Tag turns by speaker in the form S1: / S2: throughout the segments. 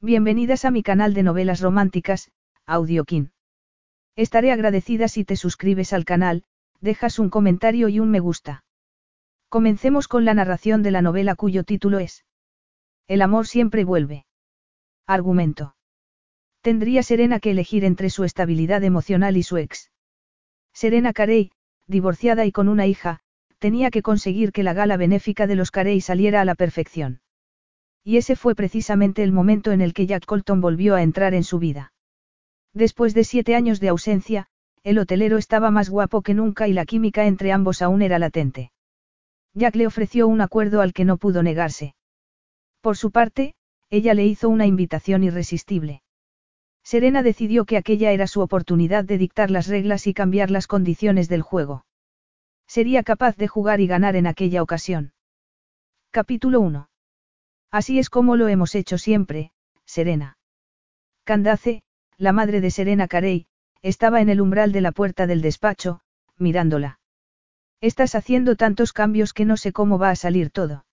S1: Bienvenidas a mi canal de novelas románticas, Audiokin. Estaré agradecida si te suscribes al canal, dejas un comentario y un me gusta. Comencemos con la narración de la novela cuyo título es El amor siempre vuelve. Argumento. Tendría Serena que elegir entre su estabilidad emocional y su ex. Serena Carey, divorciada y con una hija, tenía que conseguir que la gala benéfica de los Carey saliera a la perfección. Y ese fue precisamente el momento en el que Jack Colton volvió a entrar en su vida. Después de siete años de ausencia, el hotelero estaba más guapo que nunca y la química entre ambos aún era latente. Jack le ofreció un acuerdo al que no pudo negarse. Por su parte, ella le hizo una invitación irresistible. Serena decidió que aquella era su oportunidad de dictar las reglas y cambiar las condiciones del juego. Sería capaz de jugar y ganar en aquella ocasión. Capítulo 1. Así es como lo hemos hecho siempre, Serena. Candace, la madre de Serena Carey, estaba en el umbral de la puerta del despacho, mirándola. Estás haciendo tantos cambios que no sé cómo va a salir todo.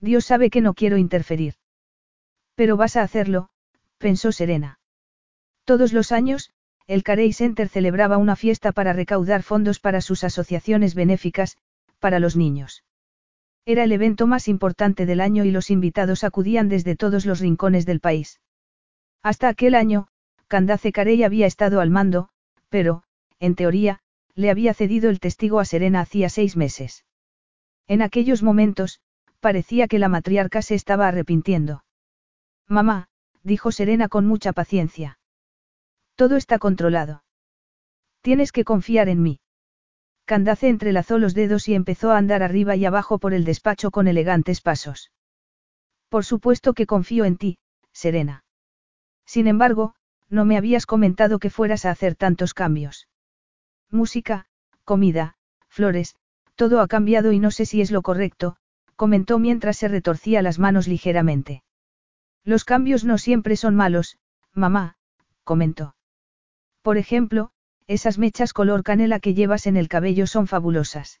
S1: Dios sabe que no quiero interferir. Pero vas a hacerlo, pensó Serena. Todos los años, el Carey Center celebraba una fiesta para recaudar fondos para sus asociaciones benéficas, para los niños. Era el evento más importante del año y los invitados acudían desde todos los rincones del país. Hasta aquel año, Candace Carey había estado al mando, pero, en teoría, le había cedido el testigo a Serena hacía seis meses. En aquellos momentos, parecía que la matriarca se estaba arrepintiendo. Mamá, dijo Serena con mucha paciencia. Todo está controlado. Tienes que confiar en mí. Candace entrelazó los dedos y empezó a andar arriba y abajo por el despacho con elegantes pasos. Por supuesto que confío en ti, Serena. Sin embargo, no me habías comentado que fueras a hacer tantos cambios. Música, comida, flores, todo ha cambiado y no sé si es lo correcto, comentó mientras se retorcía las manos ligeramente. Los cambios no siempre son malos, mamá, comentó. Por ejemplo, esas mechas color canela que llevas en el cabello son fabulosas.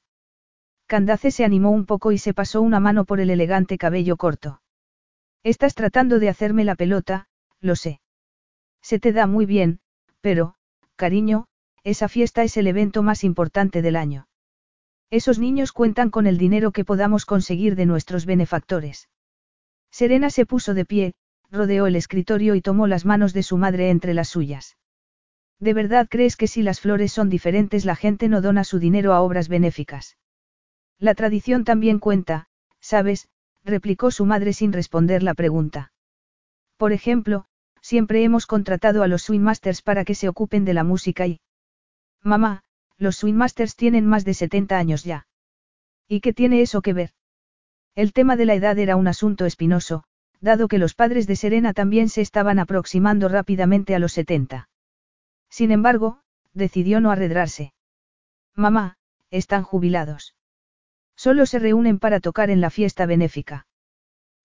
S1: Candace se animó un poco y se pasó una mano por el elegante cabello corto. Estás tratando de hacerme la pelota, lo sé. Se te da muy bien, pero, cariño, esa fiesta es el evento más importante del año. Esos niños cuentan con el dinero que podamos conseguir de nuestros benefactores. Serena se puso de pie, rodeó el escritorio y tomó las manos de su madre entre las suyas. ¿De verdad crees que si las flores son diferentes la gente no dona su dinero a obras benéficas? La tradición también cuenta, ¿sabes? replicó su madre sin responder la pregunta. Por ejemplo, siempre hemos contratado a los Swingmasters para que se ocupen de la música y... Mamá, los Swingmasters tienen más de 70 años ya. ¿Y qué tiene eso que ver? El tema de la edad era un asunto espinoso, dado que los padres de Serena también se estaban aproximando rápidamente a los 70. Sin embargo, decidió no arredrarse. Mamá, están jubilados. Solo se reúnen para tocar en la fiesta benéfica.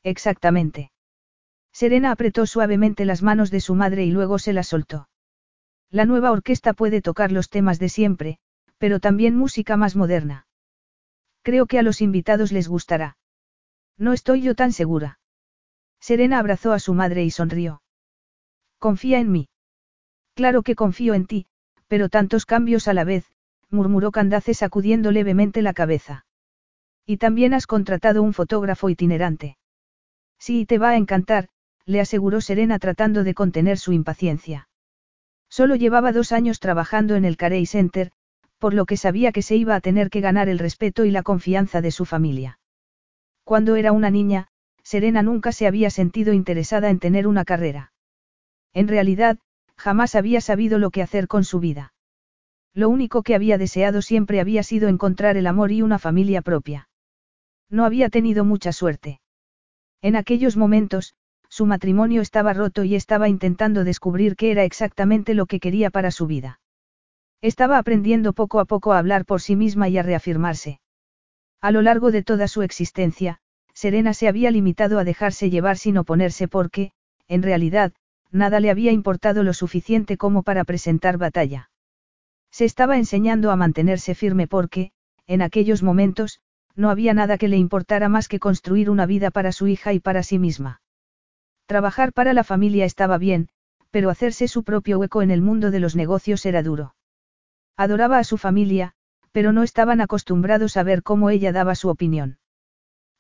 S1: Exactamente. Serena apretó suavemente las manos de su madre y luego se las soltó. La nueva orquesta puede tocar los temas de siempre, pero también música más moderna. Creo que a los invitados les gustará. No estoy yo tan segura. Serena abrazó a su madre y sonrió. Confía en mí. Claro que confío en ti, pero tantos cambios a la vez, murmuró Candace sacudiendo levemente la cabeza. Y también has contratado un fotógrafo itinerante. Sí, te va a encantar, le aseguró Serena tratando de contener su impaciencia. Solo llevaba dos años trabajando en el Carey Center, por lo que sabía que se iba a tener que ganar el respeto y la confianza de su familia. Cuando era una niña, Serena nunca se había sentido interesada en tener una carrera. En realidad, jamás había sabido lo que hacer con su vida. Lo único que había deseado siempre había sido encontrar el amor y una familia propia. No había tenido mucha suerte. En aquellos momentos, su matrimonio estaba roto y estaba intentando descubrir qué era exactamente lo que quería para su vida. Estaba aprendiendo poco a poco a hablar por sí misma y a reafirmarse. A lo largo de toda su existencia, Serena se había limitado a dejarse llevar sin oponerse porque, en realidad, nada le había importado lo suficiente como para presentar batalla. Se estaba enseñando a mantenerse firme porque, en aquellos momentos, no había nada que le importara más que construir una vida para su hija y para sí misma. Trabajar para la familia estaba bien, pero hacerse su propio hueco en el mundo de los negocios era duro. Adoraba a su familia, pero no estaban acostumbrados a ver cómo ella daba su opinión.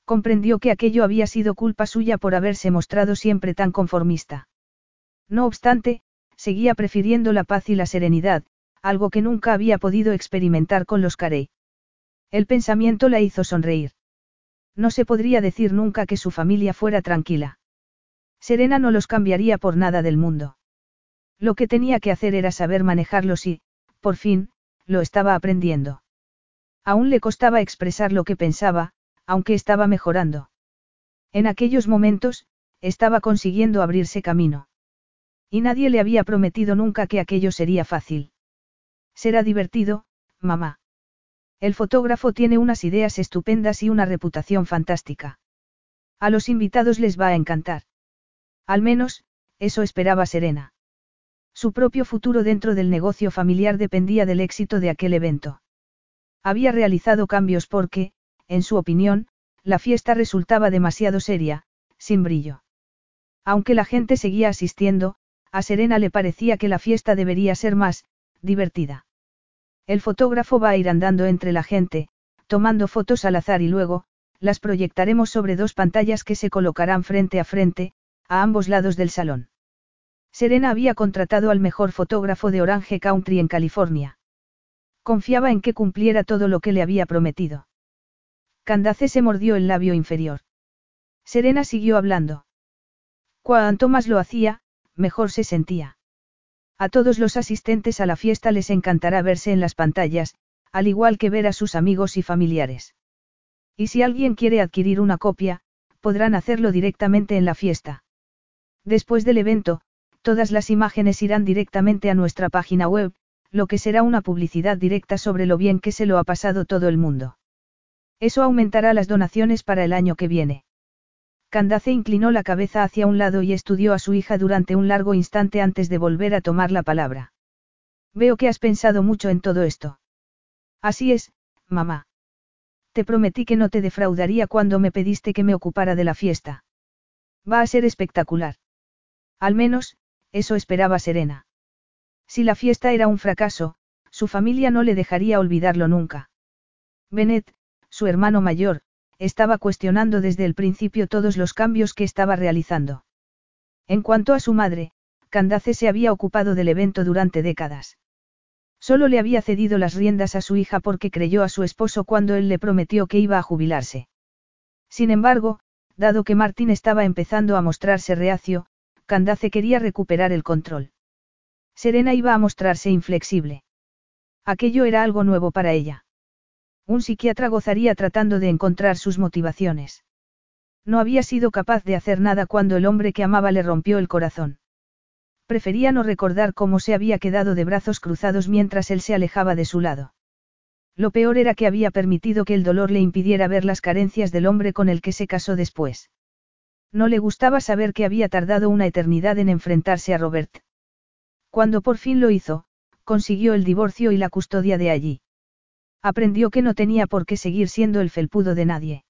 S1: Comprendió que aquello había sido culpa suya por haberse mostrado siempre tan conformista. No obstante, seguía prefiriendo la paz y la serenidad, algo que nunca había podido experimentar con los Carey. El pensamiento la hizo sonreír. No se podría decir nunca que su familia fuera tranquila. Serena no los cambiaría por nada del mundo. Lo que tenía que hacer era saber manejarlos y, por fin, lo estaba aprendiendo. Aún le costaba expresar lo que pensaba, aunque estaba mejorando. En aquellos momentos, estaba consiguiendo abrirse camino. Y nadie le había prometido nunca que aquello sería fácil. Será divertido, mamá. El fotógrafo tiene unas ideas estupendas y una reputación fantástica. A los invitados les va a encantar. Al menos, eso esperaba Serena. Su propio futuro dentro del negocio familiar dependía del éxito de aquel evento. Había realizado cambios porque, en su opinión, la fiesta resultaba demasiado seria, sin brillo. Aunque la gente seguía asistiendo, a Serena le parecía que la fiesta debería ser más, divertida. El fotógrafo va a ir andando entre la gente, tomando fotos al azar y luego, las proyectaremos sobre dos pantallas que se colocarán frente a frente, a ambos lados del salón. Serena había contratado al mejor fotógrafo de Orange Country en California. Confiaba en que cumpliera todo lo que le había prometido. Candace se mordió el labio inferior. Serena siguió hablando. Cuanto más lo hacía, mejor se sentía. A todos los asistentes a la fiesta les encantará verse en las pantallas, al igual que ver a sus amigos y familiares. Y si alguien quiere adquirir una copia, podrán hacerlo directamente en la fiesta. Después del evento, todas las imágenes irán directamente a nuestra página web, lo que será una publicidad directa sobre lo bien que se lo ha pasado todo el mundo. Eso aumentará las donaciones para el año que viene. Candace inclinó la cabeza hacia un lado y estudió a su hija durante un largo instante antes de volver a tomar la palabra. Veo que has pensado mucho en todo esto. Así es, mamá. Te prometí que no te defraudaría cuando me pediste que me ocupara de la fiesta. Va a ser espectacular. Al menos, eso esperaba Serena. Si la fiesta era un fracaso, su familia no le dejaría olvidarlo nunca. Bennett, su hermano mayor, estaba cuestionando desde el principio todos los cambios que estaba realizando. En cuanto a su madre, Candace se había ocupado del evento durante décadas. Solo le había cedido las riendas a su hija porque creyó a su esposo cuando él le prometió que iba a jubilarse. Sin embargo, dado que Martín estaba empezando a mostrarse reacio, Candace quería recuperar el control. Serena iba a mostrarse inflexible. Aquello era algo nuevo para ella. Un psiquiatra gozaría tratando de encontrar sus motivaciones. No había sido capaz de hacer nada cuando el hombre que amaba le rompió el corazón. Prefería no recordar cómo se había quedado de brazos cruzados mientras él se alejaba de su lado. Lo peor era que había permitido que el dolor le impidiera ver las carencias del hombre con el que se casó después. No le gustaba saber que había tardado una eternidad en enfrentarse a Robert. Cuando por fin lo hizo, consiguió el divorcio y la custodia de allí. Aprendió que no tenía por qué seguir siendo el felpudo de nadie.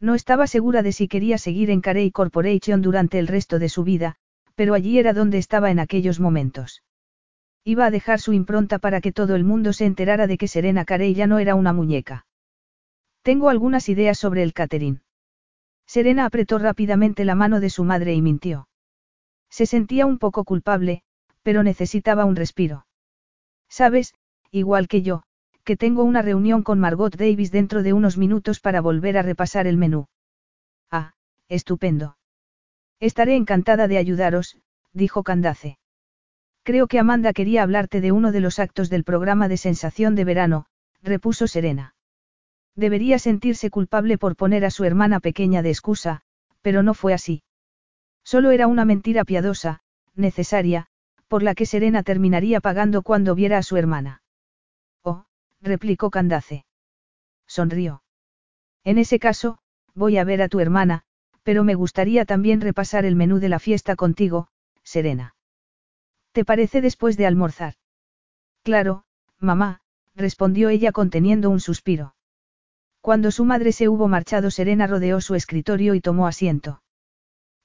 S1: No estaba segura de si quería seguir en Carey Corporation durante el resto de su vida, pero allí era donde estaba en aquellos momentos. Iba a dejar su impronta para que todo el mundo se enterara de que Serena Carey ya no era una muñeca. Tengo algunas ideas sobre el catering. Serena apretó rápidamente la mano de su madre y mintió. Se sentía un poco culpable, pero necesitaba un respiro. Sabes, igual que yo, que tengo una reunión con Margot Davis dentro de unos minutos para volver a repasar el menú. Ah, estupendo. Estaré encantada de ayudaros, dijo Candace. Creo que Amanda quería hablarte de uno de los actos del programa de sensación de verano, repuso Serena. Debería sentirse culpable por poner a su hermana pequeña de excusa, pero no fue así. Solo era una mentira piadosa, necesaria, por la que Serena terminaría pagando cuando viera a su hermana. Replicó Candace. Sonrió. En ese caso, voy a ver a tu hermana, pero me gustaría también repasar el menú de la fiesta contigo, Serena. ¿Te parece después de almorzar? Claro, mamá, respondió ella conteniendo un suspiro. Cuando su madre se hubo marchado, Serena rodeó su escritorio y tomó asiento.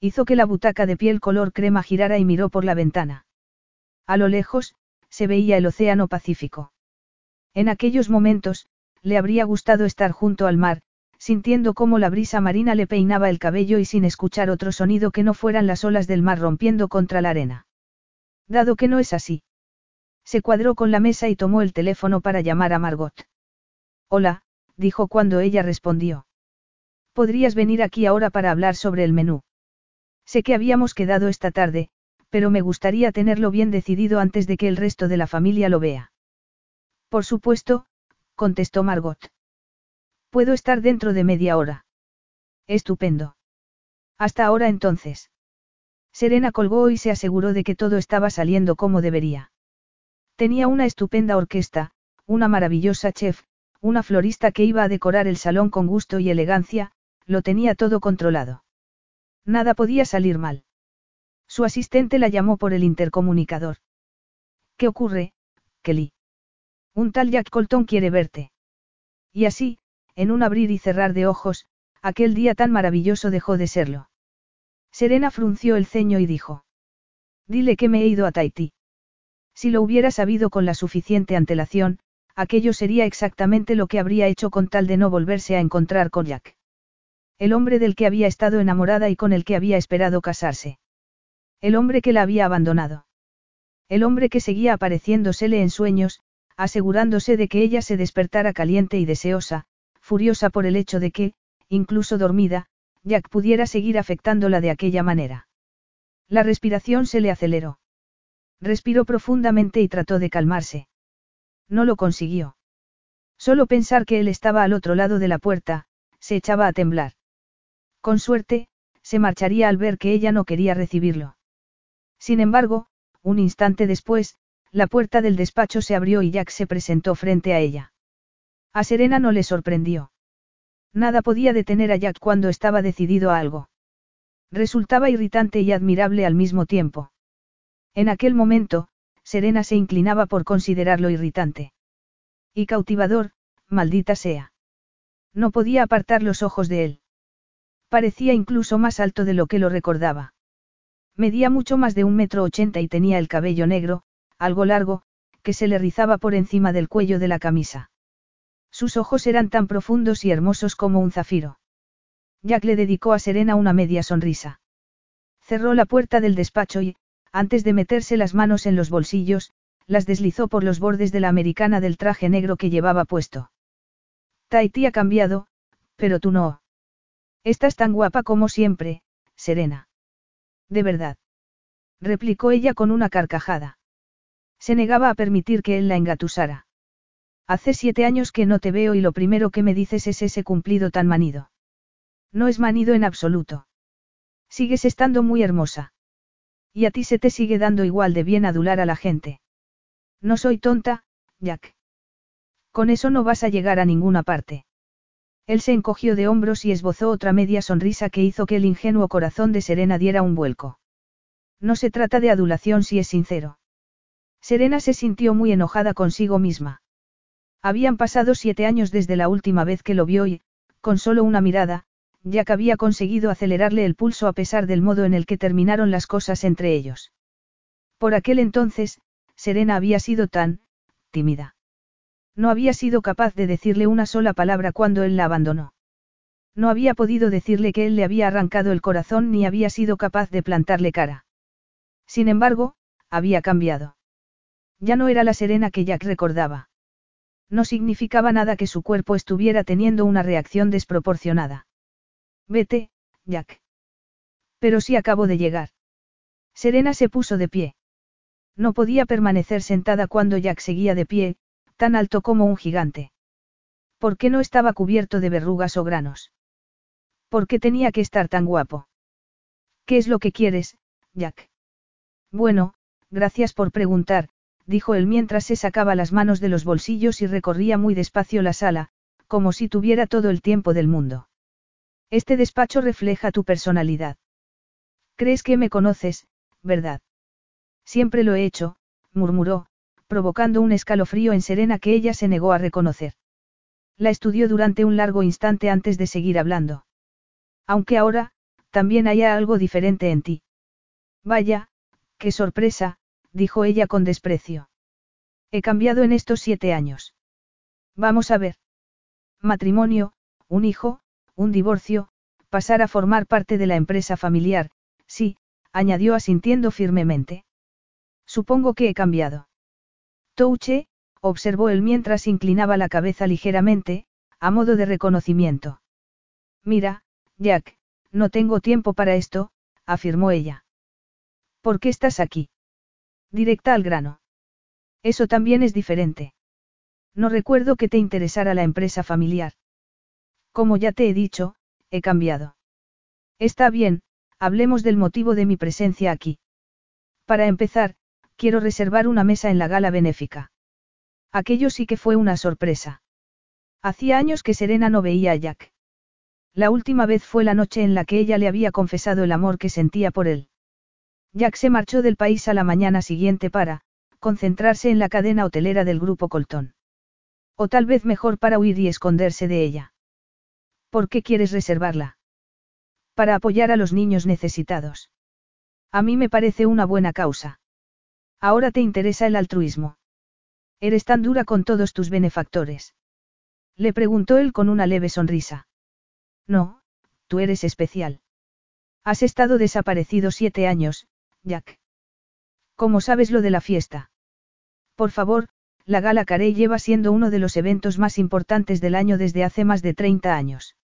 S1: Hizo que la butaca de piel color crema girara y miró por la ventana. A lo lejos, se veía el océano Pacífico. En aquellos momentos, le habría gustado estar junto al mar, sintiendo cómo la brisa marina le peinaba el cabello y sin escuchar otro sonido que no fueran las olas del mar rompiendo contra la arena. Dado que no es así. Se cuadró con la mesa y tomó el teléfono para llamar a Margot. Hola, dijo cuando ella respondió. ¿Podrías venir aquí ahora para hablar sobre el menú? Sé que habíamos quedado esta tarde, pero me gustaría tenerlo bien decidido antes de que el resto de la familia lo vea. Por supuesto, contestó Margot. Puedo estar dentro de media hora. Estupendo. Hasta ahora entonces. Serena colgó y se aseguró de que todo estaba saliendo como debería. Tenía una estupenda orquesta, una maravillosa chef, una florista que iba a decorar el salón con gusto y elegancia, lo tenía todo controlado. Nada podía salir mal. Su asistente la llamó por el intercomunicador. ¿Qué ocurre, Kelly? Un tal Jack Colton quiere verte. Y así, en un abrir y cerrar de ojos, aquel día tan maravilloso dejó de serlo. Serena frunció el ceño y dijo. Dile que me he ido a Tahití. Si lo hubiera sabido con la suficiente antelación, aquello sería exactamente lo que habría hecho con tal de no volverse a encontrar con Jack. El hombre del que había estado enamorada y con el que había esperado casarse. El hombre que la había abandonado. El hombre que seguía apareciéndosele en sueños, asegurándose de que ella se despertara caliente y deseosa, furiosa por el hecho de que, incluso dormida, Jack pudiera seguir afectándola de aquella manera. La respiración se le aceleró. Respiró profundamente y trató de calmarse. No lo consiguió. Solo pensar que él estaba al otro lado de la puerta, se echaba a temblar. Con suerte, se marcharía al ver que ella no quería recibirlo. Sin embargo, un instante después, la puerta del despacho se abrió y Jack se presentó frente a ella. A Serena no le sorprendió. Nada podía detener a Jack cuando estaba decidido a algo. Resultaba irritante y admirable al mismo tiempo. En aquel momento, Serena se inclinaba por considerarlo irritante. Y cautivador, maldita sea. No podía apartar los ojos de él. Parecía incluso más alto de lo que lo recordaba. Medía mucho más de un metro ochenta y tenía el cabello negro, algo largo, que se le rizaba por encima del cuello de la camisa. Sus ojos eran tan profundos y hermosos como un zafiro. Jack le dedicó a Serena una media sonrisa. Cerró la puerta del despacho y, antes de meterse las manos en los bolsillos, las deslizó por los bordes de la americana del traje negro que llevaba puesto. Tahiti ha cambiado, pero tú no. Estás tan guapa como siempre, Serena. De verdad. Replicó ella con una carcajada. Se negaba a permitir que él la engatusara. Hace siete años que no te veo y lo primero que me dices es ese cumplido tan manido. No es manido en absoluto. Sigues estando muy hermosa. Y a ti se te sigue dando igual de bien adular a la gente. No soy tonta, Jack. Con eso no vas a llegar a ninguna parte. Él se encogió de hombros y esbozó otra media sonrisa que hizo que el ingenuo corazón de Serena diera un vuelco. No se trata de adulación si es sincero. Serena se sintió muy enojada consigo misma. Habían pasado siete años desde la última vez que lo vio y, con solo una mirada, Jack había conseguido acelerarle el pulso a pesar del modo en el que terminaron las cosas entre ellos. Por aquel entonces, Serena había sido tan, tímida. No había sido capaz de decirle una sola palabra cuando él la abandonó. No había podido decirle que él le había arrancado el corazón ni había sido capaz de plantarle cara. Sin embargo, había cambiado. Ya no era la serena que Jack recordaba. No significaba nada que su cuerpo estuviera teniendo una reacción desproporcionada. Vete, Jack. Pero sí acabo de llegar. Serena se puso de pie. No podía permanecer sentada cuando Jack seguía de pie, tan alto como un gigante. ¿Por qué no estaba cubierto de verrugas o granos? ¿Por qué tenía que estar tan guapo? ¿Qué es lo que quieres, Jack? Bueno, gracias por preguntar, dijo él mientras se sacaba las manos de los bolsillos y recorría muy despacio la sala, como si tuviera todo el tiempo del mundo. Este despacho refleja tu personalidad. Crees que me conoces, ¿verdad? Siempre lo he hecho, murmuró, provocando un escalofrío en Serena que ella se negó a reconocer. La estudió durante un largo instante antes de seguir hablando. Aunque ahora, también hay algo diferente en ti. Vaya, qué sorpresa, dijo ella con desprecio. He cambiado en estos siete años. Vamos a ver. Matrimonio, un hijo, un divorcio, pasar a formar parte de la empresa familiar, sí, añadió asintiendo firmemente. Supongo que he cambiado. Touche, observó él mientras inclinaba la cabeza ligeramente, a modo de reconocimiento. Mira, Jack, no tengo tiempo para esto, afirmó ella. ¿Por qué estás aquí? Directa al grano. Eso también es diferente. No recuerdo que te interesara la empresa familiar. Como ya te he dicho, he cambiado. Está bien, hablemos del motivo de mi presencia aquí. Para empezar, quiero reservar una mesa en la gala benéfica. Aquello sí que fue una sorpresa. Hacía años que Serena no veía a Jack. La última vez fue la noche en la que ella le había confesado el amor que sentía por él. Jack se marchó del país a la mañana siguiente para, concentrarse en la cadena hotelera del grupo Colton. O tal vez mejor para huir y esconderse de ella. ¿Por qué quieres reservarla? Para apoyar a los niños necesitados. A mí me parece una buena causa. Ahora te interesa el altruismo. Eres tan dura con todos tus benefactores. Le preguntó él con una leve sonrisa. No, tú eres especial. Has estado desaparecido siete años, Jack. ¿Cómo sabes lo de la fiesta? Por favor, la Gala Carey lleva siendo uno de los eventos más importantes del año desde hace más de 30 años.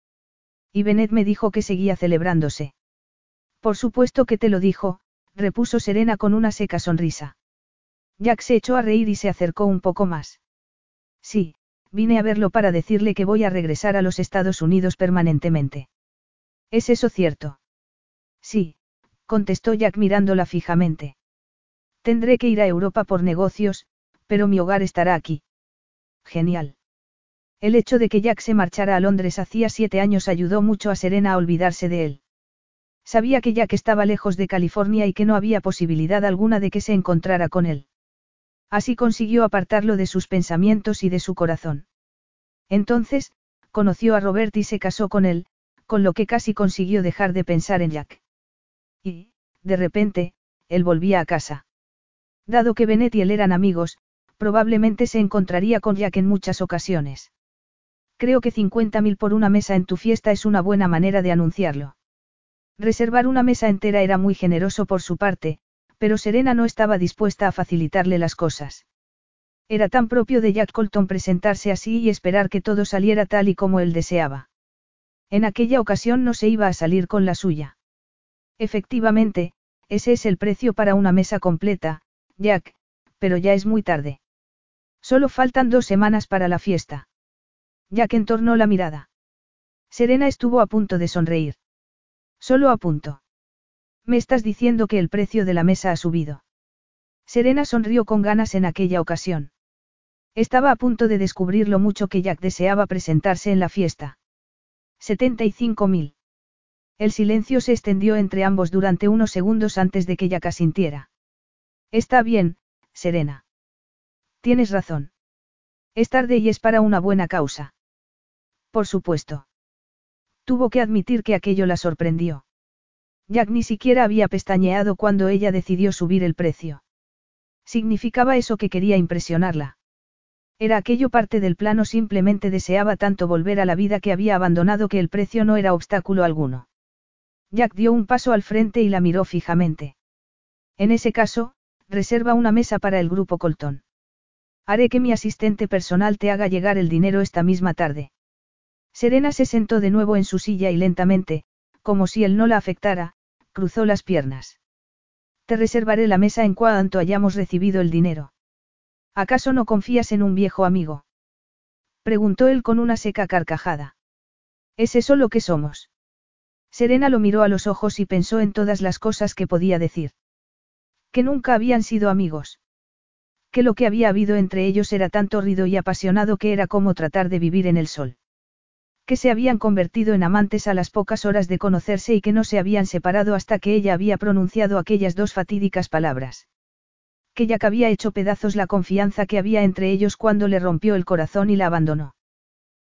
S1: Y Bennett me dijo que seguía celebrándose. Por supuesto que te lo dijo, repuso Serena con una seca sonrisa. Jack se echó a reír y se acercó un poco más. Sí, vine a verlo para decirle que voy a regresar a los Estados Unidos permanentemente. ¿Es eso cierto? Sí, contestó Jack mirándola fijamente. Tendré que ir a Europa por negocios, pero mi hogar estará aquí. Genial. El hecho de que Jack se marchara a Londres hacía siete años ayudó mucho a Serena a olvidarse de él. Sabía que Jack estaba lejos de California y que no había posibilidad alguna de que se encontrara con él. Así consiguió apartarlo de sus pensamientos y de su corazón. Entonces, conoció a Robert y se casó con él, con lo que casi consiguió dejar de pensar en Jack. Y, de repente, él volvía a casa. Dado que Bennett y él eran amigos, probablemente se encontraría con Jack en muchas ocasiones. Creo que 50.000 por una mesa en tu fiesta es una buena manera de anunciarlo. Reservar una mesa entera era muy generoso por su parte, pero Serena no estaba dispuesta a facilitarle las cosas. Era tan propio de Jack Colton presentarse así y esperar que todo saliera tal y como él deseaba. En aquella ocasión no se iba a salir con la suya. Efectivamente, ese es el precio para una mesa completa, Jack, pero ya es muy tarde. Solo faltan dos semanas para la fiesta. Jack entornó la mirada. Serena estuvo a punto de sonreír. Solo a punto. Me estás diciendo que el precio de la mesa ha subido. Serena sonrió con ganas en aquella ocasión. Estaba a punto de descubrir lo mucho que Jack deseaba presentarse en la fiesta. 75.000. El silencio se extendió entre ambos durante unos segundos antes de que Jack asintiera. Está bien, Serena. Tienes razón. Es tarde y es para una buena causa. Por supuesto. Tuvo que admitir que aquello la sorprendió. Jack ni siquiera había pestañeado cuando ella decidió subir el precio. Significaba eso que quería impresionarla. Era aquello parte del plano simplemente deseaba tanto volver a la vida que había abandonado que el precio no era obstáculo alguno. Jack dio un paso al frente y la miró fijamente. En ese caso, reserva una mesa para el grupo Colton. Haré que mi asistente personal te haga llegar el dinero esta misma tarde. Serena se sentó de nuevo en su silla y lentamente, como si él no la afectara, cruzó las piernas. Te reservaré la mesa en cuanto hayamos recibido el dinero. ¿Acaso no confías en un viejo amigo? Preguntó él con una seca carcajada. ¿Es eso lo que somos? Serena lo miró a los ojos y pensó en todas las cosas que podía decir. Que nunca habían sido amigos. Que lo que había habido entre ellos era tan torrido y apasionado que era como tratar de vivir en el sol que se habían convertido en amantes a las pocas horas de conocerse y que no se habían separado hasta que ella había pronunciado aquellas dos fatídicas palabras. Que ya que había hecho pedazos la confianza que había entre ellos cuando le rompió el corazón y la abandonó.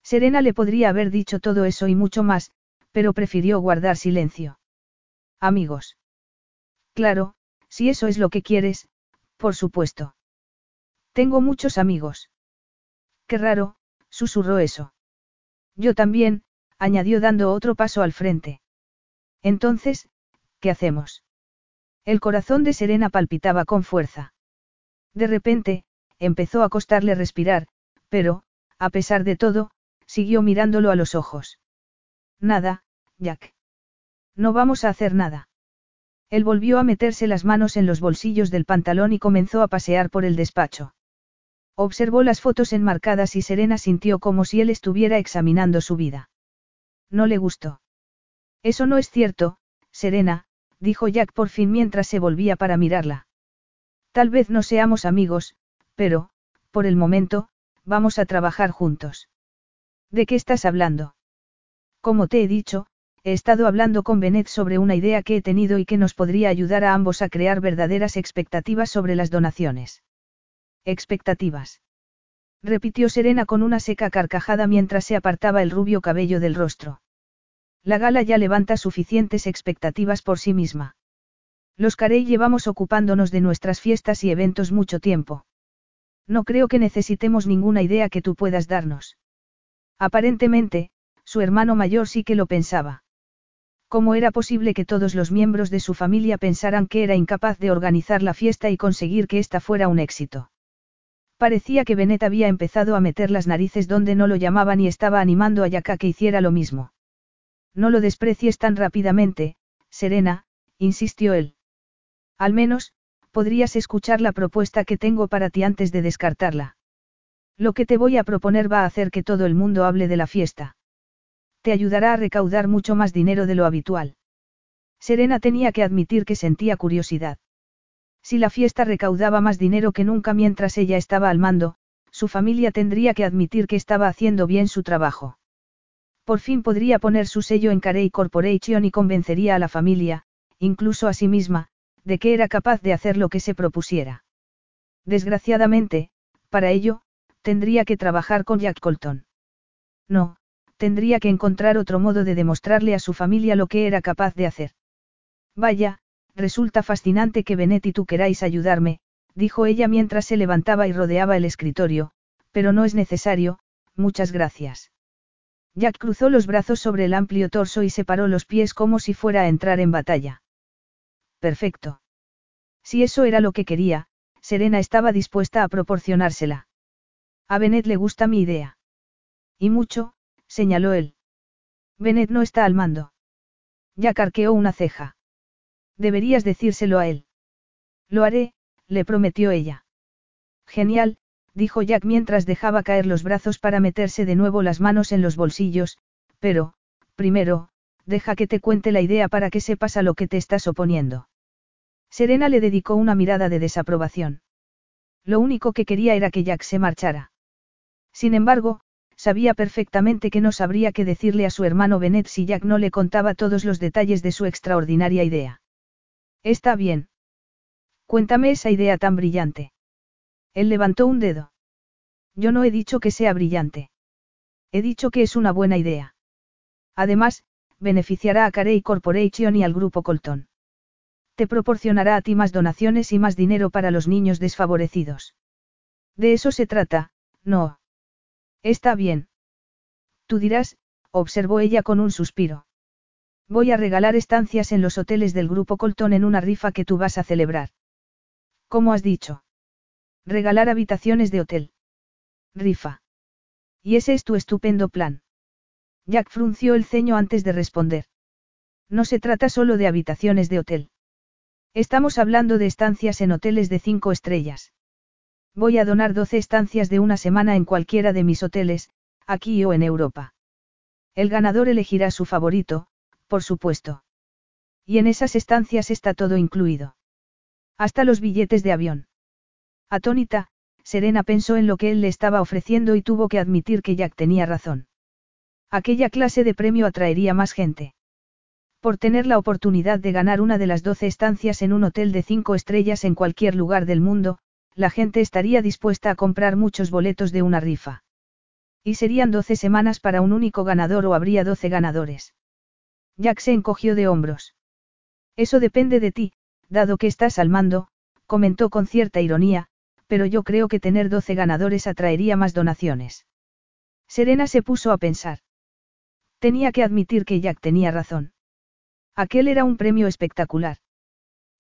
S1: Serena le podría haber dicho todo eso y mucho más, pero prefirió guardar silencio. Amigos. Claro, si eso es lo que quieres, por supuesto. Tengo muchos amigos. Qué raro, susurró eso. Yo también, añadió dando otro paso al frente. Entonces, ¿qué hacemos? El corazón de Serena palpitaba con fuerza. De repente, empezó a costarle respirar, pero, a pesar de todo, siguió mirándolo a los ojos. Nada, Jack. No vamos a hacer nada. Él volvió a meterse las manos en los bolsillos del pantalón y comenzó a pasear por el despacho. Observó las fotos enmarcadas y Serena sintió como si él estuviera examinando su vida. No le gustó. Eso no es cierto, Serena, dijo Jack por fin mientras se volvía para mirarla. Tal vez no seamos amigos, pero, por el momento, vamos a trabajar juntos. ¿De qué estás hablando? Como te he dicho, he estado hablando con Bennett sobre una idea que he tenido y que nos podría ayudar a ambos a crear verdaderas expectativas sobre las donaciones. Expectativas. Repitió Serena con una seca carcajada mientras se apartaba el rubio cabello del rostro. La gala ya levanta suficientes expectativas por sí misma. Los Carey llevamos ocupándonos de nuestras fiestas y eventos mucho tiempo. No creo que necesitemos ninguna idea que tú puedas darnos. Aparentemente, su hermano mayor sí que lo pensaba. ¿Cómo era posible que todos los miembros de su familia pensaran que era incapaz de organizar la fiesta y conseguir que ésta fuera un éxito? Parecía que Benet había empezado a meter las narices donde no lo llamaban y estaba animando a Yaka que hiciera lo mismo. No lo desprecies tan rápidamente, Serena, insistió él. Al menos, podrías escuchar la propuesta que tengo para ti antes de descartarla. Lo que te voy a proponer va a hacer que todo el mundo hable de la fiesta. Te ayudará a recaudar mucho más dinero de lo habitual. Serena tenía que admitir que sentía curiosidad. Si la fiesta recaudaba más dinero que nunca mientras ella estaba al mando, su familia tendría que admitir que estaba haciendo bien su trabajo. Por fin podría poner su sello en Carey Corporation y convencería a la familia, incluso a sí misma, de que era capaz de hacer lo que se propusiera. Desgraciadamente, para ello, tendría que trabajar con Jack Colton. No, tendría que encontrar otro modo de demostrarle a su familia lo que era capaz de hacer. Vaya, resulta fascinante que Benet y tú queráis ayudarme, dijo ella mientras se levantaba y rodeaba el escritorio, pero no es necesario, muchas gracias. Jack cruzó los brazos sobre el amplio torso y separó los pies como si fuera a entrar en batalla. Perfecto. Si eso era lo que quería, Serena estaba dispuesta a proporcionársela. A Benet le gusta mi idea. Y mucho, señaló él. Benet no está al mando. Jack arqueó una ceja. Deberías decírselo a él. Lo haré, le prometió ella. Genial, dijo Jack mientras dejaba caer los brazos para meterse de nuevo las manos en los bolsillos, pero, primero, deja que te cuente la idea para que sepas a lo que te estás oponiendo. Serena le dedicó una mirada de desaprobación. Lo único que quería era que Jack se marchara. Sin embargo, sabía perfectamente que no sabría qué decirle a su hermano Bennett si Jack no le contaba todos los detalles de su extraordinaria idea. Está bien. Cuéntame esa idea tan brillante. Él levantó un dedo. Yo no he dicho que sea brillante. He dicho que es una buena idea. Además, beneficiará a Carey Corporation y al grupo Colton. Te proporcionará a ti más donaciones y más dinero para los niños desfavorecidos. De eso se trata, no. Está bien. Tú dirás, observó ella con un suspiro. Voy a regalar estancias en los hoteles del Grupo Colton en una rifa que tú vas a celebrar. ¿Cómo has dicho? Regalar habitaciones de hotel. Rifa. Y ese es tu estupendo plan. Jack frunció el ceño antes de responder. No se trata solo de habitaciones de hotel. Estamos hablando de estancias en hoteles de cinco estrellas. Voy a donar 12 estancias de una semana en cualquiera de mis hoteles, aquí o en Europa. El ganador elegirá su favorito, por supuesto. Y en esas estancias está todo incluido. Hasta los billetes de avión. Atónita, Serena pensó en lo que él le estaba ofreciendo y tuvo que admitir que Jack tenía razón. Aquella clase de premio atraería más gente. Por tener la oportunidad de ganar una de las doce estancias en un hotel de cinco estrellas en cualquier lugar del mundo, la gente estaría dispuesta a comprar muchos boletos de una rifa. Y serían doce semanas para un único ganador o habría doce ganadores. Jack se encogió de hombros. Eso depende de ti, dado que estás al mando, comentó con cierta ironía, pero yo creo que tener 12 ganadores atraería más donaciones. Serena se puso a pensar. Tenía que admitir que Jack tenía razón. Aquel era un premio espectacular.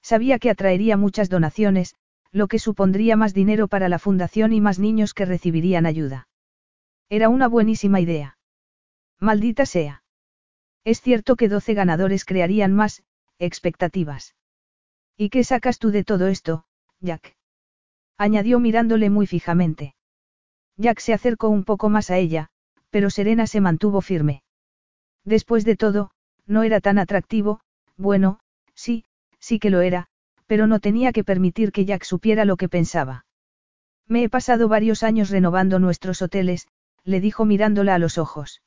S1: Sabía que atraería muchas donaciones, lo que supondría más dinero para la fundación y más niños que recibirían ayuda. Era una buenísima idea. Maldita sea. Es cierto que 12 ganadores crearían más, expectativas. ¿Y qué sacas tú de todo esto, Jack? añadió mirándole muy fijamente. Jack se acercó un poco más a ella, pero Serena se mantuvo firme. Después de todo, no era tan atractivo, bueno, sí, sí que lo era, pero no tenía que permitir que Jack supiera lo que pensaba. Me he pasado varios años renovando nuestros hoteles, le dijo mirándola a los ojos.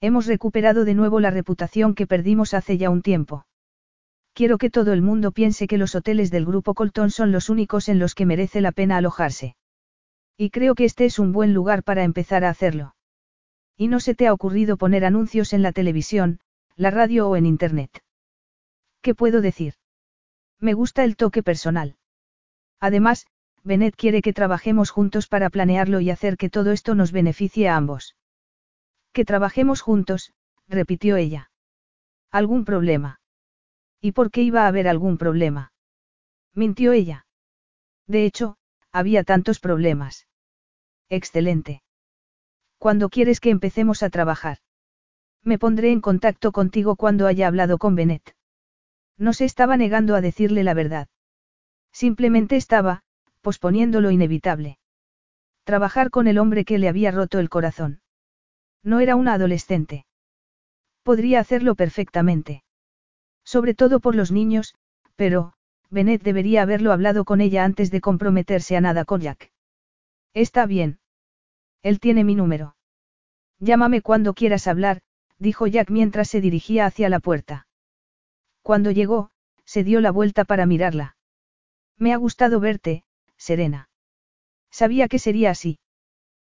S1: Hemos recuperado de nuevo la reputación que perdimos hace ya un tiempo. Quiero que todo el mundo piense que los hoteles del Grupo Colton son los únicos en los que merece la pena alojarse. Y creo que este es un buen lugar para empezar a hacerlo. Y no se te ha ocurrido poner anuncios en la televisión, la radio o en Internet. ¿Qué puedo decir? Me gusta el toque personal. Además, Bennett quiere que trabajemos juntos para planearlo y hacer que todo esto nos beneficie a ambos. Que trabajemos juntos, repitió ella. ¿Algún problema? ¿Y por qué iba a haber algún problema? Mintió ella. De hecho, había tantos problemas. Excelente. ¿Cuándo quieres que empecemos a trabajar? Me pondré en contacto contigo cuando haya hablado con Bennett. No se estaba negando a decirle la verdad. Simplemente estaba, posponiendo lo inevitable. Trabajar con el hombre que le había roto el corazón. No era una adolescente. Podría hacerlo perfectamente. Sobre todo por los niños, pero, Bennett debería haberlo hablado con ella antes de comprometerse a nada con Jack. Está bien. Él tiene mi número. Llámame cuando quieras hablar, dijo Jack mientras se dirigía hacia la puerta. Cuando llegó, se dio la vuelta para mirarla. Me ha gustado verte, Serena. Sabía que sería así.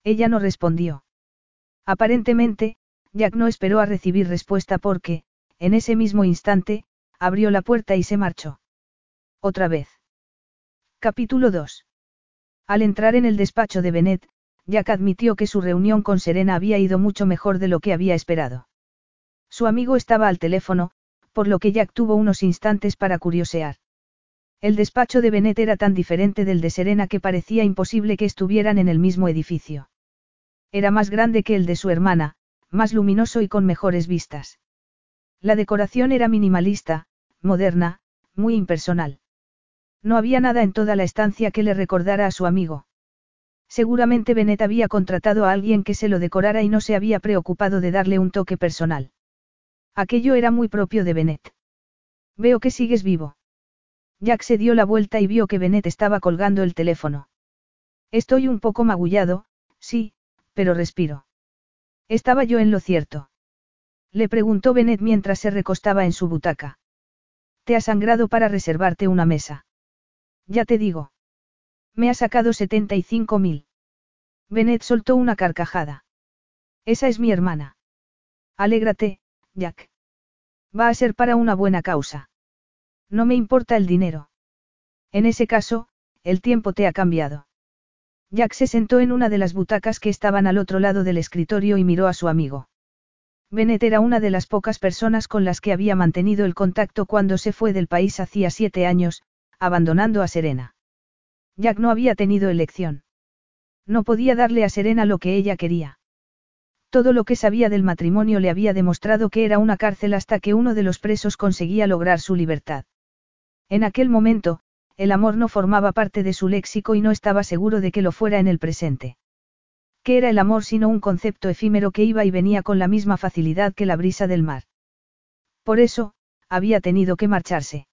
S1: Ella no respondió. Aparentemente, Jack no esperó a recibir respuesta porque, en ese mismo instante, abrió la puerta y se marchó. Otra vez. Capítulo 2. Al entrar en el despacho de Bennett, Jack admitió que su reunión con Serena había ido mucho mejor de lo que había esperado. Su amigo estaba al teléfono, por lo que Jack tuvo unos instantes para curiosear. El despacho de Bennett era tan diferente del de Serena que parecía imposible que estuvieran en el mismo edificio. Era más grande que el de su hermana, más luminoso y con mejores vistas. La decoración era minimalista, moderna, muy impersonal. No había nada en toda la estancia que le recordara a su amigo. Seguramente Bennett había contratado a alguien que se lo decorara y no se había preocupado de darle un toque personal. Aquello era muy propio de Bennett. Veo que sigues vivo. Jack se dio la vuelta y vio que Bennett estaba colgando el teléfono. Estoy un poco magullado, sí, pero respiro. Estaba yo en lo cierto. Le preguntó Bennett mientras se recostaba en su butaca. ¿Te ha sangrado para reservarte una mesa? Ya te digo. Me ha sacado 75 mil. Bennett soltó una carcajada. Esa es mi hermana. Alégrate, Jack. Va a ser para una buena causa. No me importa el dinero. En ese caso, el tiempo te ha cambiado. Jack se sentó en una de las butacas que estaban al otro lado del escritorio y miró a su amigo. Bennett era una de las pocas personas con las que había mantenido el contacto cuando se fue del país hacía siete años, abandonando a Serena. Jack no había tenido elección. No podía darle a Serena lo que ella quería. Todo lo que sabía del matrimonio le había demostrado que era una cárcel hasta que uno de los presos conseguía lograr su libertad. En aquel momento, el amor no formaba parte de su léxico y no estaba seguro de que lo fuera en el presente. ¿Qué era el amor sino un concepto efímero que iba y venía con la misma facilidad que la brisa del mar? Por eso, había tenido que marcharse.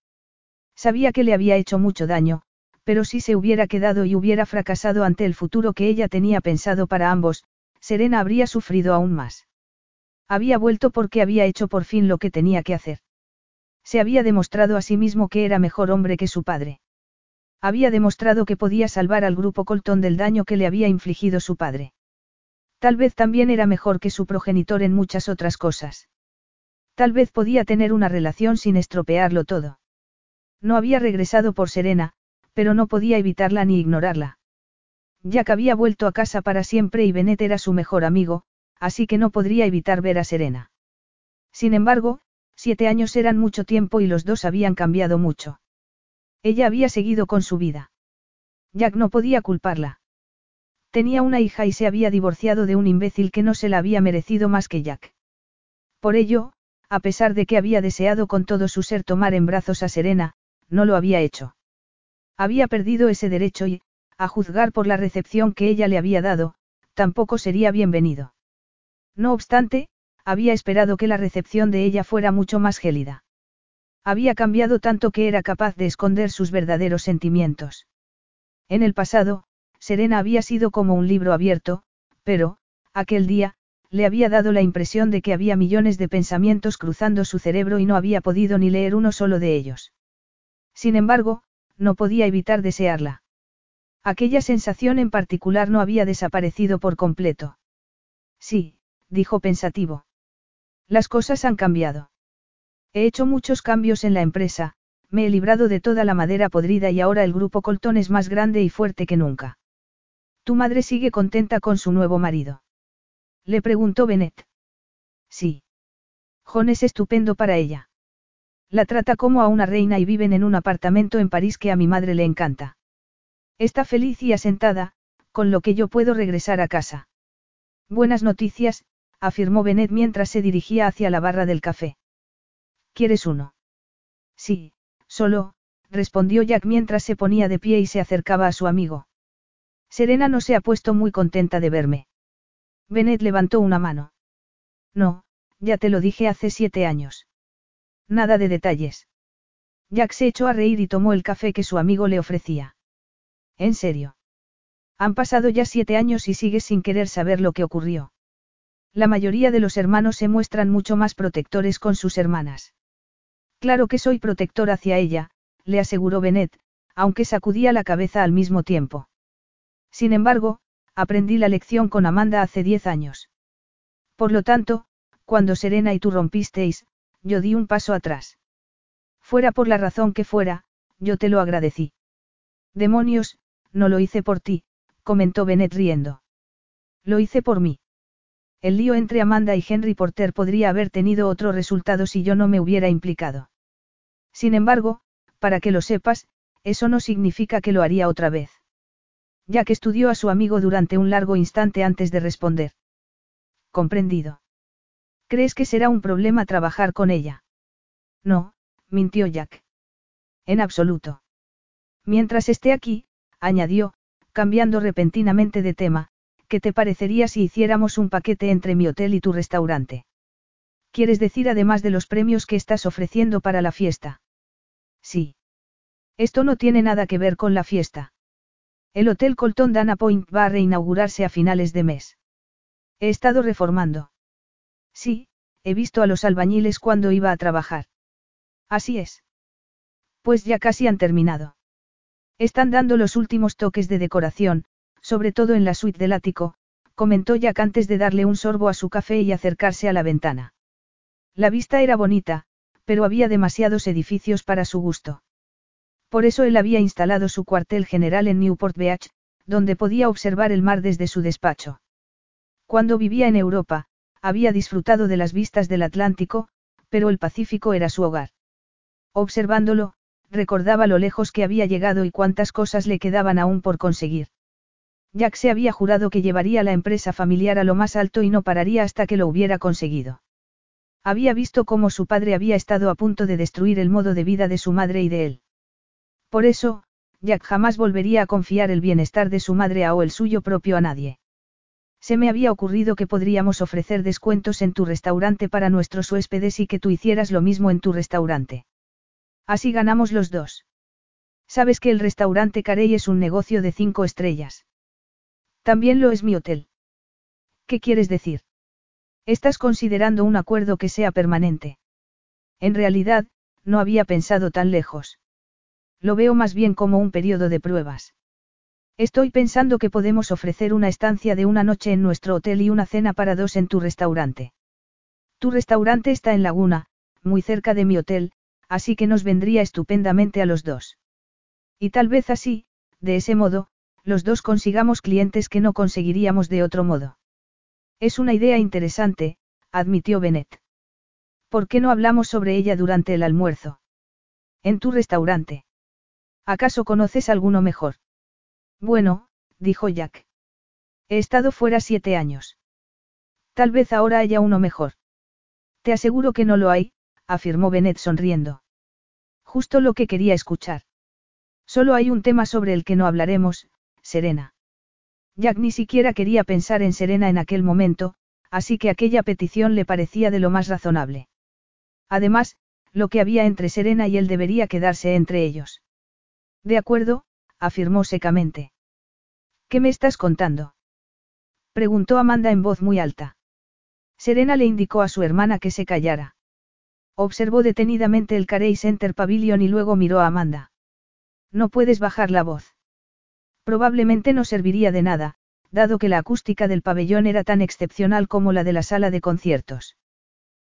S1: Sabía que le había hecho mucho daño, pero si se hubiera quedado y hubiera fracasado ante el futuro que ella tenía pensado para ambos, Serena habría sufrido aún más. Había vuelto porque había hecho por fin lo que tenía que hacer. Se había demostrado a sí mismo que era mejor hombre que su padre. Había demostrado que podía salvar al grupo Colton del daño que le había infligido su padre. Tal vez también era mejor que su progenitor en muchas otras cosas. Tal vez podía tener una relación sin estropearlo todo. No había regresado por Serena, pero no podía evitarla ni ignorarla. Jack había vuelto a casa para siempre y Bennett era su mejor amigo, así que no podría evitar ver a Serena. Sin embargo, siete años eran mucho tiempo y los dos habían cambiado mucho. Ella había seguido con su vida. Jack no podía culparla. Tenía una hija y se había divorciado de un imbécil que no se la había merecido más que Jack. Por ello, a pesar de que había deseado con todo su ser tomar en brazos a Serena, no lo había hecho. Había perdido ese derecho y, a juzgar por la recepción que ella le había dado, tampoco sería bienvenido. No obstante, había esperado que la recepción de ella fuera mucho más gélida. Había cambiado tanto que era capaz de esconder sus verdaderos sentimientos. En el pasado, Serena había sido como un libro abierto, pero, aquel día, le había dado la impresión de que había millones de pensamientos cruzando su cerebro y no había podido ni leer uno solo de ellos. Sin embargo, no podía evitar desearla. Aquella sensación en particular no había desaparecido por completo. Sí, dijo pensativo. Las cosas han cambiado. He hecho muchos cambios en la empresa, me he librado de toda la madera podrida y ahora el grupo Colton es más grande y fuerte que nunca. ¿Tu madre sigue contenta con su nuevo marido? Le preguntó Bennett. Sí. John es estupendo para ella. La trata como a una reina y viven en un apartamento en París que a mi madre le encanta. Está feliz y asentada, con lo que yo puedo regresar a casa. Buenas noticias, afirmó Benet mientras se dirigía hacia la barra del café. ¿Quieres uno? Sí, solo, respondió Jack mientras se ponía de pie y se acercaba a su amigo. Serena no se ha puesto muy contenta de verme. Benet levantó una mano. No, ya te lo dije hace siete años. Nada de detalles. Jack se echó a reír y tomó el café que su amigo le ofrecía. ¿En serio? Han pasado ya siete años y sigues sin querer saber lo que ocurrió. La mayoría de los hermanos se muestran mucho más protectores con sus hermanas. Claro que soy protector hacia ella, le aseguró Bennett, aunque sacudía la cabeza al mismo tiempo. Sin embargo, aprendí la lección con Amanda hace diez años. Por lo tanto, cuando Serena y tú rompisteis, yo di un paso atrás. Fuera por la razón que fuera, yo te lo agradecí. Demonios, no lo hice por ti, comentó Bennett riendo. Lo hice por mí. El lío entre Amanda y Henry Porter podría haber tenido otro resultado si yo no me hubiera implicado. Sin embargo, para que lo sepas, eso no significa que lo haría otra vez. Ya que estudió a su amigo durante un largo instante antes de responder. Comprendido. ¿Crees que será un problema trabajar con ella? No, mintió Jack. En absoluto. Mientras esté aquí, añadió, cambiando repentinamente de tema, ¿qué te parecería si hiciéramos un paquete entre mi hotel y tu restaurante? ¿Quieres decir además de los premios que estás ofreciendo para la fiesta? Sí. Esto no tiene nada que ver con la fiesta. El Hotel Colton Dana Point va a reinaugurarse a finales de mes. He estado reformando. Sí, he visto a los albañiles cuando iba a trabajar. Así es. Pues ya casi han terminado. Están dando los últimos toques de decoración, sobre todo en la suite del ático, comentó Jack antes de darle un sorbo a su café y acercarse a la ventana. La vista era bonita, pero había demasiados edificios para su gusto. Por eso él había instalado su cuartel general en Newport Beach, donde podía observar el mar desde su despacho. Cuando vivía en Europa, había disfrutado de las vistas del Atlántico, pero el Pacífico era su hogar. Observándolo, recordaba lo lejos que había llegado y cuántas cosas le quedaban aún por conseguir. Jack se había jurado que llevaría la empresa familiar a lo más alto y no pararía hasta que lo hubiera conseguido. Había visto cómo su padre había estado a punto de destruir el modo de vida de su madre y de él. Por eso, Jack jamás volvería a confiar el bienestar de su madre o el suyo propio a nadie. Se me había ocurrido que podríamos ofrecer descuentos en tu restaurante para nuestros huéspedes y que tú hicieras lo mismo en tu restaurante. Así ganamos los dos. Sabes que el restaurante Carey es un negocio de cinco estrellas. También lo es mi hotel. ¿Qué quieres decir? Estás considerando un acuerdo que sea permanente. En realidad, no había pensado tan lejos. Lo veo más bien como un periodo de pruebas. Estoy pensando que podemos ofrecer una estancia de una noche en nuestro hotel y una cena para dos en tu restaurante. Tu restaurante está en Laguna, muy cerca de mi hotel, así que nos vendría estupendamente a los dos. Y tal vez así, de ese modo, los dos consigamos clientes que no conseguiríamos de otro modo. Es una idea interesante, admitió Bennett. ¿Por qué no hablamos sobre ella durante el almuerzo? En tu restaurante. ¿Acaso conoces alguno mejor? Bueno, dijo Jack. He estado fuera siete años. Tal vez ahora haya uno mejor. Te aseguro que no lo hay, afirmó Bennett sonriendo. Justo lo que quería escuchar. Solo hay un tema sobre el que no hablaremos, Serena. Jack ni siquiera quería pensar en Serena en aquel momento, así que aquella petición le parecía de lo más razonable. Además, lo que había entre Serena y él debería quedarse entre ellos. De acuerdo, afirmó secamente. ¿Qué me estás contando? Preguntó Amanda en voz muy alta. Serena le indicó a su hermana que se callara. Observó detenidamente el Carey Center Pavilion y luego miró a Amanda. No puedes bajar la voz. Probablemente no serviría de nada, dado que la acústica del pabellón era tan excepcional como la de la sala de conciertos.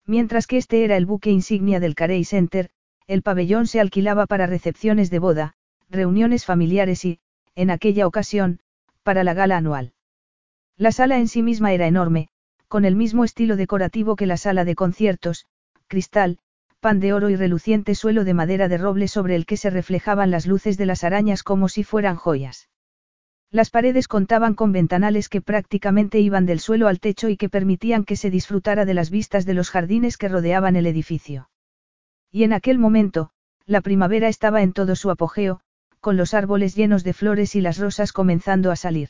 S1: Mientras que este era el buque insignia del Carey Center, el pabellón se alquilaba para recepciones de boda, reuniones familiares y, en aquella ocasión, para la gala anual. La sala en sí misma era enorme, con el mismo estilo decorativo que la sala de conciertos, cristal, pan de oro y reluciente suelo de madera de roble sobre el que se reflejaban las luces de las arañas como si fueran joyas. Las paredes contaban con ventanales que prácticamente iban del suelo al techo y que permitían que se disfrutara de las vistas de los jardines que rodeaban el edificio. Y en aquel momento, la primavera estaba en todo su apogeo, con los árboles llenos de flores y las rosas comenzando a salir.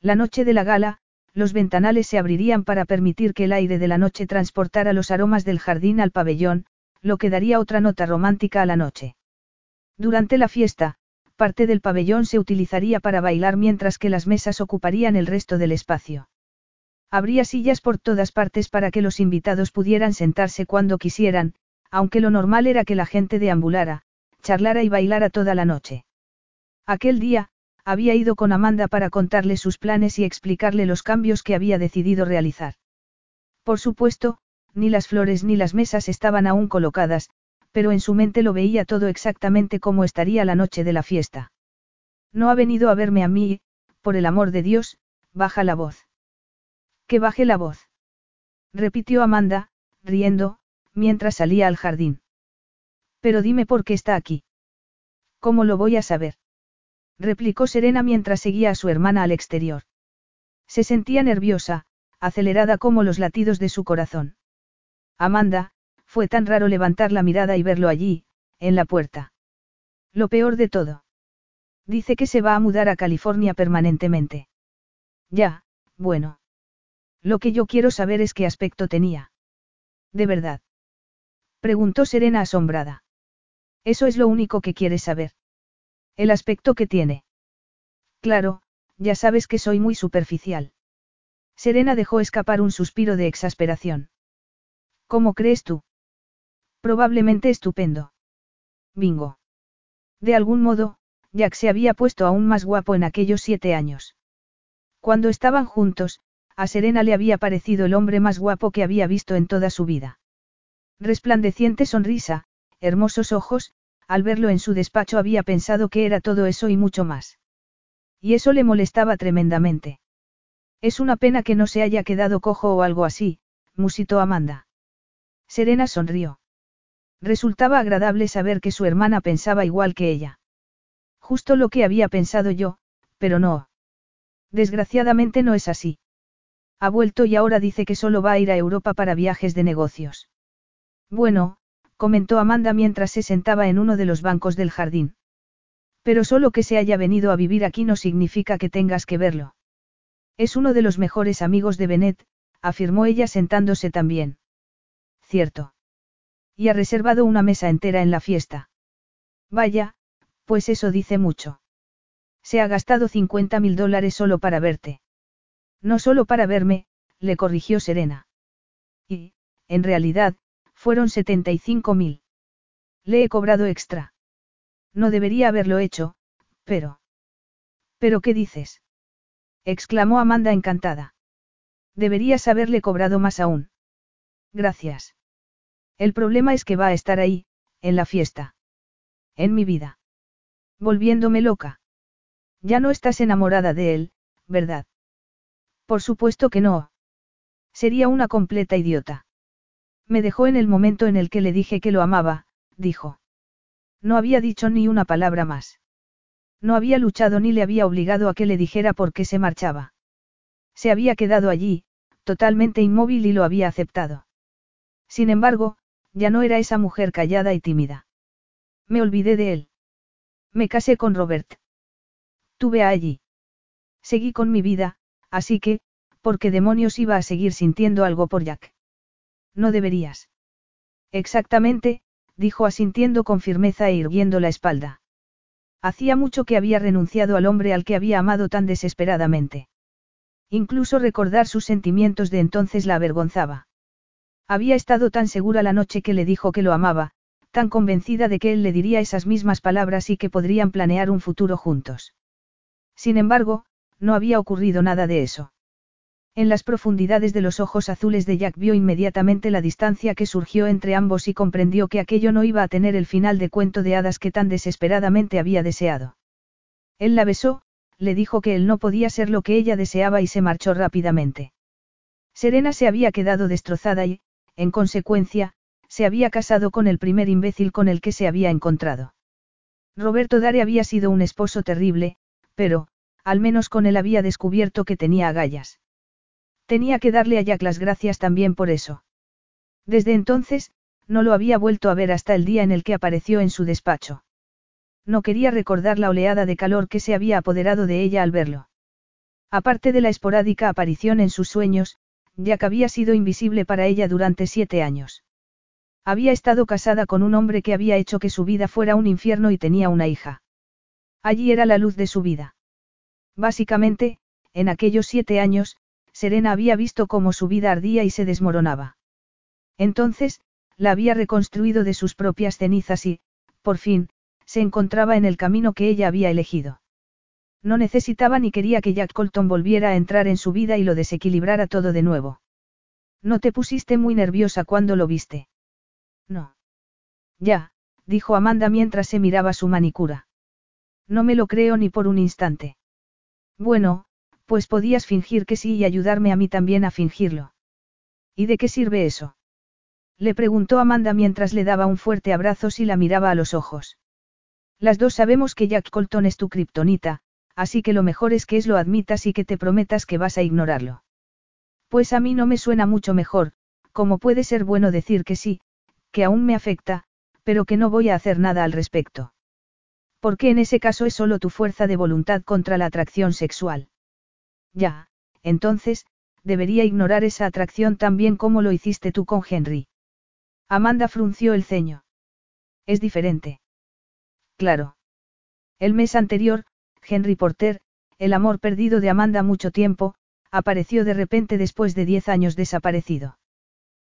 S1: La noche de la gala, los ventanales se abrirían para permitir que el aire de la noche transportara los aromas del jardín al pabellón, lo que daría otra nota romántica a la noche. Durante la fiesta, parte del pabellón se utilizaría para bailar mientras que las mesas ocuparían el resto del espacio. Habría sillas por todas partes para que los invitados pudieran sentarse cuando quisieran, aunque lo normal era que la gente deambulara, charlara y bailara toda la noche. Aquel día, había ido con Amanda para contarle sus planes y explicarle los cambios que había decidido realizar. Por supuesto, ni las flores ni las mesas estaban aún colocadas, pero en su mente lo veía todo exactamente como estaría la noche de la fiesta. No ha venido a verme a mí, por el amor de Dios, baja la voz. Que baje la voz. Repitió Amanda, riendo, mientras salía al jardín. Pero dime por qué está aquí. ¿Cómo lo voy a saber? Replicó Serena mientras seguía a su hermana al exterior. Se sentía nerviosa, acelerada como los latidos de su corazón. Amanda, fue tan raro levantar la mirada y verlo allí, en la puerta. Lo peor de todo. Dice que se va a mudar a California permanentemente. Ya, bueno. Lo que yo quiero saber es qué aspecto tenía. ¿De verdad? Preguntó Serena asombrada. Eso es lo único que quieres saber. El aspecto que tiene. Claro, ya sabes que soy muy superficial. Serena dejó escapar un suspiro de exasperación. ¿Cómo crees tú? Probablemente estupendo. Bingo. De algún modo, Jack se había puesto aún más guapo en aquellos siete años. Cuando estaban juntos, a Serena le había parecido el hombre más guapo que había visto en toda su vida. Resplandeciente sonrisa, hermosos ojos, al verlo en su despacho había pensado que era todo eso y mucho más. Y eso le molestaba tremendamente. Es una pena que no se haya quedado cojo o algo así, musitó Amanda. Serena sonrió. Resultaba agradable saber que su hermana pensaba igual que ella. Justo lo que había pensado yo, pero no. Desgraciadamente no es así. Ha vuelto y ahora dice que solo va a ir a Europa para viajes de negocios. Bueno, comentó Amanda mientras se sentaba en uno de los bancos del jardín. Pero solo que se haya venido a vivir aquí no significa que tengas que verlo. Es uno de los mejores amigos de Bennett, afirmó ella sentándose también. Cierto. Y ha reservado una mesa entera en la fiesta. Vaya, pues eso dice mucho. Se ha gastado 50 mil dólares solo para verte. No solo para verme, le corrigió Serena. Y, en realidad, fueron 75 mil. Le he cobrado extra. No debería haberlo hecho, pero... ¿Pero qué dices? exclamó Amanda encantada. Deberías haberle cobrado más aún. Gracias. El problema es que va a estar ahí, en la fiesta. En mi vida. Volviéndome loca. Ya no estás enamorada de él, ¿verdad? Por supuesto que no. Sería una completa idiota. Me dejó en el momento en el que le dije que lo amaba, dijo. No había dicho ni una palabra más. No había luchado ni le había obligado a que le dijera por qué se marchaba. Se había quedado allí, totalmente inmóvil y lo había aceptado. Sin embargo, ya no era esa mujer callada y tímida. Me olvidé de él. Me casé con Robert. Tuve a allí. Seguí con mi vida, así que, ¿por qué demonios iba a seguir sintiendo algo por Jack? No deberías. Exactamente, dijo asintiendo con firmeza e irguiendo la espalda. Hacía mucho que había renunciado al hombre al que había amado tan desesperadamente. Incluso recordar sus sentimientos de entonces la avergonzaba. Había estado tan segura la noche que le dijo que lo amaba, tan convencida de que él le diría esas mismas palabras y que podrían planear un futuro juntos. Sin embargo, no había ocurrido nada de eso. En las profundidades de los ojos azules de Jack vio inmediatamente la distancia que surgió entre ambos y comprendió que aquello no iba a tener el final de cuento de hadas que tan desesperadamente había deseado. Él la besó, le dijo que él no podía ser lo que ella deseaba y se marchó rápidamente. Serena se había quedado destrozada y, en consecuencia, se había casado con el primer imbécil con el que se había encontrado. Roberto Dare había sido un esposo terrible, pero, al menos con él había descubierto que tenía agallas. Tenía que darle a Jack las gracias también por eso. Desde entonces, no lo había vuelto a ver hasta el día en el que apareció en su despacho. No quería recordar la oleada de calor que se había apoderado de ella al verlo. Aparte de la esporádica aparición en sus sueños, Jack había sido invisible para ella durante siete años. Había estado casada con un hombre que había hecho que su vida fuera un infierno y tenía una hija. Allí era la luz de su vida. Básicamente, en aquellos siete años, Serena había visto cómo su vida ardía y se desmoronaba. Entonces, la había reconstruido de sus propias cenizas y, por fin, se encontraba en el camino que ella había elegido. No necesitaba ni quería que Jack Colton volviera a entrar en su vida y lo desequilibrara todo de nuevo. ¿No te pusiste muy nerviosa cuando lo viste? No. Ya, dijo Amanda mientras se miraba su manicura. No me lo creo ni por un instante. Bueno, pues podías fingir que sí y ayudarme a mí también a fingirlo. ¿Y de qué sirve eso? Le preguntó Amanda mientras le daba un fuerte abrazo y la miraba a los ojos. Las dos sabemos que Jack Colton es tu kriptonita, así que lo mejor es que es lo admitas y que te prometas que vas a ignorarlo. Pues a mí no me suena mucho mejor, como puede ser bueno decir que sí, que aún me afecta, pero que no voy a hacer nada al respecto. Porque en ese caso es solo tu fuerza de voluntad contra la atracción sexual. Ya, entonces, debería ignorar esa atracción tan bien como lo hiciste tú con Henry. Amanda frunció el ceño. Es diferente. Claro. El mes anterior, Henry Porter, el amor perdido de Amanda mucho tiempo, apareció de repente después de diez años desaparecido.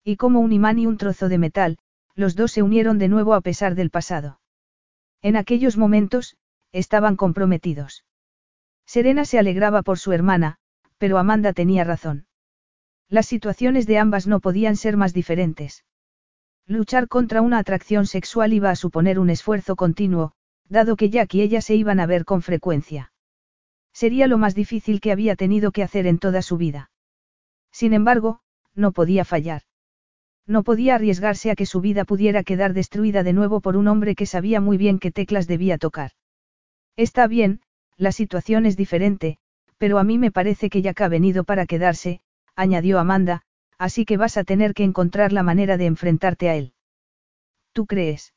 S1: Y como un imán y un trozo de metal, los dos se unieron de nuevo a pesar del pasado. En aquellos momentos, estaban comprometidos. Serena se alegraba por su hermana, pero Amanda tenía razón. Las situaciones de ambas no podían ser más diferentes. Luchar contra una atracción sexual iba a suponer un esfuerzo continuo, dado que Jack y ella se iban a ver con frecuencia. Sería lo más difícil que había tenido que hacer en toda su vida. Sin embargo, no podía fallar. No podía arriesgarse a que su vida pudiera quedar destruida de nuevo por un hombre que sabía muy bien qué teclas debía tocar. Está bien, la situación es diferente, pero a mí me parece que ya ha venido para quedarse, añadió Amanda, así que vas a tener que encontrar la manera de enfrentarte a él. ¿Tú crees?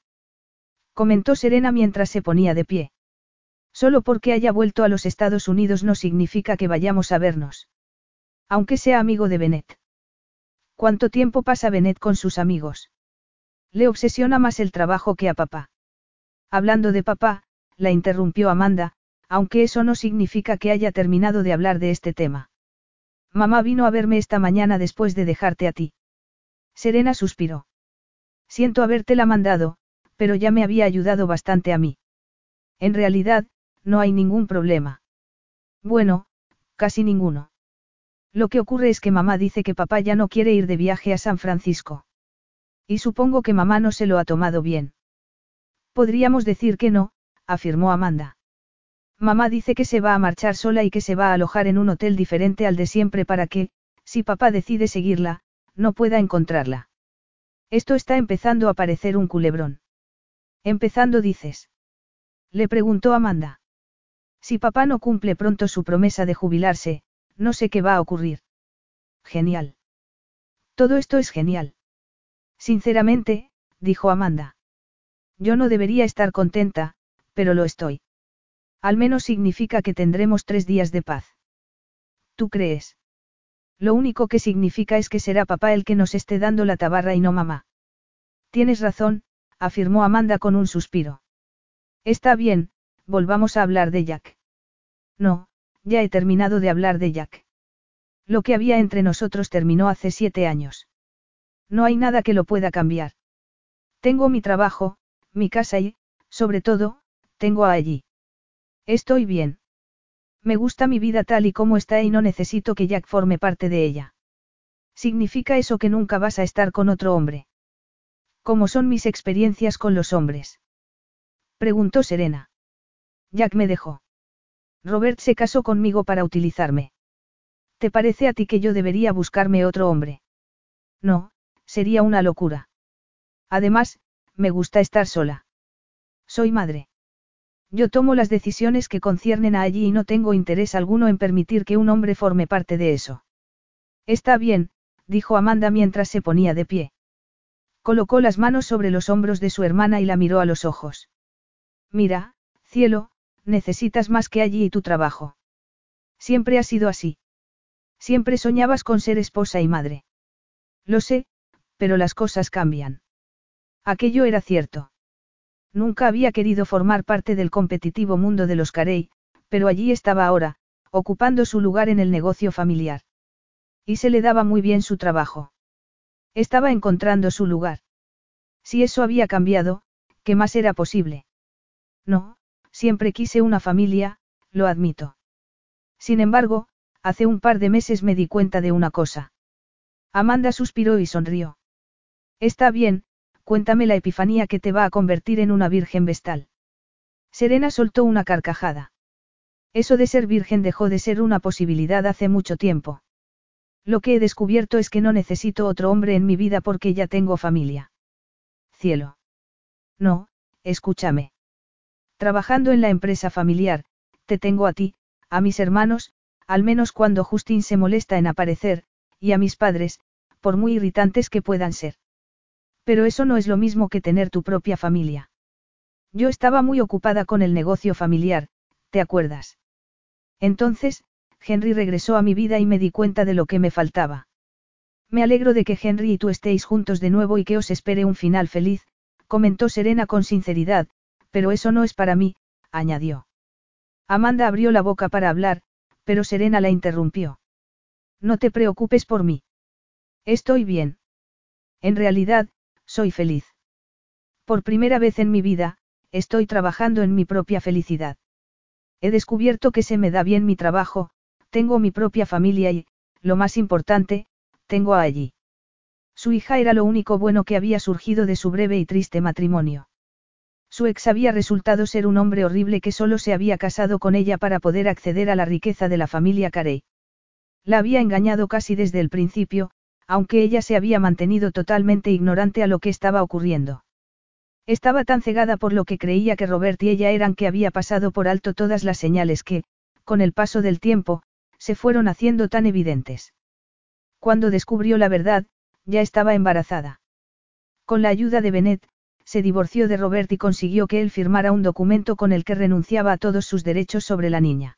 S1: comentó Serena mientras se ponía de pie. Solo porque haya vuelto a los Estados Unidos no significa que vayamos a vernos. Aunque sea amigo de Bennett. ¿Cuánto tiempo pasa Bennett con sus amigos? Le obsesiona más el trabajo que a papá. Hablando de papá, la interrumpió Amanda, aunque eso no significa que haya terminado de hablar de este tema. Mamá vino a verme esta mañana después de dejarte a ti. Serena suspiró. Siento habértela mandado, pero ya me había ayudado bastante a mí. En realidad, no hay ningún problema. Bueno, casi ninguno. Lo que ocurre es que mamá dice que papá ya no quiere ir de viaje a San Francisco. Y supongo que mamá no se lo ha tomado bien. Podríamos decir que no, afirmó Amanda. Mamá dice que se va a marchar sola y que se va a alojar en un hotel diferente al de siempre para que, si papá decide seguirla, no pueda encontrarla. Esto está empezando a parecer un culebrón. Empezando dices. Le preguntó Amanda. Si papá no cumple pronto su promesa de jubilarse, no sé qué va a ocurrir. Genial. Todo esto es genial. Sinceramente, dijo Amanda. Yo no debería estar contenta, pero lo estoy. Al menos significa que tendremos tres días de paz. ¿Tú crees? Lo único que significa es que será papá el que nos esté dando la tabarra y no mamá. Tienes razón, afirmó Amanda con un suspiro. Está bien, volvamos a hablar de Jack. No, ya he terminado de hablar de Jack. Lo que había entre nosotros terminó hace siete años. No hay nada que lo pueda cambiar. Tengo mi trabajo, mi casa y, sobre todo, tengo a allí. Estoy bien. Me gusta mi vida tal y como está y no necesito que Jack forme parte de ella. ¿Significa eso que nunca vas a estar con otro hombre? ¿Cómo son mis experiencias con los hombres? Preguntó Serena. Jack me dejó. Robert se casó conmigo para utilizarme. ¿Te parece a ti que yo debería buscarme otro hombre? No, sería una locura. Además, me gusta estar sola. Soy madre. Yo tomo las decisiones que conciernen a allí y no tengo interés alguno en permitir que un hombre forme parte de eso. Está bien, dijo Amanda mientras se ponía de pie. Colocó las manos sobre los hombros de su hermana y la miró a los ojos. Mira, cielo, necesitas más que allí y tu trabajo. Siempre ha sido así. Siempre soñabas con ser esposa y madre. Lo sé, pero las cosas cambian. Aquello era cierto. Nunca había querido formar parte del competitivo mundo de los Carey, pero allí estaba ahora, ocupando su lugar en el negocio familiar. Y se le daba muy bien su trabajo. Estaba encontrando su lugar. Si eso había cambiado, ¿qué más era posible? No, siempre quise una familia, lo admito. Sin embargo, hace un par de meses me di cuenta de una cosa. Amanda suspiró y sonrió. Está bien, cuéntame la epifanía que te va a convertir en una virgen vestal. Serena soltó una carcajada. Eso de ser virgen dejó de ser una posibilidad hace mucho tiempo. Lo que he descubierto es que no necesito otro hombre en mi vida porque ya tengo familia. Cielo. No, escúchame. Trabajando en la empresa familiar, te tengo a ti, a mis hermanos, al menos cuando Justin se molesta en aparecer, y a mis padres, por muy irritantes que puedan ser. Pero eso no es lo mismo que tener tu propia familia. Yo estaba muy ocupada con el negocio familiar, ¿te acuerdas? Entonces, Henry regresó a mi vida y me di cuenta de lo que me faltaba. Me alegro de que Henry y tú estéis juntos de nuevo y que os espere un final feliz, comentó Serena con sinceridad, pero eso no es para mí, añadió. Amanda abrió la boca para hablar, pero Serena la interrumpió. No te preocupes por mí. Estoy bien. En realidad, soy feliz. Por primera vez en mi vida, estoy trabajando en mi propia felicidad. He descubierto que se me da bien mi trabajo, tengo mi propia familia y, lo más importante, tengo a allí. Su hija era lo único bueno que había surgido de su breve y triste matrimonio. Su ex había resultado ser un hombre horrible que solo se había casado con ella para poder acceder a la riqueza de la familia Carey. La había engañado casi desde el principio, aunque ella se había mantenido totalmente ignorante a lo que estaba ocurriendo. Estaba tan cegada por lo que creía que Robert y ella eran que había pasado por alto todas las señales que, con el paso del tiempo, se fueron haciendo tan evidentes. Cuando descubrió la verdad, ya estaba embarazada. Con la ayuda de Bennett, se divorció de Robert y consiguió que él firmara un documento con el que renunciaba a todos sus derechos sobre la niña.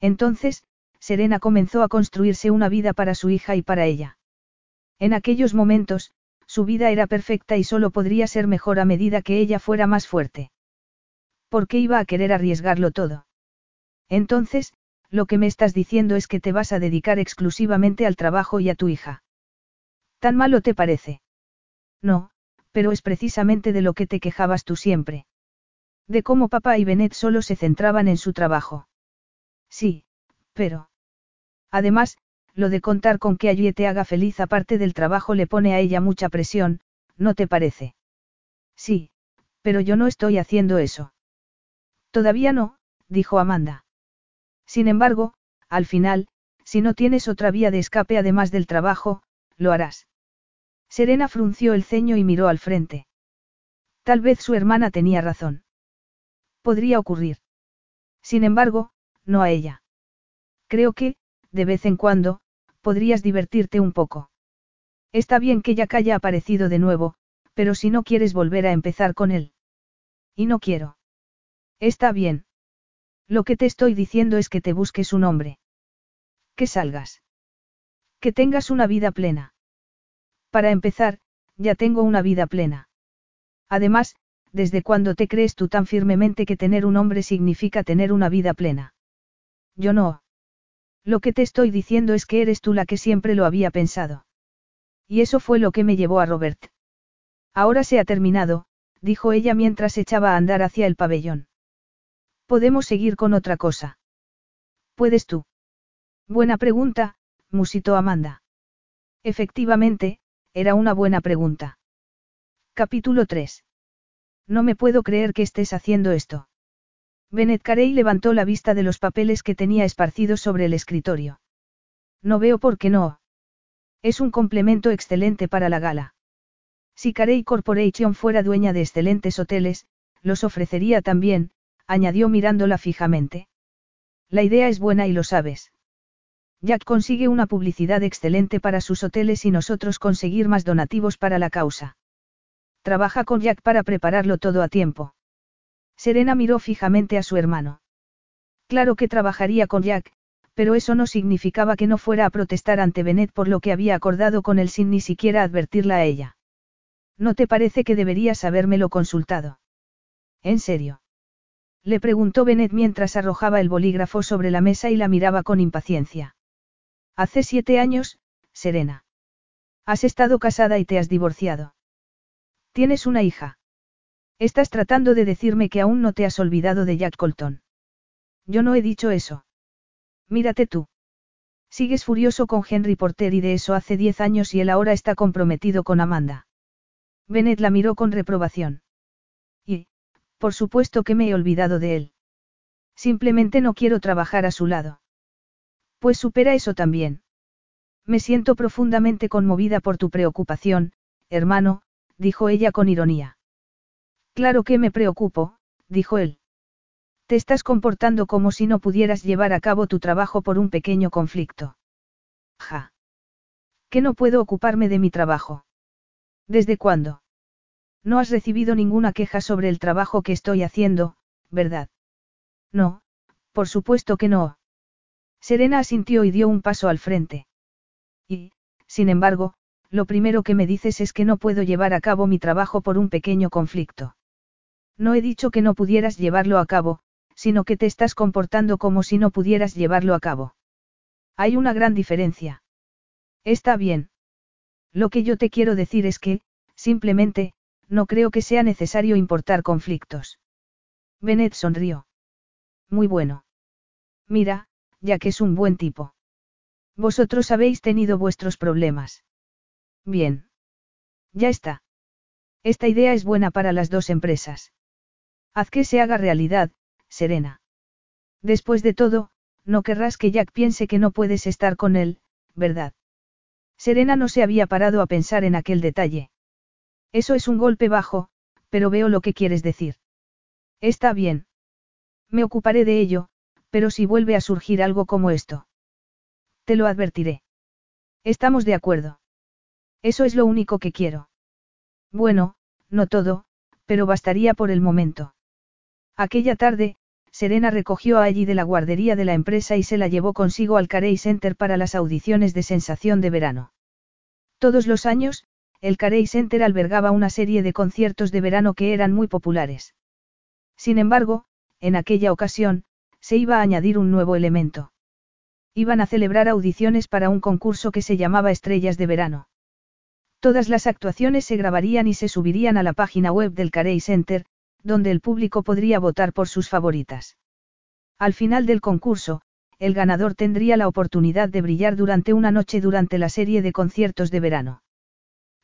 S1: Entonces, Serena comenzó a construirse una vida para su hija y para ella. En aquellos momentos, su vida era perfecta y solo podría ser mejor a medida que ella fuera más fuerte. ¿Por qué iba a querer arriesgarlo todo? Entonces, lo que me estás diciendo es que te vas a dedicar exclusivamente al trabajo y a tu hija. ¿Tan malo te parece? No, pero es precisamente de lo que te quejabas tú siempre. De cómo papá y Bennett solo se centraban en su trabajo. Sí, pero. Además, lo de contar con que allí te haga feliz aparte del trabajo le pone a ella mucha presión, ¿no te parece? Sí, pero yo no estoy haciendo eso. Todavía no, dijo Amanda. Sin embargo, al final, si no tienes otra vía de escape además del trabajo, lo harás. Serena frunció el ceño y miró al frente. Tal vez su hermana tenía razón. Podría ocurrir. Sin embargo, no a ella. Creo que, de vez en cuando, podrías divertirte un poco. Está bien que ya haya aparecido de nuevo, pero si no quieres volver a empezar con él. Y no quiero. Está bien. Lo que te estoy diciendo es que te busques un hombre. Que salgas. Que tengas una vida plena. Para empezar, ya tengo una vida plena. Además, ¿desde cuándo te crees tú tan firmemente que tener un hombre significa tener una vida plena? Yo no. Lo que te estoy diciendo es que eres tú la que siempre lo había pensado. Y eso fue lo que me llevó a Robert. Ahora se ha terminado, dijo ella mientras echaba a andar hacia el pabellón. Podemos seguir con otra cosa. ¿Puedes tú? Buena pregunta, musitó Amanda. Efectivamente, era una buena pregunta. Capítulo 3. No me puedo creer que estés haciendo esto. Bennett Carey levantó la vista de los papeles que tenía esparcidos sobre el escritorio. No veo por qué no. Es un complemento excelente para la gala. Si Carey Corporation fuera dueña de excelentes hoteles, los ofrecería también, añadió mirándola fijamente. La idea es buena y lo sabes. Jack consigue una publicidad excelente para sus hoteles y nosotros conseguir más donativos para la causa. Trabaja con Jack para prepararlo todo a tiempo. Serena miró fijamente a su hermano. Claro que trabajaría con Jack, pero eso no significaba que no fuera a protestar ante Bennett por lo que había acordado con él sin ni siquiera advertirla a ella. ¿No te parece que deberías habérmelo consultado? ¿En serio? Le preguntó Bennett mientras arrojaba el bolígrafo sobre la mesa y la miraba con impaciencia. Hace siete años, Serena. Has estado casada y te has divorciado. Tienes una hija. Estás tratando de decirme que aún no te has olvidado de Jack Colton. Yo no he dicho eso. Mírate tú. Sigues furioso con Henry Porter y de eso hace diez años y él ahora está comprometido con Amanda. Bennett la miró con reprobación. Y, por supuesto que me he olvidado de él. Simplemente no quiero trabajar a su lado. Pues supera eso también. Me siento profundamente conmovida por tu preocupación, hermano, dijo ella con ironía. Claro que me preocupo, dijo él. Te estás comportando como si no pudieras llevar a cabo tu trabajo por un pequeño conflicto. Ja. Que no puedo ocuparme de mi trabajo. ¿Desde cuándo? No has recibido ninguna queja sobre el trabajo que estoy haciendo, ¿verdad? No, por supuesto que no. Serena asintió y dio un paso al frente. Y, sin embargo, lo primero que me dices es que no puedo llevar a cabo mi trabajo por un pequeño conflicto. No he dicho que no pudieras llevarlo a cabo, sino que te estás comportando como si no pudieras llevarlo a cabo. Hay una gran diferencia. Está bien. Lo que yo te quiero decir es que, simplemente, no creo que sea necesario importar conflictos. Bennett sonrió. Muy bueno. Mira, ya que es un buen tipo. Vosotros habéis tenido vuestros problemas. Bien. Ya está. Esta idea es buena para las dos empresas. Haz que se haga realidad, Serena. Después de todo, no querrás que Jack piense que no puedes estar con él, ¿verdad? Serena no se había parado a pensar en aquel detalle. Eso es un golpe bajo, pero veo lo que quieres decir. Está bien. Me ocuparé de ello, pero si vuelve a surgir algo como esto. Te lo advertiré. Estamos de acuerdo. Eso es lo único que quiero. Bueno, no todo, pero bastaría por el momento. Aquella tarde, Serena recogió a allí de la guardería de la empresa y se la llevó consigo al Carey Center para las audiciones de sensación de verano. Todos los años, el Carey Center albergaba una serie de conciertos de verano que eran muy populares. Sin embargo, en aquella ocasión, se iba a añadir un nuevo elemento. Iban a celebrar audiciones para un concurso que se llamaba Estrellas de Verano. Todas las actuaciones se grabarían y se subirían a la página web del Carey Center, donde el público podría votar por sus favoritas. Al final del concurso, el ganador tendría la oportunidad de brillar durante una noche durante la serie de conciertos de verano.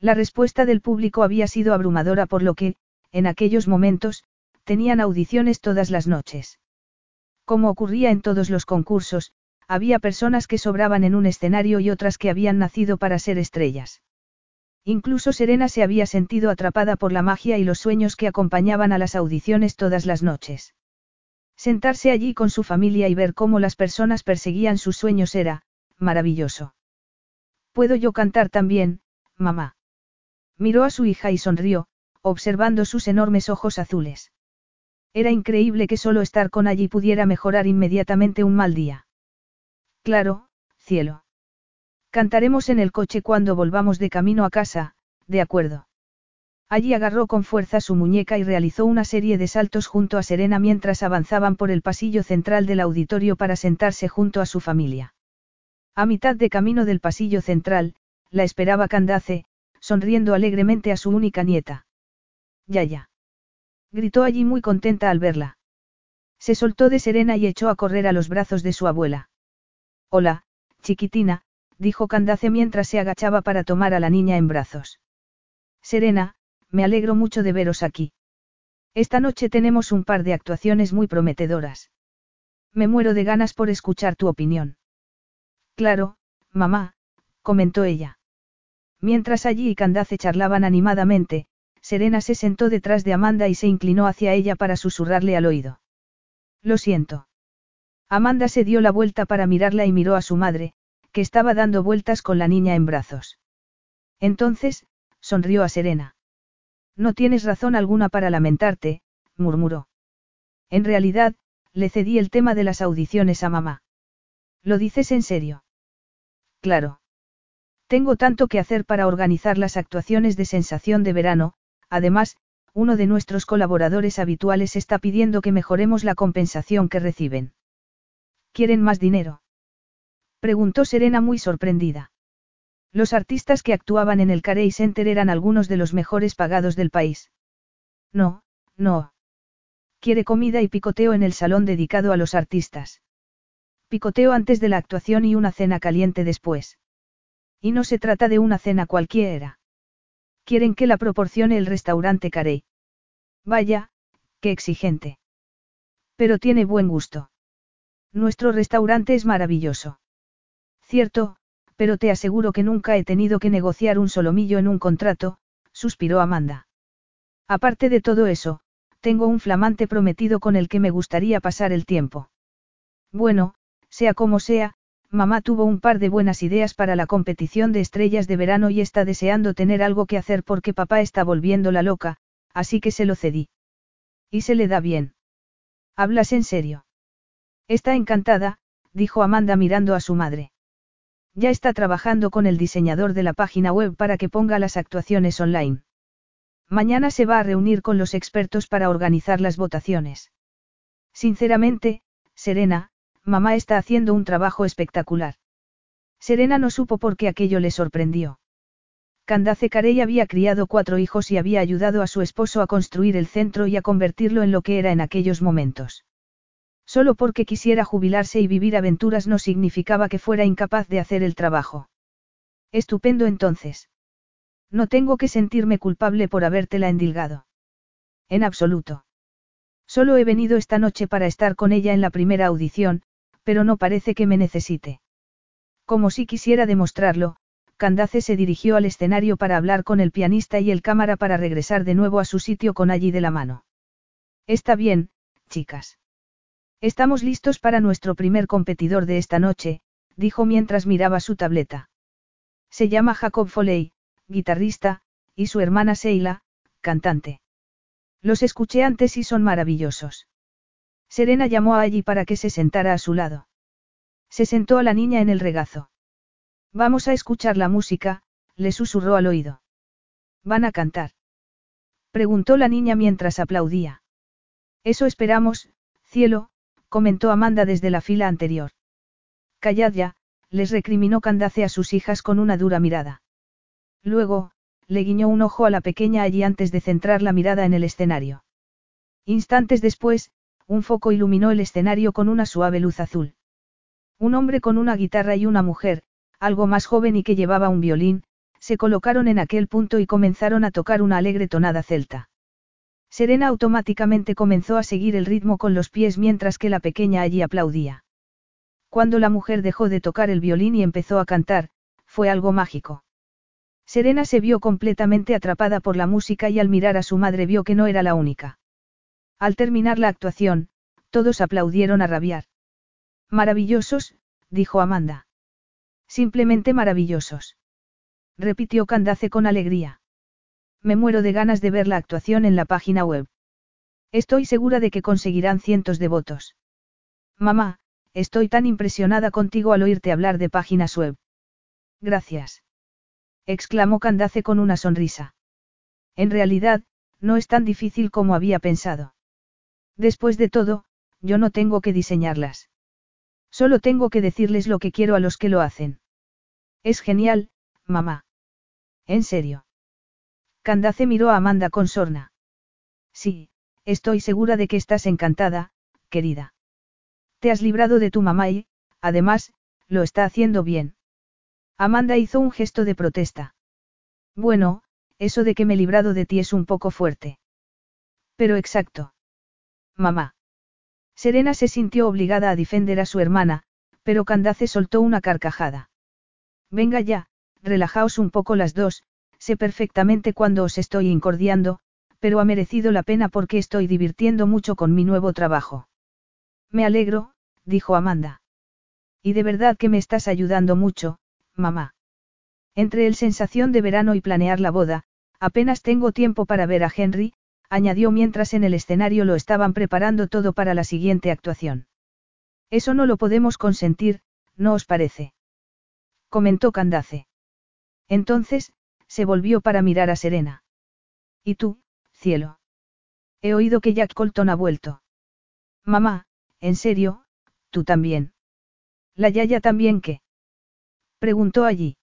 S1: La respuesta del público había sido abrumadora por lo que, en aquellos momentos, tenían audiciones todas las noches. Como ocurría en todos los concursos, había personas que sobraban en un escenario y otras que habían nacido para ser estrellas. Incluso Serena se había sentido atrapada por la magia y los sueños que acompañaban a las audiciones todas las noches. Sentarse allí con su familia y ver cómo las personas perseguían sus sueños era, maravilloso. ¿Puedo yo cantar también, mamá? Miró a su hija y sonrió, observando sus enormes ojos azules. Era increíble que solo estar con allí pudiera mejorar inmediatamente un mal día. Claro, cielo. Cantaremos en el coche cuando volvamos de camino a casa, de acuerdo. Allí agarró con fuerza su muñeca y realizó una serie de saltos junto a Serena mientras avanzaban por el pasillo central del auditorio para sentarse junto a su familia. A mitad de camino del pasillo central, la esperaba Candace, sonriendo alegremente a su única nieta. Ya ya. Gritó allí muy contenta al verla. Se soltó de Serena y echó a correr a los brazos de su abuela. Hola, chiquitina, dijo Candace mientras se agachaba para tomar a la niña en brazos. Serena, me alegro mucho de veros aquí. Esta noche tenemos un par de actuaciones muy prometedoras. Me muero de ganas por escuchar tu opinión. Claro, mamá, comentó ella. Mientras allí y Candace charlaban animadamente, Serena se sentó detrás de Amanda y se inclinó hacia ella para susurrarle al oído. Lo siento. Amanda se dio la vuelta para mirarla y miró a su madre, que estaba dando vueltas con la niña en brazos. Entonces, sonrió a Serena. No tienes razón alguna para lamentarte, murmuró. En realidad, le cedí el tema de las audiciones a mamá. ¿Lo dices en serio? Claro. Tengo tanto que hacer para organizar las actuaciones de sensación de verano, Además, uno de nuestros colaboradores habituales está pidiendo que mejoremos la compensación que reciben. ¿Quieren más dinero? Preguntó Serena muy sorprendida. Los artistas que actuaban en el Carey Center eran algunos de los mejores pagados del país. No, no. Quiere comida y picoteo en el salón dedicado a los artistas. Picoteo antes de la actuación y una cena caliente después. Y no se trata de una cena cualquiera. Quieren que la proporcione el restaurante Carey. Vaya, qué exigente. Pero tiene buen gusto. Nuestro restaurante es maravilloso. Cierto, pero te aseguro que nunca he tenido que negociar un solomillo en un contrato, suspiró Amanda. Aparte de todo eso, tengo un flamante prometido con el que me gustaría pasar el tiempo. Bueno, sea como sea, mamá tuvo un par de buenas ideas para la competición de estrellas de verano y está deseando tener algo que hacer porque papá está volviéndola loca, así que se lo cedí. Y se le da bien. ¿Hablas en serio? Está encantada, dijo Amanda mirando a su madre. Ya está trabajando con el diseñador de la página web para que ponga las actuaciones online. Mañana se va a reunir con los expertos para organizar las votaciones. Sinceramente, Serena, mamá está haciendo un trabajo espectacular. Serena no supo por qué aquello le sorprendió. Candace Carey había criado cuatro hijos y había ayudado a su esposo a construir el centro y a convertirlo en lo que era en aquellos momentos. Solo porque quisiera jubilarse y vivir aventuras no significaba que fuera incapaz de hacer el trabajo. Estupendo entonces. No tengo que sentirme culpable por habértela endilgado. En absoluto. Solo he venido esta noche para estar con ella en la primera audición, pero no parece que me necesite. Como si quisiera demostrarlo, Candace se dirigió al escenario para hablar con el pianista y el cámara para regresar de nuevo a su sitio con allí de la mano. Está bien, chicas. Estamos listos para nuestro primer competidor de esta noche, dijo mientras miraba su tableta. Se llama Jacob Foley, guitarrista, y su hermana Seila, cantante. Los escuché antes y son maravillosos. Serena llamó a allí para que se sentara a su lado. Se sentó a la niña en el regazo. Vamos a escuchar la música, le susurró al oído. ¿Van a cantar? Preguntó la niña mientras aplaudía. Eso esperamos, cielo, comentó Amanda desde la fila anterior. Callad ya, les recriminó Candace a sus hijas con una dura mirada. Luego, le guiñó un ojo a la pequeña allí antes de centrar la mirada en el escenario. Instantes después, un foco iluminó el escenario con una suave luz azul. Un hombre con una guitarra y una mujer, algo más joven y que llevaba un violín, se colocaron en aquel punto y comenzaron a tocar una alegre tonada celta. Serena automáticamente comenzó a seguir el ritmo con los pies mientras que la pequeña allí aplaudía. Cuando la mujer dejó de tocar el violín y empezó a cantar, fue algo mágico. Serena se vio completamente atrapada por la música y al mirar a su madre vio que no era la única. Al terminar la actuación, todos aplaudieron a rabiar. Maravillosos, dijo Amanda. Simplemente maravillosos. Repitió Candace con alegría. Me muero de ganas de ver la actuación en la página web. Estoy segura de que conseguirán cientos de votos. Mamá, estoy tan impresionada contigo al oírte hablar de páginas web. Gracias. exclamó Candace con una sonrisa. En realidad, no es tan difícil como había pensado. Después de todo, yo no tengo que diseñarlas. Solo tengo que decirles lo que quiero a los que lo hacen. Es genial, mamá. ¿En serio? Candace miró a Amanda con sorna. Sí, estoy segura de que estás encantada, querida. Te has librado de tu mamá y, además, lo está haciendo bien. Amanda hizo un gesto de protesta. Bueno, eso de que me he librado de ti es un poco fuerte. Pero exacto. Mamá. Serena se sintió obligada a defender a su hermana, pero Candace soltó una carcajada. Venga ya, relajaos un poco las dos, sé perfectamente cuándo os estoy incordiando, pero ha merecido la pena porque estoy divirtiendo mucho con mi nuevo trabajo. Me alegro, dijo Amanda. Y de verdad que me estás ayudando mucho, mamá. Entre el sensación de verano y planear la boda, apenas tengo tiempo para ver a Henry, añadió mientras en el escenario lo estaban preparando todo para la siguiente actuación. Eso no lo podemos consentir, ¿no os parece? comentó Candace. Entonces, se volvió para mirar a Serena. ¿Y tú, cielo? He oído que Jack Colton ha vuelto. Mamá, en serio, tú también. ¿La Yaya también qué? Preguntó allí.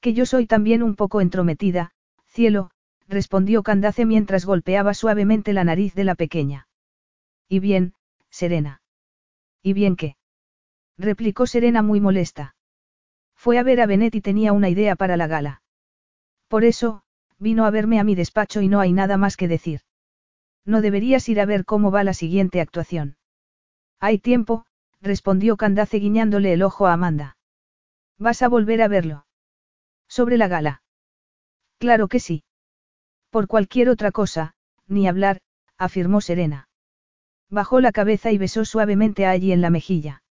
S1: Que yo soy también un poco entrometida, cielo, respondió Candace mientras golpeaba suavemente la nariz de la pequeña. Y bien, Serena. ¿Y bien qué? replicó Serena muy molesta. Fue a ver a Benet y tenía una idea para la gala. Por eso, vino a verme a mi despacho y no hay nada más que decir. No deberías ir a ver cómo va la siguiente actuación. Hay tiempo, respondió Candace guiñándole el ojo a Amanda. ¿Vas a volver a verlo? Sobre la gala. Claro que sí. Por cualquier otra cosa, ni hablar, afirmó Serena. Bajó la cabeza y besó suavemente a allí en la mejilla.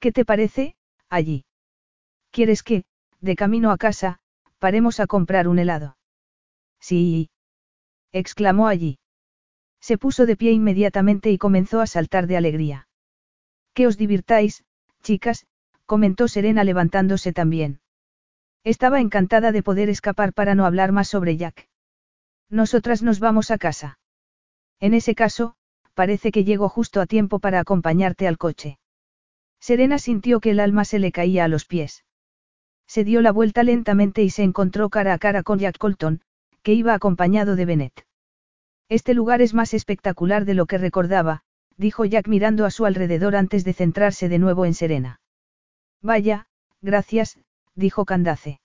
S1: ¿Qué te parece, allí? ¿Quieres que, de camino a casa, paremos a comprar un helado? Sí. exclamó allí. Se puso de pie inmediatamente y comenzó a saltar de alegría. Que os divirtáis, chicas, comentó Serena levantándose también. Estaba encantada de poder escapar para no hablar más sobre Jack. Nosotras nos vamos a casa. En ese caso, parece que llego justo a tiempo para acompañarte al coche. Serena sintió que el alma se le caía a los pies. Se dio la vuelta lentamente y se encontró cara a cara con Jack Colton, que iba acompañado de Bennett. Este lugar es más espectacular de lo que recordaba, dijo Jack mirando a su alrededor antes de centrarse de nuevo en Serena. Vaya, gracias, dijo Candace.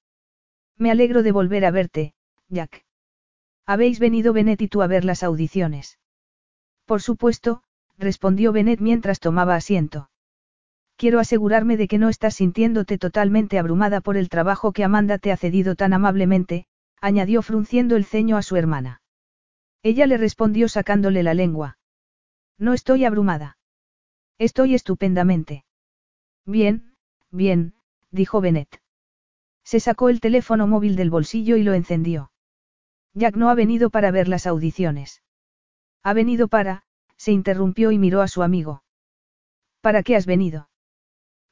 S1: Me alegro de volver a verte, Jack. ¿Habéis venido Bennett y tú a ver las audiciones? Por supuesto, respondió Bennett mientras tomaba asiento. Quiero asegurarme de que no estás sintiéndote totalmente abrumada por el trabajo que Amanda te ha cedido tan amablemente, añadió frunciendo el ceño a su hermana. Ella le respondió sacándole la lengua. No estoy abrumada. Estoy estupendamente. Bien, bien, dijo Bennett. Se sacó el teléfono móvil del bolsillo y lo encendió. Jack no ha venido para ver las audiciones. Ha venido para, se interrumpió y miró a su amigo. ¿Para qué has venido?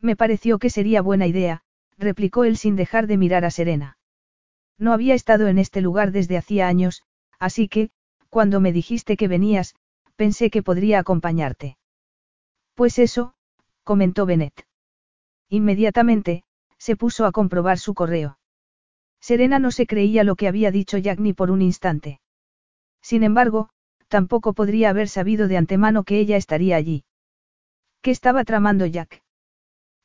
S1: Me pareció que sería buena idea, replicó él sin dejar de mirar a Serena. No había estado en este lugar desde hacía años, así que, cuando me dijiste que venías, pensé que podría acompañarte. Pues eso, comentó Bennett. Inmediatamente, se puso a comprobar su correo. Serena no se creía lo que había dicho Jack ni por un instante. Sin embargo, tampoco podría haber sabido de antemano que ella estaría allí. ¿Qué estaba tramando Jack?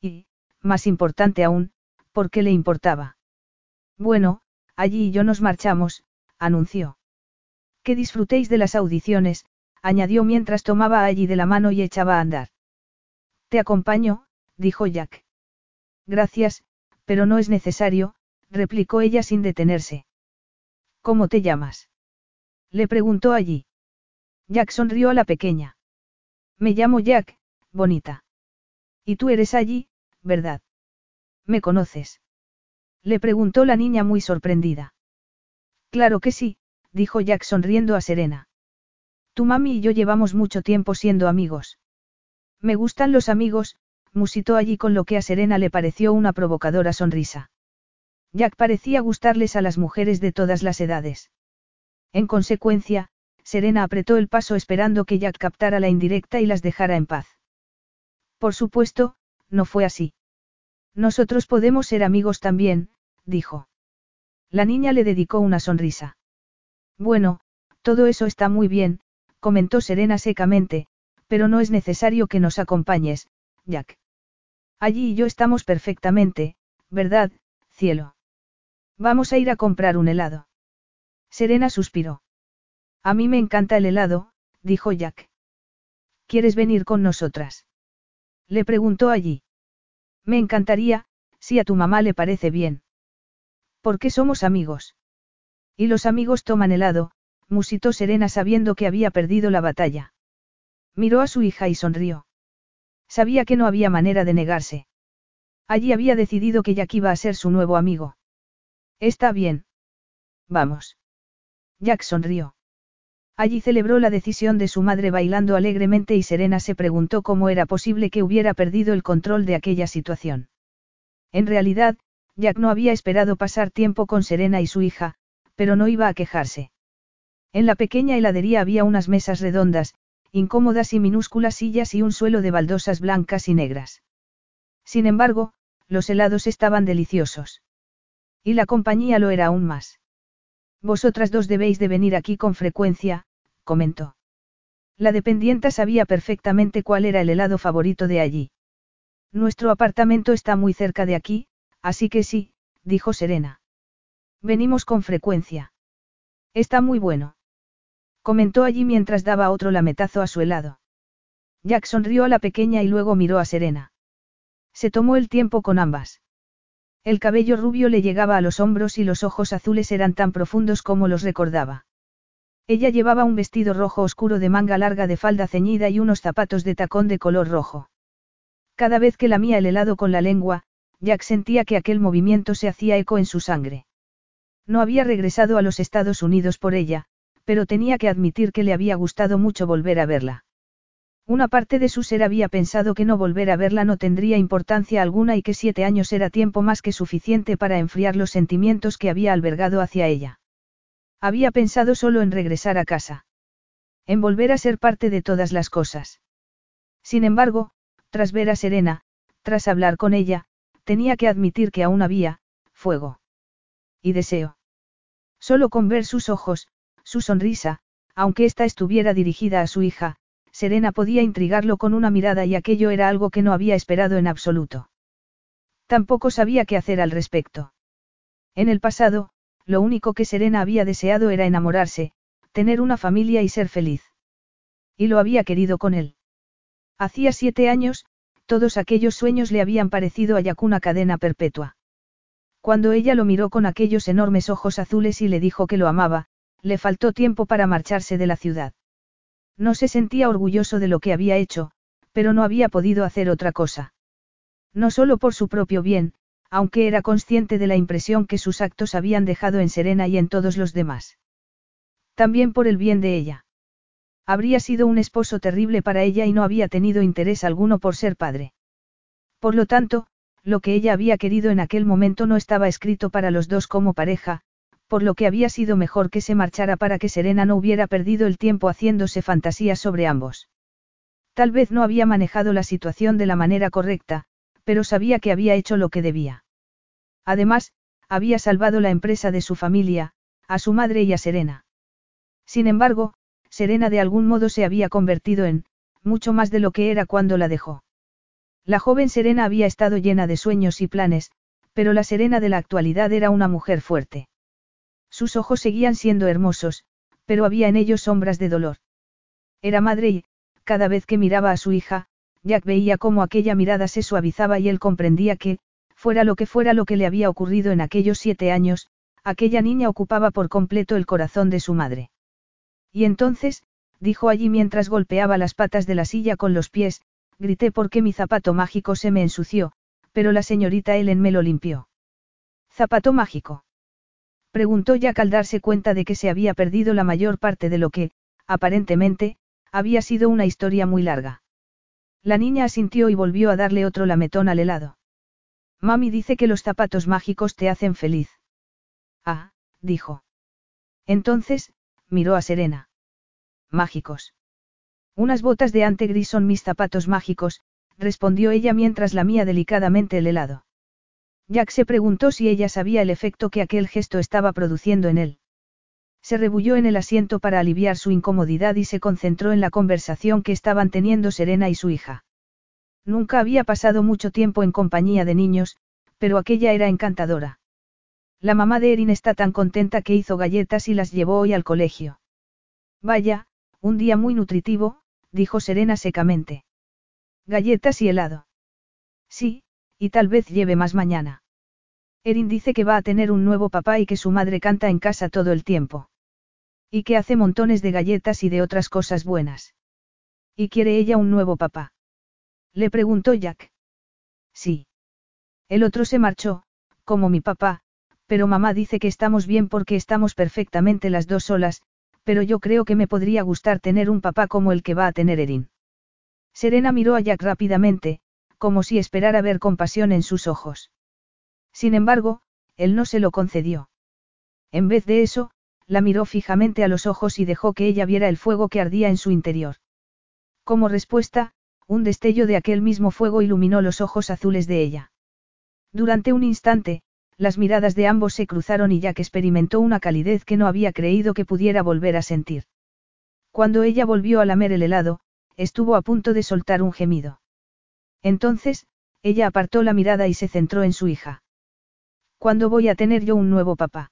S1: Y, más importante aún, ¿por qué le importaba? Bueno, allí y yo nos marchamos, anunció. Que disfrutéis de las audiciones, añadió mientras tomaba a allí de la mano y echaba a andar. Te acompaño, dijo Jack. Gracias, pero no es necesario, replicó ella sin detenerse. ¿Cómo te llamas? Le preguntó allí. Jack sonrió a la pequeña. Me llamo Jack, bonita. Y tú eres allí, ¿verdad? ¿Me conoces? Le preguntó la niña muy sorprendida. Claro que sí, dijo Jack sonriendo a Serena. Tu mami y yo llevamos mucho tiempo siendo amigos. Me gustan los amigos, musitó allí con lo que a Serena le pareció una provocadora sonrisa. Jack parecía gustarles a las mujeres de todas las edades. En consecuencia, Serena apretó el paso esperando que Jack captara la indirecta y las dejara en paz. Por supuesto, no fue así. Nosotros podemos ser amigos también, dijo. La niña le dedicó una sonrisa. Bueno, todo eso está muy bien, comentó Serena secamente, pero no es necesario que nos acompañes, Jack. Allí y yo estamos perfectamente, ¿verdad, cielo? Vamos a ir a comprar un helado. Serena suspiró. A mí me encanta el helado, dijo Jack. ¿Quieres venir con nosotras? Le preguntó allí. Me encantaría, si a tu mamá le parece bien. ¿Por qué somos amigos? Y los amigos toman helado, musitó Serena sabiendo que había perdido la batalla. Miró a su hija y sonrió. Sabía que no había manera de negarse. Allí había decidido que Jack iba a ser su nuevo amigo. Está bien. Vamos. Jack sonrió. Allí celebró la decisión de su madre bailando alegremente y Serena se preguntó cómo era posible que hubiera perdido el control de aquella situación. En realidad, Jack no había esperado pasar tiempo con Serena y su hija, pero no iba a quejarse. En la pequeña heladería había unas mesas redondas, incómodas y minúsculas sillas y un suelo de baldosas blancas y negras. Sin embargo, los helados estaban deliciosos. Y la compañía lo era aún más. Vosotras dos debéis de venir aquí con frecuencia, comentó. La dependienta sabía perfectamente cuál era el helado favorito de allí. Nuestro apartamento está muy cerca de aquí, así que sí, dijo Serena. Venimos con frecuencia. Está muy bueno. Comentó allí mientras daba otro lametazo a su helado. Jack sonrió a la pequeña y luego miró a Serena. Se tomó el tiempo con ambas. El cabello rubio le llegaba a los hombros y los ojos azules eran tan profundos como los recordaba. Ella llevaba un vestido rojo oscuro de manga larga de falda ceñida y unos zapatos de tacón de color rojo. Cada vez que lamía el helado con la lengua, Jack sentía que aquel movimiento se hacía eco en su sangre. No había regresado a los Estados Unidos por ella, pero tenía que admitir que le había gustado mucho volver a verla. Una parte de su ser había pensado que no volver a verla no tendría importancia alguna y que siete años era tiempo más que suficiente para enfriar los sentimientos que había albergado hacia ella. Había pensado solo en regresar a casa. En volver a ser parte de todas las cosas. Sin embargo, tras ver a Serena, tras hablar con ella, tenía que admitir que aún había, fuego. Y deseo. Solo con ver sus ojos, su sonrisa, aunque ésta estuviera dirigida a su hija, Serena podía intrigarlo con una mirada y aquello era algo que no había esperado en absoluto. Tampoco sabía qué hacer al respecto. En el pasado, lo único que Serena había deseado era enamorarse, tener una familia y ser feliz. Y lo había querido con él. Hacía siete años, todos aquellos sueños le habían parecido a Jack una cadena perpetua. Cuando ella lo miró con aquellos enormes ojos azules y le dijo que lo amaba, le faltó tiempo para marcharse de la ciudad. No se sentía orgulloso de lo que había hecho, pero no había podido hacer otra cosa. No solo por su propio bien, aunque era consciente de la impresión que sus actos habían dejado en Serena y en todos los demás. También por el bien de ella. Habría sido un esposo terrible para ella y no había tenido interés alguno por ser padre. Por lo tanto, lo que ella había querido en aquel momento no estaba escrito para los dos como pareja, por lo que había sido mejor que se marchara para que Serena no hubiera perdido el tiempo haciéndose fantasías sobre ambos. Tal vez no había manejado la situación de la manera correcta, pero sabía que había hecho lo que debía. Además, había salvado la empresa de su familia, a su madre y a Serena. Sin embargo, Serena de algún modo se había convertido en, mucho más de lo que era cuando la dejó. La joven Serena había estado llena de sueños y planes, pero la Serena de la actualidad era una mujer fuerte. Sus ojos seguían siendo hermosos, pero había en ellos sombras de dolor. Era madre y, cada vez que miraba a su hija, Jack veía cómo aquella mirada se suavizaba y él comprendía que, fuera lo que fuera lo que le había ocurrido en aquellos siete años, aquella niña ocupaba por completo el corazón de su madre. Y entonces, dijo allí mientras golpeaba las patas de la silla con los pies, grité porque mi zapato mágico se me ensució, pero la señorita Ellen me lo limpió. ¿Zapato mágico? Preguntó Jack al darse cuenta de que se había perdido la mayor parte de lo que, aparentemente, había sido una historia muy larga. La niña asintió y volvió a darle otro lametón al helado. Mami dice que los zapatos mágicos te hacen feliz. Ah, dijo. Entonces, miró a Serena. Mágicos. Unas botas de ante gris son mis zapatos mágicos, respondió ella mientras lamía delicadamente el helado. Jack se preguntó si ella sabía el efecto que aquel gesto estaba produciendo en él. Se rebulló en el asiento para aliviar su incomodidad y se concentró en la conversación que estaban teniendo Serena y su hija. Nunca había pasado mucho tiempo en compañía de niños, pero aquella era encantadora. La mamá de Erin está tan contenta que hizo galletas y las llevó hoy al colegio. Vaya, un día muy nutritivo, dijo Serena secamente. Galletas y helado. Sí, y tal vez lleve más mañana. Erin dice que va a tener un nuevo papá y que su madre canta en casa todo el tiempo. Y que hace montones de galletas y de otras cosas buenas. ¿Y quiere ella un nuevo papá? Le preguntó Jack. Sí. El otro se marchó, como mi papá, pero mamá dice que estamos bien porque estamos perfectamente las dos solas, pero yo creo que me podría gustar tener un papá como el que va a tener Erin. Serena miró a Jack rápidamente, como si esperara ver compasión en sus ojos. Sin embargo, él no se lo concedió. En vez de eso, la miró fijamente a los ojos y dejó que ella viera el fuego que ardía en su interior. Como respuesta, un destello de aquel mismo fuego iluminó los ojos azules de ella. Durante un instante, las miradas de ambos se cruzaron y Jack experimentó una calidez que no había creído que pudiera volver a sentir. Cuando ella volvió a lamer el helado, estuvo a punto de soltar un gemido. Entonces, ella apartó la mirada y se centró en su hija. ¿Cuándo voy a tener yo un nuevo papá?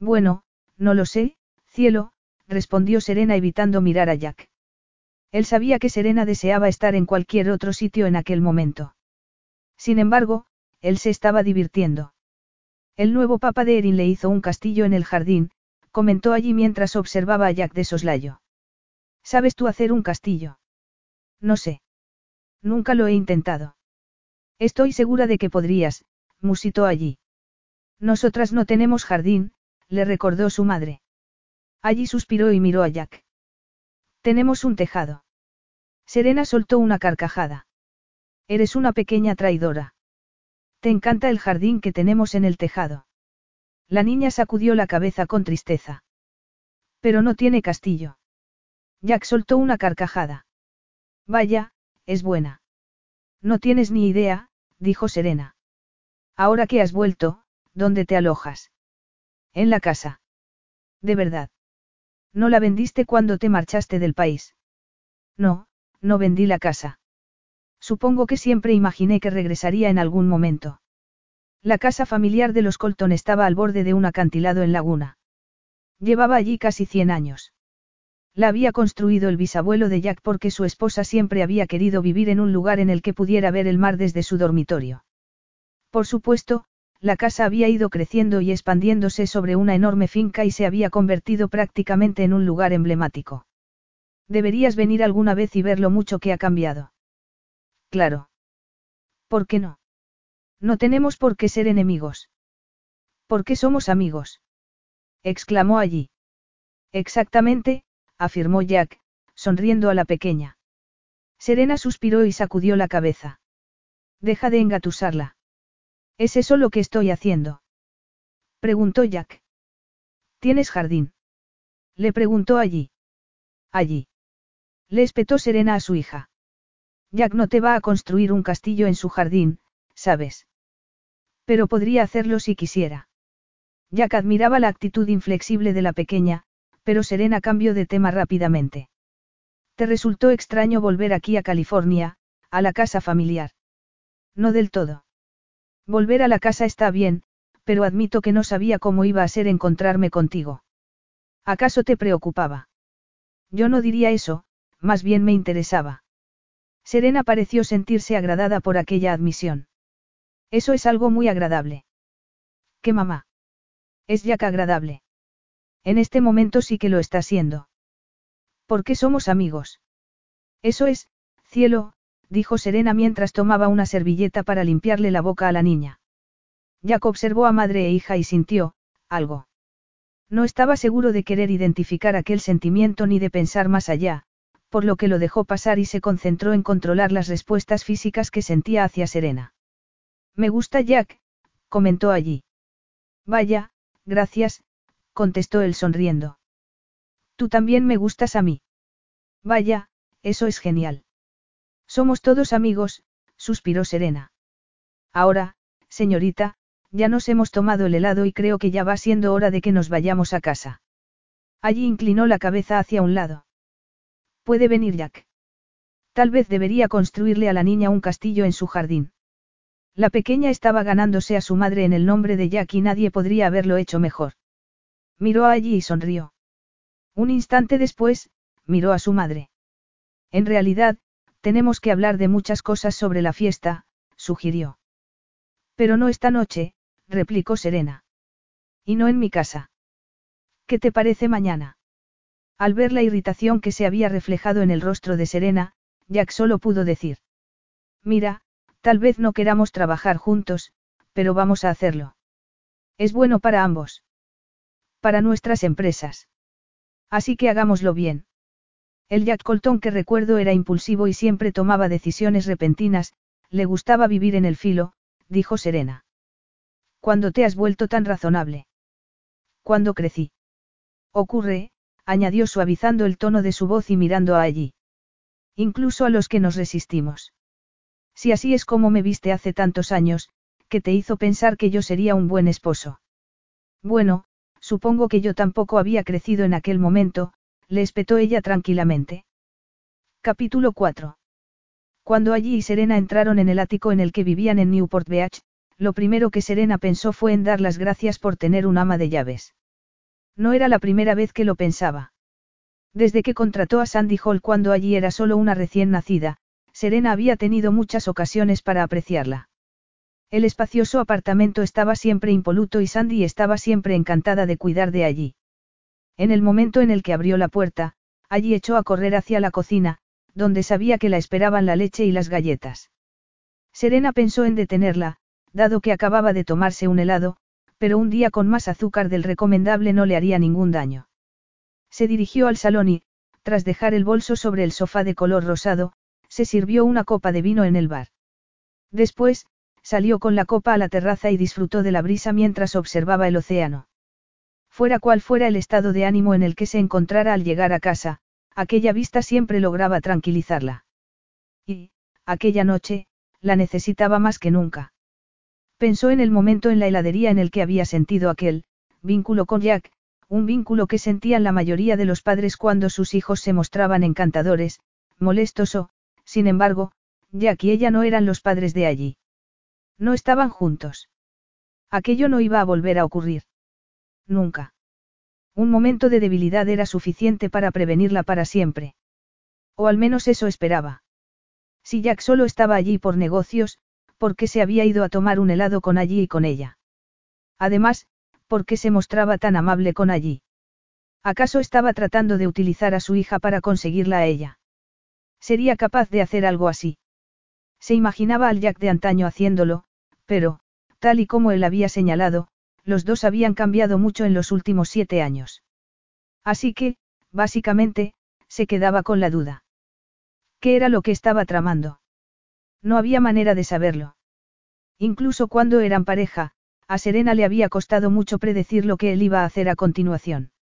S1: Bueno, no lo sé, cielo, respondió Serena evitando mirar a Jack. Él sabía que Serena deseaba estar en cualquier otro sitio en aquel momento. Sin embargo, él se estaba divirtiendo. El nuevo papa de Erin le hizo un castillo en el jardín, comentó allí mientras observaba a Jack de soslayo. ¿Sabes tú hacer un castillo? No sé. Nunca lo he intentado. Estoy segura de que podrías, musitó allí. Nosotras no tenemos jardín, le recordó su madre. Allí suspiró y miró a Jack. Tenemos un tejado. Serena soltó una carcajada. Eres una pequeña traidora. Te encanta el jardín que tenemos en el tejado. La niña sacudió la cabeza con tristeza. Pero no tiene castillo. Jack soltó una carcajada. Vaya, es buena. No tienes ni idea, dijo Serena. Ahora que has vuelto, ¿Dónde te alojas? En la casa. De verdad. ¿No la vendiste cuando te marchaste del país? No, no vendí la casa. Supongo que siempre imaginé que regresaría en algún momento. La casa familiar de los Colton estaba al borde de un acantilado en laguna. Llevaba allí casi 100 años. La había construido el bisabuelo de Jack porque su esposa siempre había querido vivir en un lugar en el que pudiera ver el mar desde su dormitorio. Por supuesto, la casa había ido creciendo y expandiéndose sobre una enorme finca y se había convertido prácticamente en un lugar emblemático. Deberías venir alguna vez y ver lo mucho que ha cambiado. Claro. ¿Por qué no? No tenemos por qué ser enemigos. ¿Por qué somos amigos? exclamó allí. Exactamente, afirmó Jack, sonriendo a la pequeña. Serena suspiró y sacudió la cabeza. Deja de engatusarla. ¿Es eso lo que estoy haciendo? Preguntó Jack. ¿Tienes jardín? Le preguntó allí. Allí. Le espetó Serena a su hija. Jack no te va a construir un castillo en su jardín, ¿sabes? Pero podría hacerlo si quisiera. Jack admiraba la actitud inflexible de la pequeña, pero Serena cambió de tema rápidamente. ¿Te resultó extraño volver aquí a California, a la casa familiar? No del todo. Volver a la casa está bien, pero admito que no sabía cómo iba a ser encontrarme contigo. ¿Acaso te preocupaba? Yo no diría eso, más bien me interesaba. Serena pareció sentirse agradada por aquella admisión. Eso es algo muy agradable. ¿Qué mamá? Es ya que agradable. En este momento sí que lo está siendo. ¿Por qué somos amigos? Eso es, cielo, dijo Serena mientras tomaba una servilleta para limpiarle la boca a la niña. Jack observó a madre e hija y sintió, algo. No estaba seguro de querer identificar aquel sentimiento ni de pensar más allá, por lo que lo dejó pasar y se concentró en controlar las respuestas físicas que sentía hacia Serena. Me gusta Jack, comentó allí. Vaya, gracias, contestó él sonriendo. Tú también me gustas a mí. Vaya, eso es genial. Somos todos amigos, suspiró Serena. Ahora, señorita, ya nos hemos tomado el helado y creo que ya va siendo hora de que nos vayamos a casa. Allí inclinó la cabeza hacia un lado. Puede venir Jack. Tal vez debería construirle a la niña un castillo en su jardín. La pequeña estaba ganándose a su madre en el nombre de Jack y nadie podría haberlo hecho mejor. Miró allí y sonrió. Un instante después, miró a su madre. En realidad, tenemos que hablar de muchas cosas sobre la fiesta, sugirió. Pero no esta noche, replicó Serena. Y no en mi casa. ¿Qué te parece mañana? Al ver la irritación que se había reflejado en el rostro de Serena, Jack solo pudo decir. Mira, tal vez no queramos trabajar juntos, pero vamos a hacerlo. Es bueno para ambos. Para nuestras empresas. Así que hagámoslo bien. El Jack Colton que recuerdo era impulsivo y siempre tomaba decisiones repentinas, le gustaba vivir en el filo, dijo Serena. ¿Cuándo te has vuelto tan razonable? Cuando crecí. Ocurre, añadió suavizando el tono de su voz y mirando a allí. Incluso a los que nos resistimos. Si así es como me viste hace tantos años, que te hizo pensar que yo sería un buen esposo. Bueno, supongo que yo tampoco había crecido en aquel momento, le espetó ella tranquilamente. Capítulo 4. Cuando allí y Serena entraron en el ático en el que vivían en Newport Beach, lo primero que Serena pensó fue en dar las gracias por tener un ama de llaves. No era la primera vez que lo pensaba. Desde que contrató a Sandy Hall cuando allí era solo una recién nacida, Serena había tenido muchas ocasiones para apreciarla. El espacioso apartamento estaba siempre impoluto y Sandy estaba siempre encantada de cuidar de allí. En el momento en el que abrió la puerta, allí echó a correr hacia la cocina, donde sabía que la esperaban la leche y las galletas. Serena pensó en detenerla, dado que acababa de tomarse un helado, pero un día con más azúcar del recomendable no le haría ningún daño. Se dirigió al salón y, tras dejar el bolso sobre el sofá de color rosado, se sirvió una copa de vino en el bar. Después, salió con la copa a la terraza y disfrutó de la brisa mientras observaba el océano. Fuera cual fuera el estado de ánimo en el que se encontrara al llegar a casa, aquella vista siempre lograba tranquilizarla. Y, aquella noche, la necesitaba más que nunca. Pensó en el momento en la heladería en el que había sentido aquel, vínculo con Jack, un vínculo que sentían la mayoría de los padres cuando sus hijos se mostraban encantadores, molestos o, sin embargo, Jack y ella no eran los padres de allí. No estaban juntos. Aquello no iba a volver a ocurrir. Nunca. Un momento de debilidad era suficiente para prevenirla para siempre. O al menos eso esperaba. Si Jack solo estaba allí por negocios, porque se había ido a tomar un helado con allí y con ella. Además, porque se mostraba tan amable con allí. ¿Acaso estaba tratando de utilizar a su hija para conseguirla a ella? Sería capaz de hacer algo así. Se imaginaba al Jack de antaño haciéndolo, pero, tal y como él había señalado, los dos habían cambiado mucho en los últimos siete años. Así que, básicamente, se quedaba con la duda. ¿Qué era lo que estaba tramando? No había manera de saberlo. Incluso cuando eran pareja, a Serena le había costado mucho predecir lo que él iba a hacer a continuación.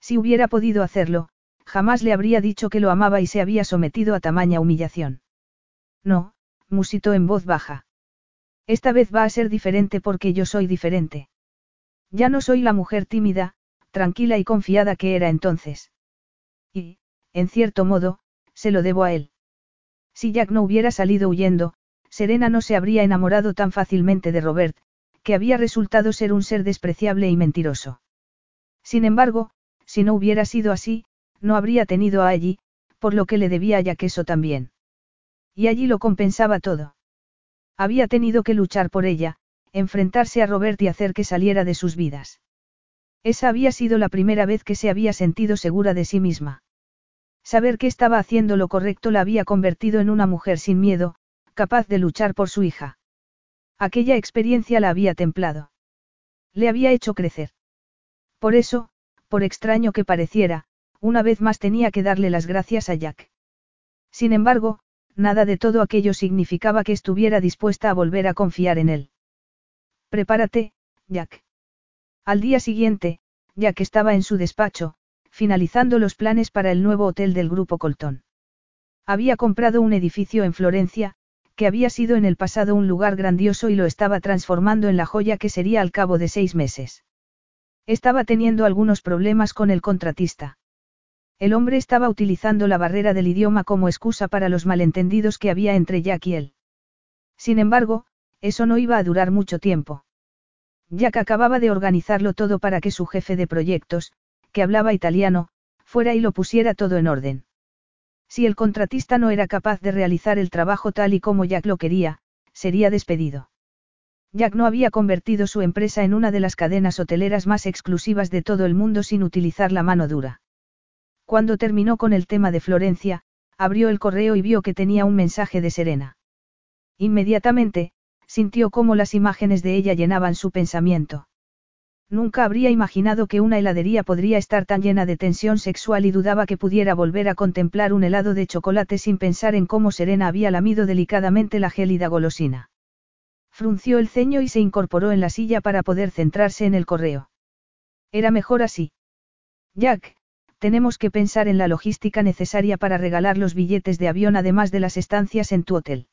S1: Si hubiera podido hacerlo, jamás le habría dicho que lo amaba y se había sometido a tamaña humillación. No, musitó en voz baja. Esta vez va a ser diferente porque yo soy diferente. Ya no soy la mujer tímida, tranquila y confiada que era entonces. Y, en cierto modo, se lo debo a él. Si Jack no hubiera salido huyendo, Serena no se habría enamorado tan fácilmente de Robert, que había resultado ser un ser despreciable y mentiroso. Sin embargo, si no hubiera sido así, no habría tenido a allí, por lo que le debía a Jack eso también. Y allí lo compensaba todo. Había tenido que luchar por ella, enfrentarse a Robert y hacer que saliera de sus vidas. Esa había sido la primera vez que se había sentido segura de sí misma. Saber que estaba haciendo lo correcto la había convertido en una mujer sin miedo, capaz de luchar por su hija. Aquella experiencia la había templado. Le había hecho crecer. Por eso, por extraño que pareciera, una vez más tenía que darle las gracias a Jack. Sin embargo, nada de todo aquello significaba que estuviera dispuesta a volver a confiar en él. Prepárate, Jack. Al día siguiente, Jack estaba en su despacho, finalizando los planes para el nuevo hotel del Grupo Colton. Había comprado un edificio en Florencia, que había sido en el pasado un lugar grandioso y lo estaba transformando en la joya que sería al cabo de seis meses. Estaba teniendo algunos problemas con el contratista. El hombre estaba utilizando la barrera del idioma como excusa para los malentendidos que había entre Jack y él. Sin embargo, eso no iba a durar mucho tiempo. Jack acababa de organizarlo todo para que su jefe de proyectos, que hablaba italiano, fuera y lo pusiera todo en orden. Si el contratista no era capaz de realizar el trabajo tal y como Jack lo quería, sería despedido. Jack no había convertido su empresa en una de las cadenas hoteleras más exclusivas de todo el mundo sin utilizar la mano dura. Cuando terminó con el tema de Florencia, abrió el correo y vio que tenía un mensaje de Serena. Inmediatamente, sintió cómo las imágenes de ella llenaban su pensamiento. Nunca habría imaginado que una heladería podría estar tan llena de tensión sexual y dudaba que pudiera volver a contemplar un helado de chocolate sin pensar en cómo Serena había lamido delicadamente la gélida golosina. Frunció el ceño y se incorporó en la silla para poder centrarse en el correo. Era mejor así. Jack, tenemos que pensar en la logística necesaria para regalar los billetes de avión además de las estancias en tu hotel.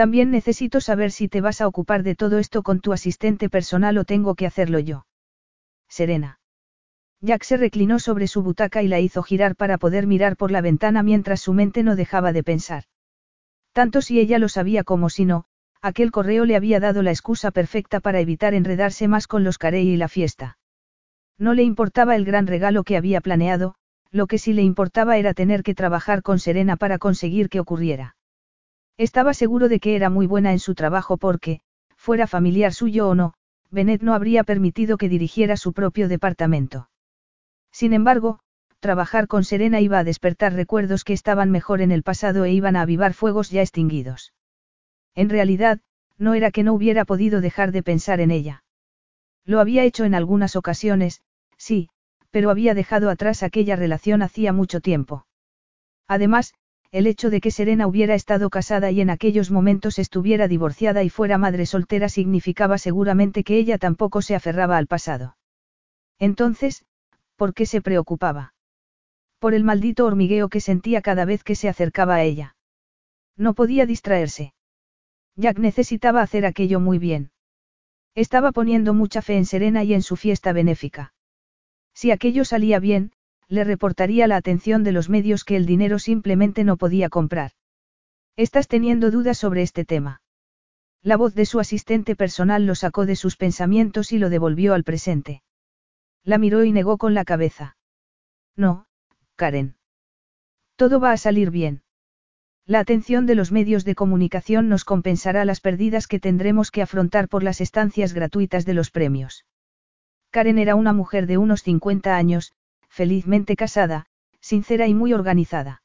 S1: También necesito saber si te vas a ocupar de todo esto con tu asistente personal o tengo que hacerlo yo. Serena. Jack se reclinó sobre su butaca y la hizo girar para poder mirar por la ventana mientras su mente no dejaba de pensar. Tanto si ella lo sabía como si no, aquel correo le había dado la excusa perfecta para evitar enredarse más con los Carey y la fiesta. No le importaba el gran regalo que había planeado, lo que sí le importaba era tener que trabajar con Serena para conseguir que ocurriera. Estaba seguro de que era muy buena en su trabajo porque, fuera familiar suyo o no, Bennett no habría permitido que dirigiera su propio departamento. Sin embargo, trabajar con Serena iba a despertar recuerdos que estaban mejor en el pasado e iban a avivar fuegos ya extinguidos. En realidad, no era que no hubiera podido dejar de pensar en ella. Lo había hecho en algunas ocasiones, Sí, pero había dejado atrás aquella relación hacía mucho tiempo. Además, el hecho de que Serena hubiera estado casada y en aquellos momentos estuviera divorciada y fuera madre soltera significaba seguramente que ella tampoco se aferraba al pasado. Entonces, ¿por qué se preocupaba? Por el maldito hormigueo que sentía cada vez que se acercaba a ella. No podía distraerse. Jack necesitaba hacer aquello muy bien. Estaba poniendo mucha fe en Serena y en su fiesta benéfica. Si aquello salía bien, le reportaría la atención de los medios que el dinero simplemente no podía comprar. Estás teniendo dudas sobre este tema. La voz de su asistente personal lo sacó de sus pensamientos y lo devolvió al presente. La miró y negó con la cabeza. No, Karen. Todo va a salir bien. La atención de los medios de comunicación nos compensará las pérdidas que tendremos que afrontar por las estancias gratuitas de los premios. Karen era una mujer de unos 50 años, felizmente casada, sincera y muy organizada.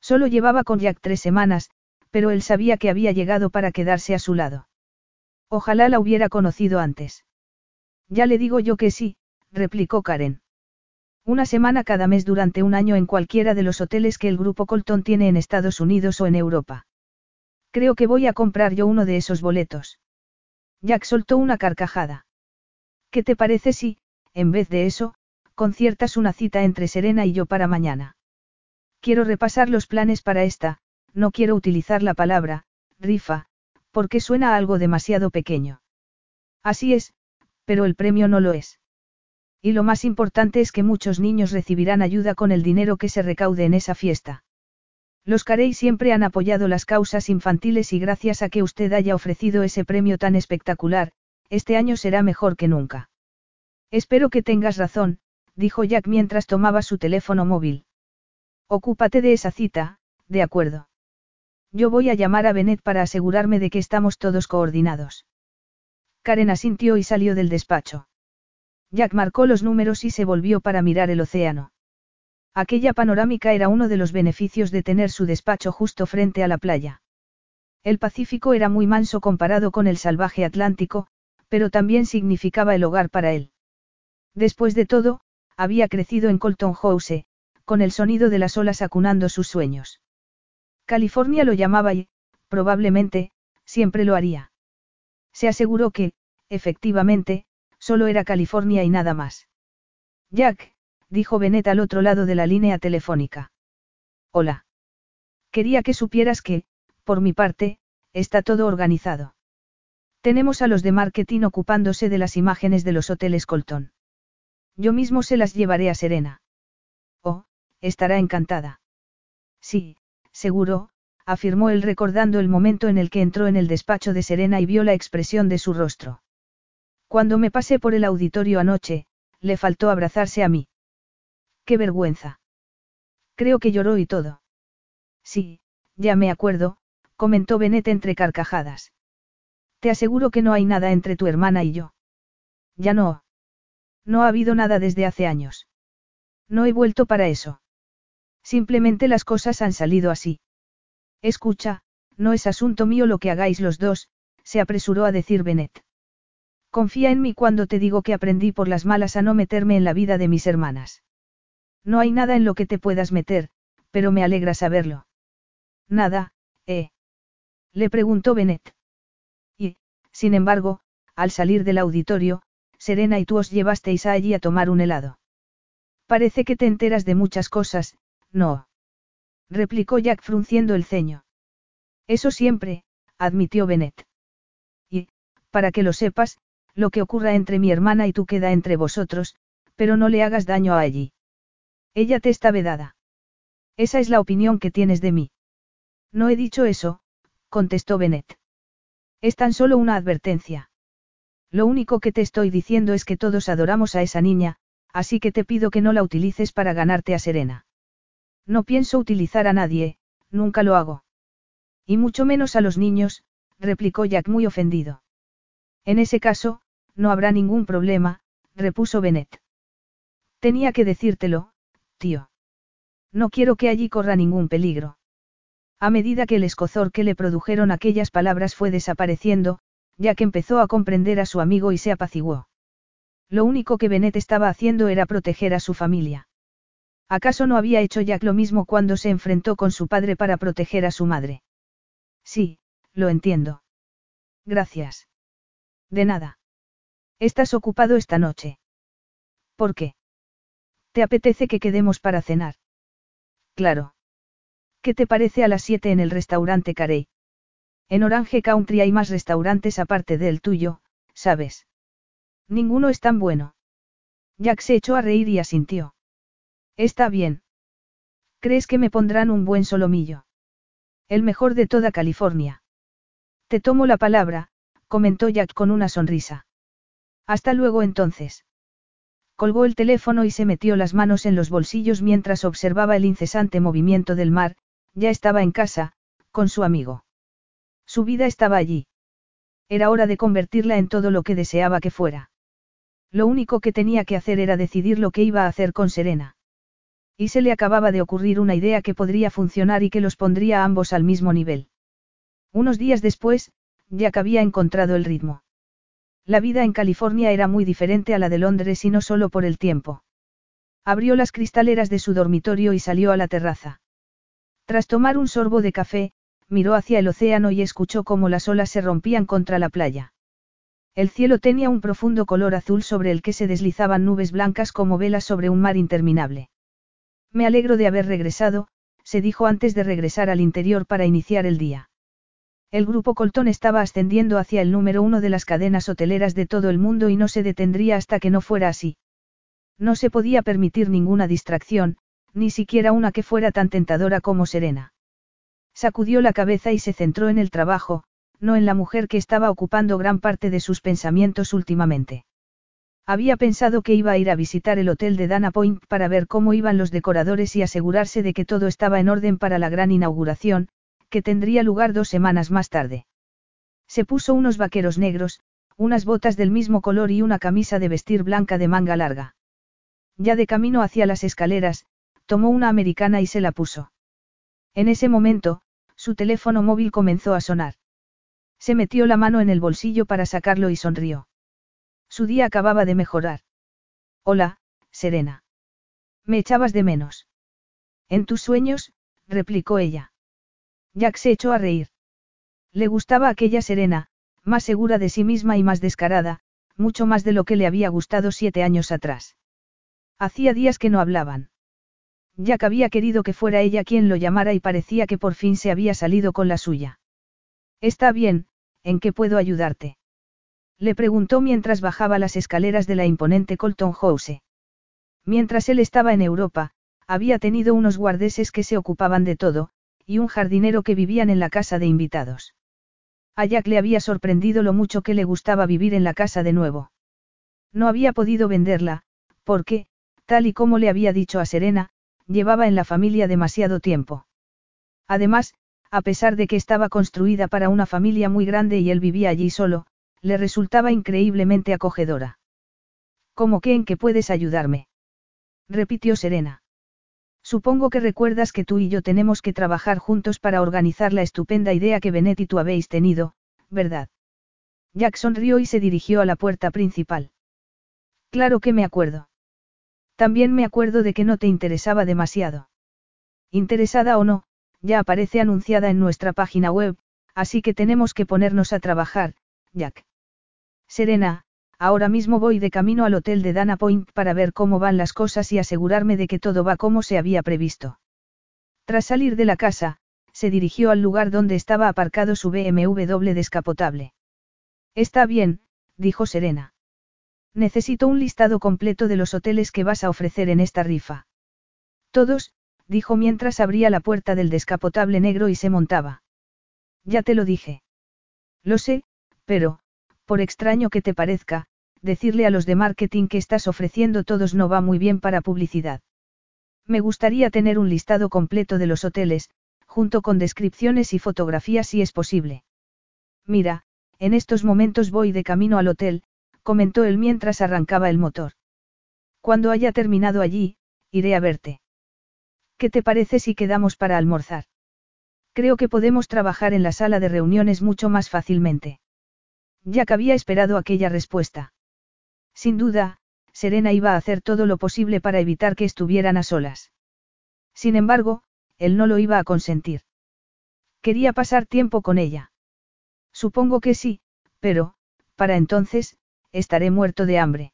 S1: Solo llevaba con Jack tres semanas, pero él sabía que había llegado para quedarse a su lado. Ojalá la hubiera conocido antes. Ya le digo yo que sí, replicó Karen. Una semana cada mes durante un año en cualquiera de los hoteles que el grupo Colton tiene en Estados Unidos o en Europa. Creo que voy a comprar yo uno de esos boletos. Jack soltó una carcajada. ¿Qué te parece si, en vez de eso, conciertas una cita entre Serena y yo para mañana? Quiero repasar los planes para esta, no quiero utilizar la palabra, rifa, porque suena algo demasiado pequeño. Así es, pero el premio no lo es. Y lo más importante es que muchos niños recibirán ayuda con el dinero que se recaude en esa fiesta. Los Carey siempre han apoyado las causas infantiles y gracias a que usted haya ofrecido ese premio tan espectacular, este año será mejor que nunca. Espero que tengas razón, dijo Jack mientras tomaba su teléfono móvil. Ocúpate de esa cita, de acuerdo. Yo voy a llamar a Bennett para asegurarme de que estamos todos coordinados. Karen asintió y salió del despacho. Jack marcó los números y se volvió para mirar el océano. Aquella panorámica era uno de los beneficios de tener su despacho justo frente a la playa. El Pacífico era muy manso comparado con el salvaje Atlántico, pero también significaba el hogar para él. Después de todo, había crecido en Colton House, con el sonido de las olas acunando sus sueños. California lo llamaba y, probablemente, siempre lo haría. Se aseguró que, efectivamente, solo era California y nada más. Jack, dijo Bennett al otro lado de la línea telefónica. Hola. Quería que supieras que, por mi parte, está todo organizado. Tenemos a los de marketing ocupándose de las imágenes de los hoteles Colton. Yo mismo se las llevaré a Serena. Oh, estará encantada. Sí, seguro, afirmó él recordando el momento en el que entró en el despacho de Serena y vio la expresión de su rostro. Cuando me pasé por el auditorio anoche, le faltó abrazarse a mí. Qué vergüenza. Creo que lloró y todo. Sí, ya me acuerdo, comentó Benet entre carcajadas. Te aseguro que no hay nada entre tu hermana y yo. Ya no. No ha habido nada desde hace años. No he vuelto para eso. Simplemente las cosas han salido así. Escucha, no es asunto mío lo que hagáis los dos, se apresuró a decir Benet. Confía en mí cuando te digo que aprendí por las malas a no meterme en la vida de mis hermanas. No hay nada en lo que te puedas meter, pero me alegra saberlo. Nada, ¿eh? Le preguntó Bennett. Y, sin embargo, al salir del auditorio, Serena y tú os llevasteis a allí a tomar un helado. Parece que te enteras de muchas cosas, no. Replicó Jack frunciendo el ceño. Eso siempre, admitió Bennett. Y, para que lo sepas, lo que ocurra entre mi hermana y tú queda entre vosotros, pero no le hagas daño a allí. Ella te está vedada. Esa es la opinión que tienes de mí. No he dicho eso, contestó Bennett. Es tan solo una advertencia. Lo único que te estoy diciendo es que todos adoramos a esa niña, así que te pido que no la utilices para ganarte a Serena. No pienso utilizar a nadie, nunca lo hago. Y mucho menos a los niños, replicó Jack muy ofendido. En ese caso, no habrá ningún problema, repuso Bennett. Tenía que decírtelo, tío. No quiero que allí corra ningún peligro. A medida que el escozor que le produjeron aquellas palabras fue desapareciendo, ya que empezó a comprender a su amigo y se apaciguó. Lo único que Bennett estaba haciendo era proteger a su familia. ¿Acaso no había hecho Jack lo mismo cuando se enfrentó con su padre para proteger a su madre? Sí, lo entiendo. Gracias. De nada. Estás ocupado esta noche. ¿Por qué? ¿Te apetece que quedemos para cenar? Claro. ¿Qué te parece a las 7 en el restaurante Carey? En Orange Country hay más restaurantes aparte del tuyo, ¿sabes? Ninguno es tan bueno. Jack se echó a reír y asintió. Está bien. ¿Crees que me pondrán un buen solomillo? El mejor de toda California. Te tomo la palabra, comentó Jack con una sonrisa. Hasta luego entonces. Colgó el teléfono y se metió las manos en los bolsillos mientras observaba el incesante movimiento del mar, ya estaba en casa, con su amigo. Su vida estaba allí. Era hora de convertirla en todo lo que deseaba que fuera. Lo único que tenía que hacer era decidir lo que iba a hacer con Serena. Y se le acababa de ocurrir una idea que podría funcionar y que los pondría a ambos al mismo nivel. Unos días después, Jack había encontrado el ritmo. La vida en California era muy diferente a la de Londres y no solo por el tiempo. Abrió las cristaleras de su dormitorio y salió a la terraza. Tras tomar un sorbo de café, miró hacia el océano y escuchó cómo las olas se rompían contra la playa. El cielo tenía un profundo color azul sobre el que se deslizaban nubes blancas como velas sobre un mar interminable. Me alegro de haber regresado, se dijo antes de regresar al interior para iniciar el día. El grupo Colton estaba ascendiendo hacia el número uno de las cadenas hoteleras de todo el mundo y no se detendría hasta que no fuera así. No se podía permitir ninguna distracción, ni siquiera una que fuera tan tentadora como Serena. Sacudió la cabeza y se centró en el trabajo, no en la mujer que estaba ocupando gran parte de sus pensamientos últimamente. Había pensado que iba a ir a visitar el hotel de Dana Point para ver cómo iban los decoradores y asegurarse de que todo estaba en orden para la gran inauguración, que tendría lugar dos semanas más tarde. Se puso unos vaqueros negros, unas botas del mismo color y una camisa de vestir blanca de manga larga. Ya de camino hacia las escaleras, tomó una americana y se la puso. En ese momento, su teléfono móvil comenzó a sonar. Se metió la mano en el bolsillo para sacarlo y sonrió. Su día acababa de mejorar. Hola, Serena. Me echabas de menos. En tus sueños, replicó ella. Jack se echó a reír. Le gustaba aquella Serena, más segura de sí misma y más descarada, mucho más de lo que le había gustado siete años atrás. Hacía días que no hablaban. Jack había querido que fuera ella quien lo llamara y parecía que por fin se había salido con la suya. Está bien, ¿en qué puedo ayudarte? Le preguntó mientras bajaba las escaleras de la imponente Colton House. Mientras él estaba en Europa, había tenido unos guardeses que se ocupaban de todo, y un jardinero que vivían en la casa de invitados. A Jack le había sorprendido lo mucho que le gustaba vivir en la casa de nuevo. No había podido venderla, porque, tal y como le había dicho a Serena, llevaba en la familia demasiado tiempo. Además, a pesar de que estaba construida para una familia muy grande y él vivía allí solo, le resultaba increíblemente acogedora. ¿Cómo que en qué puedes ayudarme? repitió Serena. Supongo que recuerdas que tú y yo tenemos que trabajar juntos para organizar la estupenda idea que Benet y tú habéis tenido, ¿verdad? Jack sonrió y se dirigió a la puerta principal. Claro que me acuerdo. También me acuerdo de que no te interesaba demasiado. Interesada o no, ya aparece anunciada en nuestra página web, así que tenemos que ponernos a trabajar, Jack. Serena, Ahora mismo voy de camino al hotel de Dana Point para ver cómo van las cosas y asegurarme de que todo va como se había previsto. Tras salir de la casa, se dirigió al lugar donde estaba aparcado su BMW descapotable. Está bien, dijo Serena. Necesito un listado completo de los hoteles que vas a ofrecer en esta rifa. Todos, dijo mientras abría la puerta del descapotable negro y se montaba. Ya te lo dije. Lo sé, pero, por extraño que te parezca, decirle a los de marketing que estás ofreciendo todos no va muy bien para publicidad. Me gustaría tener un listado completo de los hoteles, junto con descripciones y fotografías si es posible. Mira, en estos momentos voy de camino al hotel, comentó él mientras arrancaba el motor. Cuando haya terminado allí, iré a verte. ¿Qué te parece si quedamos para almorzar? Creo que podemos trabajar en la sala de reuniones mucho más fácilmente. Jack había esperado aquella respuesta. Sin duda, Serena iba a hacer todo lo posible para evitar que estuvieran a solas. Sin embargo, él no lo iba a consentir. Quería pasar tiempo con ella. Supongo que sí, pero, para entonces, estaré muerto de hambre.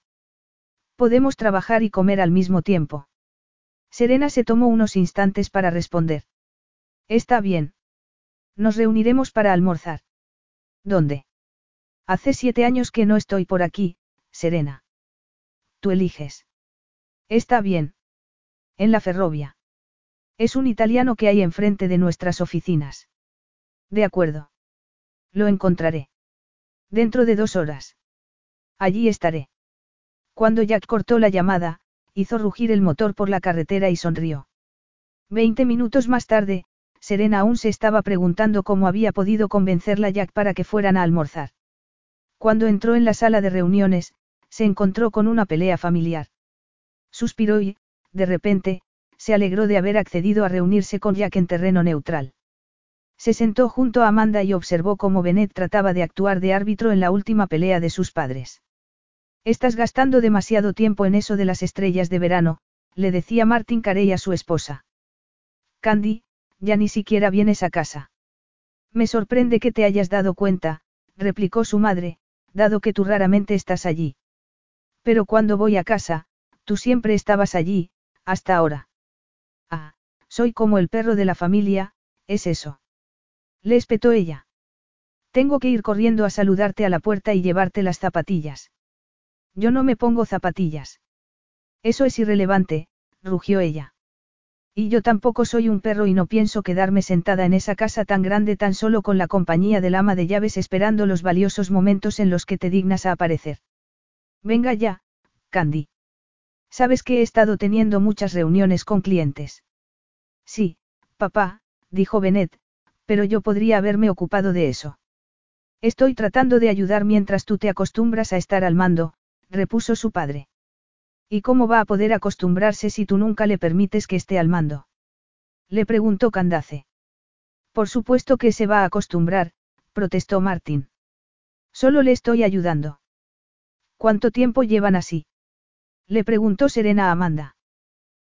S1: Podemos trabajar y comer al mismo tiempo. Serena se tomó unos instantes para responder. Está bien. Nos reuniremos para almorzar. ¿Dónde? Hace siete años que no estoy por aquí, Serena. Tú eliges. Está bien. En la ferrovia. Es un italiano que hay enfrente de nuestras oficinas. De acuerdo. Lo encontraré. Dentro de dos horas. Allí estaré. Cuando Jack cortó la llamada, hizo rugir el motor por la carretera y sonrió. Veinte minutos más tarde, Serena aún se estaba preguntando cómo había podido convencerla Jack para que fueran a almorzar. Cuando entró en la sala de reuniones, se encontró con una pelea familiar. Suspiró y, de repente, se alegró de haber accedido a reunirse con Jack en terreno neutral. Se sentó junto a Amanda y observó cómo Bennett trataba de actuar de árbitro en la última pelea de sus padres. Estás gastando demasiado tiempo en eso de las estrellas de verano, le decía Martin Carey a su esposa. Candy, ya ni siquiera vienes a casa. Me sorprende que te hayas dado cuenta, replicó su madre, dado que tú raramente estás allí. Pero cuando voy a casa, tú siempre estabas allí, hasta ahora. Ah, soy como el perro de la familia, es eso. Le espetó ella. Tengo que ir corriendo a saludarte a la puerta y llevarte las zapatillas. Yo no me pongo zapatillas. Eso es irrelevante, rugió ella. Y yo tampoco soy un perro y no pienso quedarme sentada en esa casa tan grande tan solo con la compañía del ama de llaves esperando los valiosos momentos en los que te dignas a aparecer. Venga ya, Candy. Sabes que he estado teniendo muchas reuniones con clientes. Sí, papá, dijo Bennett, pero yo podría haberme ocupado de eso. Estoy tratando de ayudar mientras tú te acostumbras a estar al mando, repuso su padre. ¿Y cómo va a poder acostumbrarse si tú nunca le permites que esté al mando? Le preguntó Candace. Por supuesto que se va a acostumbrar, protestó Martín. Solo le estoy ayudando. ¿Cuánto tiempo llevan así? Le preguntó Serena Amanda.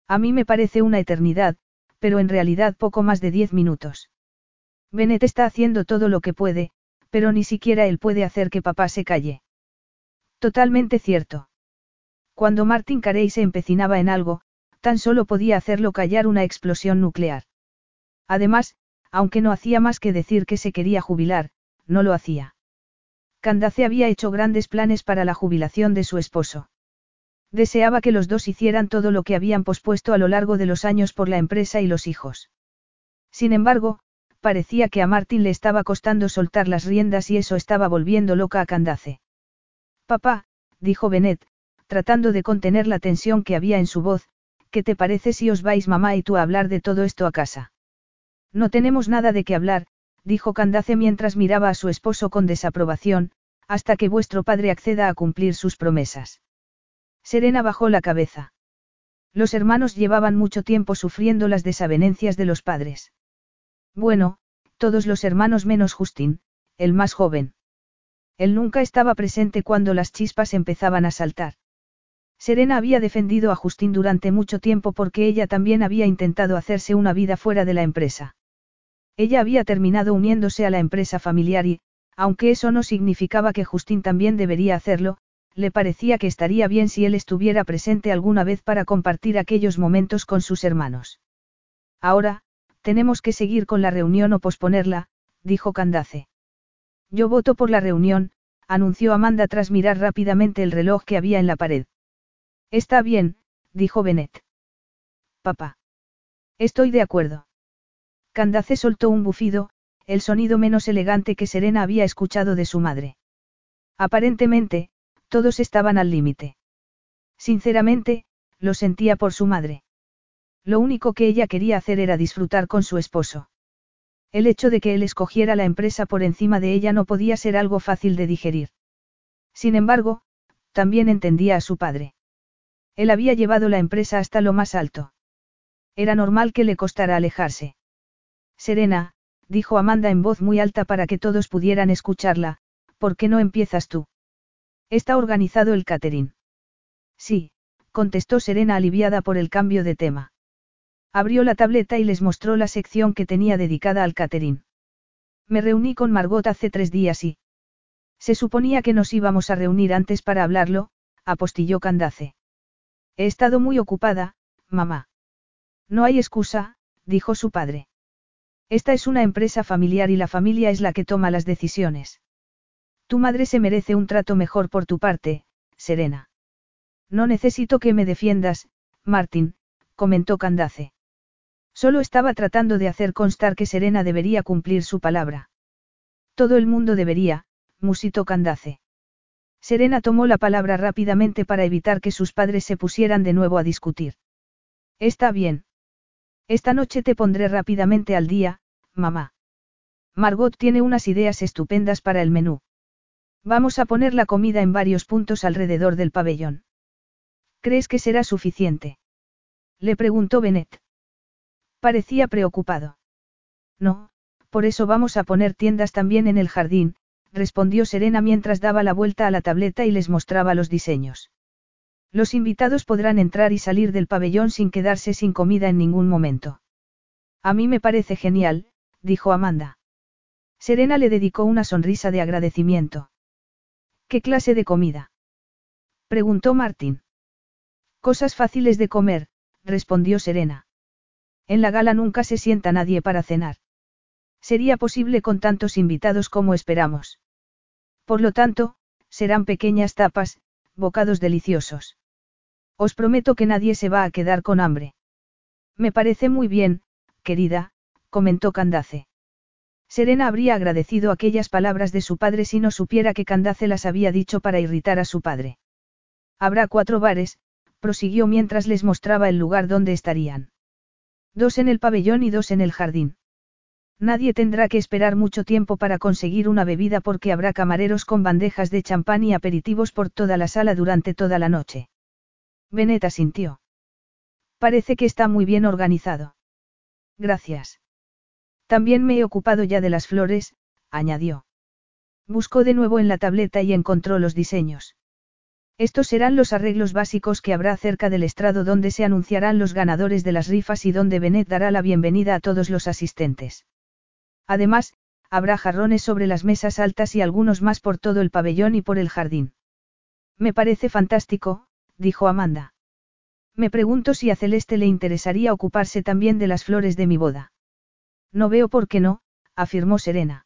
S1: A mí me parece una eternidad, pero en realidad poco más de diez minutos. Bennett está haciendo todo lo que puede, pero ni siquiera él puede hacer que papá se calle. Totalmente cierto. Cuando Martin Carey se empecinaba en algo, tan solo podía hacerlo callar una explosión nuclear. Además, aunque no hacía más que decir que se quería jubilar, no lo hacía. Candace había hecho grandes planes para la jubilación de su esposo. Deseaba que los dos hicieran todo lo que habían pospuesto a lo largo de los años por la empresa y los hijos. Sin embargo, parecía que a Martin le estaba costando soltar las riendas y eso estaba volviendo loca a Candace. Papá, dijo Bennett, tratando de contener la tensión que había en su voz, ¿qué te parece si os vais mamá y tú a hablar de todo esto a casa? No tenemos nada de qué hablar, dijo Candace mientras miraba a su esposo con desaprobación, hasta que vuestro padre acceda a cumplir sus promesas. Serena bajó la cabeza. Los hermanos llevaban mucho tiempo sufriendo las desavenencias de los padres. Bueno, todos los hermanos menos Justin, el más joven. Él nunca estaba presente cuando las chispas empezaban a saltar. Serena había defendido a Justin durante mucho tiempo porque ella también había intentado hacerse una vida fuera de la empresa. Ella había terminado uniéndose a la empresa familiar y, aunque eso no significaba que Justin también debería hacerlo, le parecía que estaría bien si él estuviera presente alguna vez para compartir aquellos momentos con sus hermanos. Ahora, tenemos que seguir con la reunión o posponerla, dijo Candace. Yo voto por la reunión, anunció Amanda tras mirar rápidamente el reloj que había en la pared. Está bien, dijo Bennett. Papá. Estoy de acuerdo. Candace soltó un bufido, el sonido menos elegante que Serena había escuchado de su madre. Aparentemente, todos estaban al límite. Sinceramente, lo sentía por su madre. Lo único que ella quería hacer era disfrutar con su esposo. El hecho de que él escogiera la empresa por encima de ella no podía ser algo fácil de digerir. Sin embargo, también entendía a su padre. Él había llevado la empresa hasta lo más alto. Era normal que le costara alejarse. Serena, dijo Amanda en voz muy alta para que todos pudieran escucharla, ¿por qué no empiezas tú? Está organizado el catering. Sí, contestó Serena aliviada por el cambio de tema. Abrió la tableta y les mostró la sección que tenía dedicada al catering. Me reuní con Margot hace tres días y... Se suponía que nos íbamos a reunir antes para hablarlo, apostilló Candace. He estado muy ocupada, mamá. No hay excusa, dijo su padre. Esta es una empresa familiar y la familia es la que toma las decisiones. Tu madre se merece un trato mejor por tu parte, Serena. No necesito que me defiendas, Martín, comentó Candace. Solo estaba tratando de hacer constar que Serena debería cumplir su palabra. Todo el mundo debería, musitó Candace. Serena tomó la palabra rápidamente para evitar que sus padres se pusieran de nuevo a discutir. Está bien. Esta noche te pondré rápidamente al día, mamá. Margot tiene unas ideas estupendas para el menú. Vamos a poner la comida en varios puntos alrededor del pabellón. ¿Crees que será suficiente? Le preguntó Bennett. Parecía preocupado. No, por eso vamos a poner tiendas también en el jardín, respondió Serena mientras daba la vuelta a la tableta y les mostraba los diseños. Los invitados podrán entrar y salir del pabellón sin quedarse sin comida en ningún momento. A mí me parece genial, dijo Amanda. Serena le dedicó una sonrisa de agradecimiento. ¿Qué clase de comida? preguntó Martín. Cosas fáciles de comer, respondió Serena. En la gala nunca se sienta nadie para cenar. Sería posible con tantos invitados como esperamos. Por lo tanto, serán pequeñas tapas, bocados deliciosos. Os prometo que nadie se va a quedar con hambre. Me parece muy bien, querida, comentó Candace. Serena habría agradecido aquellas palabras de su padre si no supiera que Candace las había dicho para irritar a su padre. Habrá cuatro bares, prosiguió mientras les mostraba el lugar donde estarían. Dos en el pabellón y dos en el jardín. Nadie tendrá que esperar mucho tiempo para conseguir una bebida porque habrá camareros con bandejas de champán y aperitivos por toda la sala durante toda la noche. Beneta sintió. Parece que está muy bien organizado. Gracias. También me he ocupado ya de las flores, añadió. Buscó de nuevo en la tableta y encontró los diseños. Estos serán los arreglos básicos que habrá cerca del estrado donde se anunciarán los ganadores de las rifas y donde Benet dará la bienvenida a todos los asistentes. Además, habrá jarrones sobre las mesas altas y algunos más por todo el pabellón y por el jardín. Me parece fantástico, dijo Amanda. Me pregunto si a Celeste le interesaría ocuparse también de las flores de mi boda. No veo por qué no, afirmó Serena.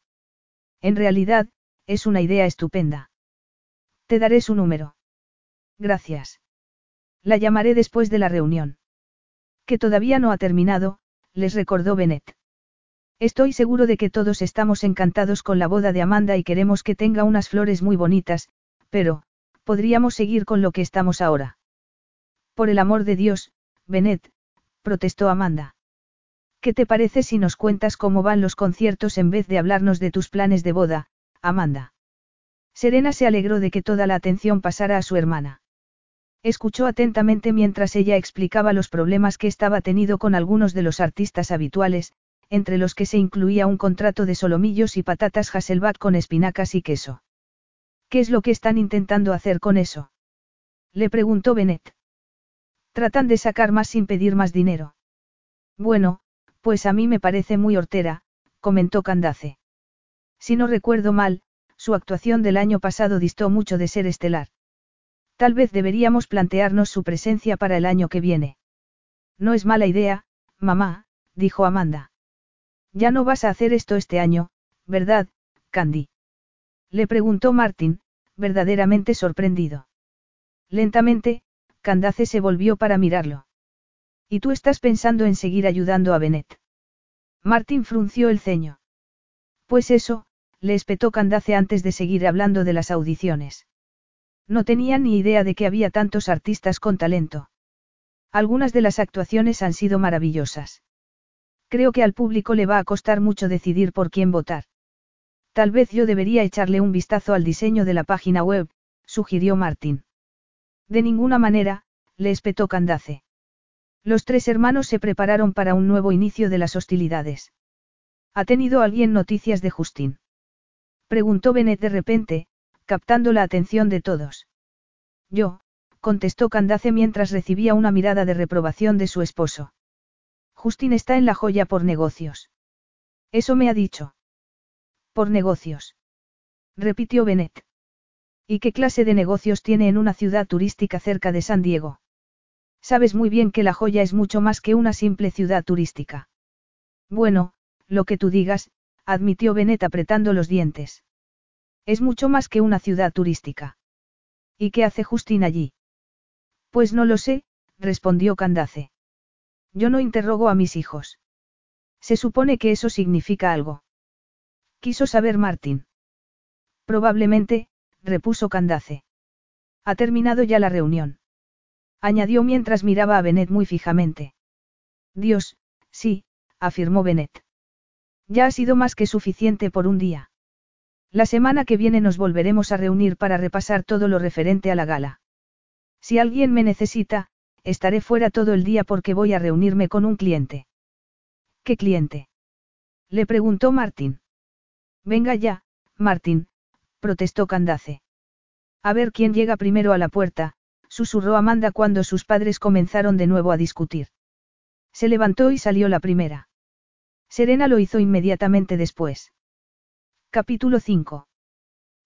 S1: En realidad, es una idea estupenda. Te daré su número. Gracias. La llamaré después de la reunión. Que todavía no ha terminado, les recordó Bennett. Estoy seguro de que todos estamos encantados con la boda de Amanda y queremos que tenga unas flores muy bonitas, pero, podríamos seguir con lo que estamos ahora. Por el amor de Dios, Bennett, protestó Amanda. ¿Qué te parece si nos cuentas cómo van los conciertos en vez de hablarnos de tus planes de boda, Amanda? Serena se alegró de que toda la atención pasara a su hermana. Escuchó atentamente mientras ella explicaba los problemas que estaba tenido con algunos de los artistas habituales, entre los que se incluía un contrato de solomillos y patatas Hasselback con espinacas y queso. ¿Qué es lo que están intentando hacer con eso? Le preguntó Bennett. Tratan de sacar más sin pedir más dinero. Bueno, pues a mí me parece muy hortera, comentó Candace. Si no recuerdo mal, su actuación del año pasado distó mucho de ser estelar. Tal vez deberíamos plantearnos su presencia para el año que viene. No es mala idea, mamá, dijo Amanda. Ya no vas a hacer esto este año, ¿verdad, Candy? Le preguntó Martin, verdaderamente sorprendido. Lentamente, Candace se volvió para mirarlo. ¿Y tú estás pensando en seguir ayudando a Bennett? Martin frunció el ceño. Pues eso, le espetó Candace antes de seguir hablando de las audiciones. No tenía ni idea de que había tantos artistas con talento. Algunas de las actuaciones han sido maravillosas. Creo que al público le va a costar mucho decidir por quién votar. Tal vez yo debería echarle un vistazo al diseño de la página web, sugirió Martín. De ninguna manera, le espetó Candace. Los tres hermanos se prepararon para un nuevo inicio de las hostilidades. ¿Ha tenido alguien noticias de Justín? Preguntó Benet de repente, captando la atención de todos. Yo, contestó Candace mientras recibía una mirada de reprobación de su esposo. Justin está en la joya por negocios. Eso me ha dicho. Por negocios. Repitió Bennett. ¿Y qué clase de negocios tiene en una ciudad turística cerca de San Diego? Sabes muy bien que la joya es mucho más que una simple ciudad turística. Bueno, lo que tú digas, admitió Bennett apretando los dientes. Es mucho más que una ciudad turística. ¿Y qué hace Justin allí? Pues no lo sé, respondió Candace. Yo no interrogo a mis hijos. Se supone que eso significa algo. Quiso saber Martín. Probablemente, repuso Candace. Ha terminado ya la reunión. Añadió mientras miraba a Benet muy fijamente. Dios, sí, afirmó Benet. Ya ha sido más que suficiente por un día. La semana que viene nos volveremos a reunir para repasar todo lo referente a la gala. Si alguien me necesita, estaré fuera todo el día porque voy a reunirme con un cliente. ¿Qué cliente? Le preguntó Martín. Venga ya, Martín, protestó Candace. A ver quién llega primero a la puerta, susurró Amanda cuando sus padres comenzaron de nuevo a discutir. Se levantó y salió la primera. Serena lo hizo inmediatamente después. Capítulo 5.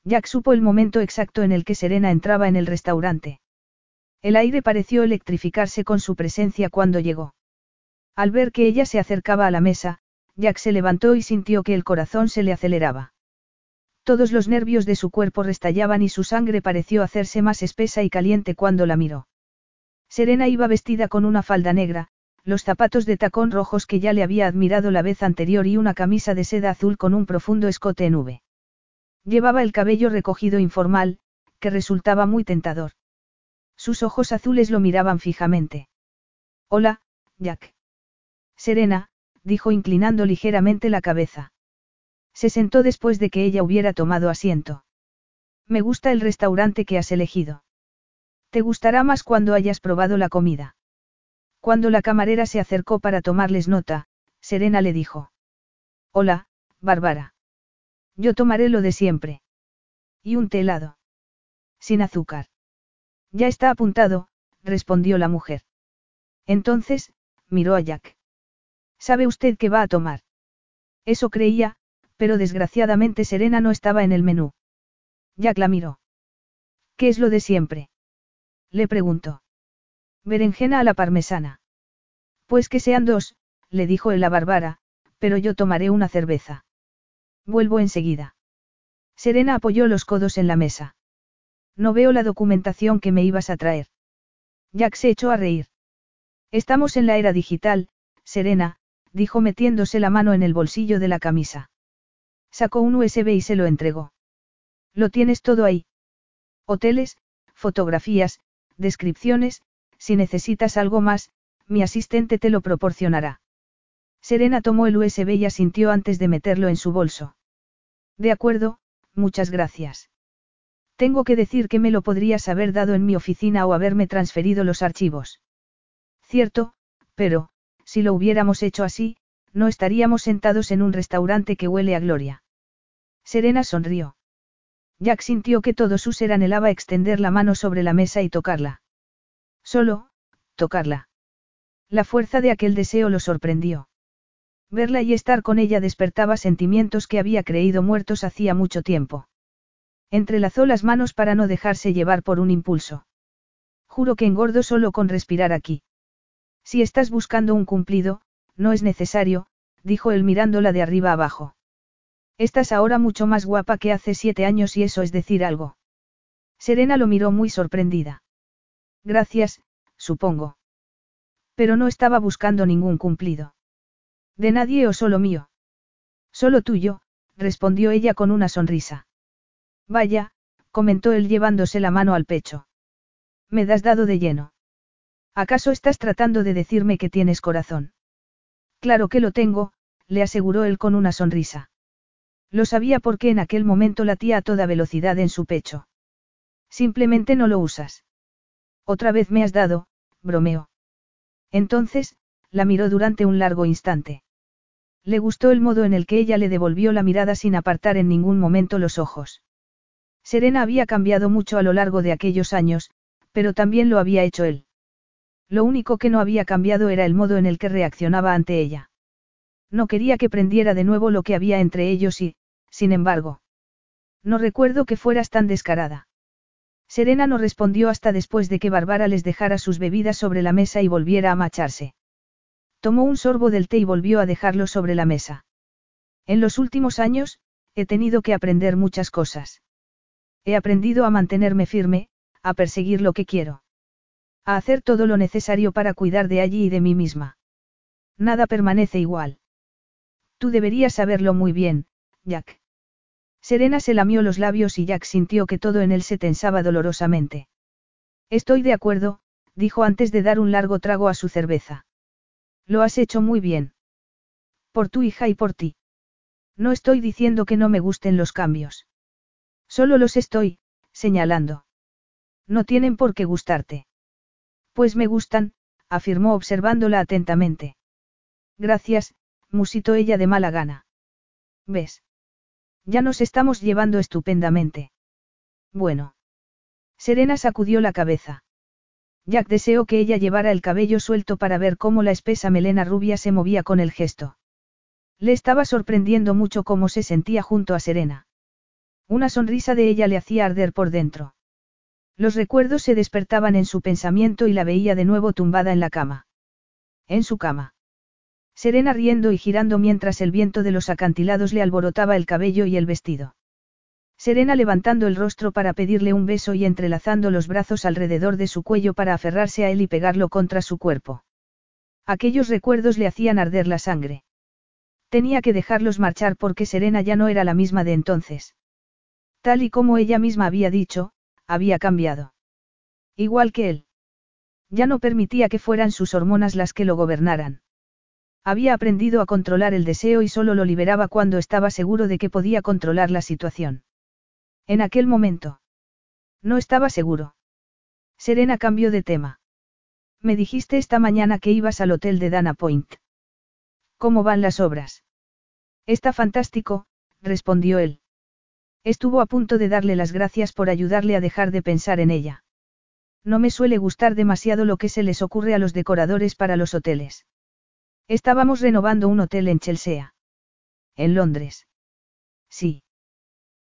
S1: Jack supo el momento exacto en el que Serena entraba en el restaurante. El aire pareció electrificarse con su presencia cuando llegó. Al ver que ella se acercaba a la mesa, Jack se levantó y sintió que el corazón se le aceleraba. Todos los nervios de su cuerpo restallaban y su sangre pareció hacerse más espesa y caliente cuando la miró. Serena iba vestida con una falda negra, los zapatos de tacón rojos que ya le había admirado la vez anterior y una camisa de seda azul con un profundo escote en V. Llevaba el cabello recogido informal, que resultaba muy tentador. Sus ojos azules lo miraban fijamente. Hola, Jack. Serena, dijo inclinando ligeramente la cabeza. Se sentó después de que ella hubiera tomado asiento. Me gusta el restaurante que has elegido. Te gustará más cuando hayas probado la comida. Cuando la camarera se acercó para tomarles nota, Serena le dijo. Hola, Bárbara. Yo tomaré lo de siempre. Y un té helado. Sin azúcar. Ya está apuntado, respondió la mujer. Entonces, miró a Jack. ¿Sabe usted qué va a tomar? Eso creía, pero desgraciadamente Serena no estaba en el menú. Jack la miró. ¿Qué es lo de siempre? Le preguntó. Berenjena a la parmesana. Pues que sean dos, le dijo él a pero yo tomaré una cerveza. Vuelvo enseguida. Serena apoyó los codos en la mesa. No veo la documentación que me ibas a traer. Jack se echó a reír. Estamos en la era digital, Serena, dijo metiéndose la mano en el bolsillo de la camisa. Sacó un USB y se lo entregó. Lo tienes todo ahí. Hoteles, fotografías, descripciones, si necesitas algo más, mi asistente te lo proporcionará. Serena tomó el USB y asintió antes de meterlo en su bolso. De acuerdo, muchas gracias. Tengo que decir que me lo podrías haber dado en mi oficina o haberme transferido los archivos. Cierto, pero, si lo hubiéramos hecho así, no estaríamos sentados en un restaurante que huele a gloria. Serena sonrió. Jack sintió que todo su ser anhelaba extender la mano sobre la mesa y tocarla. Solo, tocarla. La fuerza de aquel deseo lo sorprendió. Verla y estar con ella despertaba sentimientos que había creído muertos hacía mucho tiempo. Entrelazó las manos para no dejarse llevar por un impulso. Juro que engordo solo con respirar aquí. Si estás buscando un cumplido, no es necesario, dijo él mirándola de arriba abajo. Estás ahora mucho más guapa que hace siete años y eso es decir algo. Serena lo miró muy sorprendida. Gracias, supongo. Pero no estaba buscando ningún cumplido. De nadie o solo mío. Solo tuyo, respondió ella con una sonrisa. Vaya, comentó él llevándose la mano al pecho. Me das dado de lleno. ¿Acaso estás tratando de decirme que tienes corazón? Claro que lo tengo, le aseguró él con una sonrisa. Lo sabía porque en aquel momento latía a toda velocidad en su pecho. Simplemente no lo usas. Otra vez me has dado, bromeó. Entonces, la miró durante un largo instante. Le gustó el modo en el que ella le devolvió la mirada sin apartar en ningún momento los ojos. Serena había cambiado mucho a lo largo de aquellos años, pero también lo había hecho él. Lo único que no había cambiado era el modo en el que reaccionaba ante ella. No quería que prendiera de nuevo lo que había entre ellos y, sin embargo. No recuerdo que fueras tan descarada. Serena no respondió hasta después de que Bárbara les dejara sus bebidas sobre la mesa y volviera a macharse. Tomó un sorbo del té y volvió a dejarlo sobre la mesa. En los últimos años, he tenido que aprender muchas cosas. He aprendido a mantenerme firme, a perseguir lo que quiero. A hacer todo lo necesario para cuidar de allí y de mí misma. Nada permanece igual. Tú deberías saberlo muy bien, Jack. Serena se lamió los labios y Jack sintió que todo en él se tensaba dolorosamente. Estoy de acuerdo, dijo antes de dar un largo trago a su cerveza. Lo has hecho muy bien. Por tu hija y por ti. No estoy diciendo que no me gusten los cambios. Solo los estoy, señalando. No tienen por qué gustarte. Pues me gustan, afirmó observándola atentamente. Gracias, musitó ella de mala gana. ¿Ves? Ya nos estamos llevando estupendamente. Bueno. Serena sacudió la cabeza. Jack deseó que ella llevara el cabello suelto para ver cómo la espesa melena rubia se movía con el gesto. Le estaba sorprendiendo mucho cómo se sentía junto a Serena. Una sonrisa de ella le hacía arder por dentro. Los recuerdos se despertaban en su pensamiento y la veía de nuevo tumbada en la cama. En su cama. Serena riendo y girando mientras el viento de los acantilados le alborotaba el cabello y el vestido. Serena levantando el rostro para pedirle un beso y entrelazando los brazos alrededor de su cuello para aferrarse a él y pegarlo contra su cuerpo. Aquellos recuerdos le hacían arder la sangre. Tenía que dejarlos marchar porque Serena ya no era la misma de entonces. Tal y como ella misma había dicho, había cambiado. Igual que él. Ya no permitía que fueran sus hormonas las que lo gobernaran. Había aprendido a controlar el deseo y solo lo liberaba cuando estaba seguro de que podía controlar la situación. En aquel momento. No estaba seguro. Serena cambió de tema. Me dijiste esta mañana que ibas al hotel de Dana Point. ¿Cómo van las obras? Está fantástico, respondió él. Estuvo a punto de darle las gracias por ayudarle a dejar de pensar en ella. No me suele gustar demasiado lo que se les ocurre a los decoradores para los hoteles. Estábamos renovando un hotel en Chelsea. En Londres. Sí.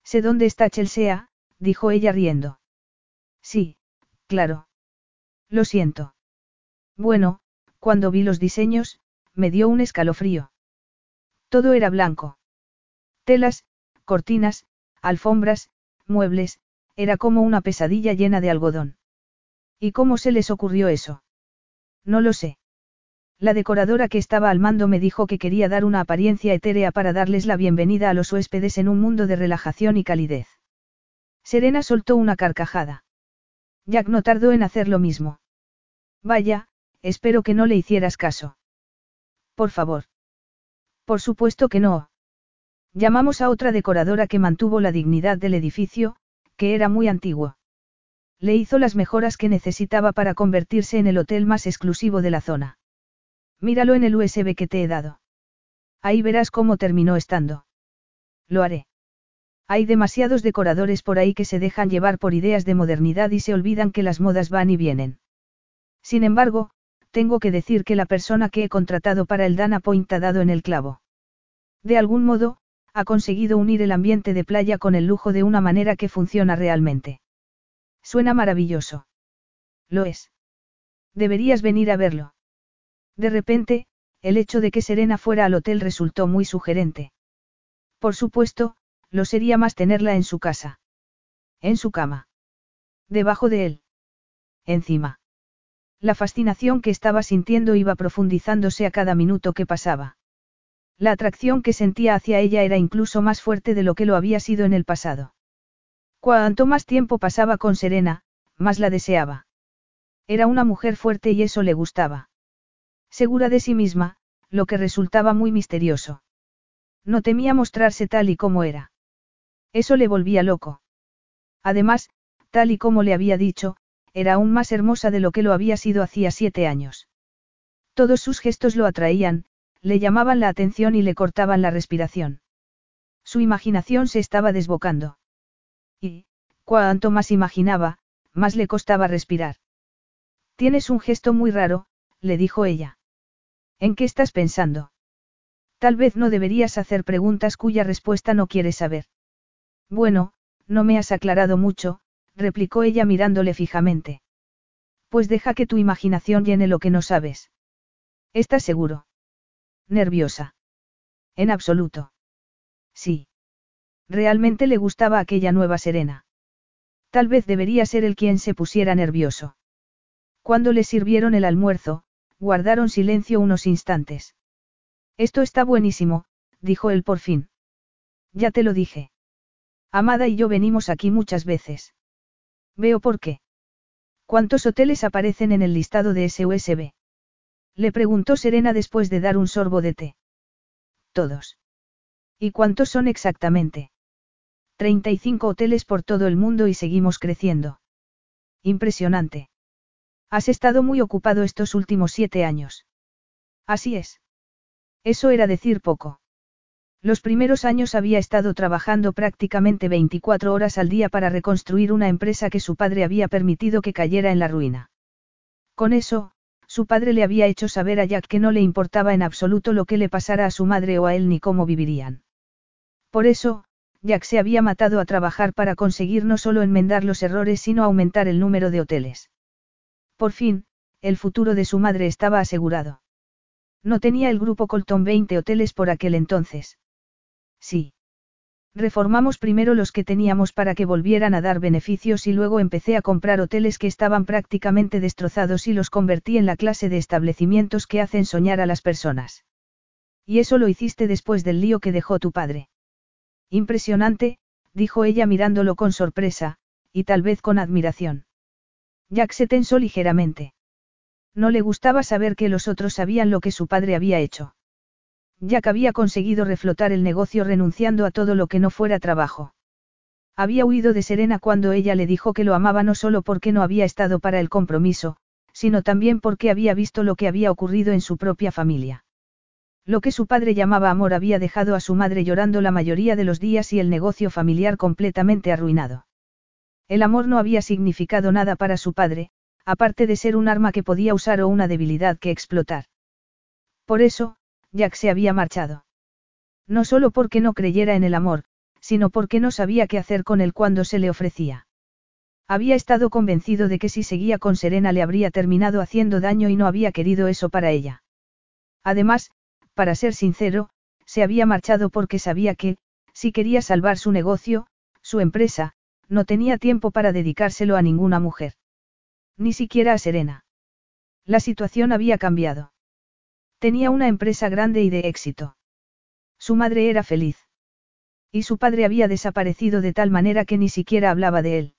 S1: Sé dónde está Chelsea, dijo ella riendo. Sí, claro. Lo siento. Bueno, cuando vi los diseños, me dio un escalofrío. Todo era blanco. Telas, cortinas, alfombras, muebles, era como una pesadilla llena de algodón. ¿Y cómo se les ocurrió eso? No lo sé. La decoradora que estaba al mando me dijo que quería dar una apariencia etérea para darles la bienvenida a los huéspedes en un mundo de relajación y calidez. Serena soltó una carcajada. Jack no tardó en hacer lo mismo. Vaya, espero que no le hicieras caso. Por favor. Por supuesto que no. Llamamos a otra decoradora que mantuvo la dignidad del edificio, que era muy antiguo. Le hizo las mejoras que necesitaba para convertirse en el hotel más exclusivo de la zona. Míralo en el USB que te he dado. Ahí verás cómo terminó estando. Lo haré. Hay demasiados decoradores por ahí que se dejan llevar por ideas de modernidad y se olvidan que las modas van y vienen. Sin embargo, tengo que decir que la persona que he contratado para el Dana Point ha dado en el clavo. De algún modo, ha conseguido unir el ambiente de playa con el lujo de una manera que funciona realmente. Suena maravilloso. Lo es. Deberías venir a verlo. De repente, el hecho de que Serena fuera al hotel resultó muy sugerente. Por supuesto, lo sería más tenerla en su casa. En su cama. Debajo de él. Encima. La fascinación que estaba sintiendo iba profundizándose a cada minuto que pasaba. La atracción que sentía hacia ella era incluso más fuerte de lo que lo había sido en el pasado. Cuanto más tiempo pasaba con Serena, más la deseaba. Era una mujer fuerte y eso le gustaba. Segura de sí misma, lo que resultaba muy misterioso. No temía mostrarse tal y como era. Eso le volvía loco. Además, tal y como le había dicho, era aún más hermosa de lo que lo había sido hacía siete años. Todos sus gestos lo atraían, le llamaban la atención y le cortaban la respiración. Su imaginación se estaba desbocando. Y, cuanto más imaginaba, más le costaba respirar. Tienes un gesto muy raro, le dijo ella. ¿En qué estás pensando? Tal vez no deberías hacer preguntas cuya respuesta no quieres saber. Bueno, no me has aclarado mucho, replicó ella mirándole fijamente. Pues deja que tu imaginación llene lo que no sabes. ¿Estás seguro? Nerviosa. En absoluto. Sí. Realmente le gustaba aquella nueva Serena. Tal vez debería ser el quien se pusiera nervioso. Cuando le sirvieron el almuerzo, Guardaron silencio unos instantes. Esto está buenísimo, dijo él por fin. Ya te lo dije. Amada y yo venimos aquí muchas veces. Veo por qué. ¿Cuántos hoteles aparecen en el listado de SUSB? Le preguntó Serena después de dar un sorbo de té. Todos. ¿Y cuántos son exactamente? 35 hoteles por todo el mundo y seguimos creciendo. Impresionante. Has estado muy ocupado estos últimos siete años. Así es. Eso era decir poco. Los primeros años había estado trabajando prácticamente 24 horas al día para reconstruir una empresa que su padre había permitido que cayera en la ruina. Con eso, su padre le había hecho saber a Jack que no le importaba en absoluto lo que le pasara a su madre o a él ni cómo vivirían. Por eso, Jack se había matado a trabajar para conseguir no solo enmendar los errores sino aumentar el número de hoteles. Por fin, el futuro de su madre estaba asegurado. No tenía el grupo Colton 20 hoteles por aquel entonces. Sí. Reformamos primero los que teníamos para que volvieran a dar beneficios y luego empecé a comprar hoteles que estaban prácticamente destrozados y los convertí en la clase de establecimientos que hacen soñar a las personas. Y eso lo hiciste después del lío que dejó tu padre. Impresionante, dijo ella mirándolo con sorpresa, y tal vez con admiración. Jack se tensó ligeramente. No le gustaba saber que los otros sabían lo que su padre había hecho. Jack había conseguido reflotar el negocio renunciando a todo lo que no fuera trabajo. Había huido de Serena cuando ella le dijo que lo amaba no solo porque no había estado para el compromiso, sino también porque había visto lo que había ocurrido en su propia familia. Lo que su padre llamaba amor había dejado a su madre llorando la mayoría de los días y el negocio familiar completamente arruinado. El amor no había significado nada para su padre, aparte de ser un arma que podía usar o una debilidad que explotar. Por eso, Jack se había marchado. No solo porque no creyera en el amor, sino porque no sabía qué hacer con él cuando se le ofrecía. Había estado convencido de que si seguía con Serena le habría terminado haciendo daño y no había querido eso para ella. Además, para ser sincero, se había marchado porque sabía que, si quería salvar su negocio, su empresa, no tenía tiempo para dedicárselo a ninguna mujer. Ni siquiera a Serena. La situación había cambiado. Tenía una empresa grande y de éxito. Su madre era feliz. Y su padre había desaparecido de tal manera que ni siquiera hablaba de él.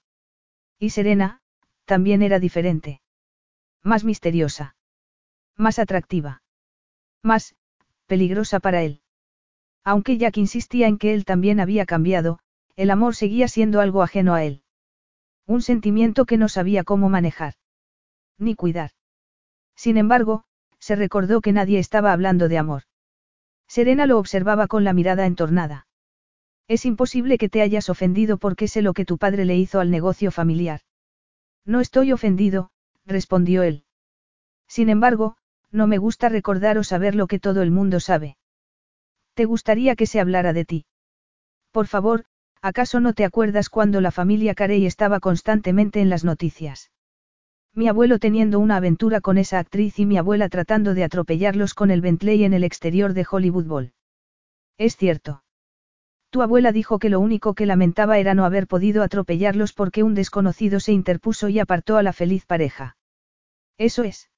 S1: Y Serena, también era diferente. Más misteriosa. Más atractiva. Más, peligrosa para él. Aunque Jack insistía en que él también había cambiado, el amor seguía siendo algo ajeno a él. Un sentimiento que no sabía cómo manejar. Ni cuidar. Sin embargo, se recordó que nadie estaba hablando de amor. Serena lo observaba con la mirada entornada. Es imposible que te hayas ofendido porque sé lo que tu padre le hizo al negocio familiar. No estoy ofendido, respondió él. Sin embargo, no me gusta recordar o saber lo que todo el mundo sabe. ¿Te gustaría que se hablara de ti? Por favor, ¿acaso no te acuerdas cuando la familia Carey estaba constantemente en las noticias? Mi abuelo teniendo una aventura con esa actriz y mi abuela tratando de atropellarlos con el Bentley en el exterior de Hollywood Bowl. Es cierto. Tu abuela dijo que lo único que lamentaba era no haber podido atropellarlos porque un desconocido se interpuso y apartó a la feliz pareja. Eso es.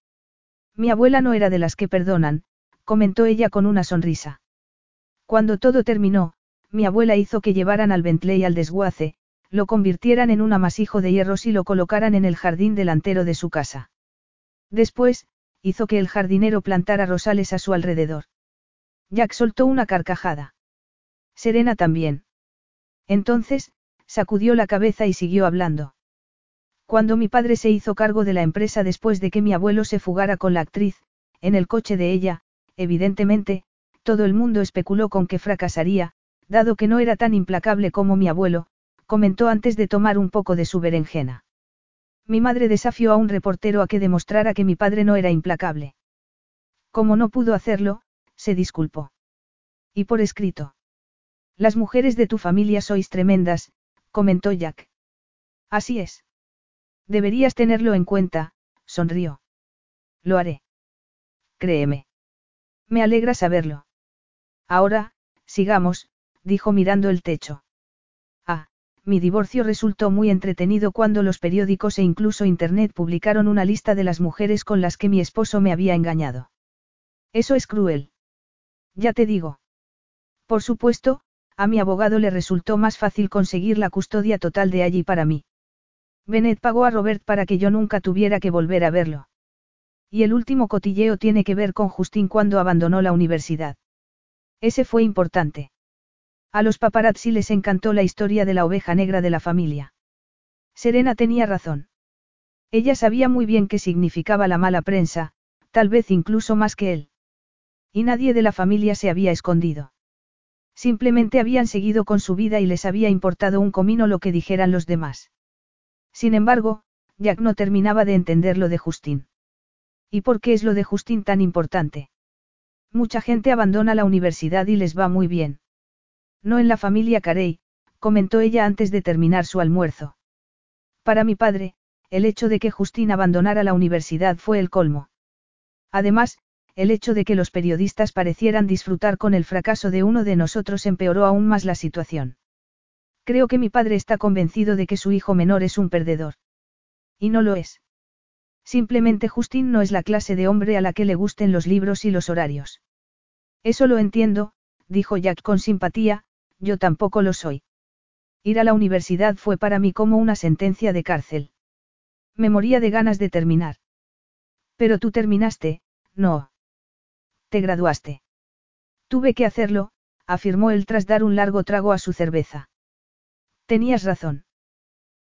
S1: Mi abuela no era de las que perdonan, comentó ella con una sonrisa. Cuando todo terminó, mi abuela hizo que llevaran al Bentley al desguace, lo convirtieran en un amasijo de hierros y lo colocaran en el jardín delantero de su casa. Después, hizo que el jardinero plantara rosales a su alrededor. Jack soltó una carcajada. Serena también. Entonces, sacudió la cabeza y siguió hablando. Cuando mi padre se hizo cargo de la empresa después de que mi abuelo se fugara con la actriz, en el coche de ella, evidentemente, todo el mundo especuló con que fracasaría, dado que no era tan implacable como mi abuelo, comentó antes de tomar un poco de su berenjena. Mi madre desafió a un reportero a que demostrara que mi padre no era implacable. Como no pudo hacerlo, se disculpó. Y por escrito. Las mujeres de tu familia sois tremendas, comentó Jack. Así es. Deberías tenerlo en cuenta, sonrió. Lo haré. Créeme. Me alegra saberlo. Ahora, sigamos, dijo mirando el techo mi divorcio resultó muy entretenido cuando los periódicos e incluso Internet publicaron una lista de las mujeres con las que mi esposo me había engañado. Eso es cruel. Ya te digo. Por supuesto, a mi abogado le resultó más fácil conseguir la custodia total de allí para mí. Bennett pagó a Robert para que yo nunca tuviera que volver a verlo. Y el último cotilleo tiene que ver con Justin cuando abandonó la universidad. Ese fue importante. A los paparazzi les encantó la historia de la oveja negra de la familia. Serena tenía razón. Ella sabía muy bien qué significaba la mala prensa, tal vez incluso más que él. Y nadie de la familia se había escondido. Simplemente habían seguido con su vida y les había importado un comino lo que dijeran los demás. Sin embargo, Jack no terminaba de entender lo de Justin. ¿Y por qué es lo de Justin tan importante? Mucha gente abandona la universidad y les va muy bien. No en la familia Carey, comentó ella antes de terminar su almuerzo. Para mi padre, el hecho de que Justin abandonara la universidad fue el colmo. Además, el hecho de que los periodistas parecieran disfrutar con el fracaso de uno de nosotros empeoró aún más la situación. Creo que mi padre está convencido de que su hijo menor es un perdedor. Y no lo es. Simplemente Justin no es la clase de hombre a la que le gusten los libros y los horarios. Eso lo entiendo, dijo Jack con simpatía, yo tampoco lo soy. Ir a la universidad fue para mí como una sentencia de cárcel. Me moría de ganas de terminar. Pero tú terminaste, no. Te graduaste. Tuve que hacerlo, afirmó él tras dar un largo trago a su cerveza. Tenías razón.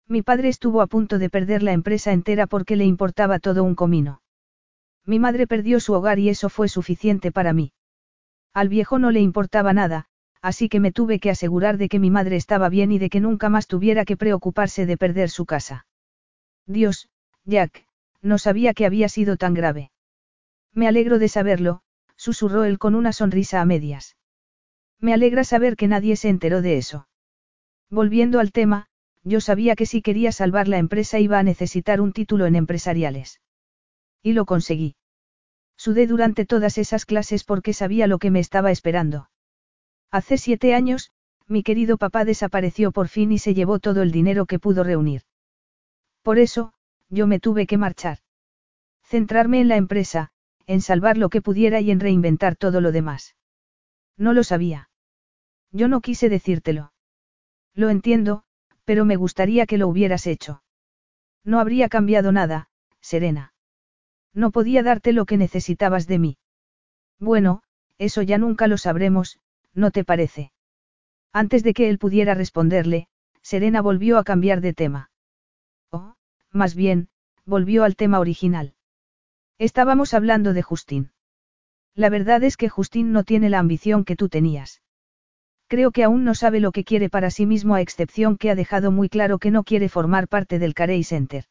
S1: Mi padre estuvo a punto de perder la empresa entera porque le importaba todo un comino. Mi madre perdió su hogar y eso fue suficiente para mí. Al viejo no le importaba nada, así que me tuve que asegurar de que mi madre estaba bien y de que nunca más tuviera que preocuparse de perder su casa. Dios, Jack, no sabía que había sido tan grave. Me alegro de saberlo, susurró él con una sonrisa a medias. Me alegra saber que nadie se enteró de eso. Volviendo al tema, yo sabía que si quería salvar la empresa iba a necesitar un título en empresariales. Y lo conseguí. Sudé durante todas esas clases porque sabía lo que me estaba esperando. Hace siete años, mi querido papá desapareció por fin y se llevó todo el dinero que pudo reunir. Por eso, yo me tuve que marchar. Centrarme en la empresa, en salvar lo que pudiera y en reinventar todo lo demás. No lo sabía. Yo no quise decírtelo. Lo entiendo, pero me gustaría que lo hubieras hecho. No habría cambiado nada, Serena. No podía darte lo que necesitabas de mí. Bueno, eso ya nunca lo sabremos, ¿no te parece? Antes de que él pudiera responderle, Serena volvió a cambiar de tema. Oh, más bien, volvió al tema original. Estábamos hablando de Justín. La verdad es que Justín no tiene la ambición que tú tenías. Creo que aún no sabe lo que quiere para sí mismo a excepción que ha dejado muy claro que no quiere formar parte del Carey Center.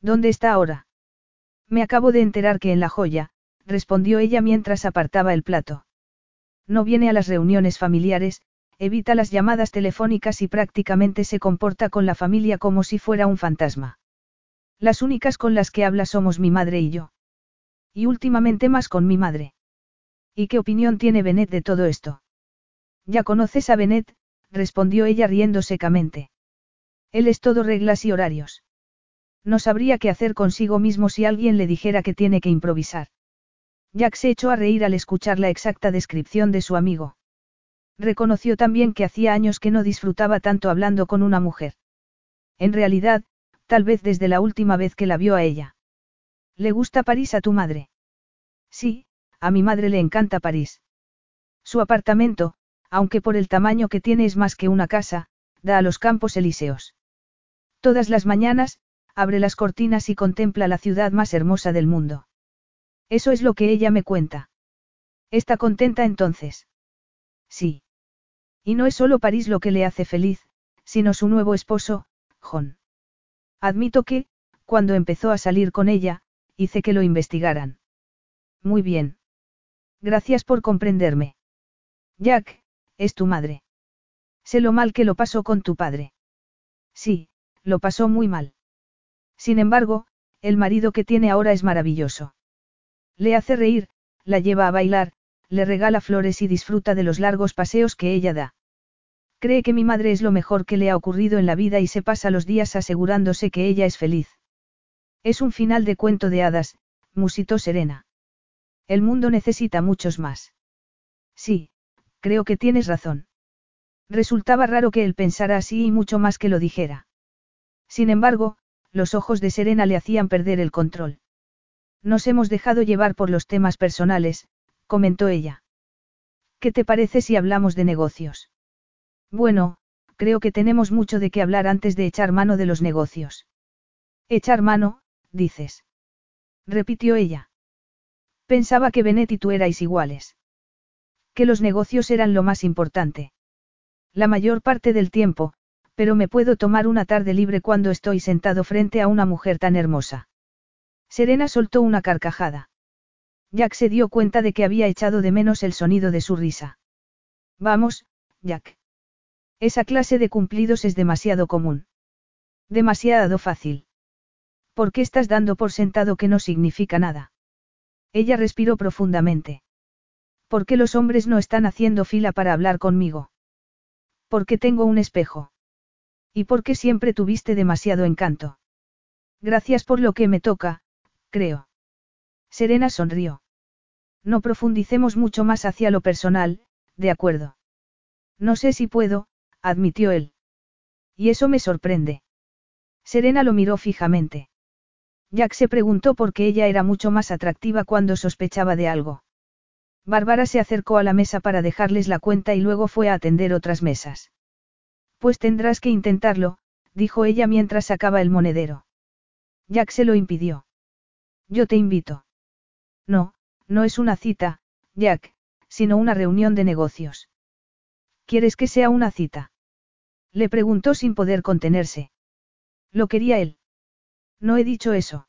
S1: ¿Dónde está ahora? Me acabo de enterar que en la joya, respondió ella mientras apartaba el plato. No viene a las reuniones familiares, evita las llamadas telefónicas y prácticamente se comporta con la familia como si fuera un fantasma. Las únicas con las que habla somos mi madre y yo. Y últimamente más con mi madre. ¿Y qué opinión tiene Benet de todo esto? Ya conoces a Benet, respondió ella riendo secamente. Él es todo reglas y horarios. No sabría qué hacer consigo mismo si alguien le dijera que tiene que improvisar. Jack se echó a reír al escuchar la exacta descripción de su amigo. Reconoció también que hacía años que no disfrutaba tanto hablando con una mujer. En realidad, tal vez desde la última vez que la vio a ella. ¿Le gusta París a tu madre? Sí, a mi madre le encanta París. Su apartamento, aunque por el tamaño que tiene es más que una casa, da a los campos elíseos. Todas las mañanas, abre las cortinas y contempla la ciudad más hermosa del mundo. Eso es lo que ella me cuenta. ¿Está contenta entonces? Sí. Y no es solo París lo que le hace feliz, sino su nuevo esposo, John. Admito que, cuando empezó a salir con ella, hice que lo investigaran. Muy bien. Gracias por comprenderme. Jack, es tu madre. Sé lo mal que lo pasó con tu padre. Sí, lo pasó muy mal. Sin embargo, el marido que tiene ahora es maravilloso. Le hace reír, la lleva a bailar, le regala flores y disfruta de los largos paseos que ella da. Cree que mi madre es lo mejor que le ha ocurrido en la vida y se pasa los días asegurándose que ella es feliz. Es un final de cuento de hadas, musitó Serena. El mundo necesita muchos más. Sí, creo que tienes razón. Resultaba raro que él pensara así y mucho más que lo dijera. Sin embargo, los ojos de Serena le hacían perder el control. Nos hemos dejado llevar por los temas personales, comentó ella. ¿Qué te parece si hablamos de negocios? Bueno, creo que tenemos mucho de qué hablar antes de echar mano de los negocios. Echar mano, dices. Repitió ella. Pensaba que Benet y tú erais iguales. Que los negocios eran lo más importante. La mayor parte del tiempo, pero me puedo tomar una tarde libre cuando estoy sentado frente a una mujer tan hermosa. Serena soltó una carcajada. Jack se dio cuenta de que había echado de menos el sonido de su risa. Vamos, Jack. Esa clase de cumplidos es demasiado común. Demasiado fácil. ¿Por qué estás dando por sentado que no significa nada? Ella respiró profundamente. ¿Por qué los hombres no están haciendo fila para hablar conmigo? Porque tengo un espejo. ¿Y por qué siempre tuviste demasiado encanto? Gracias por lo que me toca, creo. Serena sonrió. No profundicemos mucho más hacia lo personal, de acuerdo. No sé si puedo, admitió él. Y eso me sorprende. Serena lo miró fijamente. Jack se preguntó por qué ella era mucho más atractiva cuando sospechaba de algo. Bárbara se acercó a la mesa para dejarles la cuenta y luego fue a atender otras mesas. Pues tendrás que intentarlo, dijo ella mientras sacaba el monedero. Jack se lo impidió. Yo te invito. No, no es una cita, Jack, sino una reunión de negocios. ¿Quieres que sea una cita? Le preguntó sin poder contenerse. Lo quería él. No he dicho eso.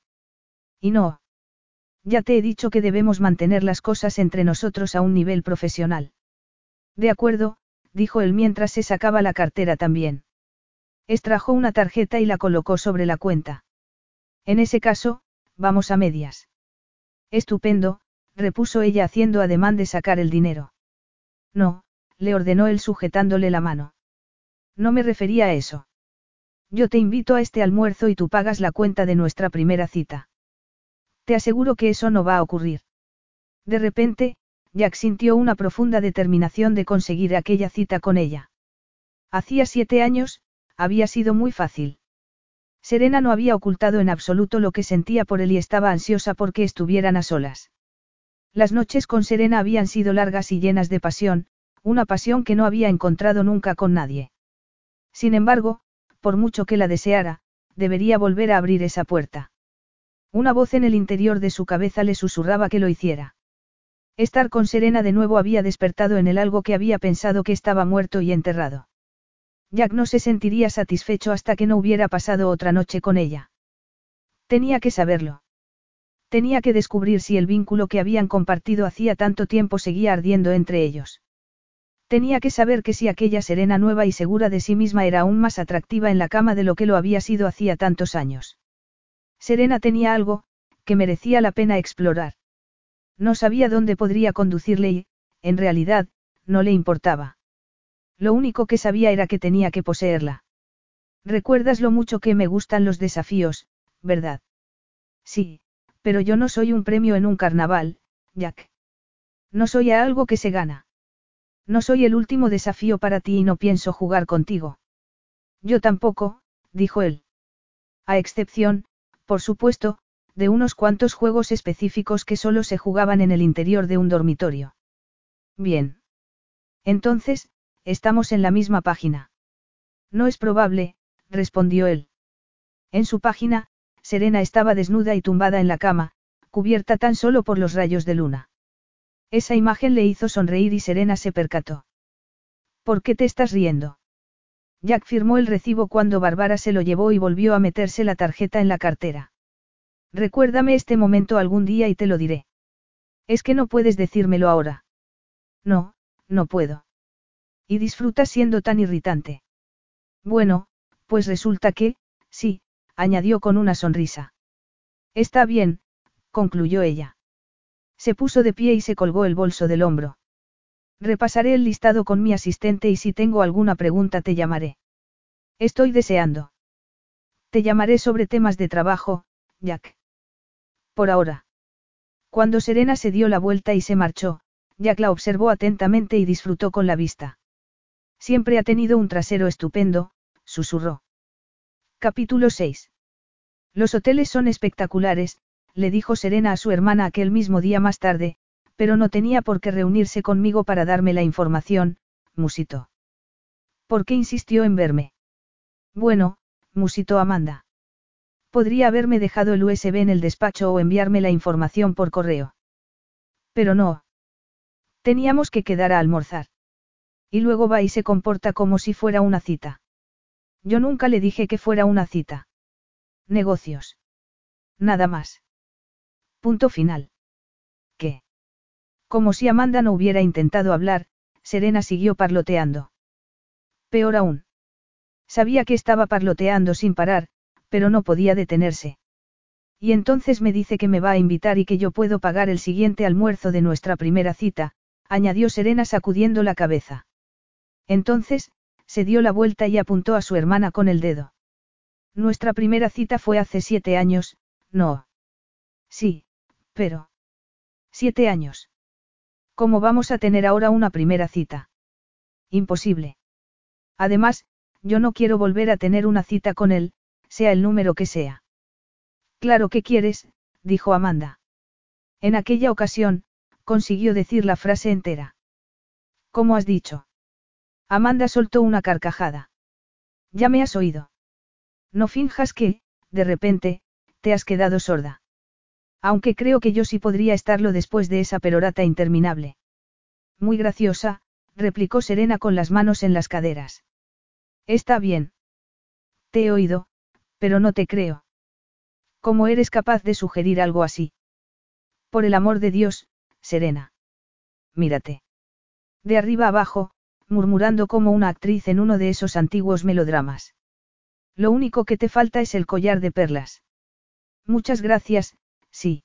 S1: Y no. Ya te he dicho que debemos mantener las cosas entre nosotros a un nivel profesional. De acuerdo, dijo él mientras se sacaba la cartera también. Extrajo una tarjeta y la colocó sobre la cuenta. En ese caso, vamos a medias. Estupendo, repuso ella haciendo ademán de sacar el dinero. No, le ordenó él sujetándole la mano. No me refería a eso. Yo te invito a este almuerzo y tú pagas la cuenta de nuestra primera cita. Te aseguro que eso no va a ocurrir. De repente, Jack sintió una profunda determinación de conseguir aquella cita con ella. Hacía siete años, había sido muy fácil. Serena no había ocultado en absoluto lo que sentía por él y estaba ansiosa porque estuvieran a solas. Las noches con Serena habían sido largas y llenas de pasión, una pasión que no había encontrado nunca con nadie. Sin embargo, por mucho que la deseara, debería volver a abrir esa puerta. Una voz en el interior de su cabeza le susurraba que lo hiciera. Estar con Serena de nuevo había despertado en él algo que había pensado que estaba muerto y enterrado. Jack no se sentiría satisfecho hasta que no hubiera pasado otra noche con ella. Tenía que saberlo. Tenía que descubrir si el vínculo que habían compartido hacía tanto tiempo seguía ardiendo entre ellos. Tenía que saber que si aquella serena nueva y segura de sí misma era aún más atractiva en la cama de lo que lo había sido hacía tantos años. Serena tenía algo, que merecía la pena explorar. No sabía dónde podría conducirle y, en realidad, no le importaba. Lo único que sabía era que tenía que poseerla. Recuerdas lo mucho que me gustan los desafíos, ¿verdad? Sí, pero yo no soy un premio en un carnaval, Jack. No soy algo que se gana. No soy el último desafío para ti y no pienso jugar contigo. Yo tampoco, dijo él. A excepción, por supuesto, de unos cuantos juegos específicos que solo se jugaban en el interior de un dormitorio. Bien. Entonces, estamos en la misma página. No es probable, respondió él. En su página, Serena estaba desnuda y tumbada en la cama, cubierta tan solo por los rayos de luna. Esa imagen le hizo sonreír y Serena se percató. ¿Por qué te estás riendo? Jack firmó el recibo cuando Bárbara se lo llevó y volvió a meterse la tarjeta en la cartera. Recuérdame este momento algún día y te lo diré. Es que no puedes decírmelo ahora. No, no puedo. Y disfrutas siendo tan irritante. Bueno, pues resulta que, sí, añadió con una sonrisa. Está bien, concluyó ella. Se puso de pie y se colgó el bolso del hombro. Repasaré el listado con mi asistente y si tengo alguna pregunta te llamaré. Estoy deseando. Te llamaré sobre temas de trabajo, Jack. Por ahora. Cuando Serena se dio la vuelta y se marchó, Jack la observó atentamente y disfrutó con la vista. Siempre ha tenido un trasero estupendo, susurró. Capítulo 6. Los hoteles son espectaculares, le dijo Serena a su hermana aquel mismo día más tarde, pero no tenía por qué reunirse conmigo para darme la información, musitó. ¿Por qué insistió en verme? Bueno, musitó Amanda. Podría haberme dejado el USB en el despacho o enviarme la información por correo. Pero no. Teníamos que quedar a almorzar. Y luego va y se comporta como si fuera una cita. Yo nunca le dije que fuera una cita. Negocios. Nada más. Punto final. ¿Qué? Como si Amanda no hubiera intentado hablar, Serena siguió parloteando. Peor aún. Sabía que estaba parloteando sin parar, pero no podía detenerse. Y entonces me dice que me va a invitar y que yo puedo pagar el siguiente almuerzo de nuestra primera cita, añadió Serena sacudiendo la cabeza. Entonces, se dio la vuelta y apuntó a su hermana con el dedo. Nuestra primera cita fue hace siete años, no. Sí, pero. Siete años. ¿Cómo vamos a tener ahora una primera cita? Imposible. Además, yo no quiero volver a tener una cita con él, sea el número que sea. Claro que quieres, dijo Amanda. En aquella ocasión, consiguió decir la frase entera. ¿Cómo has dicho? Amanda soltó una carcajada. Ya me has oído. No finjas que, de repente, te has quedado sorda. Aunque creo que yo sí podría estarlo después de esa perorata interminable. Muy graciosa, replicó Serena con las manos en las caderas. Está bien. Te he oído, pero no te creo. ¿Cómo eres capaz de sugerir algo así? Por el amor de Dios, Serena. Mírate. De arriba abajo, murmurando como una actriz en uno de esos antiguos melodramas. Lo único que te falta es el collar de perlas. Muchas gracias, sí.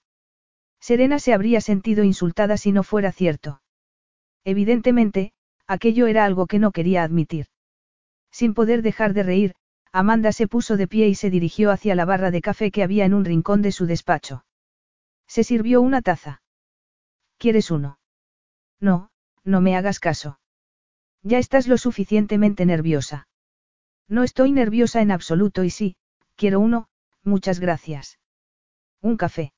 S1: Serena se habría sentido insultada si no fuera cierto. Evidentemente, aquello era algo que no quería admitir. Sin poder dejar de reír, Amanda se puso de pie y se dirigió hacia la barra de café que había en un rincón de su despacho. Se sirvió una taza. ¿Quieres uno? No, no me hagas caso. Ya estás lo suficientemente nerviosa. No estoy nerviosa en absoluto y sí, quiero uno, muchas gracias. Un café.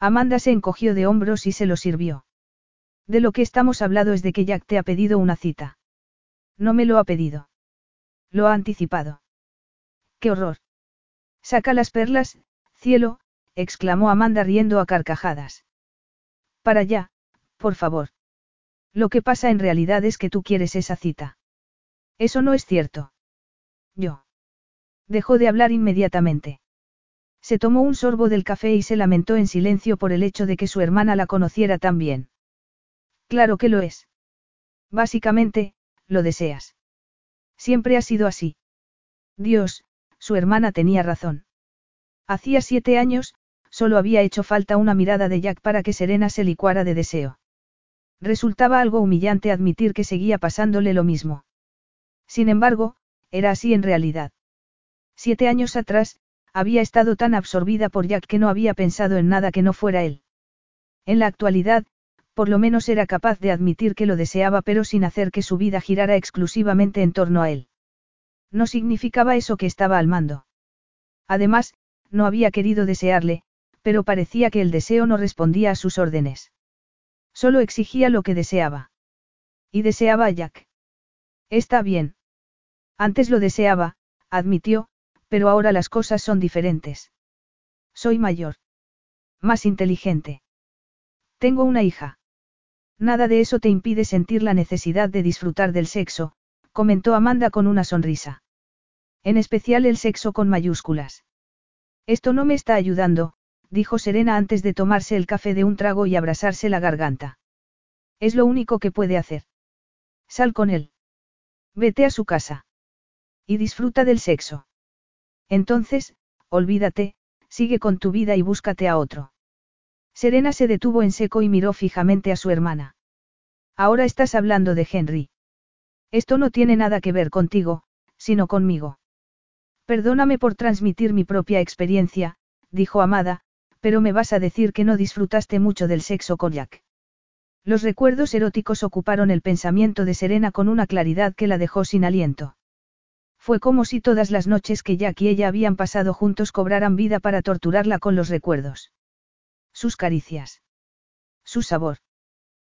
S1: Amanda se encogió de hombros y se lo sirvió. De lo que estamos hablando es de que Jack te ha pedido una cita. No me lo ha pedido. Lo ha anticipado. ¡Qué horror! Saca las perlas, cielo, exclamó Amanda riendo a carcajadas. Para allá, por favor. Lo que pasa en realidad es que tú quieres esa cita. Eso no es cierto. Yo. Dejó de hablar inmediatamente. Se tomó un sorbo del café y se lamentó en silencio por el hecho de que su hermana la conociera tan bien. Claro que lo es. Básicamente, lo deseas. Siempre ha sido así. Dios, su hermana tenía razón. Hacía siete años, solo había hecho falta una mirada de Jack para que Serena se licuara de deseo. Resultaba algo humillante admitir que seguía pasándole lo mismo. Sin embargo, era así en realidad. Siete años atrás, había estado tan absorbida por Jack que no había pensado en nada que no fuera él. En la actualidad, por lo menos era capaz de admitir que lo deseaba pero sin hacer que su vida girara exclusivamente en torno a él. No significaba eso que estaba al mando. Además, no había querido desearle, pero parecía que el deseo no respondía a sus órdenes. Solo exigía lo que deseaba. Y deseaba a Jack. Está bien. Antes lo deseaba, admitió, pero ahora las cosas son diferentes. Soy mayor. Más inteligente. Tengo una hija. Nada de eso te impide sentir la necesidad de disfrutar del sexo, comentó Amanda con una sonrisa. En especial el sexo con mayúsculas. Esto no me está ayudando, dijo Serena antes de tomarse el café de un trago y abrasarse la garganta. Es lo único que puede hacer. Sal con él. Vete a su casa. Y disfruta del sexo. Entonces, olvídate, sigue con tu vida y búscate a otro. Serena se detuvo en seco y miró fijamente a su hermana. Ahora estás hablando de Henry. Esto no tiene nada que ver contigo, sino conmigo. Perdóname por transmitir mi propia experiencia, dijo Amada, pero me vas a decir que no disfrutaste mucho del sexo con Jack. Los recuerdos eróticos ocuparon el pensamiento de Serena con una claridad que la dejó sin aliento. Fue como si todas las noches que Jack y ella habían pasado juntos cobraran vida para torturarla con los recuerdos. Sus caricias. Su sabor.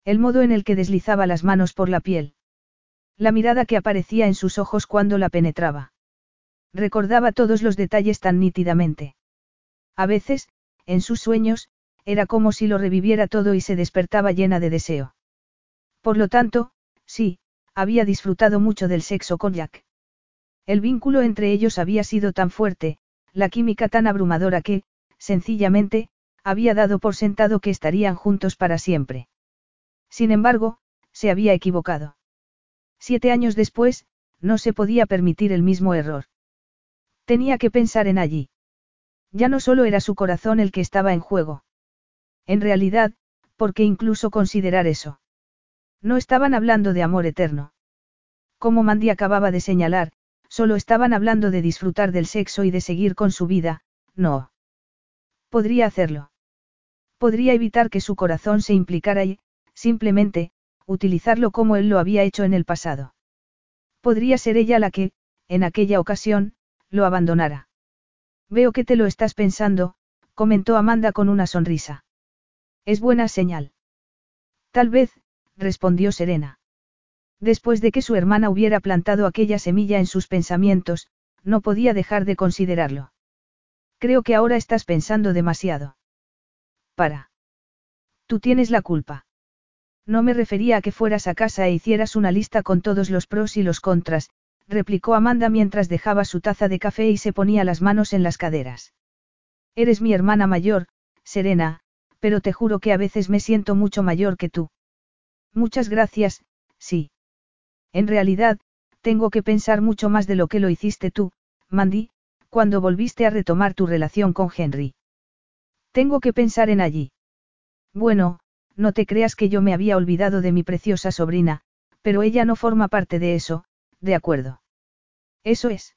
S1: El modo en el que deslizaba las manos por la piel. La mirada que aparecía en sus ojos cuando la penetraba. Recordaba todos los detalles tan nítidamente. A veces, en sus sueños, era como si lo reviviera todo y se despertaba llena de deseo. Por lo tanto, sí, había disfrutado mucho del sexo con Jack. El vínculo entre ellos había sido tan fuerte, la química tan abrumadora que, sencillamente, había dado por sentado que estarían juntos para siempre. Sin embargo, se había equivocado. Siete años después, no se podía permitir el mismo error. Tenía que pensar en allí. Ya no solo era su corazón el que estaba en juego. En realidad, ¿por qué incluso considerar eso? No estaban hablando de amor eterno. Como Mandy acababa de señalar, solo estaban hablando de disfrutar del sexo y de seguir con su vida, no. Podría hacerlo. Podría evitar que su corazón se implicara y, simplemente, utilizarlo como él lo había hecho en el pasado. Podría ser ella la que, en aquella ocasión, lo abandonara. Veo que te lo estás pensando, comentó Amanda con una sonrisa. Es buena señal. Tal vez, respondió Serena. Después de que su hermana hubiera plantado aquella semilla en sus pensamientos, no podía dejar de considerarlo. Creo que ahora estás pensando demasiado. Para. Tú tienes la culpa. No me refería a que fueras a casa e hicieras una lista con todos los pros y los contras, replicó Amanda mientras dejaba su taza de café y se ponía las manos en las caderas. Eres mi hermana mayor, Serena, pero te juro que a veces me siento mucho mayor que tú. Muchas gracias, sí. En realidad, tengo que pensar mucho más de lo que lo hiciste tú, Mandy, cuando volviste a retomar tu relación con Henry. Tengo que pensar en allí. Bueno, no te creas que yo me había olvidado de mi preciosa sobrina, pero ella no forma parte de eso, de acuerdo. Eso es.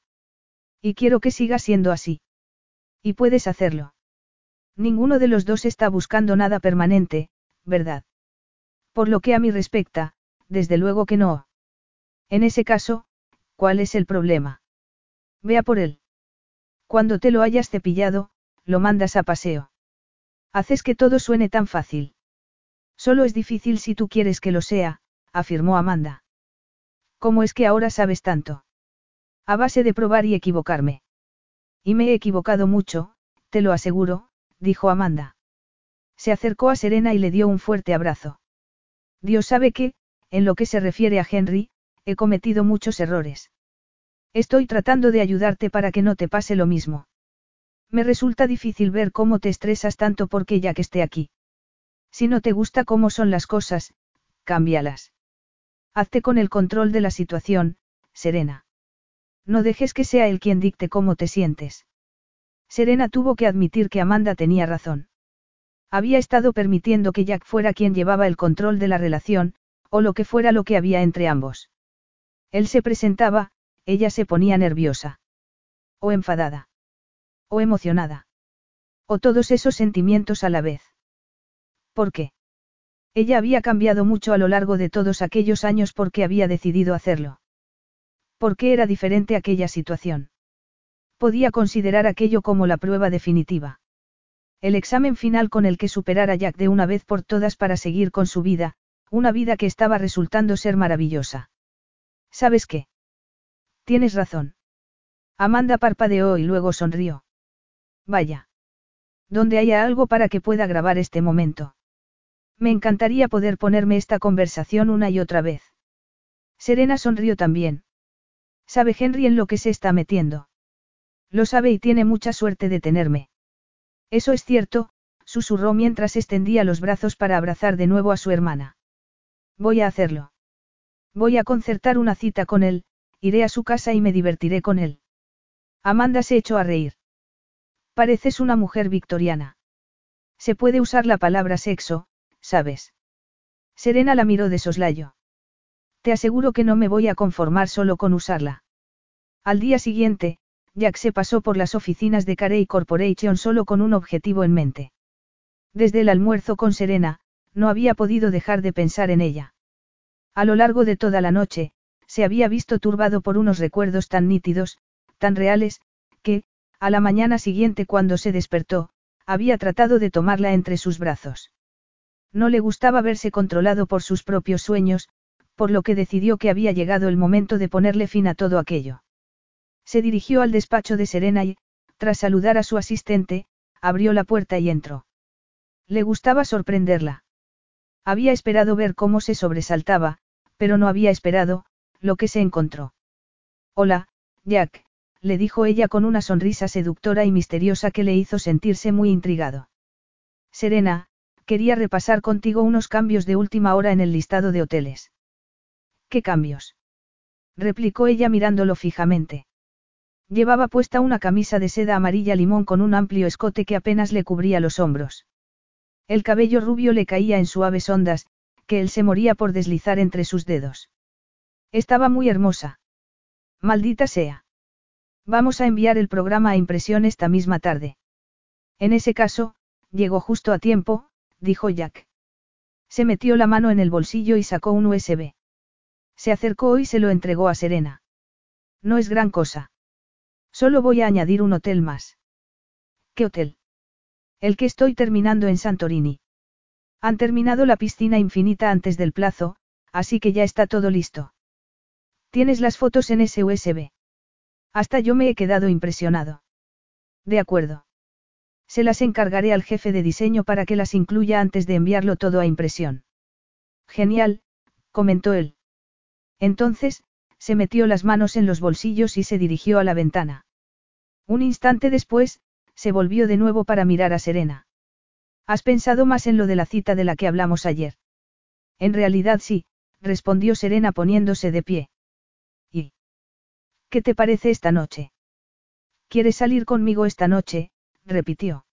S1: Y quiero que siga siendo así. Y puedes hacerlo. Ninguno de los dos está buscando nada permanente, ¿verdad? Por lo que a mí respecta, desde luego que no. En ese caso, ¿cuál es el problema? Vea por él. Cuando te lo hayas cepillado, lo mandas a paseo. Haces que todo suene tan fácil. Solo es difícil si tú quieres que lo sea, afirmó Amanda. ¿Cómo es que ahora sabes tanto? A base de probar y equivocarme. Y me he equivocado mucho, te lo aseguro, dijo Amanda. Se acercó a Serena y le dio un fuerte abrazo. Dios sabe que, en lo que se refiere a Henry, he cometido muchos errores. Estoy tratando de ayudarte para que no te pase lo mismo. Me resulta difícil ver cómo te estresas tanto porque ya que esté aquí. Si no te gusta cómo son las cosas, cámbialas. Hazte con el control de la situación, Serena. No dejes que sea él quien dicte cómo te sientes. Serena tuvo que admitir que Amanda tenía razón. Había estado permitiendo que Jack fuera quien llevaba el control de la relación, o lo que fuera lo que había entre ambos. Él se presentaba, ella se ponía nerviosa. O enfadada. O emocionada. O todos esos sentimientos a la vez. ¿Por qué? Ella había cambiado mucho a lo largo de todos aquellos años porque había decidido hacerlo. ¿Por qué era diferente aquella situación? Podía considerar aquello como la prueba definitiva. El examen final con el que superar a Jack de una vez por todas para seguir con su vida, una vida que estaba resultando ser maravillosa. ¿Sabes qué? Tienes razón. Amanda parpadeó y luego sonrió. Vaya. Donde haya algo para que pueda grabar este momento. Me encantaría poder ponerme esta conversación una y otra vez. Serena sonrió también. ¿Sabe Henry en lo que se está metiendo? Lo sabe y tiene mucha suerte de tenerme. Eso es cierto, susurró mientras extendía los brazos para abrazar de nuevo a su hermana. Voy a hacerlo. Voy a concertar una cita con él, iré a su casa y me divertiré con él. Amanda se echó a reír. Pareces una mujer victoriana. Se puede usar la palabra sexo, ¿sabes? Serena la miró de soslayo. Te aseguro que no me voy a conformar solo con usarla. Al día siguiente, Jack se pasó por las oficinas de Carey Corporation solo con un objetivo en mente. Desde el almuerzo con Serena, no había podido dejar de pensar en ella. A lo largo de toda la noche, se había visto turbado por unos recuerdos tan nítidos, tan reales, que, a la mañana siguiente cuando se despertó, había tratado de tomarla entre sus brazos. No le gustaba verse controlado por sus propios sueños, por lo que decidió que había llegado el momento de ponerle fin a todo aquello. Se dirigió al despacho de Serena y, tras saludar a su asistente, abrió la puerta y entró. Le gustaba sorprenderla. Había esperado ver cómo se sobresaltaba, pero no había esperado, lo que se encontró. Hola, Jack, le dijo ella con una sonrisa seductora y misteriosa que le hizo sentirse muy intrigado. Serena, quería repasar contigo unos cambios de última hora en el listado de hoteles. ¿Qué cambios? replicó ella mirándolo fijamente. Llevaba puesta una camisa de seda amarilla limón con un amplio escote que apenas le cubría los hombros. El cabello rubio le caía en suaves ondas, que él se moría por deslizar entre sus dedos. Estaba muy hermosa. Maldita sea. Vamos a enviar el programa a impresión esta misma tarde. En ese caso, llegó justo a tiempo, dijo Jack. Se metió la mano en el bolsillo y sacó un USB. Se acercó y se lo entregó a Serena. No es gran cosa. Solo voy a añadir un hotel más. ¿Qué hotel? El que estoy terminando en Santorini. Han terminado la piscina infinita antes del plazo, así que ya está todo listo. Tienes las fotos en ese USB. Hasta yo me he quedado impresionado. De acuerdo. Se las encargaré al jefe de diseño para que las incluya antes de enviarlo todo a impresión. Genial, comentó él. Entonces, se metió las manos en los bolsillos y se dirigió a la ventana. Un instante después, se volvió de nuevo para mirar a Serena. ¿Has pensado más en lo de la cita de la que hablamos ayer? En realidad sí, respondió Serena poniéndose de pie. ¿Y? ¿Qué te parece esta noche? ¿Quieres salir conmigo esta noche? Repitió.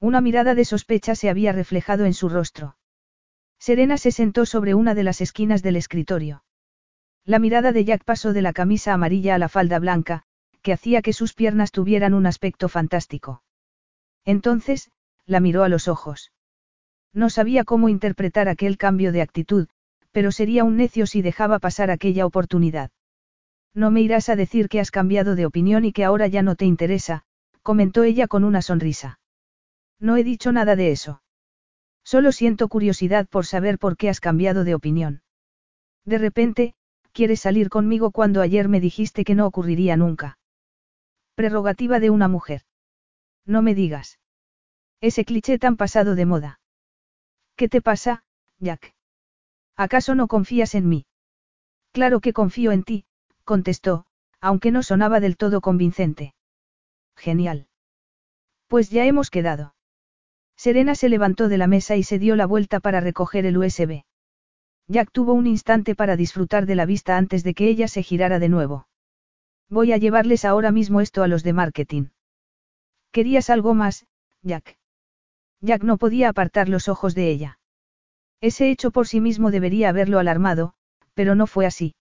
S1: Una mirada de sospecha se había reflejado en su rostro. Serena se sentó sobre una de las esquinas del escritorio. La mirada de Jack pasó de la camisa amarilla a la falda blanca, que hacía que sus piernas tuvieran un aspecto fantástico. Entonces, la miró a los ojos. No sabía cómo interpretar aquel cambio de actitud, pero sería un necio si dejaba pasar aquella oportunidad. No me irás a decir que has cambiado de opinión y que ahora ya no te interesa, comentó ella con una sonrisa. No he dicho nada de eso. Solo siento curiosidad por saber por qué has cambiado de opinión. De repente, quieres salir conmigo cuando ayer me dijiste que no ocurriría nunca. Prerrogativa de una mujer. No me digas. Ese cliché tan pasado de moda. ¿Qué te pasa, Jack? ¿Acaso no confías en mí? Claro que confío en ti, contestó, aunque no sonaba del todo convincente. Genial. Pues ya hemos quedado. Serena se levantó de la mesa y se dio la vuelta para recoger el USB. Jack tuvo un instante para disfrutar de la vista antes de que ella se girara de nuevo. Voy a llevarles ahora mismo esto a los de marketing. ¿Querías algo más, Jack? Jack no podía apartar los ojos de ella. Ese hecho por sí mismo debería haberlo alarmado, pero no fue así.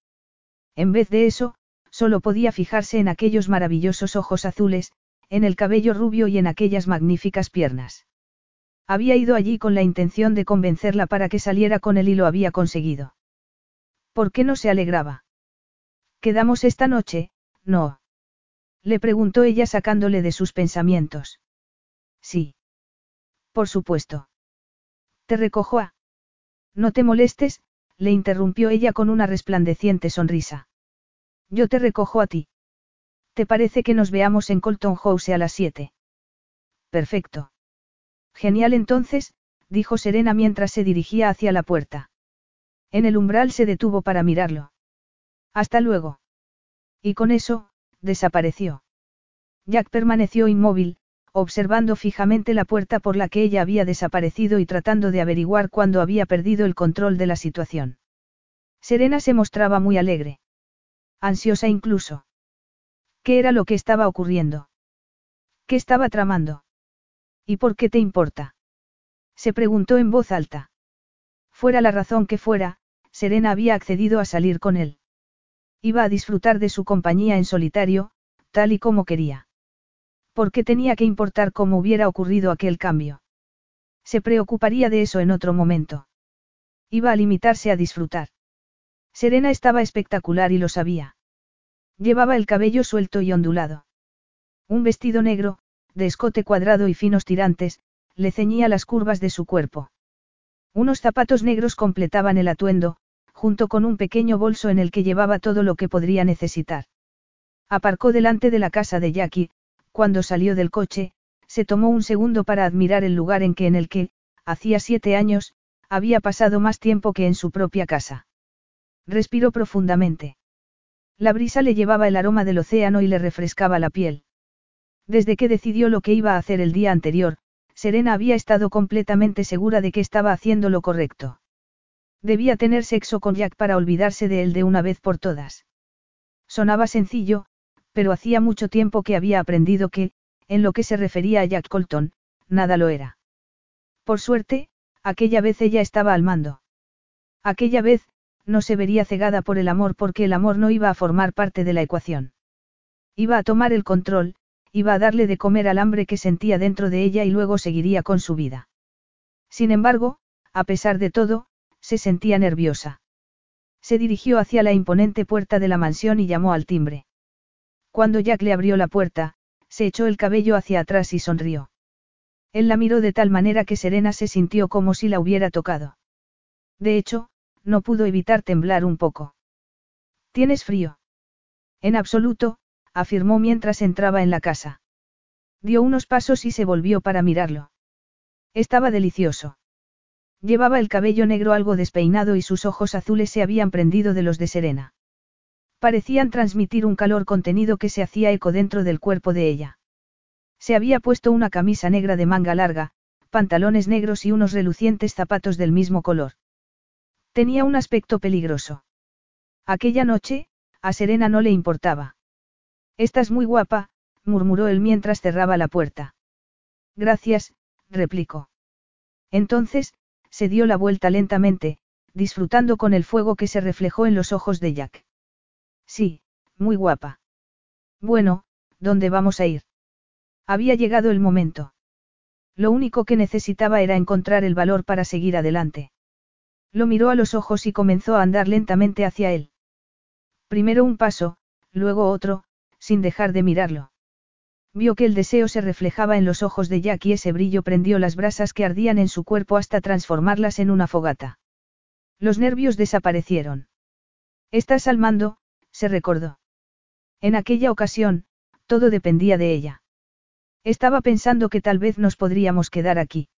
S1: En vez de eso, solo podía fijarse en aquellos maravillosos ojos azules, en el cabello rubio y en aquellas magníficas piernas. Había ido allí con la intención de convencerla para que saliera con él y lo había conseguido. ¿Por qué no se alegraba? Quedamos esta noche, no. Le preguntó ella sacándole de sus pensamientos. Sí. Por supuesto. Te recojo a. No te molestes, le interrumpió ella con una resplandeciente sonrisa. Yo te recojo a ti. ¿Te parece que nos veamos en Colton House a las siete? Perfecto. Genial entonces, dijo Serena mientras se dirigía hacia la puerta. En el umbral se detuvo para mirarlo. Hasta luego. Y con eso, desapareció. Jack permaneció inmóvil, observando fijamente la puerta por la que ella había desaparecido y tratando de averiguar cuándo había perdido el control de la situación. Serena se mostraba muy alegre. Ansiosa incluso. ¿Qué era lo que estaba ocurriendo? ¿Qué estaba tramando? ¿Y por qué te importa? Se preguntó en voz alta. Fuera la razón que fuera, Serena había accedido a salir con él. Iba a disfrutar de su compañía en solitario, tal y como quería. ¿Por qué tenía que importar cómo hubiera ocurrido aquel cambio? Se preocuparía de eso en otro momento. Iba a limitarse a disfrutar. Serena estaba espectacular y lo sabía. Llevaba el cabello suelto y ondulado. Un vestido negro, de escote cuadrado y finos tirantes, le ceñía las curvas de su cuerpo. Unos zapatos negros completaban el atuendo, junto con un pequeño bolso en el que llevaba todo lo que podría necesitar. Aparcó delante de la casa de Jackie, cuando salió del coche, se tomó un segundo para admirar el lugar en que en el que, hacía siete años, había pasado más tiempo que en su propia casa. Respiró profundamente. La brisa le llevaba el aroma del océano y le refrescaba la piel. Desde que decidió lo que iba a hacer el día anterior, Serena había estado completamente segura de que estaba haciendo lo correcto. Debía tener sexo con Jack para olvidarse de él de una vez por todas. Sonaba sencillo, pero hacía mucho tiempo que había aprendido que, en lo que se refería a Jack Colton, nada lo era. Por suerte, aquella vez ella estaba al mando. Aquella vez, no se vería cegada por el amor porque el amor no iba a formar parte de la ecuación. Iba a tomar el control, iba a darle de comer al hambre que sentía dentro de ella y luego seguiría con su vida. Sin embargo, a pesar de todo, se sentía nerviosa. Se dirigió hacia la imponente puerta de la mansión y llamó al timbre. Cuando Jack le abrió la puerta, se echó el cabello hacia atrás y sonrió. Él la miró de tal manera que Serena se sintió como si la hubiera tocado. De hecho, no pudo evitar temblar un poco. ¿Tienes frío? En absoluto, afirmó mientras entraba en la casa. Dio unos pasos y se volvió para mirarlo. Estaba delicioso. Llevaba el cabello negro algo despeinado y sus ojos azules se habían prendido de los de Serena. Parecían transmitir un calor contenido que se hacía eco dentro del cuerpo de ella. Se había puesto una camisa negra de manga larga, pantalones negros y unos relucientes zapatos del mismo color. Tenía un aspecto peligroso. Aquella noche, a Serena no le importaba. Estás muy guapa, murmuró él mientras cerraba la puerta. Gracias, replicó. Entonces, se dio la vuelta lentamente, disfrutando con el fuego que se reflejó en los ojos de Jack. Sí, muy guapa. Bueno, ¿dónde vamos a ir? Había llegado el momento. Lo único que necesitaba era encontrar el valor para seguir adelante. Lo miró a los ojos y comenzó a andar lentamente hacia él. Primero un paso, luego otro, sin dejar de mirarlo. Vio que el deseo se reflejaba en los ojos de Jack y ese brillo prendió las brasas que ardían en su cuerpo hasta transformarlas en una fogata. Los nervios desaparecieron. Estás al mando, se recordó. En aquella ocasión, todo dependía de ella. Estaba pensando que tal vez nos podríamos quedar aquí.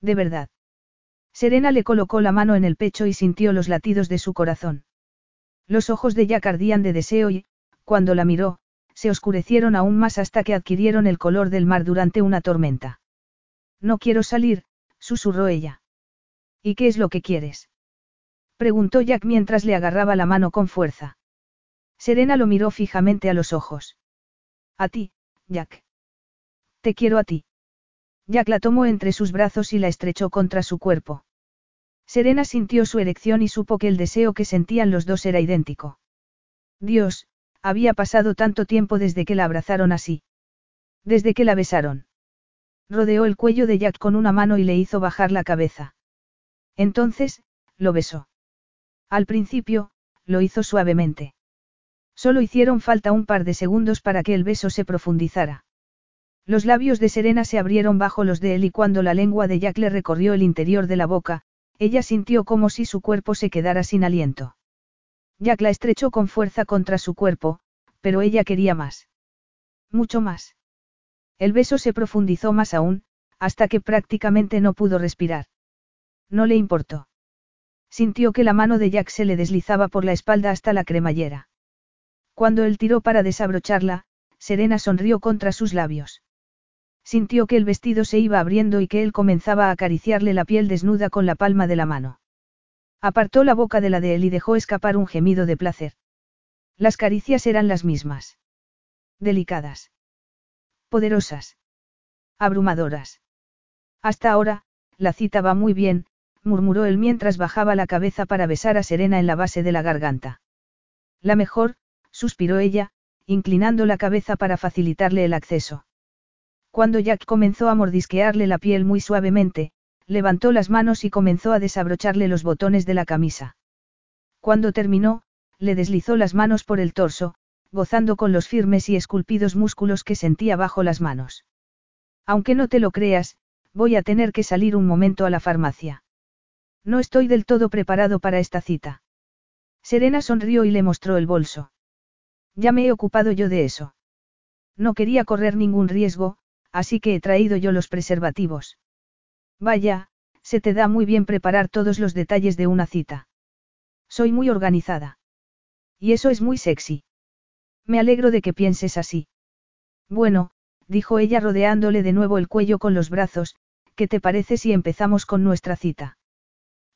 S1: De verdad. Serena le colocó la mano en el pecho y sintió los latidos de su corazón. Los ojos de Jack ardían de deseo y, cuando la miró, se oscurecieron aún más hasta que adquirieron el color del mar durante una tormenta. No quiero salir, susurró ella. ¿Y qué es lo que quieres? preguntó Jack mientras le agarraba la mano con fuerza. Serena lo miró fijamente a los ojos. A ti, Jack. Te quiero a ti. Jack la tomó entre sus brazos y la estrechó contra su cuerpo. Serena sintió su erección y supo que el deseo que sentían los dos era idéntico. Dios, había pasado tanto tiempo desde que la abrazaron así. Desde que la besaron. Rodeó el cuello de Jack con una mano y le hizo bajar la cabeza. Entonces, lo besó. Al principio, lo hizo suavemente. Solo hicieron falta un par de segundos para que el beso se profundizara. Los labios de Serena se abrieron bajo los de él y cuando la lengua de Jack le recorrió el interior de la boca, ella sintió como si su cuerpo se quedara sin aliento. Jack la estrechó con fuerza contra su cuerpo, pero ella quería más. Mucho más. El beso se profundizó más aún, hasta que prácticamente no pudo respirar. No le importó. Sintió que la mano de Jack se le deslizaba por la espalda hasta la cremallera. Cuando él tiró para desabrocharla, Serena sonrió contra sus labios. Sintió que el vestido se iba abriendo y que él comenzaba a acariciarle la piel desnuda con la palma de la mano. Apartó la boca de la de él y dejó escapar un gemido de placer. Las caricias eran las mismas. Delicadas. Poderosas. Abrumadoras. Hasta ahora, la cita va muy bien, murmuró él mientras bajaba la cabeza para besar a Serena en la base de la garganta. La mejor, suspiró ella, inclinando la cabeza para facilitarle el acceso. Cuando Jack comenzó a mordisquearle la piel muy suavemente, levantó las manos y comenzó a desabrocharle los botones de la camisa. Cuando terminó, le deslizó las manos por el torso, gozando con los firmes y esculpidos músculos que sentía bajo las manos. Aunque no te lo creas, voy a tener que salir un momento a la farmacia. No estoy del todo preparado para esta cita. Serena sonrió y le mostró el bolso. Ya me he ocupado yo de eso. No quería correr ningún riesgo, así que he traído yo los preservativos. Vaya, se te da muy bien preparar todos los detalles de una cita. Soy muy organizada. Y eso es muy sexy. Me alegro de que pienses así. Bueno, dijo ella rodeándole de nuevo el cuello con los brazos, ¿qué te parece si empezamos con nuestra cita?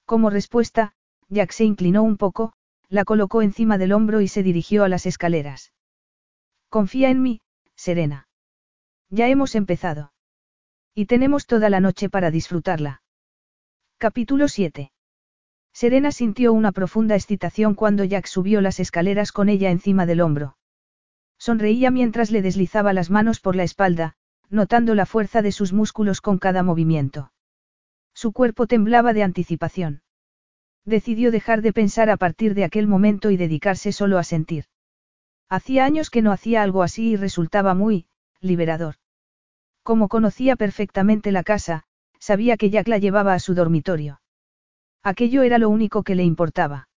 S1: Como respuesta, Jack se inclinó un poco, la colocó encima del hombro y se dirigió a las escaleras. Confía en mí, Serena. Ya hemos empezado. Y tenemos toda la noche para disfrutarla. Capítulo 7. Serena sintió una profunda excitación cuando Jack subió las escaleras con ella encima del hombro. Sonreía mientras le deslizaba las manos por la espalda, notando la fuerza de sus músculos con cada movimiento. Su cuerpo temblaba de anticipación. Decidió dejar de pensar a partir de aquel momento y dedicarse solo a sentir. Hacía años que no hacía algo así y resultaba muy, liberador. Como conocía perfectamente la casa, sabía que Jack la llevaba a su dormitorio. Aquello era lo único que le importaba.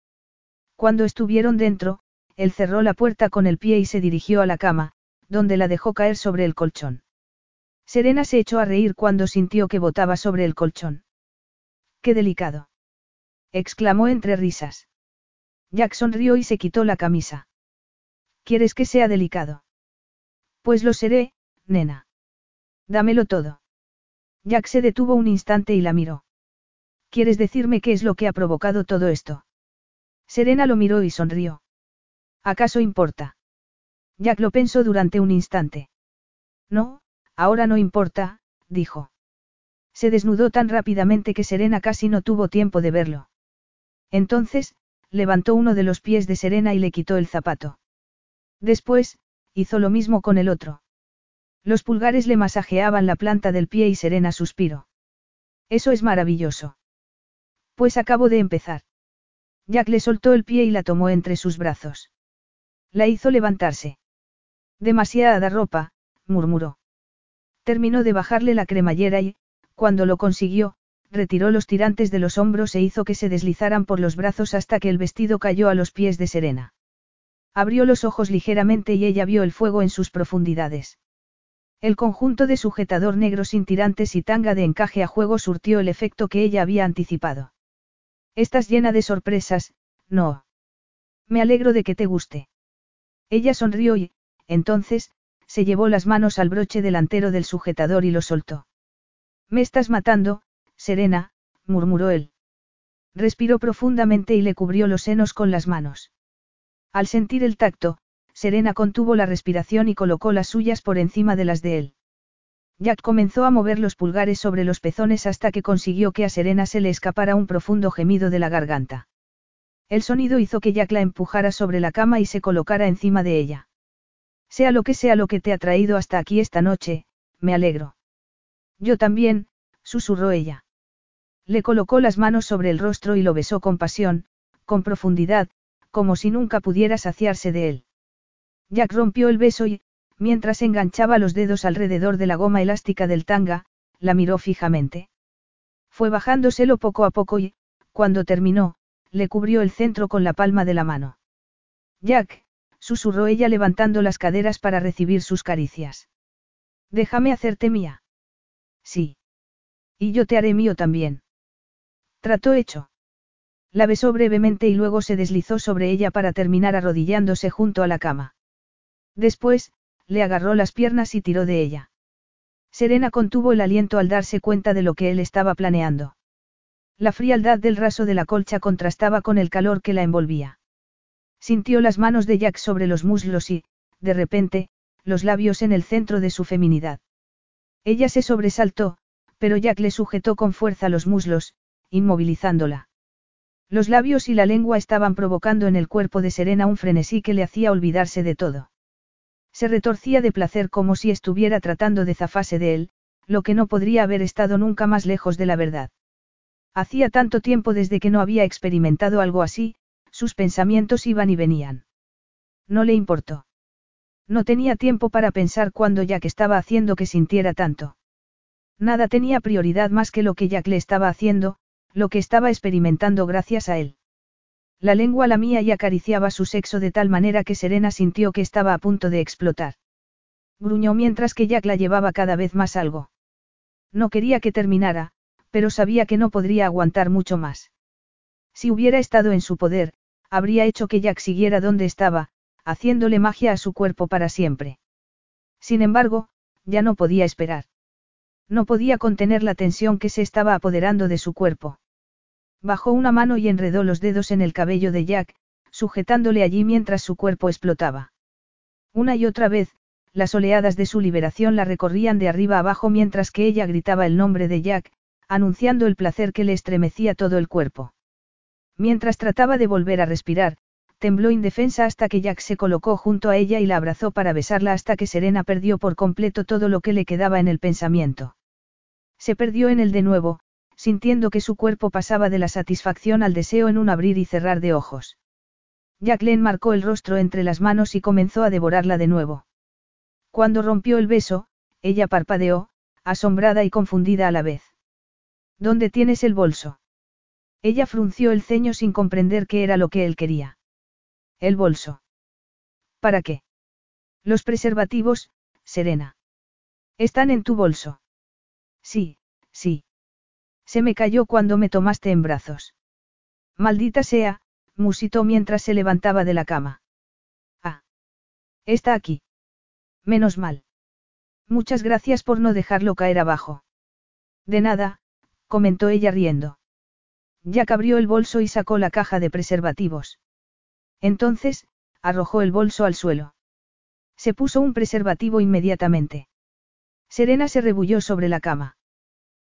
S1: Cuando estuvieron dentro, él cerró la puerta con el pie y se dirigió a la cama, donde la dejó caer sobre el colchón. Serena se echó a reír cuando sintió que botaba sobre el colchón. ¡Qué delicado! exclamó entre risas. Jack sonrió y se quitó la camisa. ¿Quieres que sea delicado? Pues lo seré, nena. Dámelo todo. Jack se detuvo un instante y la miró. ¿Quieres decirme qué es lo que ha provocado todo esto? Serena lo miró y sonrió. ¿Acaso importa? Jack lo pensó durante un instante. No, ahora no importa, dijo. Se desnudó tan rápidamente que Serena casi no tuvo tiempo de verlo. Entonces, levantó uno de los pies de Serena y le quitó el zapato. Después, hizo lo mismo con el otro. Los pulgares le masajeaban la planta del pie y Serena suspiró. Eso es maravilloso. Pues acabo de empezar. Jack le soltó el pie y la tomó entre sus brazos. La hizo levantarse. Demasiada ropa, murmuró. Terminó de bajarle la cremallera y, cuando lo consiguió, retiró los tirantes de los hombros e hizo que se deslizaran por los brazos hasta que el vestido cayó a los pies de Serena. Abrió los ojos ligeramente y ella vio el fuego en sus profundidades. El conjunto de sujetador negro sin tirantes y tanga de encaje a juego surtió el efecto que ella había anticipado. Estás llena de sorpresas, no. Me alegro de que te guste. Ella sonrió y, entonces, se llevó las manos al broche delantero del sujetador y lo soltó. Me estás matando, Serena, murmuró él. Respiró profundamente y le cubrió los senos con las manos. Al sentir el tacto, Serena contuvo la respiración y colocó las suyas por encima de las de él. Jack comenzó a mover los pulgares sobre los pezones hasta que consiguió que a Serena se le escapara un profundo gemido de la garganta. El sonido hizo que Jack la empujara sobre la cama y se colocara encima de ella. Sea lo que sea lo que te ha traído hasta aquí esta noche, me alegro. Yo también, susurró ella. Le colocó las manos sobre el rostro y lo besó con pasión, con profundidad, como si nunca pudiera saciarse de él. Jack rompió el beso y, mientras enganchaba los dedos alrededor de la goma elástica del tanga, la miró fijamente. Fue bajándoselo poco a poco y, cuando terminó, le cubrió el centro con la palma de la mano. Jack, susurró ella levantando las caderas para recibir sus caricias. Déjame hacerte mía. Sí. Y yo te haré mío también. Trató hecho. La besó brevemente y luego se deslizó sobre ella para terminar arrodillándose junto a la cama. Después, le agarró las piernas y tiró de ella. Serena contuvo el aliento al darse cuenta de lo que él estaba planeando. La frialdad del raso de la colcha contrastaba con el calor que la envolvía. Sintió las manos de Jack sobre los muslos y, de repente, los labios en el centro de su feminidad. Ella se sobresaltó, pero Jack le sujetó con fuerza los muslos, inmovilizándola. Los labios y la lengua estaban provocando en el cuerpo de Serena un frenesí que le hacía olvidarse de todo. Se retorcía de placer como si estuviera tratando de zafarse de él, lo que no podría haber estado nunca más lejos de la verdad. Hacía tanto tiempo desde que no había experimentado algo así, sus pensamientos iban y venían. No le importó. No tenía tiempo para pensar cuando Jack estaba haciendo que sintiera tanto. Nada tenía prioridad más que lo que Jack le estaba haciendo, lo que estaba experimentando gracias a él. La lengua lamía y acariciaba su sexo de tal manera que Serena sintió que estaba a punto de explotar. Gruñó mientras que Jack la llevaba cada vez más algo. No quería que terminara, pero sabía que no podría aguantar mucho más. Si hubiera estado en su poder, habría hecho que Jack siguiera donde estaba, haciéndole magia a su cuerpo para siempre. Sin embargo, ya no podía esperar. No podía contener la tensión que se estaba apoderando de su cuerpo. Bajó una mano y enredó los dedos en el cabello de Jack, sujetándole allí mientras su cuerpo explotaba. Una y otra vez, las oleadas de su liberación la recorrían de arriba abajo mientras que ella gritaba el nombre de Jack, anunciando el placer que le estremecía todo el cuerpo. Mientras trataba de volver a respirar, tembló indefensa hasta que Jack se colocó junto a ella y la abrazó para besarla hasta que Serena perdió por completo todo lo que le quedaba en el pensamiento. Se perdió en él de nuevo, sintiendo que su cuerpo pasaba de la satisfacción al deseo en un abrir y cerrar de ojos. Jacqueline marcó el rostro entre las manos y comenzó a devorarla de nuevo. Cuando rompió el beso, ella parpadeó, asombrada y confundida a la vez. ¿Dónde tienes el bolso? Ella frunció el ceño sin comprender qué era lo que él quería. El bolso. ¿Para qué? Los preservativos, Serena. Están en tu bolso. Sí, sí. Se me cayó cuando me tomaste en brazos. Maldita sea, musitó mientras se levantaba de la cama. Ah. Está aquí. Menos mal. Muchas gracias por no dejarlo caer abajo. De nada, comentó ella riendo. Jack abrió el bolso y sacó la caja de preservativos. Entonces, arrojó el bolso al suelo. Se puso un preservativo inmediatamente. Serena se rebulló sobre la cama.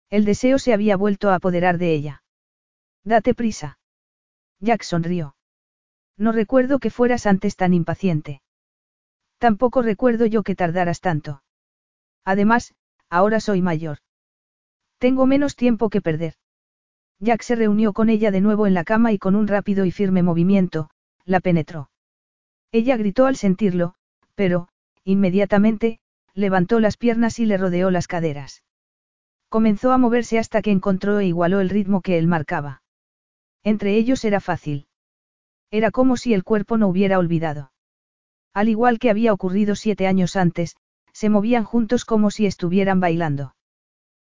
S1: El deseo se había vuelto a apoderar de ella. Date prisa. Jack sonrió. No recuerdo que fueras antes tan impaciente. Tampoco recuerdo yo que tardaras tanto. Además, ahora soy mayor. Tengo menos tiempo que perder. Jack se reunió con ella de nuevo en la cama y con un rápido y firme movimiento, la penetró. Ella gritó al sentirlo, pero, inmediatamente, levantó las piernas y le rodeó las caderas. Comenzó a moverse hasta que encontró e igualó el ritmo que él marcaba. Entre ellos era fácil. Era como si el cuerpo no hubiera olvidado. Al igual que había ocurrido siete años antes, se movían juntos como si estuvieran bailando.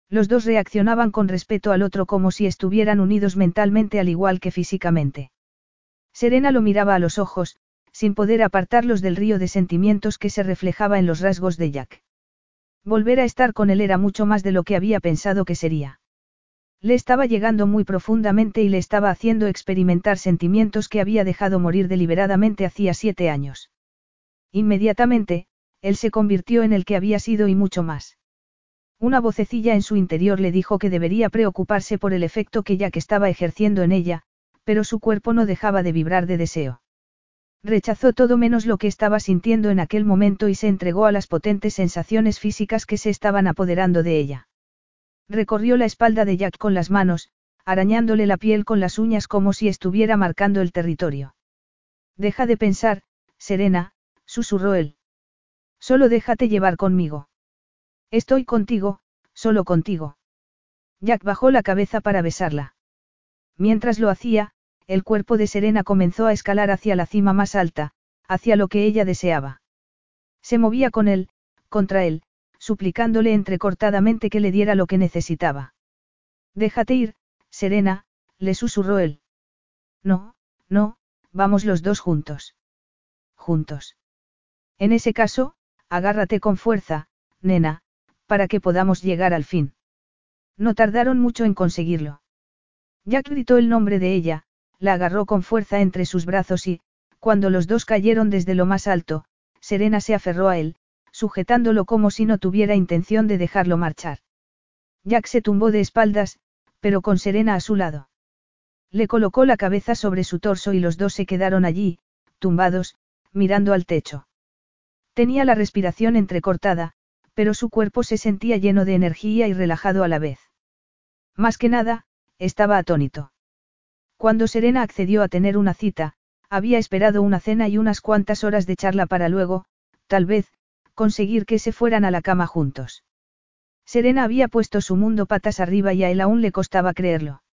S1: Los dos reaccionaban con respeto al otro como si estuvieran unidos mentalmente al igual que físicamente. Serena lo miraba a los ojos, sin poder apartarlos del río de sentimientos que se reflejaba en los rasgos de Jack. Volver a estar con él era mucho más de lo que había pensado que sería. Le estaba llegando muy profundamente y le estaba haciendo experimentar sentimientos que había dejado morir deliberadamente hacía siete años. Inmediatamente, él se convirtió en el que había sido y mucho más. Una vocecilla en su interior le dijo que debería preocuparse por el efecto que Jack estaba ejerciendo en ella, pero su cuerpo no dejaba de vibrar de deseo. Rechazó todo menos lo que estaba sintiendo en aquel momento y se entregó a las potentes sensaciones físicas que se estaban apoderando de ella. Recorrió la espalda de Jack con las manos, arañándole la piel con las uñas como si estuviera marcando el territorio. Deja de pensar, Serena, susurró él. Solo déjate llevar conmigo. Estoy contigo, solo contigo. Jack bajó la cabeza para besarla. Mientras lo hacía, el cuerpo de Serena comenzó a escalar hacia la cima más alta, hacia lo que ella deseaba. Se movía con él, contra él, suplicándole entrecortadamente que le diera lo que necesitaba. Déjate ir, Serena, le susurró él. No, no, vamos los dos juntos. Juntos. En ese caso, agárrate con fuerza, nena, para que podamos llegar al fin. No tardaron mucho en conseguirlo. Jack gritó el nombre de ella, la agarró con fuerza entre sus brazos y, cuando los dos cayeron desde lo más alto, Serena se aferró a él, sujetándolo como si no tuviera intención de dejarlo marchar. Jack se tumbó de espaldas, pero con Serena a su lado. Le colocó la cabeza sobre su torso y los dos se quedaron allí, tumbados, mirando al techo. Tenía la respiración entrecortada, pero su cuerpo se sentía lleno de energía y relajado a la vez. Más que nada, estaba atónito. Cuando Serena accedió a tener una cita, había esperado una cena y unas cuantas horas de charla para luego, tal vez, conseguir que se fueran a la cama juntos. Serena había puesto su mundo patas arriba y a él aún le costaba creerlo.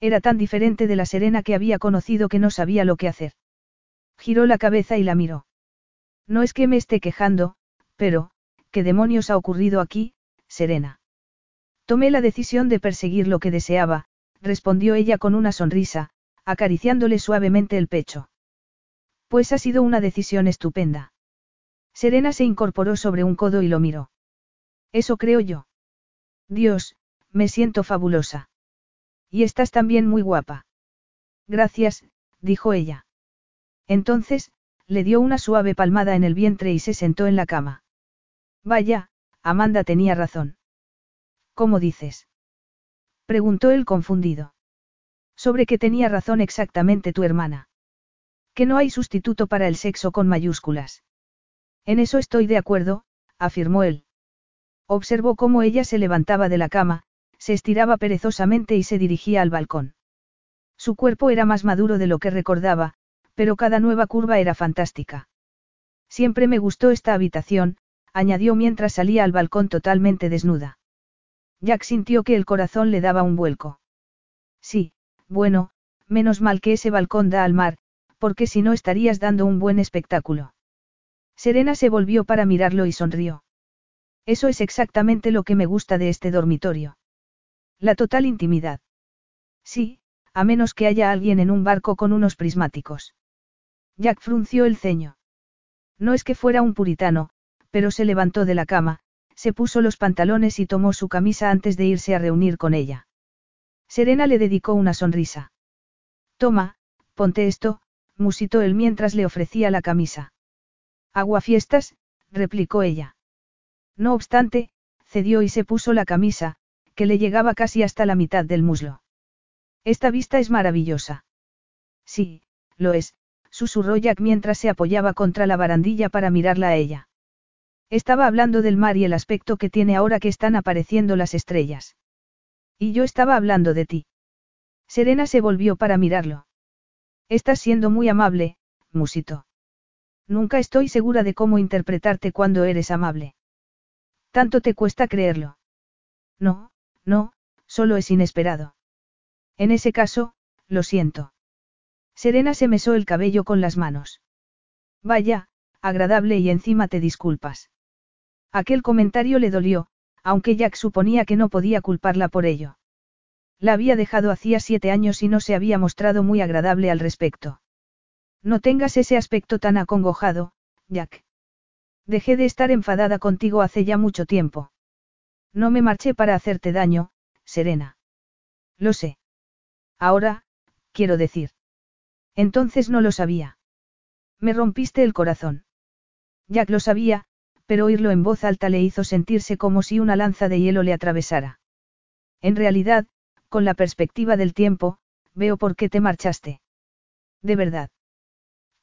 S1: Era tan diferente de la Serena que había conocido que no sabía lo que hacer. Giró la cabeza y la miró. No es que me esté quejando, pero, ¿qué demonios ha ocurrido aquí, Serena? Tomé la decisión de perseguir lo que deseaba, respondió ella con una sonrisa, acariciándole suavemente el pecho. Pues ha sido una decisión estupenda. Serena se incorporó sobre un codo y lo miró. Eso creo yo. Dios, me siento fabulosa. Y estás también muy guapa. Gracias, dijo ella. Entonces, le dio una suave palmada en el vientre y se sentó en la cama. Vaya, Amanda tenía razón. ¿Cómo dices? Preguntó él confundido. Sobre que tenía razón exactamente tu hermana. Que no hay sustituto para el sexo con mayúsculas. En eso estoy de acuerdo, afirmó él. Observó cómo ella se levantaba de la cama, se estiraba perezosamente y se dirigía al balcón. Su cuerpo era más maduro de lo que recordaba, pero cada nueva curva era fantástica. Siempre me gustó esta habitación, añadió mientras salía al balcón totalmente desnuda. Jack sintió que el corazón le daba un vuelco. Sí, bueno, menos mal que ese balcón da al mar, porque si no estarías dando un buen espectáculo. Serena se volvió para mirarlo y sonrió. Eso es exactamente lo que me gusta de este dormitorio. La total intimidad. Sí, a menos que haya alguien en un barco con unos prismáticos. Jack frunció el ceño. No es que fuera un puritano, pero se levantó de la cama, se puso los pantalones y tomó su camisa antes de irse a reunir con ella. Serena le dedicó una sonrisa. Toma, ponte esto, musitó él mientras le ofrecía la camisa. Aguafiestas, replicó ella. No obstante, cedió y se puso la camisa, que le llegaba casi hasta la mitad del muslo. Esta vista es maravillosa. Sí, lo es, susurró Jack mientras se apoyaba contra la barandilla para mirarla a ella. Estaba hablando del mar y el aspecto que tiene ahora que están apareciendo las estrellas. Y yo estaba hablando de ti. Serena se volvió para mirarlo. Estás siendo muy amable, musito. Nunca estoy segura de cómo interpretarte cuando eres amable. Tanto te cuesta creerlo. No, no, solo es inesperado. En ese caso, lo siento. Serena se mesó el cabello con las manos. Vaya, agradable y encima te disculpas. Aquel comentario le dolió, aunque Jack suponía que no podía culparla por ello. La había dejado hacía siete años y no se había mostrado muy agradable al respecto. No tengas ese aspecto tan acongojado, Jack. Dejé de estar enfadada contigo hace ya mucho tiempo. No me marché para hacerte daño, Serena. Lo sé. Ahora, quiero decir. Entonces no lo sabía. Me rompiste el corazón. Jack lo sabía, pero oírlo en voz alta le hizo sentirse como si una lanza de hielo le atravesara. En realidad, con la perspectiva del tiempo, veo por qué te marchaste. De verdad.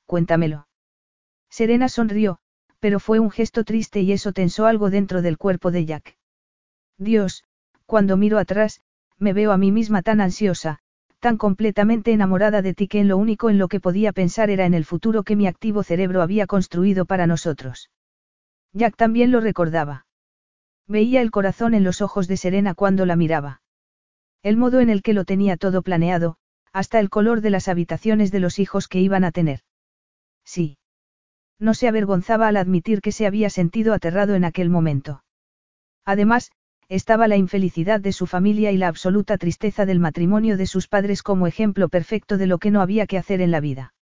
S1: Cuéntamelo. Serena sonrió, pero fue un gesto triste y eso tensó algo dentro del cuerpo de Jack. Dios, cuando miro atrás, me veo a mí misma tan ansiosa, tan completamente enamorada de ti que en lo único en lo que podía pensar era en el futuro que mi activo cerebro había construido para nosotros. Jack también lo recordaba. Veía el corazón en los ojos de Serena cuando la miraba. El modo en el que lo tenía todo planeado, hasta el color de las habitaciones de los hijos que iban a tener. Sí. No se avergonzaba al admitir que se había sentido aterrado en aquel momento. Además, estaba la infelicidad de su familia y la absoluta tristeza del matrimonio de sus padres como ejemplo perfecto de lo que no había que hacer en la vida.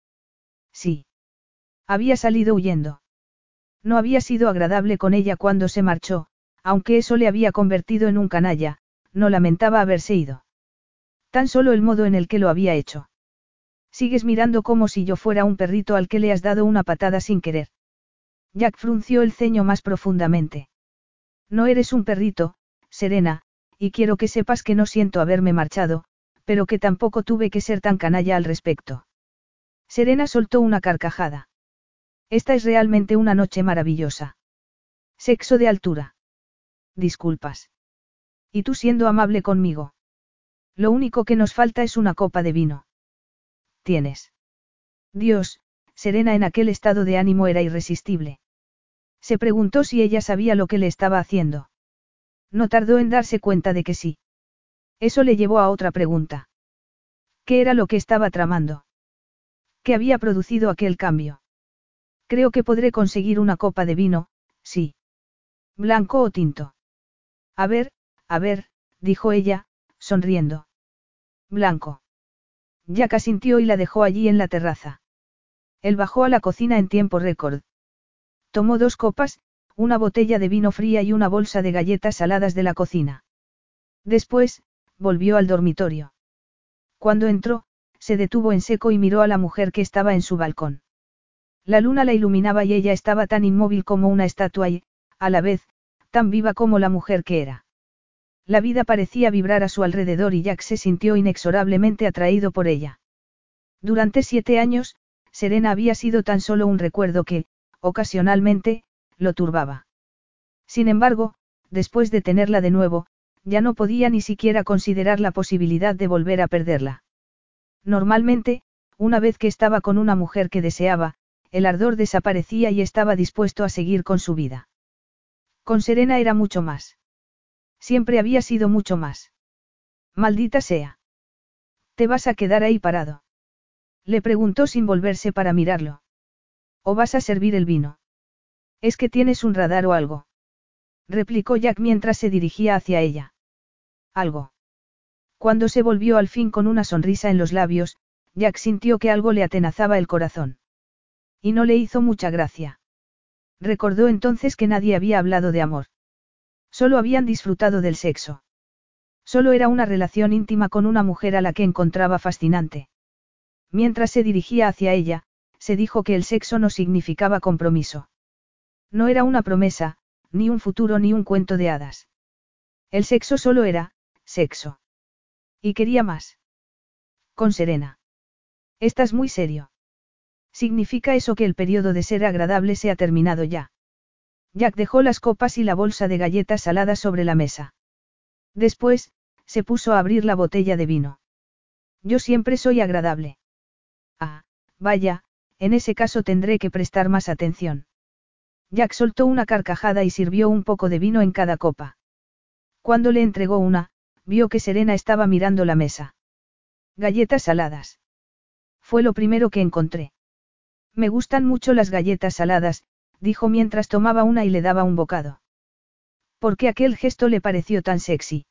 S1: Sí. Había salido huyendo. No había sido agradable con ella cuando se marchó, aunque eso le había convertido en un canalla, no lamentaba haberse ido. Tan solo el modo en el que lo había hecho. Sigues mirando como si yo fuera un perrito al que le has dado una patada sin querer. Jack frunció el ceño más profundamente. No eres un perrito, Serena, y quiero que sepas que no siento haberme marchado, pero que tampoco tuve que ser tan canalla al respecto. Serena soltó una carcajada. Esta es realmente una noche maravillosa. Sexo de altura. Disculpas. Y tú siendo amable conmigo. Lo único que nos falta es una copa de vino. Tienes. Dios, Serena en aquel estado de ánimo era irresistible. Se preguntó si ella sabía lo que le estaba haciendo. No tardó en darse cuenta de que sí. Eso le llevó a otra pregunta. ¿Qué era lo que estaba tramando? ¿Qué había producido aquel cambio? Creo que podré conseguir una copa de vino, sí. Blanco o tinto. A ver, a ver, dijo ella, sonriendo. Blanco. Ya sintió y la dejó allí en la terraza. Él bajó a la cocina en tiempo récord. Tomó dos copas, una botella de vino fría y una bolsa de galletas saladas de la cocina. Después, volvió al dormitorio. Cuando entró, se detuvo en seco y miró a la mujer que estaba en su balcón. La luna la iluminaba y ella estaba tan inmóvil como una estatua y, a la vez, tan viva como la mujer que era. La vida parecía vibrar a su alrededor y Jack se sintió inexorablemente atraído por ella. Durante siete años, Serena había sido tan solo un recuerdo que, ocasionalmente, lo turbaba. Sin embargo, después de tenerla de nuevo, ya no podía ni siquiera considerar la posibilidad de volver a perderla. Normalmente, una vez que estaba con una mujer que deseaba, el ardor desaparecía y estaba dispuesto a seguir con su vida. Con Serena era mucho más. Siempre había sido mucho más. Maldita sea. ¿Te vas a quedar ahí parado? Le preguntó sin volverse para mirarlo. ¿O vas a servir el vino? Es que tienes un radar o algo. Replicó Jack mientras se dirigía hacia ella. Algo. Cuando se volvió al fin con una sonrisa en los labios, Jack sintió que algo le atenazaba el corazón. Y no le hizo mucha gracia. Recordó entonces que nadie había hablado de amor. Solo habían disfrutado del sexo. Solo era una relación íntima con una mujer a la que encontraba fascinante. Mientras se dirigía hacia ella, se dijo que el sexo no significaba compromiso. No era una promesa, ni un futuro ni un cuento de hadas. El sexo solo era, sexo. Y quería más. Con Serena. Estás muy serio. ¿Significa eso que el periodo de ser agradable se ha terminado ya? Jack dejó las copas y la bolsa de galletas saladas sobre la mesa. Después, se puso a abrir la botella de vino. Yo siempre soy agradable. Ah, vaya, en ese caso tendré que prestar más atención. Jack soltó una carcajada y sirvió un poco de vino en cada copa. Cuando le entregó una, vio que Serena estaba mirando la mesa. Galletas saladas. Fue lo primero que encontré. Me gustan mucho las galletas saladas, dijo mientras tomaba una y le daba un bocado. ¿Por qué aquel gesto le pareció tan sexy?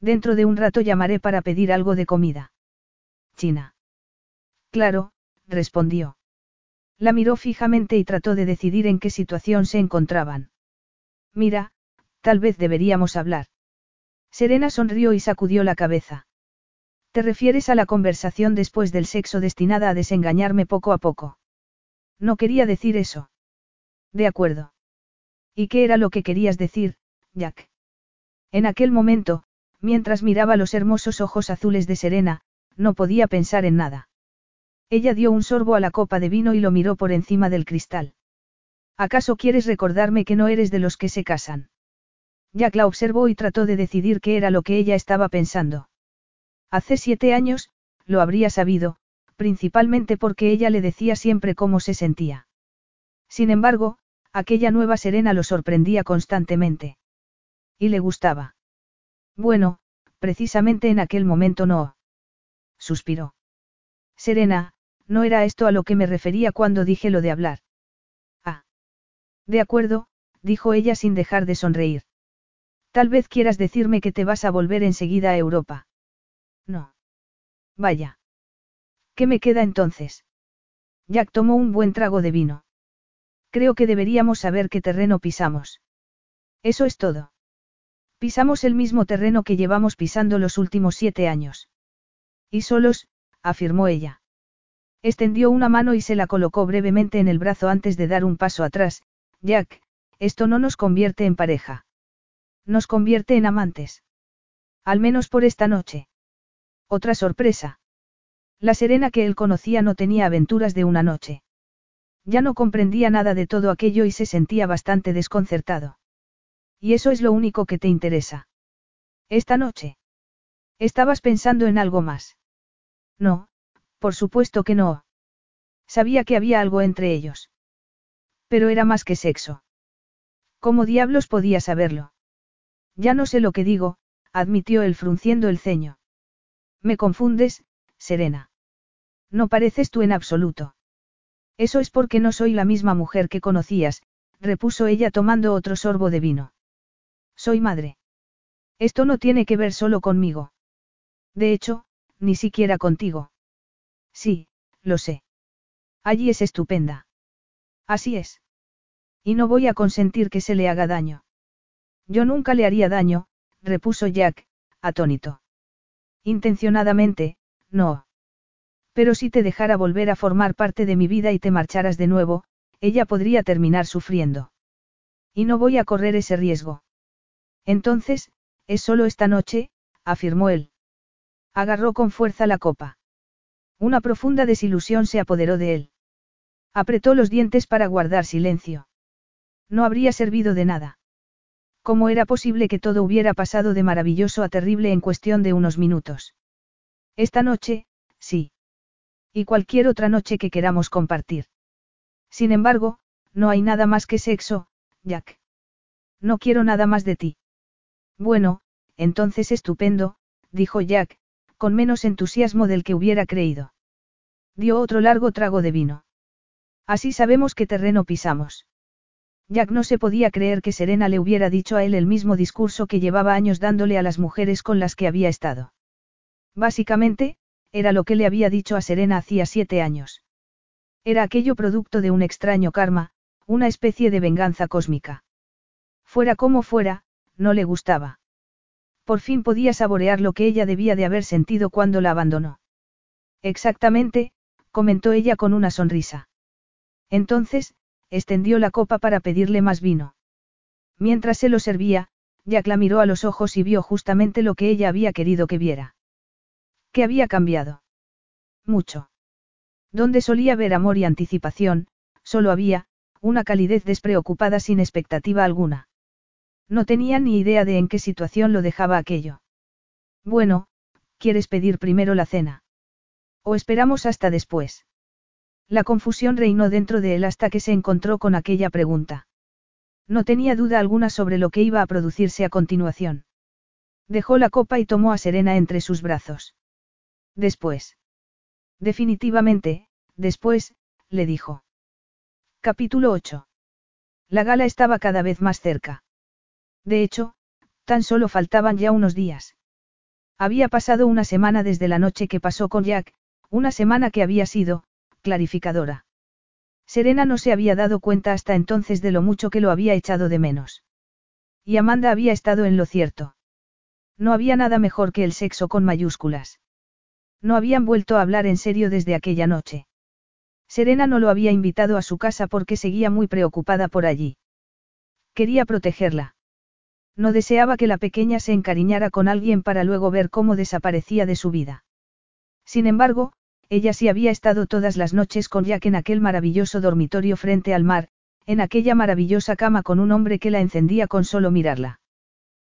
S1: Dentro de un rato llamaré para pedir algo de comida. China. Claro, respondió. La miró fijamente y trató de decidir en qué situación se encontraban. Mira, tal vez deberíamos hablar. Serena sonrió y sacudió la cabeza. ¿Te refieres a la conversación después del sexo destinada a desengañarme poco a poco? No quería decir eso. De acuerdo. ¿Y qué era lo que querías decir, Jack? En aquel momento, mientras miraba los hermosos ojos azules de Serena, no podía pensar en nada. Ella dio un sorbo a la copa de vino y lo miró por encima del cristal. ¿Acaso quieres recordarme que no eres de los que se casan? Jack la observó y trató de decidir qué era lo que ella estaba pensando. Hace siete años, lo habría sabido, principalmente porque ella le decía siempre cómo se sentía. Sin embargo, aquella nueva Serena lo sorprendía constantemente. Y le gustaba. Bueno, precisamente en aquel momento no. Suspiró. Serena, no era esto a lo que me refería cuando dije lo de hablar. Ah. De acuerdo, dijo ella sin dejar de sonreír. Tal vez quieras decirme que te vas a volver enseguida a Europa. No. Vaya. ¿Qué me queda entonces? Jack tomó un buen trago de vino. Creo que deberíamos saber qué terreno pisamos. Eso es todo. Pisamos el mismo terreno que llevamos pisando los últimos siete años. Y solos, afirmó ella. Extendió una mano y se la colocó brevemente en el brazo antes de dar un paso atrás. Jack, esto no nos convierte en pareja. Nos convierte en amantes. Al menos por esta noche. Otra sorpresa. La Serena que él conocía no tenía aventuras de una noche. Ya no comprendía nada de todo aquello y se sentía bastante desconcertado. Y eso es lo único que te interesa. Esta noche. Estabas pensando en algo más. No, por supuesto que no. Sabía que había algo entre ellos. Pero era más que sexo. ¿Cómo diablos podía saberlo? Ya no sé lo que digo, admitió él frunciendo el ceño. Me confundes, Serena. No pareces tú en absoluto. Eso es porque no soy la misma mujer que conocías, repuso ella tomando otro sorbo de vino. Soy madre. Esto no tiene que ver solo conmigo. De hecho, ni siquiera contigo. Sí, lo sé. Allí es estupenda. Así es. Y no voy a consentir que se le haga daño. Yo nunca le haría daño, repuso Jack, atónito. Intencionadamente, no. Pero si te dejara volver a formar parte de mi vida y te marcharas de nuevo, ella podría terminar sufriendo. Y no voy a correr ese riesgo. Entonces, Es solo esta noche, afirmó él. Agarró con fuerza la copa. Una profunda desilusión se apoderó de él. Apretó los dientes para guardar silencio. No habría servido de nada. ¿Cómo era posible que todo hubiera pasado de maravilloso a terrible en cuestión de unos minutos? Esta noche, sí. Y cualquier otra noche que queramos compartir. Sin embargo, no hay nada más que sexo, Jack. No quiero nada más de ti. Bueno, entonces estupendo, dijo Jack, con menos entusiasmo del que hubiera creído. Dio otro largo trago de vino. Así sabemos qué terreno pisamos. Jack no se podía creer que Serena le hubiera dicho a él el mismo discurso que llevaba años dándole a las mujeres con las que había estado. Básicamente, era lo que le había dicho a Serena hacía siete años. Era aquello producto de un extraño karma, una especie de venganza cósmica. Fuera como fuera, no le gustaba. Por fin podía saborear lo que ella debía de haber sentido cuando la abandonó. Exactamente, comentó ella con una sonrisa. Entonces, extendió la copa para pedirle más vino. Mientras se lo servía, Jack la miró a los ojos y vio justamente lo que ella había querido que viera. ¿Qué había cambiado? Mucho. Donde solía ver amor y anticipación, solo había, una calidez despreocupada sin expectativa alguna. No tenía ni idea de en qué situación lo dejaba aquello. Bueno, ¿quieres pedir primero la cena? ¿O esperamos hasta después? La confusión reinó dentro de él hasta que se encontró con aquella pregunta. No tenía duda alguna sobre lo que iba a producirse a continuación. Dejó la copa y tomó a Serena entre sus brazos. Después. Definitivamente, después, le dijo. Capítulo 8. La gala estaba cada vez más cerca. De hecho, tan solo faltaban ya unos días. Había pasado una semana desde la noche que pasó con Jack, una semana que había sido, clarificadora. Serena no se había dado cuenta hasta entonces de lo mucho que lo había echado de menos. Y Amanda había estado en lo cierto. No había nada mejor que el sexo con mayúsculas. No habían vuelto a hablar en serio desde aquella noche. Serena no lo había invitado a su casa porque seguía muy preocupada por allí. Quería protegerla. No deseaba que la pequeña se encariñara con alguien para luego ver cómo desaparecía de su vida. Sin embargo, ella sí había estado todas las noches con Jack en aquel maravilloso dormitorio frente al mar, en aquella maravillosa cama con un hombre que la encendía con solo mirarla.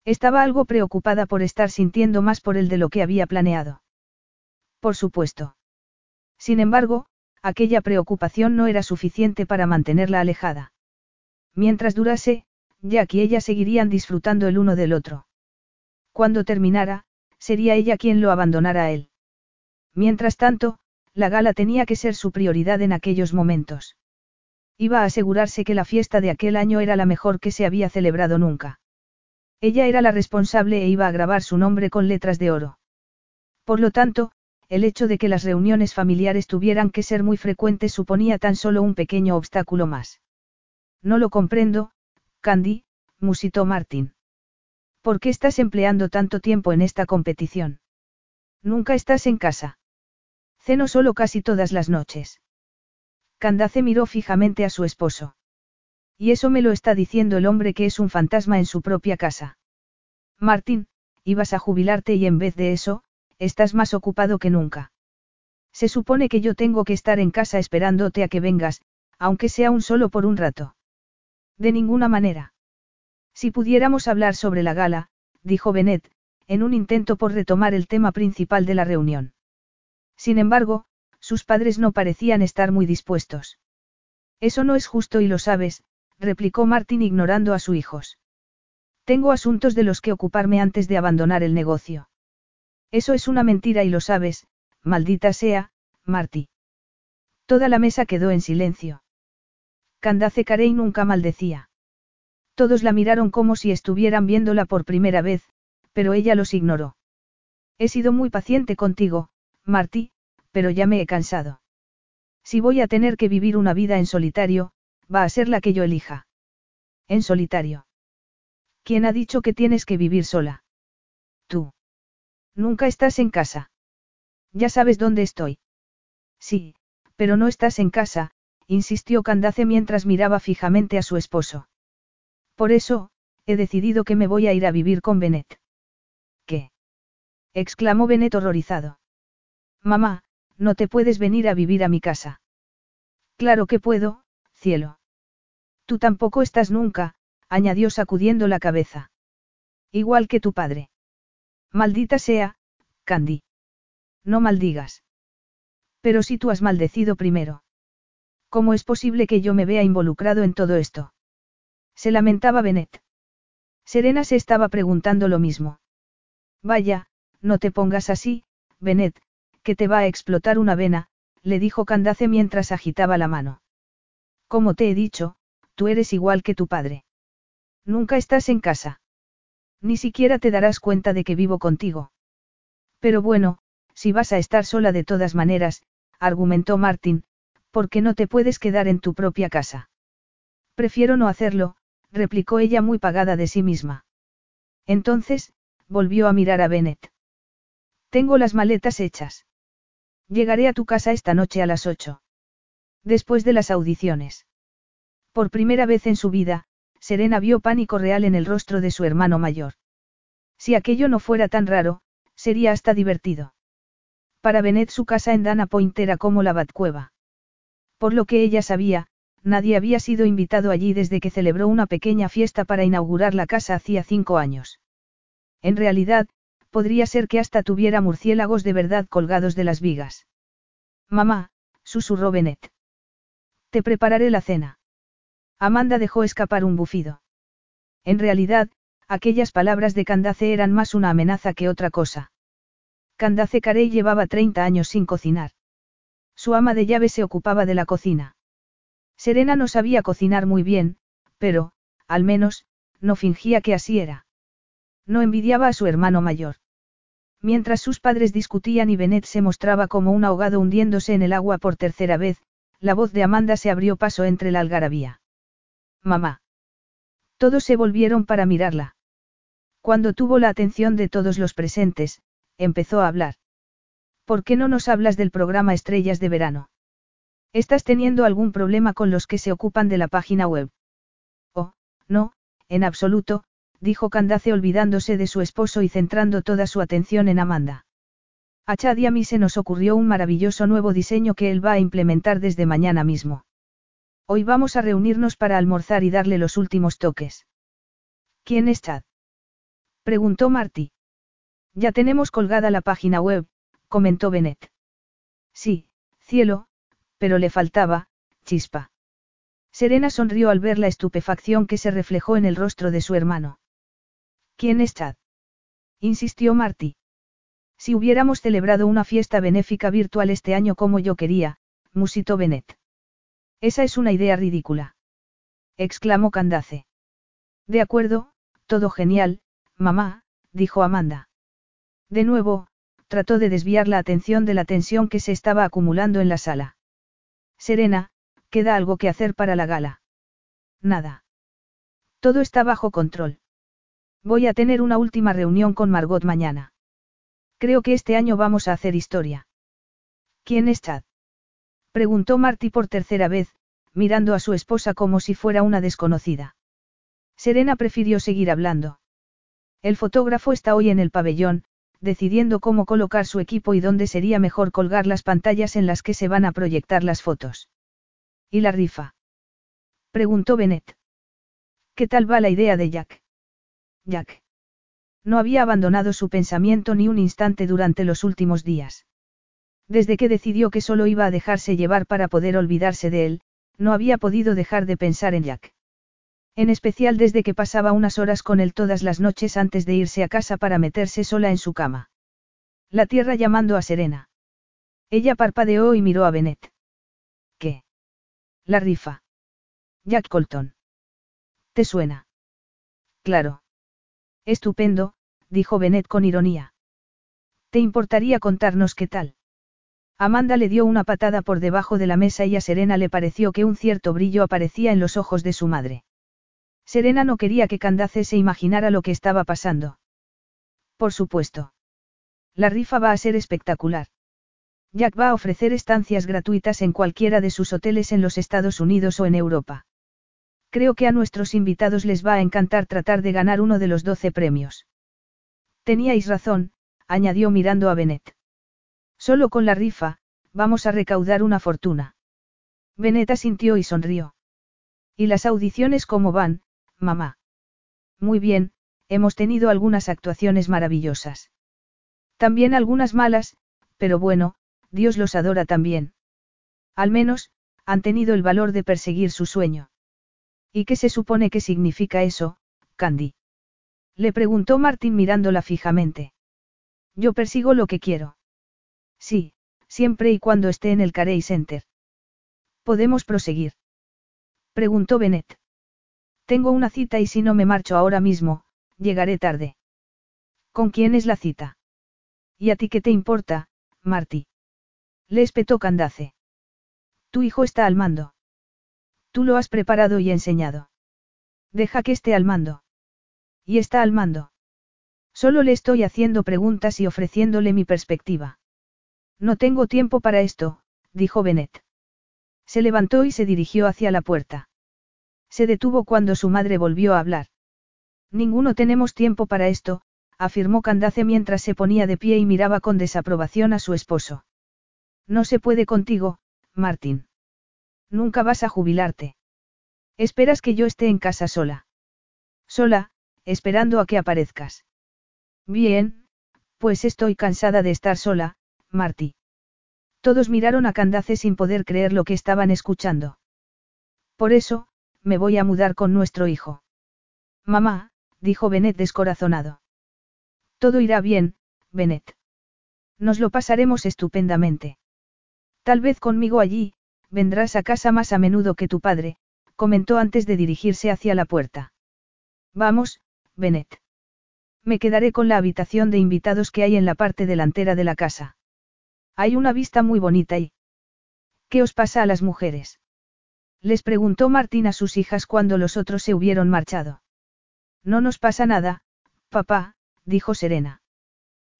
S1: Estaba algo preocupada por estar sintiendo más por él de lo que había planeado. Por supuesto. Sin embargo, aquella preocupación no era suficiente para mantenerla alejada. Mientras durase, Jack y ella seguirían disfrutando el uno del otro. Cuando terminara, sería ella quien lo abandonara a él. Mientras tanto, la gala tenía que ser su prioridad en aquellos momentos. Iba a asegurarse que la fiesta de aquel año era la mejor que se había celebrado nunca. Ella era la responsable e iba a grabar su nombre con letras de oro. Por lo tanto, el hecho de que las reuniones familiares tuvieran que ser muy frecuentes suponía tan solo un pequeño obstáculo más. No lo comprendo, Candy, musitó Martin. ¿Por qué estás empleando tanto tiempo en esta competición? Nunca estás en casa. Ceno solo casi todas las noches. Candace miró fijamente a su esposo. Y eso me lo está diciendo el hombre que es un fantasma en su propia casa. Martín, ibas a jubilarte y en vez de eso, estás más ocupado que nunca. Se supone que yo tengo que estar en casa esperándote a que vengas, aunque sea un solo por un rato. De ninguna manera. Si pudiéramos hablar sobre la gala, dijo Bennett, en un intento por retomar el tema principal de la reunión. Sin embargo, sus padres no parecían estar muy dispuestos. Eso no es justo y lo sabes, replicó Martín ignorando a sus hijos. Tengo asuntos de los que ocuparme antes de abandonar el negocio. Eso es una mentira y lo sabes, maldita sea, Marty. Toda la mesa quedó en silencio. Candace Carey nunca maldecía. Todos la miraron como si estuvieran viéndola por primera vez, pero ella los ignoró. He sido muy paciente contigo, Marty, pero ya me he cansado. Si voy a tener que vivir una vida en solitario, va a ser la que yo elija. En solitario. ¿Quién ha dicho que tienes que vivir sola? Tú. Nunca estás en casa. Ya sabes dónde estoy. Sí, pero no estás en casa, insistió Candace mientras miraba fijamente a su esposo. Por eso, he decidido que me voy a ir a vivir con Bennett. exclamó Benet horrorizado. Mamá, no te puedes venir a vivir a mi casa. Claro que puedo, cielo. Tú tampoco estás nunca, añadió sacudiendo la cabeza. Igual que tu padre. Maldita sea, Candy. No maldigas. Pero si tú has maldecido primero. ¿Cómo es posible que yo me vea involucrado en todo esto? Se lamentaba Benet. Serena se estaba preguntando lo mismo. Vaya, no te pongas así, Benet, que te va a explotar una vena, le dijo Candace mientras agitaba la mano. Como te he dicho, tú eres igual que tu padre. Nunca estás en casa. Ni siquiera te darás cuenta de que vivo contigo. Pero bueno, si vas a estar sola de todas maneras, argumentó Martin, ¿por qué no te puedes quedar en tu propia casa? Prefiero no hacerlo, replicó ella muy pagada de sí misma. Entonces, volvió a mirar a Bennett. Tengo las maletas hechas. Llegaré a tu casa esta noche a las ocho. Después de las audiciones. Por primera vez en su vida, Serena vio pánico real en el rostro de su hermano mayor. Si aquello no fuera tan raro, sería hasta divertido. Para Bennett su casa en Dana Point era como la Batcueva. Por lo que ella sabía, nadie había sido invitado allí desde que celebró una pequeña fiesta para inaugurar la casa hacía cinco años. En realidad, podría ser que hasta tuviera murciélagos de verdad colgados de las vigas. Mamá, susurró Bennett. Te prepararé la cena. Amanda dejó escapar un bufido. En realidad, aquellas palabras de Candace eran más una amenaza que otra cosa. Candace Carey llevaba 30 años sin cocinar. Su ama de llave se ocupaba de la cocina. Serena no sabía cocinar muy bien, pero, al menos, no fingía que así era. No envidiaba a su hermano mayor. Mientras sus padres discutían y Benet se mostraba como un ahogado hundiéndose en el agua por tercera vez, la voz de Amanda se abrió paso entre la algarabía. Mamá. Todos se volvieron para mirarla. Cuando tuvo la atención de todos los presentes, empezó a hablar. ¿Por qué no nos hablas del programa Estrellas de Verano? ¿Estás teniendo algún problema con los que se ocupan de la página web? Oh, no, en absoluto, dijo Candace olvidándose de su esposo y centrando toda su atención en Amanda. A Chad y a mí se nos ocurrió un maravilloso nuevo diseño que él va a implementar desde mañana mismo. Hoy vamos a reunirnos para almorzar y darle los últimos toques. ¿Quién es Chad? preguntó Marty. Ya tenemos colgada la página web, comentó Bennett. Sí, cielo, pero le faltaba, chispa. Serena sonrió al ver la estupefacción que se reflejó en el rostro de su hermano. ¿Quién es Chad? insistió Marty. Si hubiéramos celebrado una fiesta benéfica virtual este año como yo quería, musitó Bennett. Esa es una idea ridícula. exclamó Candace. De acuerdo, todo genial, mamá, dijo Amanda. De nuevo, trató de desviar la atención de la tensión que se estaba acumulando en la sala. Serena, queda algo que hacer para la gala. Nada. Todo está bajo control. Voy a tener una última reunión con Margot mañana. Creo que este año vamos a hacer historia. ¿Quién es Chad? Preguntó Marty por tercera vez, mirando a su esposa como si fuera una desconocida. Serena prefirió seguir hablando. El fotógrafo está hoy en el pabellón, decidiendo cómo colocar su equipo y dónde sería mejor colgar las pantallas en las que se van a proyectar las fotos. ¿Y la rifa? Preguntó Bennett. ¿Qué tal va la idea de Jack? Jack. No había abandonado su pensamiento ni un instante durante los últimos días. Desde que decidió que solo iba a dejarse llevar para poder olvidarse de él, no había podido dejar de pensar en Jack. En especial desde que pasaba unas horas con él todas las noches antes de irse a casa para meterse sola en su cama. La tierra llamando a Serena. Ella parpadeó y miró a Bennett. ¿Qué? La rifa. Jack Colton. ¿Te suena? Claro. Estupendo, dijo Bennett con ironía. ¿Te importaría contarnos qué tal? Amanda le dio una patada por debajo de la mesa y a Serena le pareció que un cierto brillo aparecía en los ojos de su madre. Serena no quería que Candace se imaginara lo que estaba pasando. Por supuesto. La rifa va a ser espectacular. Jack va a ofrecer estancias gratuitas en cualquiera de sus hoteles en los Estados Unidos o en Europa. Creo que a nuestros invitados les va a encantar tratar de ganar uno de los doce premios. Teníais razón, añadió mirando a Benet. Solo con la rifa, vamos a recaudar una fortuna. Benet asintió y sonrió. ¿Y las audiciones cómo van, mamá? Muy bien, hemos tenido algunas actuaciones maravillosas. También algunas malas, pero bueno, Dios los adora también. Al menos, han tenido el valor de perseguir su sueño. ¿Y qué se supone que significa eso, Candy? Le preguntó Martín mirándola fijamente. Yo persigo lo que quiero. Sí, siempre y cuando esté en el Carey Center. ¿Podemos proseguir? Preguntó Bennett. Tengo una cita y si no me marcho ahora mismo, llegaré tarde. ¿Con quién es la cita? ¿Y a ti qué te importa, Marty? Le espetó Candace. Tu hijo está al mando. Tú lo has preparado y enseñado. Deja que esté al mando. Y está al mando. Solo le estoy haciendo preguntas y ofreciéndole mi perspectiva. No tengo tiempo para esto, dijo Bennett. Se levantó y se dirigió hacia la puerta. Se detuvo cuando su madre volvió a hablar. Ninguno tenemos tiempo para esto, afirmó Candace mientras se ponía de pie y miraba con desaprobación a su esposo. No se puede contigo, Martín. Nunca vas a jubilarte. Esperas que yo esté en casa sola. Sola, esperando a que aparezcas. Bien, pues estoy cansada de estar sola, Marty. Todos miraron a Candace sin poder creer lo que estaban escuchando. Por eso, me voy a mudar con nuestro hijo. Mamá, dijo Benet descorazonado. Todo irá bien, Benet. Nos lo pasaremos estupendamente. Tal vez conmigo allí, vendrás a casa más a menudo que tu padre, comentó antes de dirigirse hacia la puerta. Vamos, Bennett. Me quedaré con la habitación de invitados que hay en la parte delantera de la casa. Hay una vista muy bonita y... ¿Qué os pasa a las mujeres? Les preguntó Martín a sus hijas cuando los otros se hubieron marchado. No nos pasa nada, papá, dijo Serena.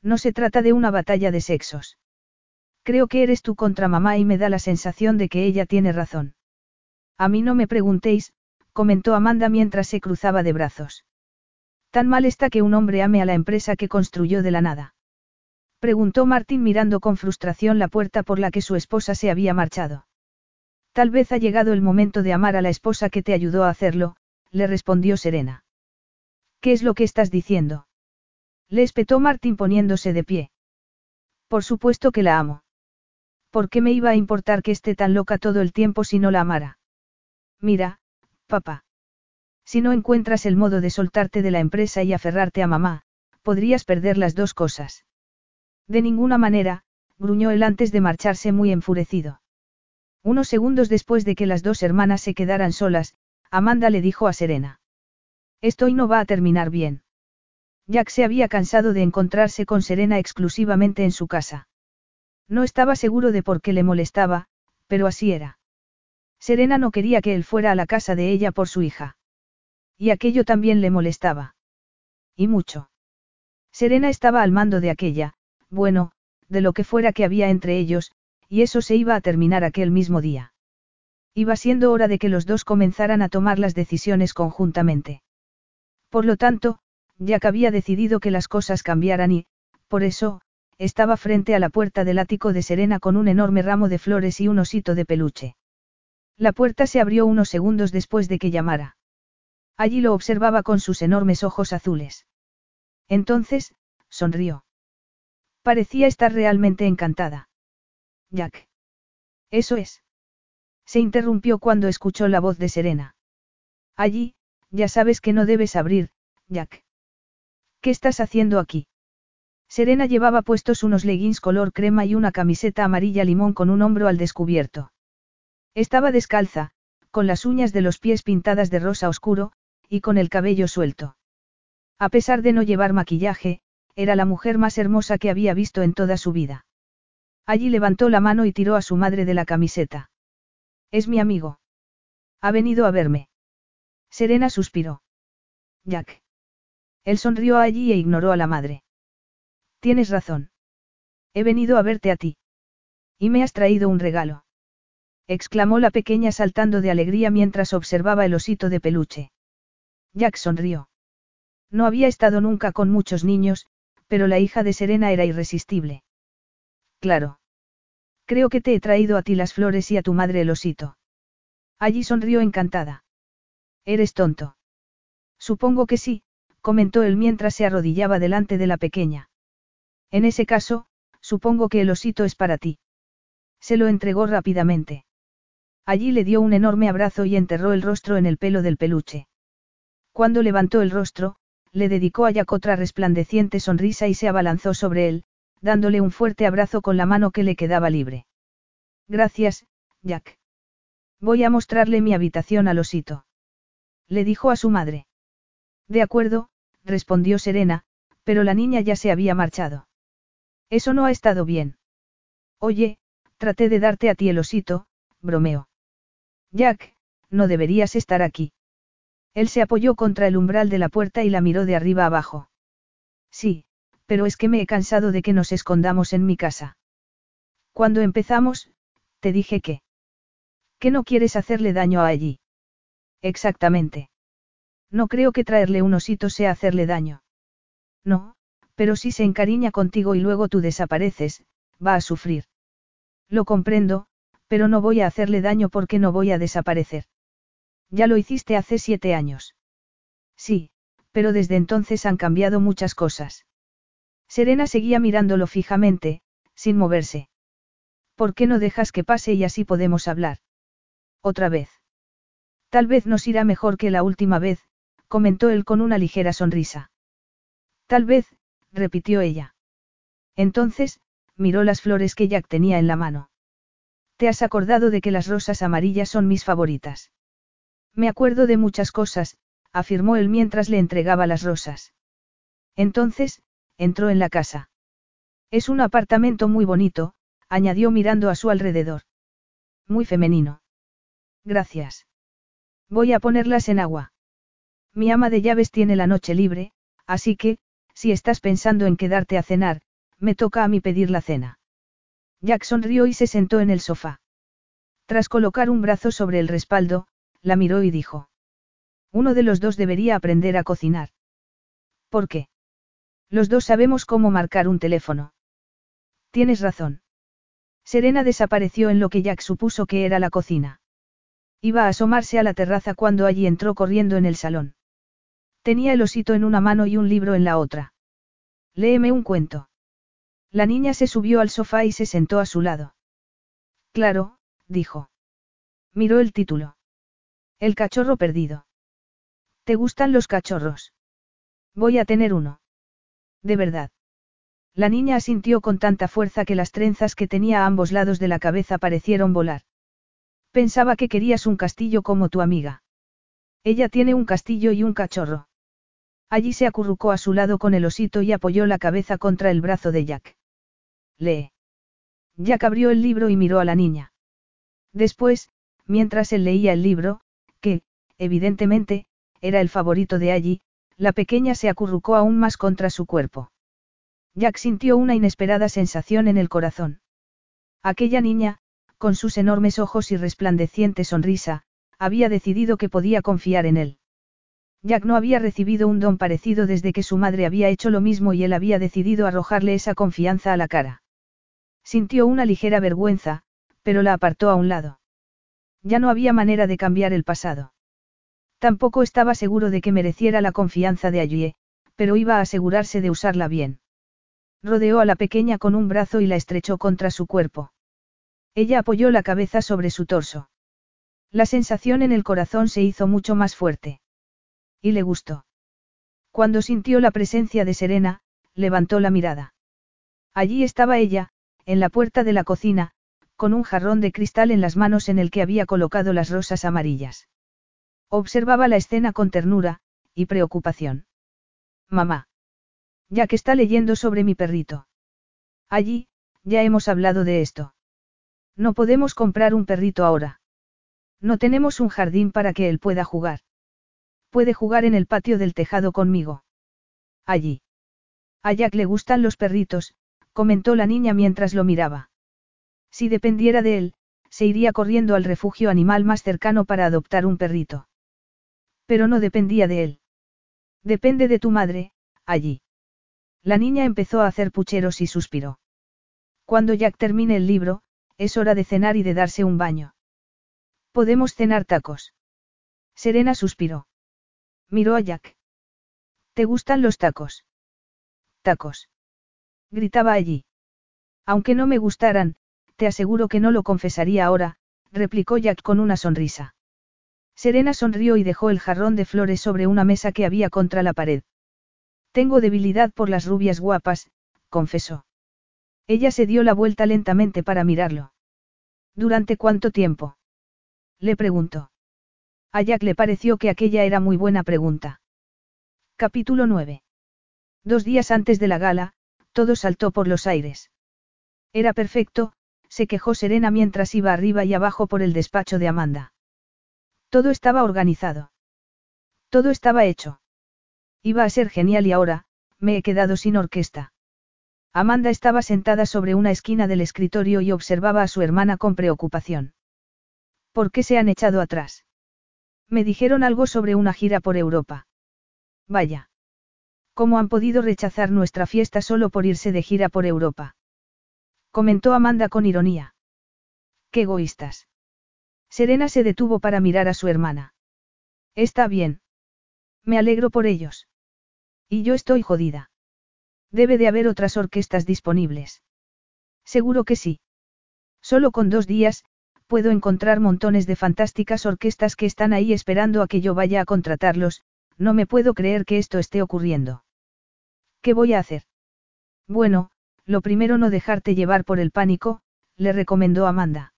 S1: No se trata de una batalla de sexos. Creo que eres tú contra mamá y me da la sensación de que ella tiene razón. A mí no me preguntéis, comentó Amanda mientras se cruzaba de brazos. Tan mal está que un hombre ame a la empresa que construyó de la nada. Preguntó Martín mirando con frustración la puerta por la que su esposa se había marchado. Tal vez ha llegado el momento de amar a la esposa que te ayudó a hacerlo, le respondió Serena. ¿Qué es lo que estás diciendo? Le espetó Martín poniéndose de pie. Por supuesto que la amo. ¿Por qué me iba a importar que esté tan loca todo el tiempo si no la amara? Mira, papá. Si no encuentras el modo de soltarte de la empresa y aferrarte a mamá, podrías perder las dos cosas. De ninguna manera, gruñó él antes de marcharse muy enfurecido. Unos segundos después de que las dos hermanas se quedaran solas, Amanda le dijo a Serena. Esto hoy no va a terminar bien. Jack se había cansado de encontrarse con Serena exclusivamente en su casa. No estaba seguro de por qué le molestaba, pero así era. Serena no quería que él fuera a la casa de ella por su hija. Y aquello también le molestaba. Y mucho. Serena estaba al mando de aquella, bueno, de lo que fuera que había entre ellos, y eso se iba a terminar aquel mismo día. Iba siendo hora de que los dos comenzaran a tomar las decisiones conjuntamente. Por lo tanto, Jack había decidido que las cosas cambiaran y, por eso, estaba frente a la puerta del ático de Serena con un enorme ramo de flores y un osito de peluche. La puerta se abrió unos segundos después de que llamara. Allí lo observaba con sus enormes ojos azules. Entonces, sonrió. Parecía estar realmente encantada. Jack. Eso es. Se interrumpió cuando escuchó la voz de Serena. Allí, ya sabes que no debes abrir, Jack. ¿Qué estás haciendo aquí? Serena llevaba puestos unos leggings color crema y una camiseta amarilla limón con un hombro al descubierto. Estaba descalza, con las uñas de los pies pintadas de rosa oscuro, y con el cabello suelto. A pesar de no llevar maquillaje, era la mujer más hermosa que había visto en toda su vida. Allí levantó la mano y tiró a su madre de la camiseta. Es mi amigo. Ha venido a verme. Serena suspiró. Jack. Él sonrió allí e ignoró a la madre. Tienes razón. He venido a verte a ti. Y me has traído un regalo. exclamó la pequeña saltando de alegría mientras observaba el osito de peluche. Jack sonrió. No había estado nunca con muchos niños, pero la hija de Serena era irresistible. Claro. Creo que te he traído a ti las flores y a tu madre el osito. Allí sonrió encantada. Eres tonto. Supongo que sí, comentó él mientras se arrodillaba delante de la pequeña. En ese caso, supongo que el osito es para ti. Se lo entregó rápidamente. Allí le dio un enorme abrazo y enterró el rostro en el pelo del peluche. Cuando levantó el rostro, le dedicó a Jack otra resplandeciente sonrisa y se abalanzó sobre él, dándole un fuerte abrazo con la mano que le quedaba libre. Gracias, Jack. Voy a mostrarle mi habitación al osito. Le dijo a su madre. De acuerdo, respondió Serena, pero la niña ya se había marchado. Eso no ha estado bien. Oye, traté de darte a ti el osito, bromeó. Jack, no deberías estar aquí. Él se apoyó contra el umbral de la puerta y la miró de arriba abajo. Sí, pero es que me he cansado de que nos escondamos en mi casa. Cuando empezamos, te dije que... Que no quieres hacerle daño a allí. Exactamente. No creo que traerle un osito sea hacerle daño. No, pero si se encariña contigo y luego tú desapareces, va a sufrir. Lo comprendo, pero no voy a hacerle daño porque no voy a desaparecer. Ya lo hiciste hace siete años. Sí, pero desde entonces han cambiado muchas cosas. Serena seguía mirándolo fijamente, sin moverse. ¿Por qué no dejas que pase y así podemos hablar? Otra vez. Tal vez nos irá mejor que la última vez, comentó él con una ligera sonrisa. Tal vez, repitió ella. Entonces, miró las flores que Jack tenía en la mano. ¿Te has acordado de que las rosas amarillas son mis favoritas? Me acuerdo de muchas cosas, afirmó él mientras le entregaba las rosas. Entonces, entró en la casa. Es un apartamento muy bonito, añadió mirando a su alrededor. Muy femenino. Gracias. Voy a ponerlas en agua. Mi ama de llaves tiene la noche libre, así que, si estás pensando en quedarte a cenar, me toca a mí pedir la cena. Jack sonrió y se sentó en el sofá. Tras colocar un brazo sobre el respaldo, la miró y dijo. Uno de los dos debería aprender a cocinar. ¿Por qué? Los dos sabemos cómo marcar un teléfono. Tienes razón. Serena desapareció en lo que Jack supuso que era la cocina. Iba a asomarse a la terraza cuando allí entró corriendo en el salón. Tenía el osito en una mano y un libro en la otra. Léeme un cuento. La niña se subió al sofá y se sentó a su lado. Claro, dijo. Miró el título. El cachorro perdido. ¿Te gustan los cachorros? Voy a tener uno. De verdad. La niña asintió con tanta fuerza que las trenzas que tenía a ambos lados de la cabeza parecieron volar. Pensaba que querías un castillo como tu amiga. Ella tiene un castillo y un cachorro. Allí se acurrucó a su lado con el osito y apoyó la cabeza contra el brazo de Jack. Lee. Jack abrió el libro y miró a la niña. Después, mientras él leía el libro, que, evidentemente, era el favorito de allí, la pequeña se acurrucó aún más contra su cuerpo. Jack sintió una inesperada sensación en el corazón. Aquella niña, con sus enormes ojos y resplandeciente sonrisa, había decidido que podía confiar en él. Jack no había recibido un don parecido desde que su madre había hecho lo mismo y él había decidido arrojarle esa confianza a la cara. Sintió una ligera vergüenza, pero la apartó a un lado. Ya no había manera de cambiar el pasado. Tampoco estaba seguro de que mereciera la confianza de allí, pero iba a asegurarse de usarla bien. Rodeó a la pequeña con un brazo y la estrechó contra su cuerpo. Ella apoyó la cabeza sobre su torso. La sensación en el corazón se hizo mucho más fuerte. Y le gustó. Cuando sintió la presencia de Serena, levantó la mirada. Allí estaba ella, en la puerta de la cocina, con un jarrón de cristal en las manos en el que había colocado las rosas amarillas. Observaba la escena con ternura, y preocupación. Mamá. Ya que está leyendo sobre mi perrito. Allí, ya hemos hablado de esto. No podemos comprar un perrito ahora. No tenemos un jardín para que él pueda jugar. Puede jugar en el patio del tejado conmigo. Allí. A Jack le gustan los perritos, comentó la niña mientras lo miraba. Si dependiera de él, se iría corriendo al refugio animal más cercano para adoptar un perrito. Pero no dependía de él. Depende de tu madre, allí. La niña empezó a hacer pucheros y suspiró. Cuando Jack termine el libro, es hora de cenar y de darse un baño. Podemos cenar tacos. Serena suspiró. Miró a Jack. ¿Te gustan los tacos? Tacos. Gritaba allí. Aunque no me gustaran, te aseguro que no lo confesaría ahora, replicó Jack con una sonrisa. Serena sonrió y dejó el jarrón de flores sobre una mesa que había contra la pared. Tengo debilidad por las rubias guapas, confesó. Ella se dio la vuelta lentamente para mirarlo. ¿Durante cuánto tiempo? Le preguntó. A Jack le pareció que aquella era muy buena pregunta. Capítulo 9. Dos días antes de la gala, todo saltó por los aires. Era perfecto, se quejó Serena mientras iba arriba y abajo por el despacho de Amanda. Todo estaba organizado. Todo estaba hecho. Iba a ser genial y ahora, me he quedado sin orquesta. Amanda estaba sentada sobre una esquina del escritorio y observaba a su hermana con preocupación. ¿Por qué se han echado atrás? Me dijeron algo sobre una gira por Europa. Vaya. ¿Cómo han podido rechazar nuestra fiesta solo por irse de gira por Europa? Comentó Amanda con ironía. Qué egoístas. Serena se detuvo para mirar a su hermana. Está bien. Me alegro por ellos. Y yo estoy jodida. Debe de haber otras orquestas disponibles. Seguro que sí. Solo con dos días, puedo encontrar montones de fantásticas orquestas que están ahí esperando a que yo vaya a contratarlos, no me puedo creer que esto esté ocurriendo. ¿Qué voy a hacer? Bueno, lo primero no dejarte llevar por el pánico, le recomendó Amanda.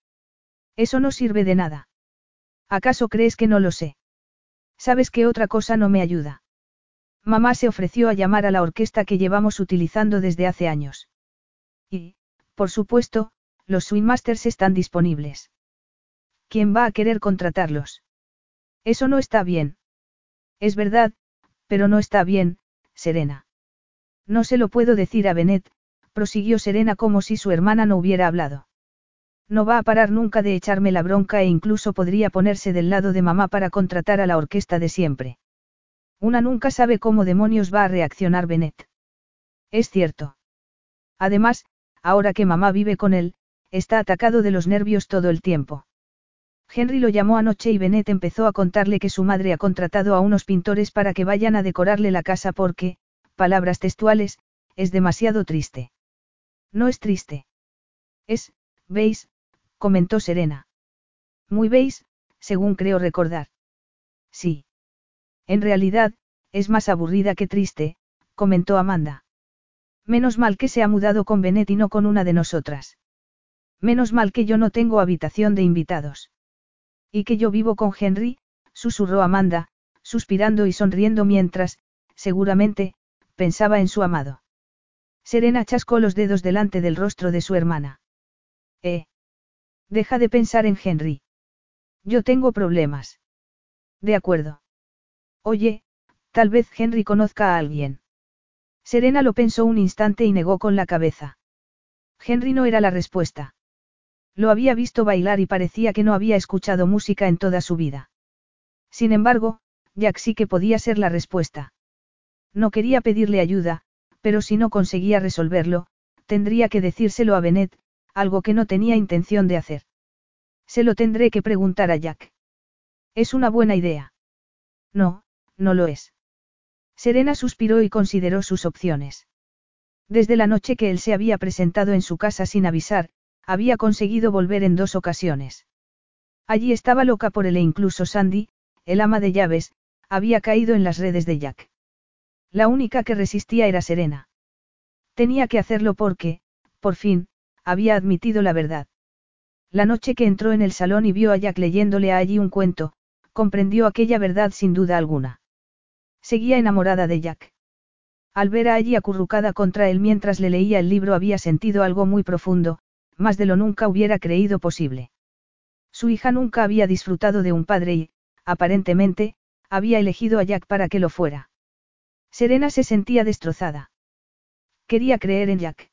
S1: Eso no sirve de nada. ¿Acaso crees que no lo sé? ¿Sabes que otra cosa no me ayuda? Mamá se ofreció a llamar a la orquesta que llevamos utilizando desde hace años. Y, por supuesto, los Swingmasters están disponibles. ¿Quién va a querer contratarlos? Eso no está bien. Es verdad, pero no está bien, Serena. No se lo puedo decir a Bennett, prosiguió Serena como si su hermana no hubiera hablado. No va a parar nunca de echarme la bronca e incluso podría ponerse del lado de mamá para contratar a la orquesta de siempre. Una nunca sabe cómo demonios va a reaccionar Bennett. Es cierto. Además, ahora que mamá vive con él, está atacado de los nervios todo el tiempo. Henry lo llamó anoche y Bennett empezó a contarle que su madre ha contratado a unos pintores para que vayan a decorarle la casa porque, palabras textuales, es demasiado triste. No es triste. Es, veis, comentó Serena. Muy veis, según creo recordar. Sí. En realidad, es más aburrida que triste, comentó Amanda. Menos mal que se ha mudado con Benet y no con una de nosotras. Menos mal que yo no tengo habitación de invitados. Y que yo vivo con Henry, susurró Amanda, suspirando y sonriendo mientras, seguramente, pensaba en su amado. Serena chascó los dedos delante del rostro de su hermana. Eh. Deja de pensar en Henry. Yo tengo problemas. De acuerdo. Oye, tal vez Henry conozca a alguien. Serena lo pensó un instante y negó con la cabeza. Henry no era la respuesta. Lo había visto bailar y parecía que no había escuchado música en toda su vida. Sin embargo, Jack sí que podía ser la respuesta. No quería pedirle ayuda, pero si no conseguía resolverlo, tendría que decírselo a Bennett, algo que no tenía intención de hacer. Se lo tendré que preguntar a Jack. Es una buena idea. No, no lo es. Serena suspiró y consideró sus opciones. Desde la noche que él se había presentado en su casa sin avisar, había conseguido volver en dos ocasiones. Allí estaba loca por él e incluso Sandy, el ama de llaves, había caído en las redes de Jack. La única que resistía era Serena. Tenía que hacerlo porque, por fin, había admitido la verdad. La noche que entró en el salón y vio a Jack leyéndole allí un cuento, comprendió aquella verdad sin duda alguna. Seguía enamorada de Jack. Al ver a allí acurrucada contra él mientras le leía el libro había sentido algo muy profundo, más de lo nunca hubiera creído posible. Su hija nunca había disfrutado de un padre y, aparentemente, había elegido a Jack para que lo fuera. Serena se sentía destrozada. Quería creer en Jack.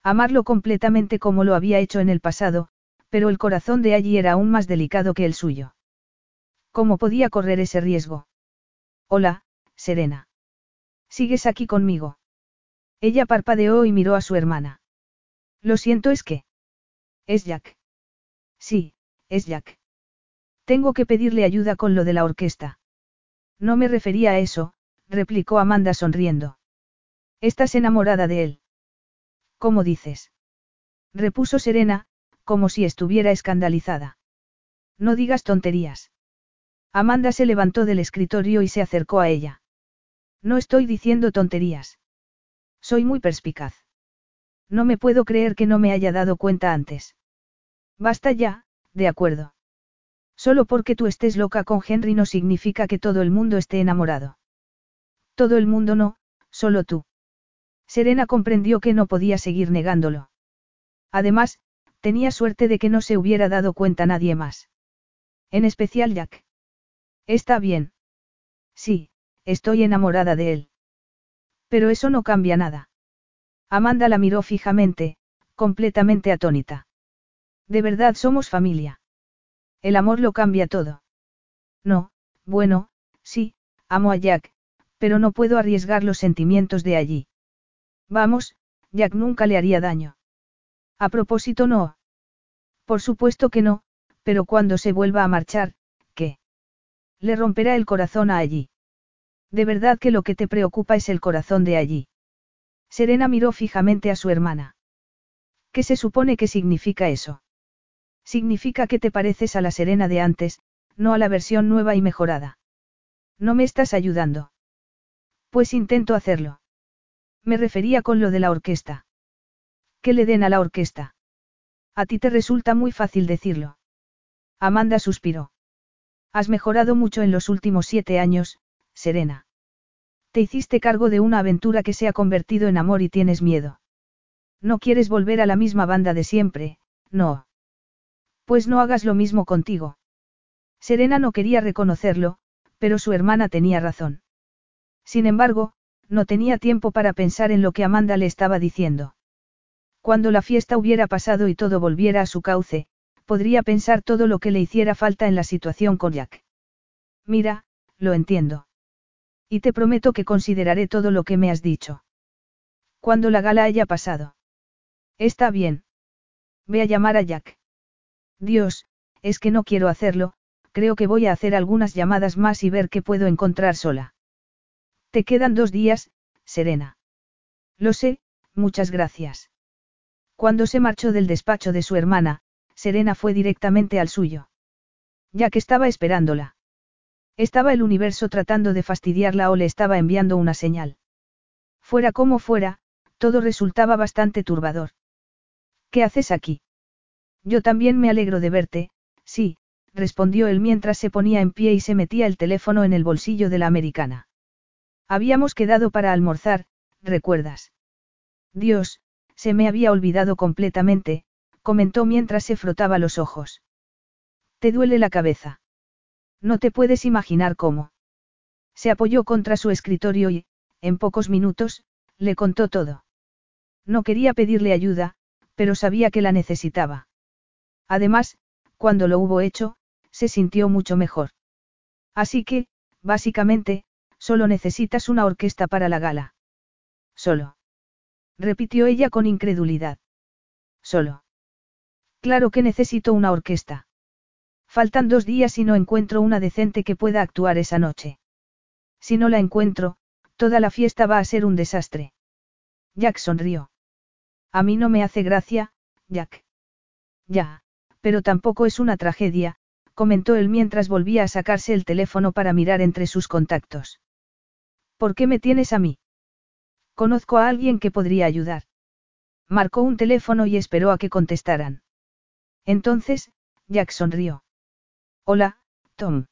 S1: Amarlo completamente como lo había hecho en el pasado, pero el corazón de allí era aún más delicado que el suyo. ¿Cómo podía correr ese riesgo? Hola, Serena. ¿Sigues aquí conmigo? Ella parpadeó y miró a su hermana. Lo siento, es que. Es Jack. Sí, es Jack. Tengo que pedirle ayuda con lo de la orquesta. No me refería a eso, replicó Amanda sonriendo. Estás enamorada de él. ¿Cómo dices? repuso Serena, como si estuviera escandalizada. No digas tonterías. Amanda se levantó del escritorio y se acercó a ella. No estoy diciendo tonterías. Soy muy perspicaz. No me puedo creer que no me haya dado cuenta antes. Basta ya, de acuerdo. Solo porque tú estés loca con Henry no significa que todo el mundo esté enamorado. Todo el mundo no, solo tú. Serena comprendió que no podía seguir negándolo. Además, tenía suerte de que no se hubiera dado cuenta nadie más. En especial Jack. Está bien. Sí, estoy enamorada de él. Pero eso no cambia nada. Amanda la miró fijamente, completamente atónita. De verdad somos familia. El amor lo cambia todo. No, bueno, sí, amo a Jack, pero no puedo arriesgar los sentimientos de allí. Vamos, Jack nunca le haría daño. A propósito no. Por supuesto que no, pero cuando se vuelva a marchar, ¿qué? Le romperá el corazón a allí. De verdad que lo que te preocupa es el corazón de allí. Serena miró fijamente a su hermana. ¿Qué se supone que significa eso? Significa que te pareces a la Serena de antes, no a la versión nueva y mejorada. No me estás ayudando. Pues intento hacerlo. Me refería con lo de la orquesta. ¿Qué le den a la orquesta? A ti te resulta muy fácil decirlo. Amanda suspiró. Has mejorado mucho en los últimos siete años, Serena. Te hiciste cargo de una aventura que se ha convertido en amor y tienes miedo. No quieres volver a la misma banda de siempre, no. Pues no hagas lo mismo contigo. Serena no quería reconocerlo, pero su hermana tenía razón. Sin embargo, no tenía tiempo para pensar en lo que Amanda le estaba diciendo. Cuando la fiesta hubiera pasado y todo volviera a su cauce, podría pensar todo lo que le hiciera falta en la situación con Jack. Mira, lo entiendo. Y te prometo que consideraré todo lo que me has dicho. Cuando la gala haya pasado. Está bien. Ve a llamar a Jack. Dios, es que no quiero hacerlo, creo que voy a hacer algunas llamadas más y ver qué puedo encontrar sola. Te quedan dos días, Serena. Lo sé, muchas gracias. Cuando se marchó del despacho de su hermana, Serena fue directamente al suyo. Ya que estaba esperándola. Estaba el universo tratando de fastidiarla o le estaba enviando una señal. Fuera como fuera, todo resultaba bastante turbador. ¿Qué haces aquí? Yo también me alegro de verte, sí, respondió él mientras se ponía en pie y se metía el teléfono en el bolsillo de la americana. Habíamos quedado para almorzar, ¿recuerdas? Dios, se me había olvidado completamente, comentó mientras se frotaba los ojos. ¿Te duele la cabeza? No te puedes imaginar cómo. Se apoyó contra su escritorio y, en pocos minutos, le contó todo. No quería pedirle ayuda, pero sabía que la necesitaba. Además, cuando lo hubo hecho, se sintió mucho mejor. Así que, básicamente, Solo necesitas una orquesta para la gala. Solo. Repitió ella con incredulidad. Solo. Claro que necesito una orquesta. Faltan dos días y no encuentro una decente que pueda actuar esa noche. Si no la encuentro, toda la fiesta va a ser un desastre. Jack sonrió. A mí no me hace gracia, Jack. Ya, pero tampoco es una tragedia, comentó él mientras volvía a sacarse el teléfono para mirar entre sus contactos. ¿Por qué me tienes a mí? Conozco a alguien que podría ayudar. Marcó un teléfono y esperó a que contestaran. Entonces, Jack sonrió. Hola, Tom.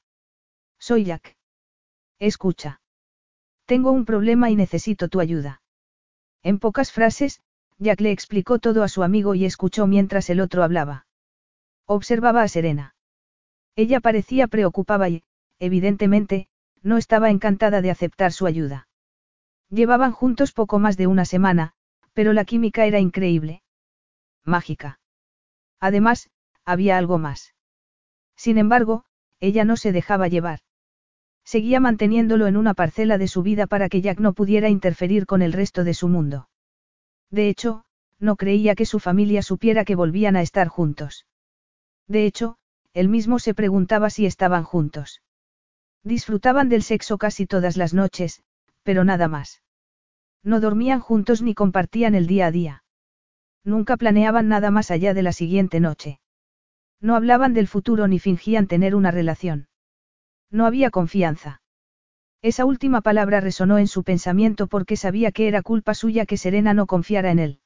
S1: Soy Jack. Escucha. Tengo un problema y necesito tu ayuda. En pocas frases, Jack le explicó todo a su amigo y escuchó mientras el otro hablaba. Observaba a Serena. Ella parecía preocupada y, evidentemente, no estaba encantada de aceptar su ayuda. Llevaban juntos poco más de una semana, pero la química era increíble. Mágica. Además, había algo más. Sin embargo, ella no se dejaba llevar. Seguía manteniéndolo en una parcela de su vida para que Jack no pudiera interferir con el resto de su mundo. De hecho, no creía que su familia supiera que volvían a estar juntos. De hecho, él mismo se preguntaba si estaban juntos. Disfrutaban del sexo casi todas las noches, pero nada más. No dormían juntos ni compartían el día a día. Nunca planeaban nada más allá de la siguiente noche. No hablaban del futuro ni fingían tener una relación. No había confianza. Esa última palabra resonó en su pensamiento porque sabía que era culpa suya que Serena no confiara en él.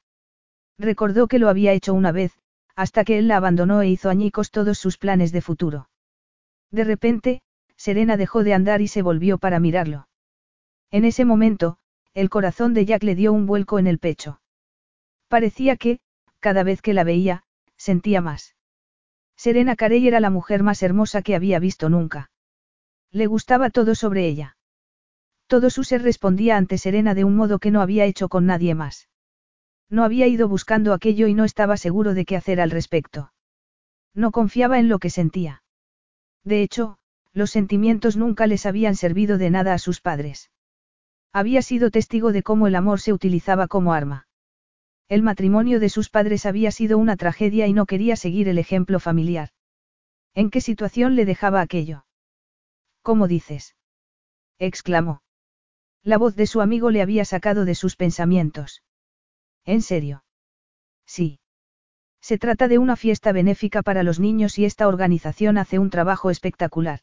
S1: Recordó que lo había hecho una vez, hasta que él la abandonó e hizo añicos todos sus planes de futuro. De repente, Serena dejó de andar y se volvió para mirarlo. En ese momento, el corazón de Jack le dio un vuelco en el pecho. Parecía que, cada vez que la veía, sentía más. Serena Carey era la mujer más hermosa que había visto nunca. Le gustaba todo sobre ella. Todo su ser respondía ante Serena de un modo que no había hecho con nadie más. No había ido buscando aquello y no estaba seguro de qué hacer al respecto. No confiaba en lo que sentía. De hecho, los sentimientos nunca les habían servido de nada a sus padres. Había sido testigo de cómo el amor se utilizaba como arma. El matrimonio de sus padres había sido una tragedia y no quería seguir el ejemplo familiar. ¿En qué situación le dejaba aquello? ¿Cómo dices? exclamó. La voz de su amigo le había sacado de sus pensamientos. ¿En serio? Sí. Se trata de una fiesta benéfica para los niños y esta organización hace un trabajo espectacular.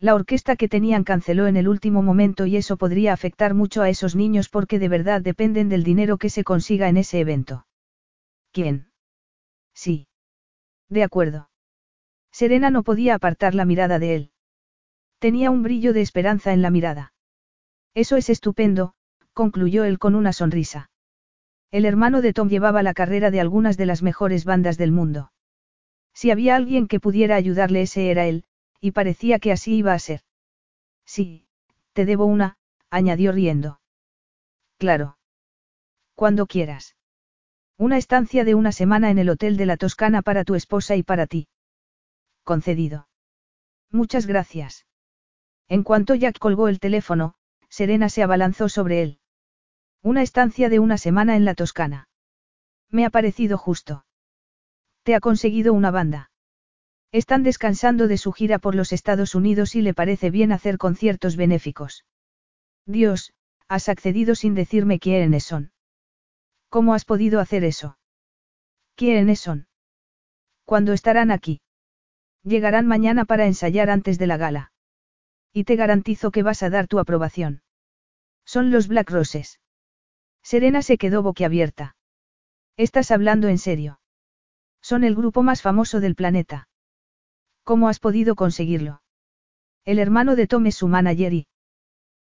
S1: La orquesta que tenían canceló en el último momento y eso podría afectar mucho a esos niños porque de verdad dependen del dinero que se consiga en ese evento. ¿Quién? Sí. De acuerdo. Serena no podía apartar la mirada de él. Tenía un brillo de esperanza en la mirada. Eso es estupendo, concluyó él con una sonrisa. El hermano de Tom llevaba la carrera de algunas de las mejores bandas del mundo. Si había alguien que pudiera ayudarle ese era él, y parecía que así iba a ser. Sí, te debo una, añadió riendo. Claro. Cuando quieras. Una estancia de una semana en el Hotel de la Toscana para tu esposa y para ti. Concedido. Muchas gracias. En cuanto Jack colgó el teléfono, Serena se abalanzó sobre él. Una estancia de una semana en la Toscana. Me ha parecido justo. Te ha conseguido una banda. Están descansando de su gira por los Estados Unidos y le parece bien hacer conciertos benéficos. Dios, has accedido sin decirme quiénes son. ¿Cómo has podido hacer eso? ¿Quiénes son? ¿Cuándo estarán aquí? Llegarán mañana para ensayar antes de la gala. Y te garantizo que vas a dar tu aprobación. Son los Black Roses. Serena se quedó boquiabierta. ¿Estás hablando en serio? Son el grupo más famoso del planeta. ¿Cómo has podido conseguirlo? El hermano de Tom es su manager y...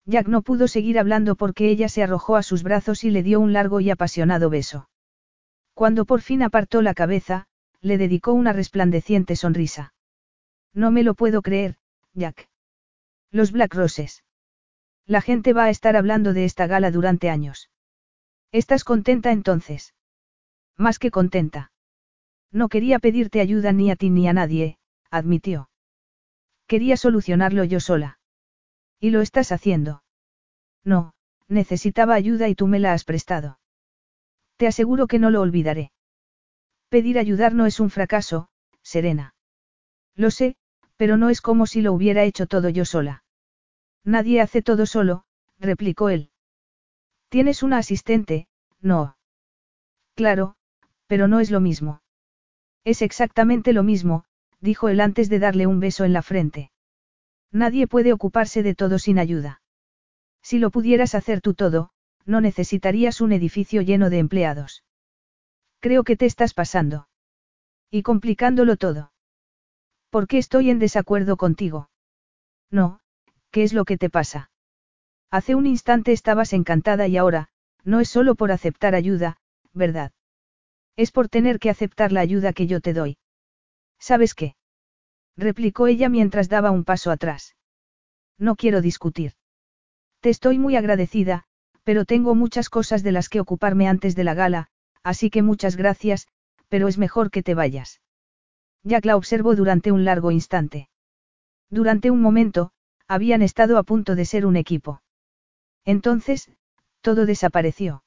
S1: Jack no pudo seguir hablando porque ella se arrojó a sus brazos y le dio un largo y apasionado beso. Cuando por fin apartó la cabeza, le dedicó una resplandeciente sonrisa. No me lo puedo creer, Jack. Los Black Roses. La gente va a estar hablando de esta gala durante años. ¿Estás contenta entonces? Más que contenta. No quería pedirte ayuda ni a ti ni a nadie, admitió. Quería solucionarlo yo sola. ¿Y lo estás haciendo? No, necesitaba ayuda y tú me la has prestado. Te aseguro que no lo olvidaré. Pedir ayudar no es un fracaso, Serena. Lo sé, pero no es como si lo hubiera hecho todo yo sola. Nadie hace todo solo, replicó él. Tienes una asistente, no. Claro, pero no es lo mismo. Es exactamente lo mismo, dijo él antes de darle un beso en la frente. Nadie puede ocuparse de todo sin ayuda. Si lo pudieras hacer tú todo, no necesitarías un edificio lleno de empleados. Creo que te estás pasando. Y complicándolo todo. ¿Por qué estoy en desacuerdo contigo? No, ¿qué es lo que te pasa? Hace un instante estabas encantada y ahora, no es solo por aceptar ayuda, ¿verdad? Es por tener que aceptar la ayuda que yo te doy. ¿Sabes qué? replicó ella mientras daba un paso atrás. No quiero discutir. Te estoy muy agradecida, pero tengo muchas cosas de las que ocuparme antes de la gala, así que muchas gracias, pero es mejor que te vayas. Jack la observó durante un largo instante. Durante un momento, habían estado a punto de ser un equipo. Entonces, todo desapareció.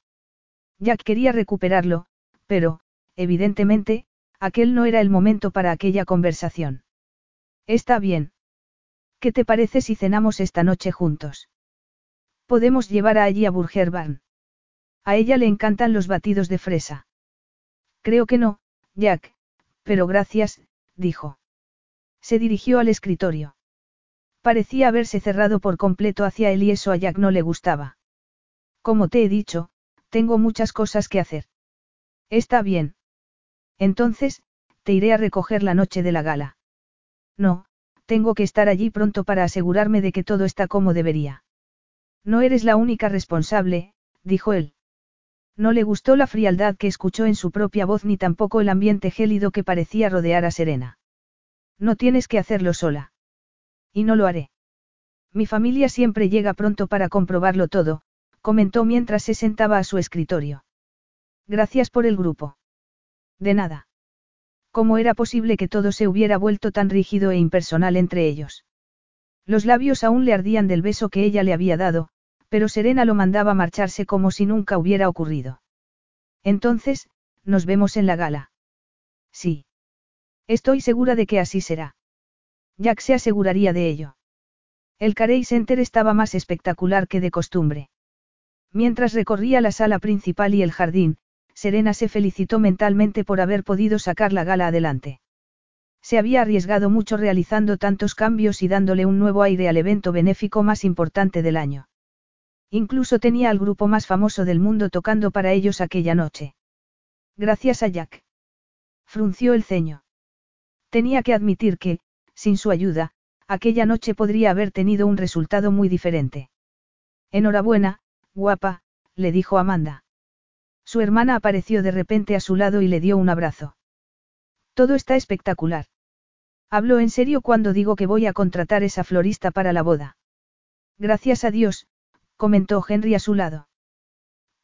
S1: Jack quería recuperarlo, pero, evidentemente, aquel no era el momento para aquella conversación. Está bien. ¿Qué te parece si cenamos esta noche juntos? Podemos llevar a allí a Burgerbarn. A ella le encantan los batidos de fresa. Creo que no, Jack, pero gracias, dijo. Se dirigió al escritorio. Parecía haberse cerrado por completo hacia él y eso a Jack no le gustaba. Como te he dicho, tengo muchas cosas que hacer. Está bien. Entonces, te iré a recoger la noche de la gala. No, tengo que estar allí pronto para asegurarme de que todo está como debería. No eres la única responsable, dijo él. No le gustó la frialdad que escuchó en su propia voz ni tampoco el ambiente gélido que parecía rodear a Serena. No tienes que hacerlo sola. Y no lo haré. Mi familia siempre llega pronto para comprobarlo todo, comentó mientras se sentaba a su escritorio. Gracias por el grupo. De nada. ¿Cómo era posible que todo se hubiera vuelto tan rígido e impersonal entre ellos? Los labios aún le ardían del beso que ella le había dado, pero Serena lo mandaba marcharse como si nunca hubiera ocurrido. Entonces, nos vemos en la gala. Sí. Estoy segura de que así será. Jack se aseguraría de ello. El Carey Center estaba más espectacular que de costumbre. Mientras recorría la sala principal y el jardín, Serena se felicitó mentalmente por haber podido sacar la gala adelante. Se había arriesgado mucho realizando tantos cambios y dándole un nuevo aire al evento benéfico más importante del año. Incluso tenía al grupo más famoso del mundo tocando para ellos aquella noche. Gracias a Jack. Frunció el ceño. Tenía que admitir que, sin su ayuda, aquella noche podría haber tenido un resultado muy diferente. Enhorabuena, guapa, le dijo Amanda. Su hermana apareció de repente a su lado y le dio un abrazo. Todo está espectacular. Hablo en serio cuando digo que voy a contratar esa florista para la boda. Gracias a Dios, comentó Henry a su lado.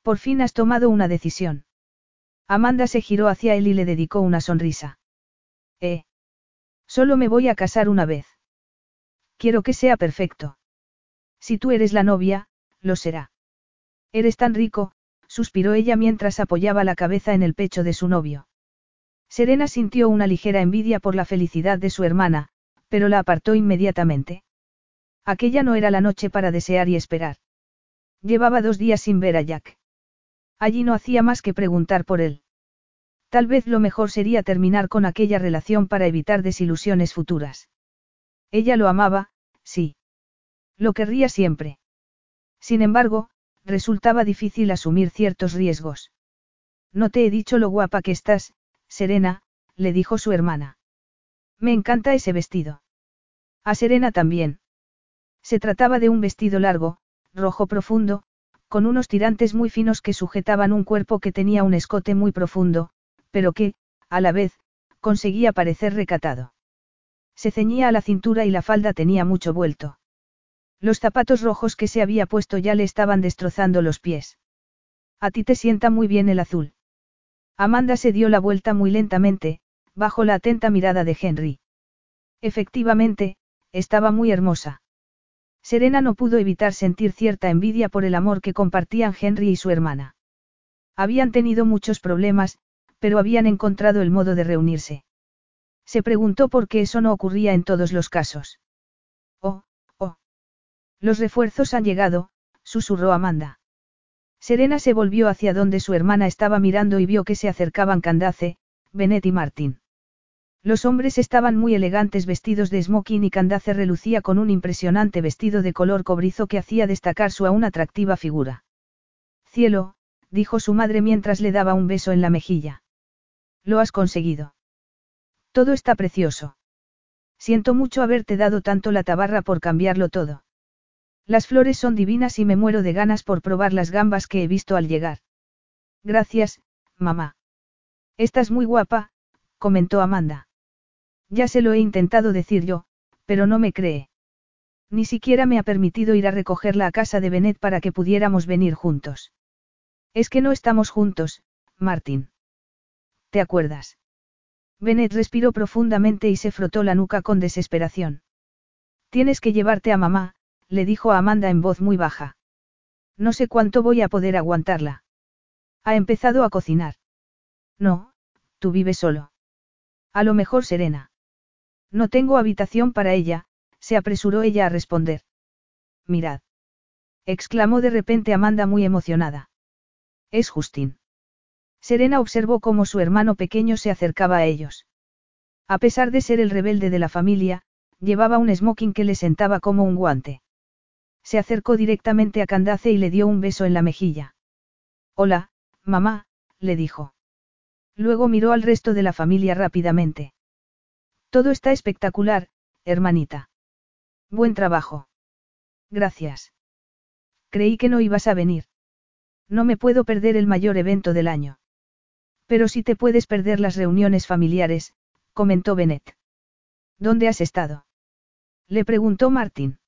S1: Por fin has tomado una decisión. Amanda se giró hacia él y le dedicó una sonrisa. Eh. Solo me voy a casar una vez. Quiero que sea perfecto. Si tú eres la novia, lo será. Eres tan rico, suspiró ella mientras apoyaba la cabeza en el pecho de su novio. Serena sintió una ligera envidia por la felicidad de su hermana, pero la apartó inmediatamente. Aquella no era la noche para desear y esperar. Llevaba dos días sin ver a Jack. Allí no hacía más que preguntar por él. Tal vez lo mejor sería terminar con aquella relación para evitar desilusiones futuras. Ella lo amaba, sí. Lo querría siempre. Sin embargo, resultaba difícil asumir ciertos riesgos. No te he dicho lo guapa que estás, Serena, le dijo su hermana. Me encanta ese vestido. A Serena también. Se trataba de un vestido largo, rojo profundo, con unos tirantes muy finos que sujetaban un cuerpo que tenía un escote muy profundo, pero que, a la vez, conseguía parecer recatado. Se ceñía a la cintura y la falda tenía mucho vuelto. Los zapatos rojos que se había puesto ya le estaban destrozando los pies. A ti te sienta muy bien el azul. Amanda se dio la vuelta muy lentamente, bajo la atenta mirada de Henry. Efectivamente, estaba muy hermosa. Serena no pudo evitar sentir cierta envidia por el amor que compartían Henry y su hermana. Habían tenido muchos problemas, pero habían encontrado el modo de reunirse. Se preguntó por qué eso no ocurría en todos los casos. Oh, los refuerzos han llegado, susurró Amanda. Serena se volvió hacia donde su hermana estaba mirando y vio que se acercaban Candace, Bennett y Martin. Los hombres estaban muy elegantes vestidos de smoking y Candace relucía con un impresionante vestido de color cobrizo que hacía destacar su aún atractiva figura. Cielo, dijo su madre mientras le daba un beso en la mejilla. Lo has conseguido. Todo está precioso. Siento mucho haberte dado tanto la tabarra por cambiarlo todo. Las flores son divinas y me muero de ganas por probar las gambas que he visto al llegar. Gracias, mamá. Estás muy guapa, comentó Amanda. Ya se lo he intentado decir yo, pero no me cree. Ni siquiera me ha permitido ir a recogerla a casa de Benet para que pudiéramos venir juntos. Es que no estamos juntos, Martín. ¿Te acuerdas? Benet respiró profundamente y se frotó la nuca con desesperación. Tienes que llevarte a mamá, le dijo a Amanda en voz muy baja. No sé cuánto voy a poder aguantarla. Ha empezado a cocinar. No, tú vives solo. A lo mejor Serena. No tengo habitación para ella, se apresuró ella a responder. Mirad. exclamó de repente Amanda muy emocionada. Es Justín. Serena observó cómo su hermano pequeño se acercaba a ellos. A pesar de ser el rebelde de la familia, llevaba un smoking que le sentaba como un guante. Se acercó directamente a Candace y le dio un beso en la mejilla. Hola, mamá, le dijo. Luego miró al resto de la familia rápidamente. Todo está espectacular, hermanita. Buen trabajo. Gracias. Creí que no ibas a venir. No me puedo perder el mayor evento del año. Pero si te puedes perder las reuniones familiares, comentó Bennett. ¿Dónde has estado? Le preguntó Martín.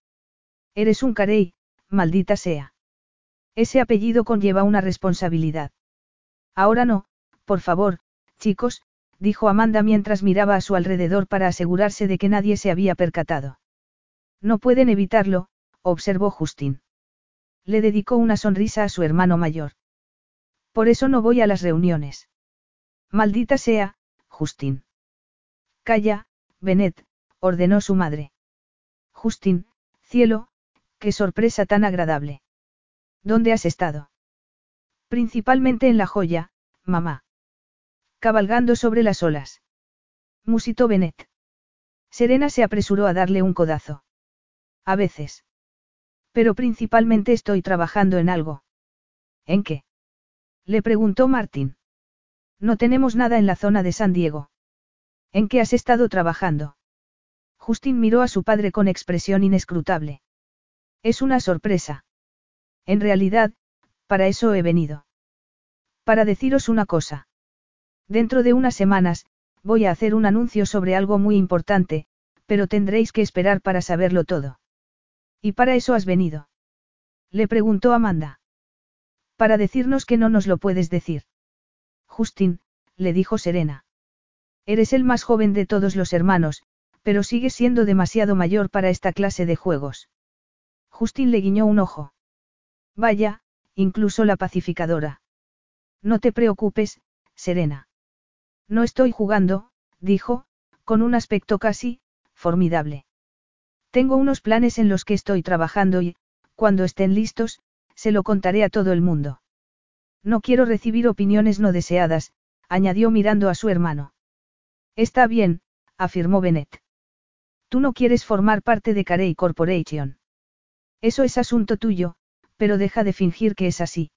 S1: Eres un carey, maldita sea. Ese apellido conlleva una responsabilidad. Ahora no, por favor, chicos, dijo Amanda mientras miraba a su alrededor para asegurarse de que nadie se había percatado. No pueden evitarlo, observó Justin. Le dedicó una sonrisa a su hermano mayor. Por eso no voy a las reuniones. Maldita sea, Justin. Calla, Benet, ordenó su madre. Justin, cielo, qué sorpresa tan agradable. ¿Dónde has estado? Principalmente en la joya, mamá. Cabalgando sobre las olas. Musitó Benet. Serena se apresuró a darle un codazo. A veces. Pero principalmente estoy trabajando en algo. ¿En qué? Le preguntó Martín. No tenemos nada en la zona de San Diego. ¿En qué has estado trabajando? Justin miró a su padre con expresión inescrutable. Es una sorpresa. En realidad, para eso he venido. Para deciros una cosa. Dentro de unas semanas, voy a hacer un anuncio sobre algo muy importante, pero tendréis que esperar para saberlo todo. ¿Y para eso has venido? Le preguntó Amanda. Para decirnos que no nos lo puedes decir. Justin, le dijo Serena. Eres el más joven de todos los hermanos, pero sigues siendo demasiado mayor para esta clase de juegos. Justin le guiñó un ojo. Vaya, incluso la pacificadora. No te preocupes, Serena. No estoy jugando, dijo, con un aspecto casi, formidable. Tengo unos planes en los que estoy trabajando y, cuando estén listos, se lo contaré a todo el mundo. No quiero recibir opiniones no deseadas, añadió mirando a su hermano. Está bien, afirmó Bennett. Tú no quieres formar parte de Carey Corporation. Eso es asunto tuyo, pero deja de fingir que es así.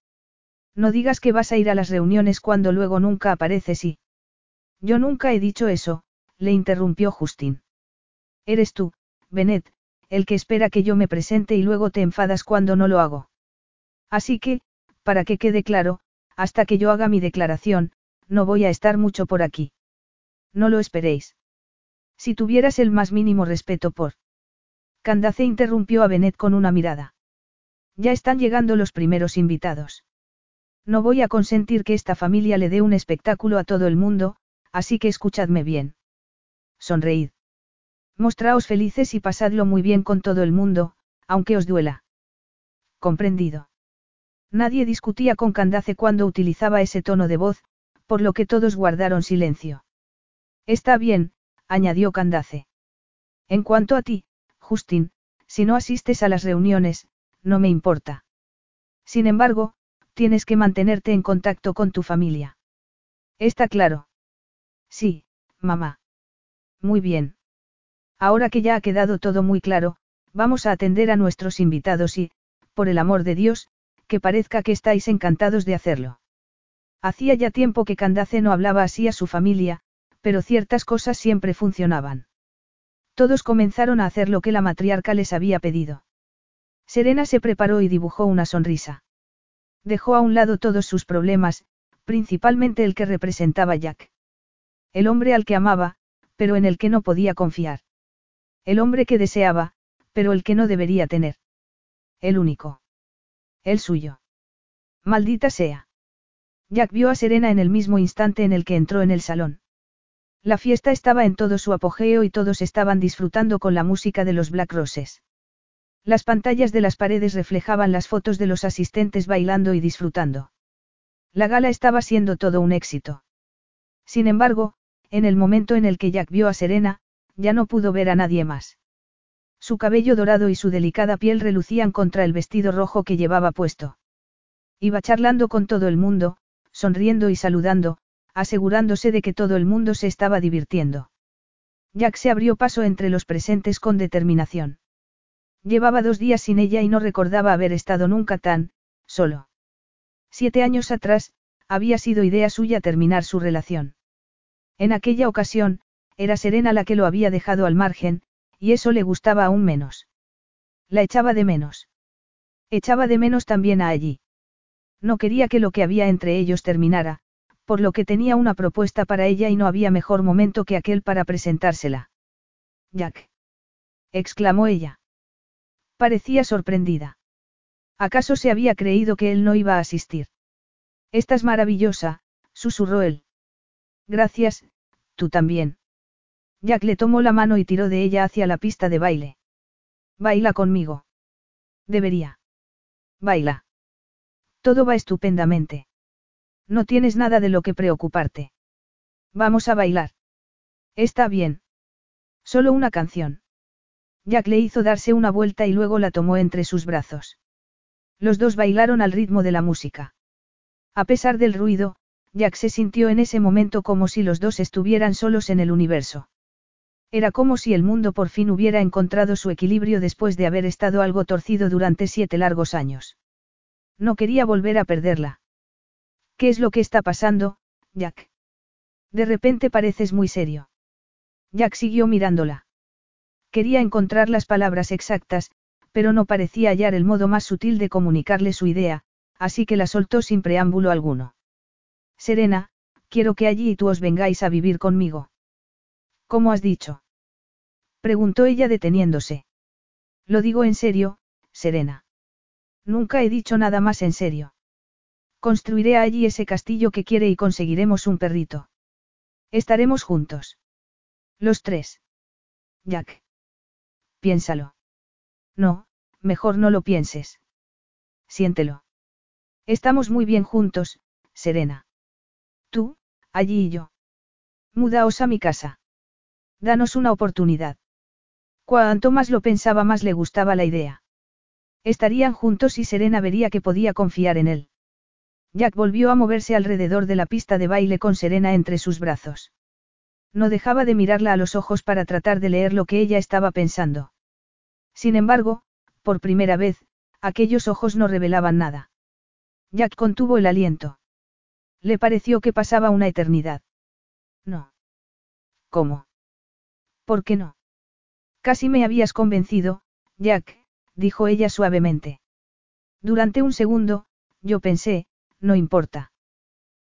S1: No digas que vas a ir a las reuniones cuando luego nunca apareces y... Yo nunca he dicho eso, le interrumpió Justin. Eres tú, Benet, el que espera que yo me presente y luego te enfadas cuando no lo hago. Así que, para que quede claro, hasta que yo haga mi declaración, no voy a estar mucho por aquí. No lo esperéis. Si tuvieras el más mínimo respeto por... Candace interrumpió a Benet con una mirada. Ya están llegando los primeros invitados. No voy a consentir que esta familia le dé un espectáculo a todo el mundo, así que escuchadme bien. Sonreíd. Mostraos felices y pasadlo muy bien con todo el mundo, aunque os duela. Comprendido. Nadie discutía con Candace cuando utilizaba ese tono de voz, por lo que todos guardaron silencio. Está bien, añadió Candace. En cuanto a ti, Justin, si no asistes a las reuniones, no me importa. Sin embargo, tienes que mantenerte en contacto con tu familia. ¿Está claro? Sí, mamá. Muy bien. Ahora que ya ha quedado todo muy claro, vamos a atender a nuestros invitados y, por el amor de Dios, que parezca que estáis encantados de hacerlo. Hacía ya tiempo que Candace no hablaba así a su familia, pero ciertas cosas siempre funcionaban. Todos comenzaron a hacer lo que la matriarca les había pedido. Serena se preparó y dibujó una sonrisa. Dejó a un lado todos sus problemas, principalmente el que representaba Jack. El hombre al que amaba, pero en el que no podía confiar. El hombre que deseaba, pero el que no debería tener. El único. El suyo. Maldita sea. Jack vio a Serena en el mismo instante en el que entró en el salón. La fiesta estaba en todo su apogeo y todos estaban disfrutando con la música de los Black Roses. Las pantallas de las paredes reflejaban las fotos de los asistentes bailando y disfrutando. La gala estaba siendo todo un éxito. Sin embargo, en el momento en el que Jack vio a Serena, ya no pudo ver a nadie más. Su cabello dorado y su delicada piel relucían contra el vestido rojo que llevaba puesto. Iba charlando con todo el mundo, sonriendo y saludando, asegurándose de que todo el mundo se estaba divirtiendo. Jack se abrió paso entre los presentes con determinación. Llevaba dos días sin ella y no recordaba haber estado nunca tan, solo. Siete años atrás, había sido idea suya terminar su relación. En aquella ocasión, era Serena la que lo había dejado al margen, y eso le gustaba aún menos. La echaba de menos. Echaba de menos también a allí. No quería que lo que había entre ellos terminara, por lo que tenía una propuesta para ella y no había mejor momento que aquel para presentársela. Jack. exclamó ella. Parecía sorprendida. ¿Acaso se había creído que él no iba a asistir? Estás maravillosa, susurró él. Gracias, tú también. Jack le tomó la mano y tiró de ella hacia la pista de baile. Baila conmigo. Debería. Baila. Todo va estupendamente. No tienes nada de lo que preocuparte. Vamos a bailar. Está bien. Solo una canción. Jack le hizo darse una vuelta y luego la tomó entre sus brazos. Los dos bailaron al ritmo de la música. A pesar del ruido, Jack se sintió en ese momento como si los dos estuvieran solos en el universo. Era como si el mundo por fin hubiera encontrado su equilibrio después de haber estado algo torcido durante siete largos años. No quería volver a perderla. ¿Qué es lo que está pasando, Jack? De repente pareces muy serio. Jack siguió mirándola. Quería encontrar las palabras exactas, pero no parecía hallar el modo más sutil de comunicarle su idea, así que la soltó sin preámbulo alguno. Serena, quiero que allí y tú os vengáis a vivir conmigo. ¿Cómo has dicho? Preguntó ella deteniéndose. Lo digo en serio, Serena. Nunca he dicho nada más en serio. Construiré allí ese castillo que quiere y conseguiremos un perrito. Estaremos juntos. Los tres. Jack. Piénsalo. No, mejor no lo pienses. Siéntelo. Estamos muy bien juntos, Serena. Tú, allí y yo. Mudaos a mi casa. Danos una oportunidad. Cuanto más lo pensaba más le gustaba la idea. Estarían juntos y Serena vería que podía confiar en él. Jack volvió a moverse alrededor de la pista de baile con Serena entre sus brazos. No dejaba de mirarla a los ojos para tratar de leer lo que ella estaba pensando. Sin embargo, por primera vez, aquellos ojos no revelaban nada. Jack contuvo el aliento. Le pareció que pasaba una eternidad. No. ¿Cómo? ¿Por qué no? Casi me habías convencido, Jack, dijo ella suavemente. Durante un segundo, yo pensé, no importa.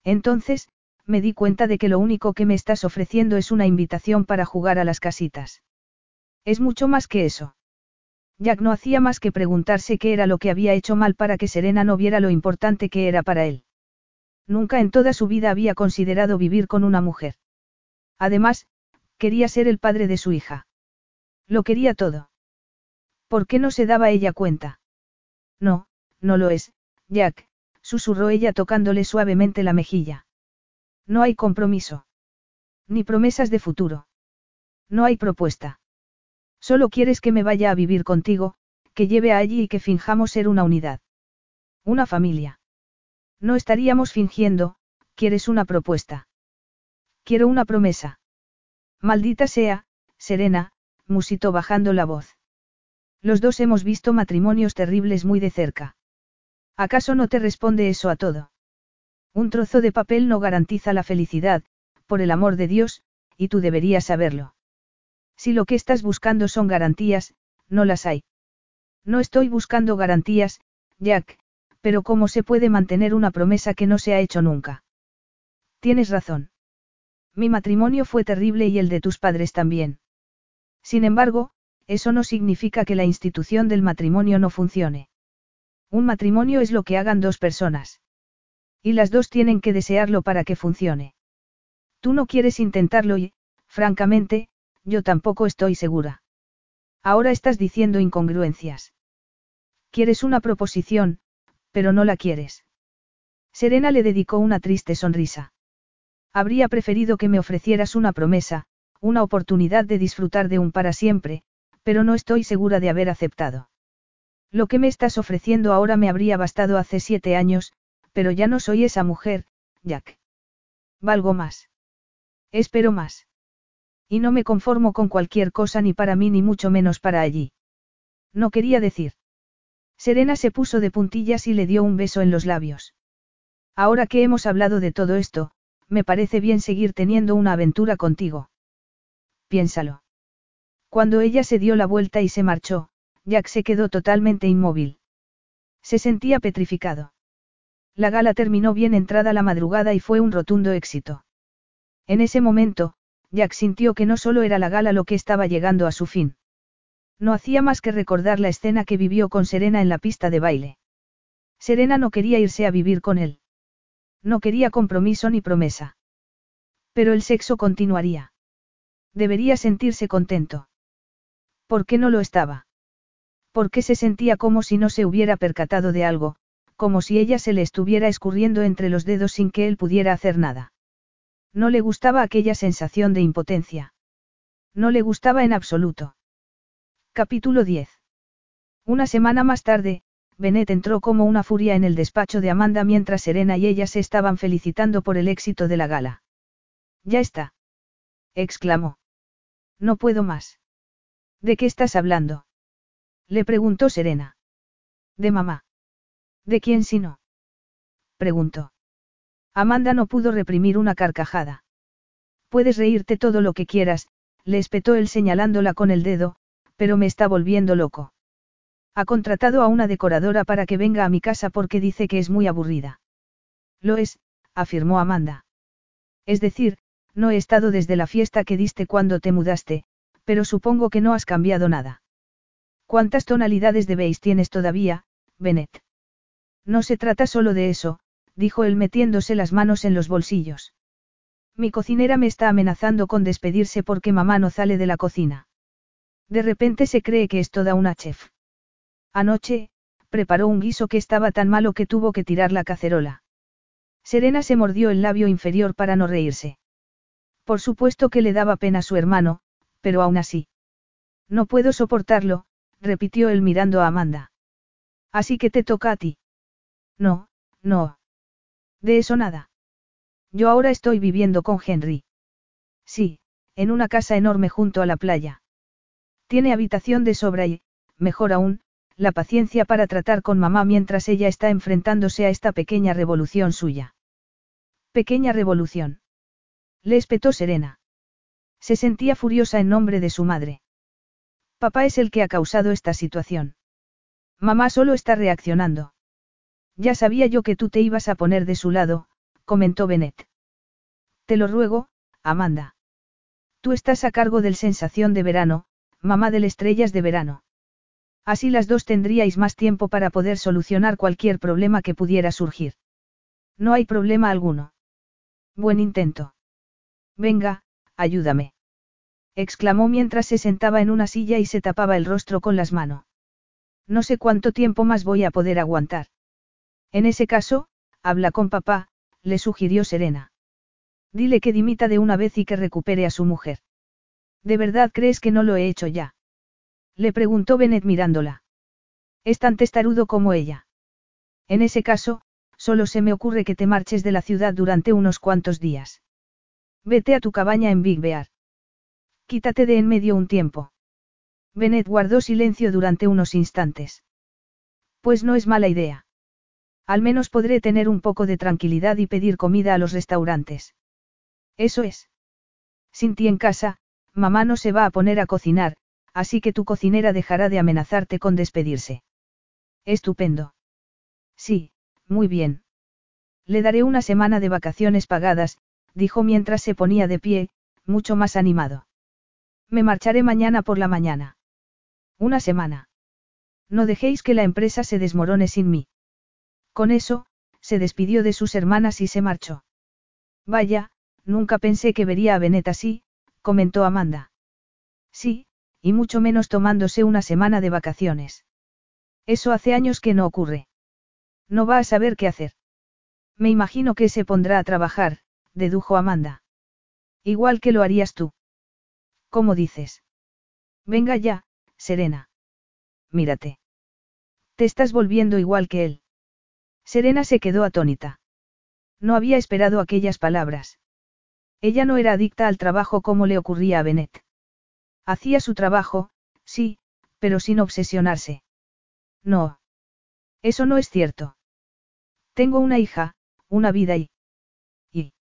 S1: Entonces, me di cuenta de que lo único que me estás ofreciendo es una invitación para jugar a las casitas. Es mucho más que eso. Jack no hacía más que preguntarse qué era lo que había hecho mal para que Serena no viera lo importante que era para él. Nunca en toda su vida había considerado vivir con una mujer. Además, quería ser el padre de su hija. Lo quería todo. ¿Por qué no se daba ella cuenta? No, no lo es, Jack, susurró ella tocándole suavemente la mejilla. No hay compromiso. Ni promesas de futuro. No hay propuesta. Solo quieres que me vaya a vivir contigo, que lleve a allí y que finjamos ser una unidad. Una familia. No estaríamos fingiendo, quieres una propuesta. Quiero una promesa. Maldita sea, Serena, musitó bajando la voz. Los dos hemos visto matrimonios terribles muy de cerca. ¿Acaso no te responde eso a todo? Un trozo de papel no garantiza la felicidad, por el amor de Dios, y tú deberías saberlo. Si lo que estás buscando son garantías, no las hay. No estoy buscando garantías, Jack, pero ¿cómo se puede mantener una promesa que no se ha hecho nunca? Tienes razón. Mi matrimonio fue terrible y el de tus padres también. Sin embargo, eso no significa que la institución del matrimonio no funcione. Un matrimonio es lo que hagan dos personas. Y las dos tienen que desearlo para que funcione. Tú no quieres intentarlo y, francamente, yo tampoco estoy segura. Ahora estás diciendo incongruencias. Quieres una proposición, pero no la quieres. Serena le dedicó una triste sonrisa. Habría preferido que me ofrecieras una promesa, una oportunidad de disfrutar de un para siempre, pero no estoy segura de haber aceptado. Lo que me estás ofreciendo ahora me habría bastado hace siete años, pero ya no soy esa mujer, Jack. Valgo más. Espero más. Y no me conformo con cualquier cosa ni para mí ni mucho menos para allí. No quería decir. Serena se puso de puntillas y le dio un beso en los labios. Ahora que hemos hablado de todo esto, me parece bien seguir teniendo una aventura contigo. Piénsalo. Cuando ella se dio la vuelta y se marchó, Jack se quedó totalmente inmóvil. Se sentía petrificado. La gala terminó bien entrada la madrugada y fue un rotundo éxito. En ese momento, Jack sintió que no solo era la gala lo que estaba llegando a su fin. No hacía más que recordar la escena que vivió con Serena en la pista de baile. Serena no quería irse a vivir con él. No quería compromiso ni promesa. Pero el sexo continuaría. Debería sentirse contento. ¿Por qué no lo estaba? Porque se sentía como si no se hubiera percatado de algo, como si ella se le estuviera escurriendo entre los dedos sin que él pudiera hacer nada. No le gustaba aquella sensación de impotencia. No le gustaba en absoluto. Capítulo 10. Una semana más tarde, Bennett entró como una furia en el despacho de Amanda mientras Serena y ella se estaban felicitando por el éxito de la gala. Ya está. exclamó. No puedo más. ¿De qué estás hablando? Le preguntó Serena. De mamá. ¿De quién si no? preguntó. Amanda no pudo reprimir una carcajada. Puedes reírte todo lo que quieras, le espetó él señalándola con el dedo, pero me está volviendo loco. Ha contratado a una decoradora para que venga a mi casa porque dice que es muy aburrida. Lo es, afirmó Amanda. Es decir, no he estado desde la fiesta que diste cuando te mudaste, pero supongo que no has cambiado nada. ¿Cuántas tonalidades de beige tienes todavía, Bennett? No se trata solo de eso, dijo él metiéndose las manos en los bolsillos. Mi cocinera me está amenazando con despedirse porque mamá no sale de la cocina. De repente se cree que es toda una chef. Anoche, preparó un guiso que estaba tan malo que tuvo que tirar la cacerola. Serena se mordió el labio inferior para no reírse. Por supuesto que le daba pena a su hermano, pero aún así. No puedo soportarlo, repitió él mirando a Amanda. Así que te toca a ti. No, no. De eso nada. Yo ahora estoy viviendo con Henry. Sí, en una casa enorme junto a la playa. Tiene habitación de sobra y, mejor aún, la paciencia para tratar con mamá mientras ella está enfrentándose a esta pequeña revolución suya. Pequeña revolución. Le espetó Serena. Se sentía furiosa en nombre de su madre. Papá es el que ha causado esta situación. Mamá solo está reaccionando. Ya sabía yo que tú te ibas a poner de su lado, comentó Bennett. Te lo ruego, Amanda. Tú estás a cargo del Sensación de Verano, mamá del Estrellas de Verano. Así las dos tendríais más tiempo para poder solucionar cualquier problema que pudiera surgir. No hay problema alguno. Buen intento. Venga, ayúdame. Exclamó mientras se sentaba en una silla y se tapaba el rostro con las manos. No sé cuánto tiempo más voy a poder aguantar. En ese caso, habla con papá, le sugirió Serena. Dile que dimita de una vez y que recupere a su mujer. ¿De verdad crees que no lo he hecho ya? Le preguntó Bennett mirándola. Es tan testarudo como ella. En ese caso, solo se me ocurre que te marches de la ciudad durante unos cuantos días. Vete a tu cabaña en Big Bear. Quítate de en medio un tiempo. Bennett guardó silencio durante unos instantes. Pues no es mala idea. Al menos podré tener un poco de tranquilidad y pedir comida a los restaurantes. Eso es. Sin ti en casa, mamá no se va a poner a cocinar, así que tu cocinera dejará de amenazarte con despedirse. Estupendo. Sí, muy bien. Le daré una semana de vacaciones pagadas, dijo mientras se ponía de pie, mucho más animado. Me marcharé mañana por la mañana. Una semana. No dejéis que la empresa se desmorone sin mí. Con eso, se despidió de sus hermanas y se marchó. Vaya, nunca pensé que vería a Benet así, comentó Amanda. Sí, y mucho menos tomándose una semana de vacaciones. Eso hace años que no ocurre. No va a saber qué hacer. Me imagino que se pondrá a trabajar, dedujo Amanda. Igual que lo harías tú. ¿Cómo dices? Venga ya, Serena. Mírate. Te estás volviendo igual que él. Serena se quedó atónita. No había esperado aquellas palabras. Ella no era adicta al trabajo como le ocurría a Bennett. Hacía su trabajo, sí, pero sin obsesionarse. No. Eso no es cierto. Tengo una hija, una vida y... y...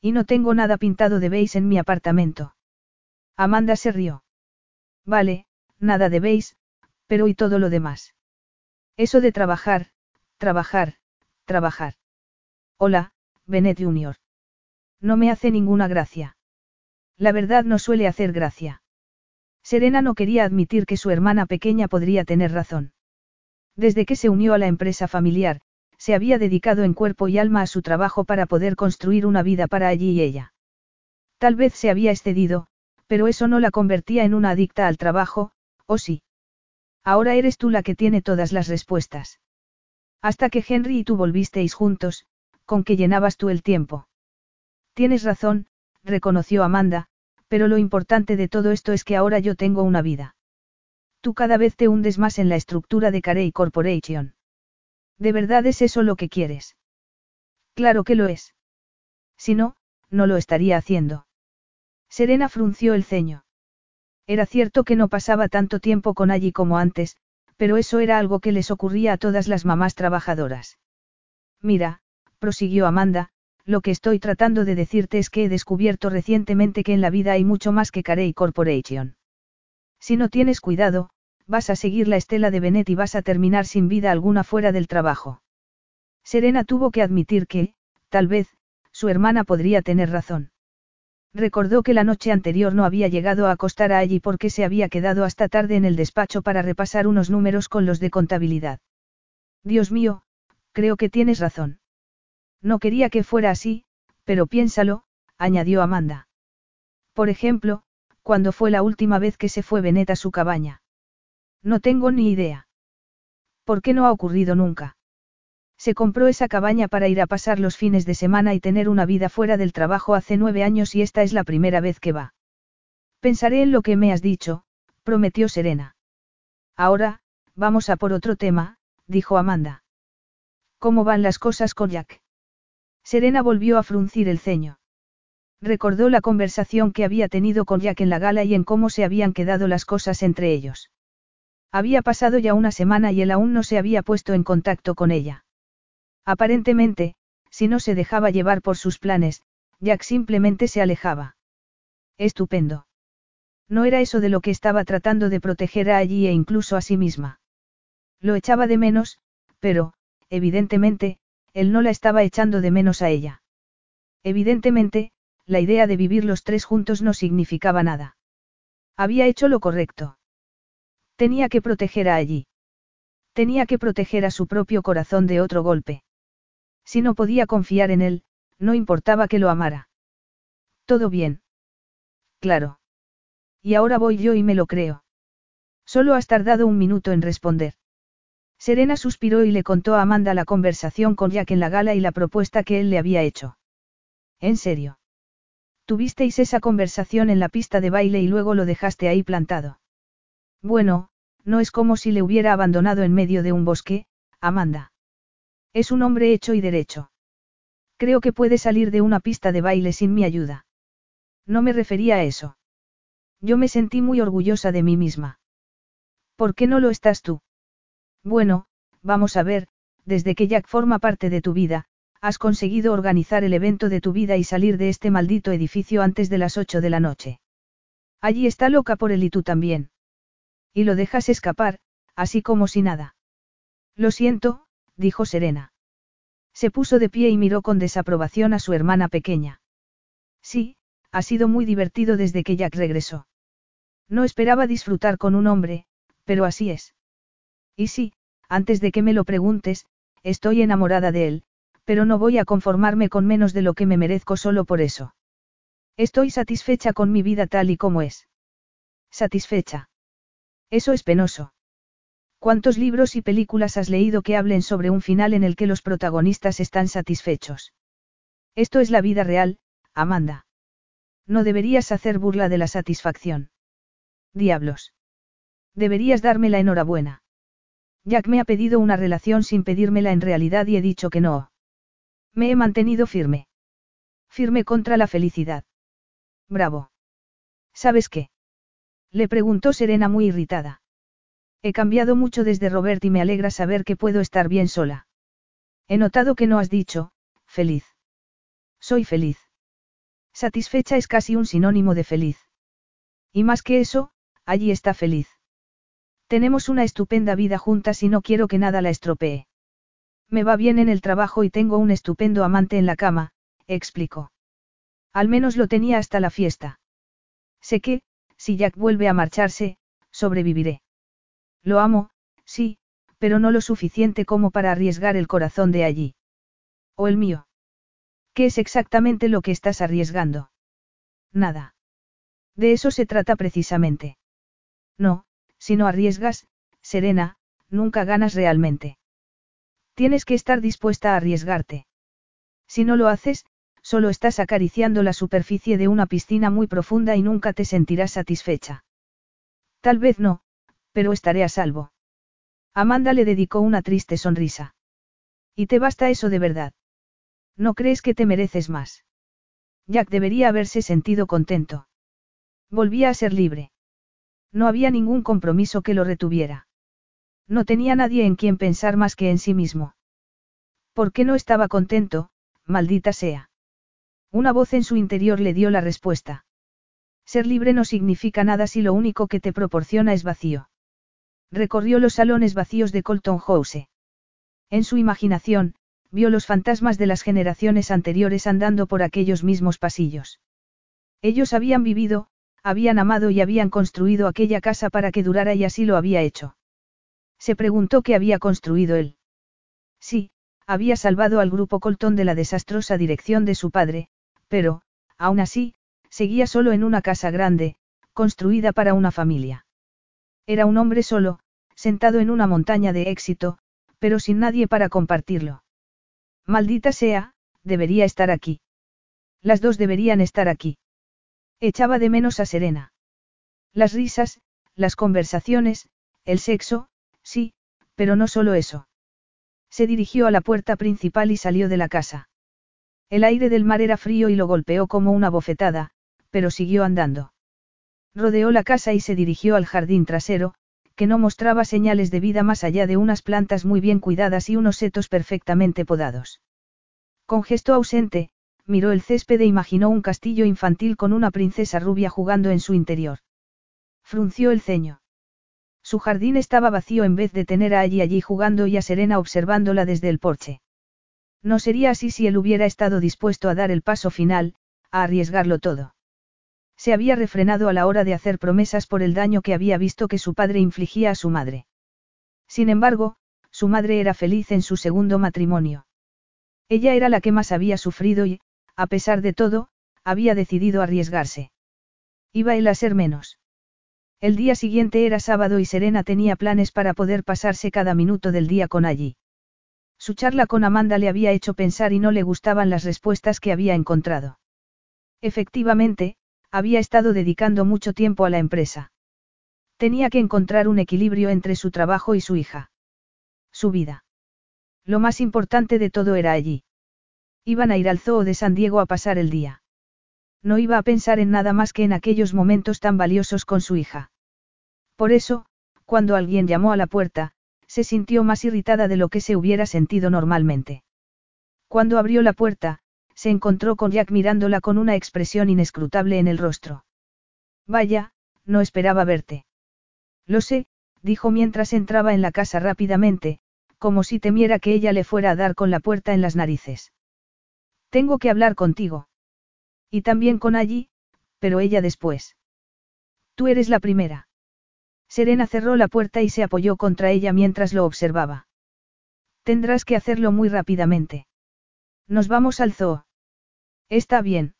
S1: y no tengo nada pintado de beige en mi apartamento. Amanda se rió. Vale, nada de beige, pero ¿y todo lo demás? Eso de trabajar, trabajar, trabajar. Hola, Bennett Jr. No me hace ninguna gracia. La verdad no suele hacer gracia. Serena no quería admitir que su hermana pequeña podría tener razón. Desde que se unió a la empresa familiar, se había dedicado en cuerpo y alma a su trabajo para poder construir una vida para allí y ella. Tal vez se había excedido, pero eso no la convertía en una adicta al trabajo, ¿o sí? Ahora eres tú la que tiene todas las respuestas. Hasta que Henry y tú volvisteis juntos, con que llenabas tú el tiempo. Tienes razón, reconoció Amanda, pero lo importante de todo esto es que ahora yo tengo una vida. Tú cada vez te hundes más en la estructura de Carey Corporation. ¿De verdad es eso lo que quieres? Claro que lo es. Si no, no lo estaría haciendo. Serena frunció el ceño. Era cierto que no pasaba tanto tiempo con allí como antes, pero eso era algo que les ocurría a todas las mamás trabajadoras. Mira, prosiguió Amanda, lo que estoy tratando de decirte es que he descubierto recientemente que en la vida hay mucho más que Carey Corporation. Si no tienes cuidado, vas a seguir la estela de Bennett y vas a terminar sin vida alguna fuera del trabajo. Serena tuvo que admitir que, tal vez, su hermana podría tener razón. Recordó que la noche anterior no había llegado a acostar a allí porque se había quedado hasta tarde en el despacho para repasar unos números con los de contabilidad. Dios mío, creo que tienes razón. No quería que fuera así, pero piénsalo, añadió Amanda. Por ejemplo, cuando fue la última vez que se fue Benet a su cabaña. No tengo ni idea. ¿Por qué no ha ocurrido nunca? Se compró esa cabaña para ir a pasar los fines de semana y tener una vida fuera del trabajo hace nueve años y esta es la primera vez que va. Pensaré en lo que me has dicho, prometió Serena. Ahora, vamos a por otro tema, dijo Amanda. ¿Cómo van las cosas con Jack? Serena volvió a fruncir el ceño. Recordó la conversación que había tenido con Jack en la gala y en cómo se habían quedado las cosas entre ellos. Había pasado ya una semana y él aún no se había puesto en contacto con ella. Aparentemente, si no se dejaba llevar por sus planes, Jack simplemente se alejaba. Estupendo. No era eso de lo que estaba tratando de proteger a allí e incluso a sí misma. Lo echaba de menos, pero, evidentemente, él no la estaba echando de menos a ella. Evidentemente, la idea de vivir los tres juntos no significaba nada. Había hecho lo correcto. Tenía que proteger a allí. Tenía que proteger a su propio corazón de otro golpe. Si no podía confiar en él, no importaba que lo amara. Todo bien. Claro. Y ahora voy yo y me lo creo. Solo has tardado un minuto en responder. Serena suspiró y le contó a Amanda la conversación con Jack en la gala y la propuesta que él le había hecho. ¿En serio? Tuvisteis esa conversación en la pista de baile y luego lo dejaste ahí plantado. Bueno, no es como si le hubiera abandonado en medio de un bosque, Amanda. Es un hombre hecho y derecho. Creo que puede salir de una pista de baile sin mi ayuda. No me refería a eso. Yo me sentí muy orgullosa de mí misma. ¿Por qué no lo estás tú? Bueno, vamos a ver, desde que Jack forma parte de tu vida, has conseguido organizar el evento de tu vida y salir de este maldito edificio antes de las ocho de la noche. Allí está loca por él y tú también. Y lo dejas escapar, así como si nada. Lo siento, dijo Serena. Se puso de pie y miró con desaprobación a su hermana pequeña. Sí, ha sido muy divertido desde que Jack regresó. No esperaba disfrutar con un hombre, pero así es. Y sí, antes de que me lo preguntes, estoy enamorada de él, pero no voy a conformarme con menos de lo que me merezco solo por eso. Estoy satisfecha con mi vida tal y como es. Satisfecha. Eso es penoso. ¿Cuántos libros y películas has leído que hablen sobre un final en el que los protagonistas están satisfechos? Esto es la vida real, Amanda. No deberías hacer burla de la satisfacción. Diablos. Deberías darme la enhorabuena. Jack me ha pedido una relación sin pedírmela en realidad y he dicho que no. Me he mantenido firme. Firme contra la felicidad. Bravo. ¿Sabes qué? Le preguntó Serena muy irritada. He cambiado mucho desde Robert y me alegra saber que puedo estar bien sola. He notado que no has dicho, feliz. Soy feliz. Satisfecha es casi un sinónimo de feliz. Y más que eso, allí está feliz. Tenemos una estupenda vida juntas y no quiero que nada la estropee. Me va bien en el trabajo y tengo un estupendo amante en la cama, explicó. Al menos lo tenía hasta la fiesta. Sé que, si Jack vuelve a marcharse, sobreviviré. Lo amo, sí, pero no lo suficiente como para arriesgar el corazón de allí. O el mío. ¿Qué es exactamente lo que estás arriesgando? Nada. De eso se trata precisamente. No, si no arriesgas, Serena, nunca ganas realmente. Tienes que estar dispuesta a arriesgarte. Si no lo haces, solo estás acariciando la superficie de una piscina muy profunda y nunca te sentirás satisfecha. Tal vez no, pero estaré a salvo. Amanda le dedicó una triste sonrisa. ¿Y te basta eso de verdad? ¿No crees que te mereces más? Jack debería haberse sentido contento. Volvía a ser libre. No había ningún compromiso que lo retuviera. No tenía nadie en quien pensar más que en sí mismo. ¿Por qué no estaba contento, maldita sea? Una voz en su interior le dio la respuesta. Ser libre no significa nada si lo único que te proporciona es vacío. Recorrió los salones vacíos de Colton House. En su imaginación, vio los fantasmas de las generaciones anteriores andando por aquellos mismos pasillos. Ellos habían vivido, habían amado y habían construido aquella casa para que durara y así lo había hecho. Se preguntó qué había construido él. Sí, había salvado al grupo Colton de la desastrosa dirección de su padre, pero, aún así, seguía solo en una casa grande, construida para una familia. Era un hombre solo, sentado en una montaña de éxito, pero sin nadie para compartirlo. Maldita sea, debería estar aquí. Las dos deberían estar aquí. Echaba de menos a Serena. Las risas, las conversaciones, el sexo, sí, pero no solo eso. Se dirigió a la puerta principal y salió de la casa. El aire del mar era frío y lo golpeó como una bofetada, pero siguió andando. Rodeó la casa y se dirigió al jardín trasero, que no mostraba señales de vida más allá de unas plantas muy bien cuidadas y unos setos perfectamente podados. Con gesto ausente, miró el césped e imaginó un castillo infantil con una princesa rubia jugando en su interior. Frunció el ceño. Su jardín estaba vacío en vez de tener a allí allí jugando y a Serena observándola desde el porche. No sería así si él hubiera estado dispuesto a dar el paso final, a arriesgarlo todo. Se había refrenado a la hora de hacer promesas por el daño que había visto que su padre infligía a su madre. Sin embargo, su madre era feliz en su segundo matrimonio. Ella era la que más había sufrido y, a pesar de todo, había decidido arriesgarse. Iba él a ser menos. El día siguiente era sábado y Serena tenía planes para poder pasarse cada minuto del día con allí. Su charla con Amanda le había hecho pensar y no le gustaban las respuestas que había encontrado. Efectivamente, había estado dedicando mucho tiempo a la empresa. Tenía que encontrar un equilibrio entre su trabajo y su hija. Su vida. Lo más importante de todo era allí. Iban a ir al zoo de San Diego a pasar el día. No iba a pensar en nada más que en aquellos momentos tan valiosos con su hija. Por eso, cuando alguien llamó a la puerta, se sintió más irritada de lo que se hubiera sentido normalmente. Cuando abrió la puerta, se encontró con Jack mirándola con una expresión inescrutable en el rostro. Vaya, no esperaba verte. Lo sé, dijo mientras entraba en la casa rápidamente, como si temiera que ella le fuera a dar con la puerta en las narices. Tengo que hablar contigo. Y también con allí, pero ella después. Tú eres la primera. Serena cerró la puerta y se apoyó contra ella mientras lo observaba. Tendrás que hacerlo muy rápidamente. Nos vamos al zoo. Está bien.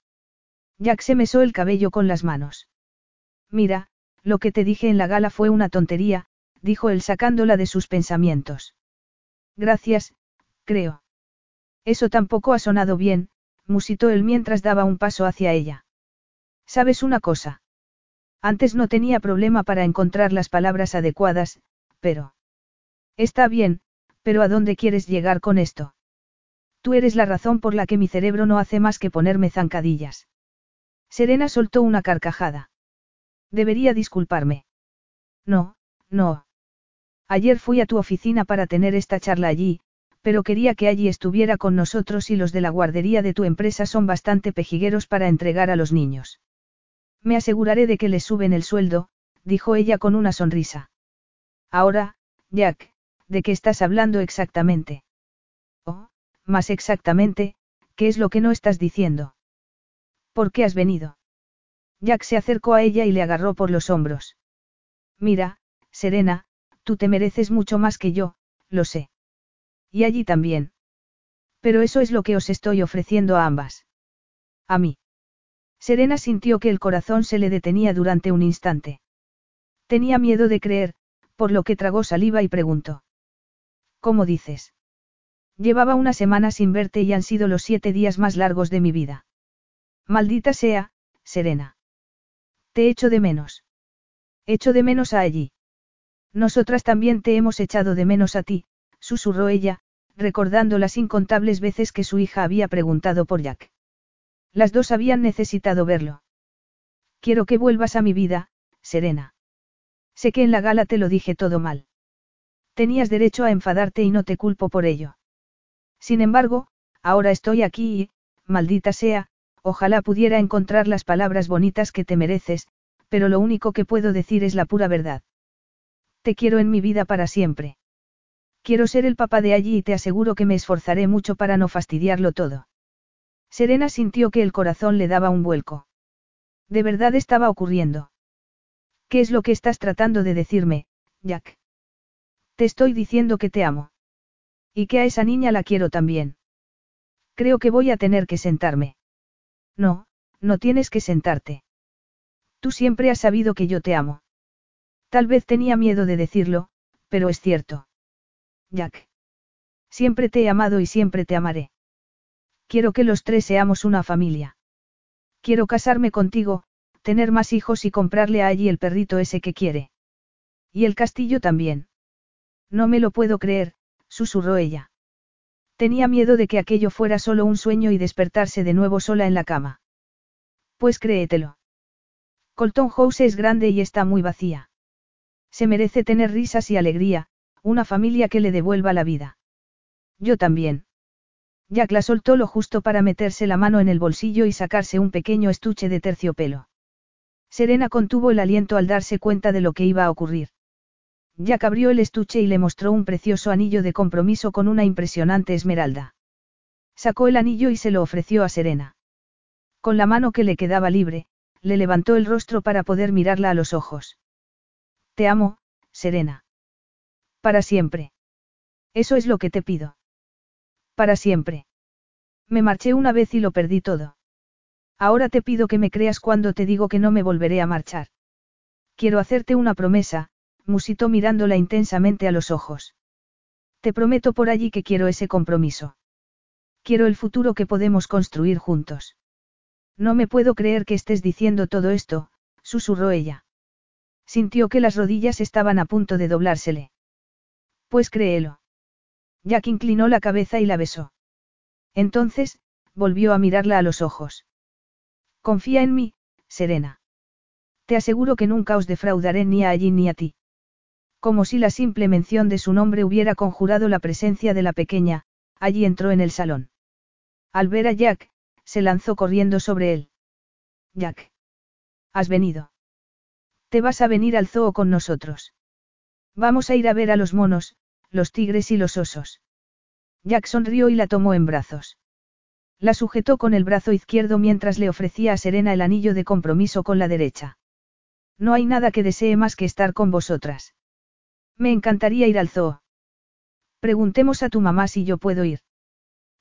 S1: Jack se mesó el cabello con las manos. Mira, lo que te dije en la gala fue una tontería, dijo él sacándola de sus pensamientos. Gracias, creo. Eso tampoco ha sonado bien, musitó él mientras daba un paso hacia ella. ¿Sabes una cosa? Antes no tenía problema para encontrar las palabras adecuadas, pero... Está bien, pero ¿a dónde quieres llegar con esto? Tú eres la razón por la que mi cerebro no hace más que ponerme zancadillas. Serena soltó una carcajada. Debería disculparme. No, no. Ayer fui a tu oficina para tener esta charla allí, pero quería que allí estuviera con nosotros y los de la guardería de tu empresa son bastante pejigueros para entregar a los niños. Me aseguraré de que les suben el sueldo, dijo ella con una sonrisa. Ahora, Jack, ¿de qué estás hablando exactamente? Oh, más exactamente, ¿qué es lo que no estás diciendo? ¿Por qué has venido? Jack se acercó a ella y le agarró por los hombros. Mira, Serena, tú te mereces mucho más que yo, lo sé. Y allí también. Pero eso es lo que os estoy ofreciendo a ambas. A mí. Serena sintió que el corazón se le detenía durante un instante. Tenía miedo de creer, por lo que tragó saliva y preguntó. ¿Cómo dices? Llevaba una semana sin verte y han sido los siete días más largos de mi vida. Maldita sea, Serena. Te echo de menos. Echo de menos a allí. Nosotras también te hemos echado de menos a ti, susurró ella, recordando las incontables veces que su hija había preguntado por Jack. Las dos habían necesitado verlo. Quiero que vuelvas a mi vida, Serena. Sé que en la gala te lo dije todo mal. Tenías derecho a enfadarte y no te culpo por ello. Sin embargo, ahora estoy aquí y, maldita sea, ojalá pudiera encontrar las palabras bonitas que te mereces, pero lo único que puedo decir es la pura verdad. Te quiero en mi vida para siempre. Quiero ser el papá de allí y te aseguro que me esforzaré mucho para no fastidiarlo todo. Serena sintió que el corazón le daba un vuelco. De verdad estaba ocurriendo. ¿Qué es lo que estás tratando de decirme, Jack? Te estoy diciendo que te amo. Y que a esa niña la quiero también. Creo que voy a tener que sentarme. No, no tienes que sentarte. Tú siempre has sabido que yo te amo. Tal vez tenía miedo de decirlo, pero es cierto. Jack. Siempre te he amado y siempre te amaré. Quiero que los tres seamos una familia. Quiero casarme contigo, tener más hijos y comprarle a allí el perrito ese que quiere. Y el castillo también. No me lo puedo creer, susurró ella. Tenía miedo de que aquello fuera solo un sueño y despertarse de nuevo sola en la cama. Pues créetelo. Colton House es grande y está muy vacía. Se merece tener risas y alegría, una familia que le devuelva la vida. Yo también. Jack la soltó lo justo para meterse la mano en el bolsillo y sacarse un pequeño estuche de terciopelo. Serena contuvo el aliento al darse cuenta de lo que iba a ocurrir. Jack abrió el estuche y le mostró un precioso anillo de compromiso con una impresionante esmeralda. Sacó el anillo y se lo ofreció a Serena. Con la mano que le quedaba libre, le levantó el rostro para poder mirarla a los ojos. Te amo, Serena. Para siempre. Eso es lo que te pido. Para siempre. Me marché una vez y lo perdí todo. Ahora te pido que me creas cuando te digo que no me volveré a marchar. Quiero hacerte una promesa, musitó mirándola intensamente a los ojos. Te prometo por allí que quiero ese compromiso. Quiero el futuro que podemos construir juntos. No me puedo creer que estés diciendo todo esto, susurró ella. Sintió que las rodillas estaban a punto de doblársele. Pues créelo. Jack inclinó la cabeza y la besó. Entonces, volvió a mirarla a los ojos. Confía en mí, Serena. Te aseguro que nunca os defraudaré ni a allí ni a ti. Como si la simple mención de su nombre hubiera conjurado la presencia de la pequeña, allí entró en el salón. Al ver a Jack, se lanzó corriendo sobre él. Jack. Has venido. Te vas a venir al zoo con nosotros. Vamos a ir a ver a los monos, los tigres y los osos. Jack sonrió y la tomó en brazos. La sujetó con el brazo izquierdo mientras le ofrecía a Serena el anillo de compromiso con la derecha. No hay nada que desee más que estar con vosotras. Me encantaría ir al zoo. Preguntemos a tu mamá si yo puedo ir.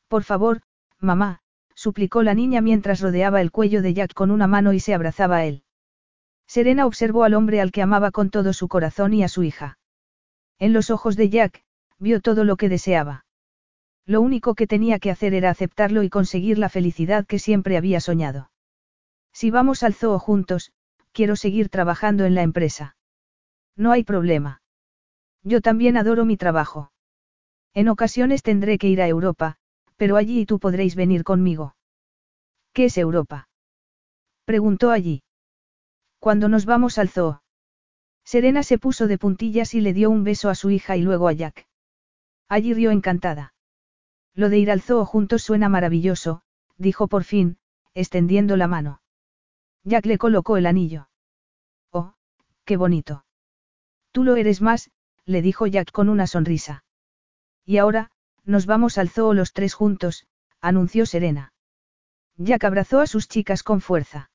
S1: Por favor, mamá, suplicó la niña mientras rodeaba el cuello de Jack con una mano y se abrazaba a él. Serena observó al hombre al que amaba con todo su corazón y a su hija. En los ojos de Jack, vio todo lo que deseaba. Lo único que tenía que hacer era aceptarlo y conseguir la felicidad que siempre había soñado. Si vamos al zoo juntos, quiero seguir trabajando en la empresa. No hay problema. Yo también adoro mi trabajo. En ocasiones tendré que ir a Europa, pero allí tú podréis venir conmigo. ¿Qué es Europa? Preguntó allí. Cuando nos vamos al zoo. Serena se puso de puntillas y le dio un beso a su hija y luego a Jack. Allí rió encantada. Lo de ir al zoo juntos suena maravilloso, dijo por fin, extendiendo la mano. Jack le colocó el anillo. Oh, qué bonito. Tú lo eres más, le dijo Jack con una sonrisa. Y ahora, nos vamos al zoo los tres juntos, anunció Serena. Jack abrazó a sus chicas con fuerza.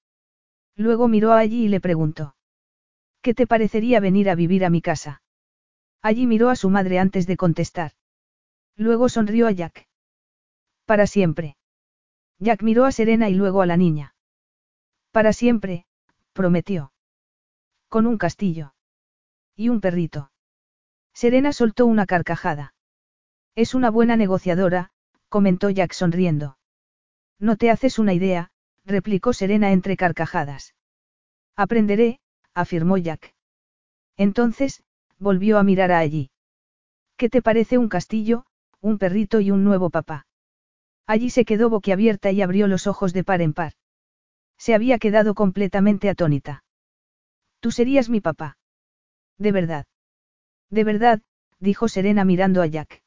S1: Luego miró allí y le preguntó. ¿Qué te parecería venir a vivir a mi casa? Allí miró a su madre antes de contestar. Luego sonrió a Jack. Para siempre. Jack miró a Serena y luego a la niña. Para siempre, prometió. Con un castillo. Y un perrito. Serena soltó una carcajada. Es una buena negociadora, comentó Jack sonriendo. No te haces una idea, replicó Serena entre carcajadas. Aprenderé, afirmó Jack. Entonces, volvió a mirar a allí. ¿Qué te parece un castillo, un perrito y un nuevo papá? Allí se quedó boquiabierta y abrió los ojos de par en par. Se había quedado completamente atónita. Tú serías mi papá. De verdad. De verdad, dijo Serena mirando a Jack.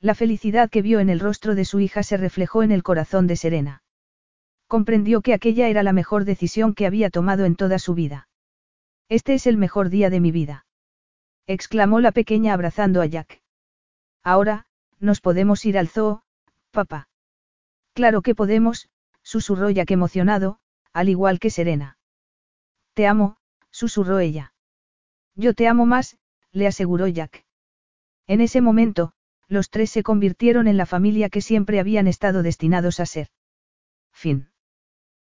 S1: La felicidad que vio en el rostro de su hija se reflejó en el corazón de Serena. Comprendió que aquella era la mejor decisión que había tomado en toda su vida. Este es el mejor día de mi vida. exclamó la pequeña abrazando a Jack. Ahora, nos podemos ir al zoo, papá. Claro que podemos, susurró Jack emocionado, al igual que Serena. Te amo, susurró ella. Yo te amo más, le aseguró Jack. En ese momento, los tres se convirtieron en la familia que siempre habían estado destinados a ser. Fin.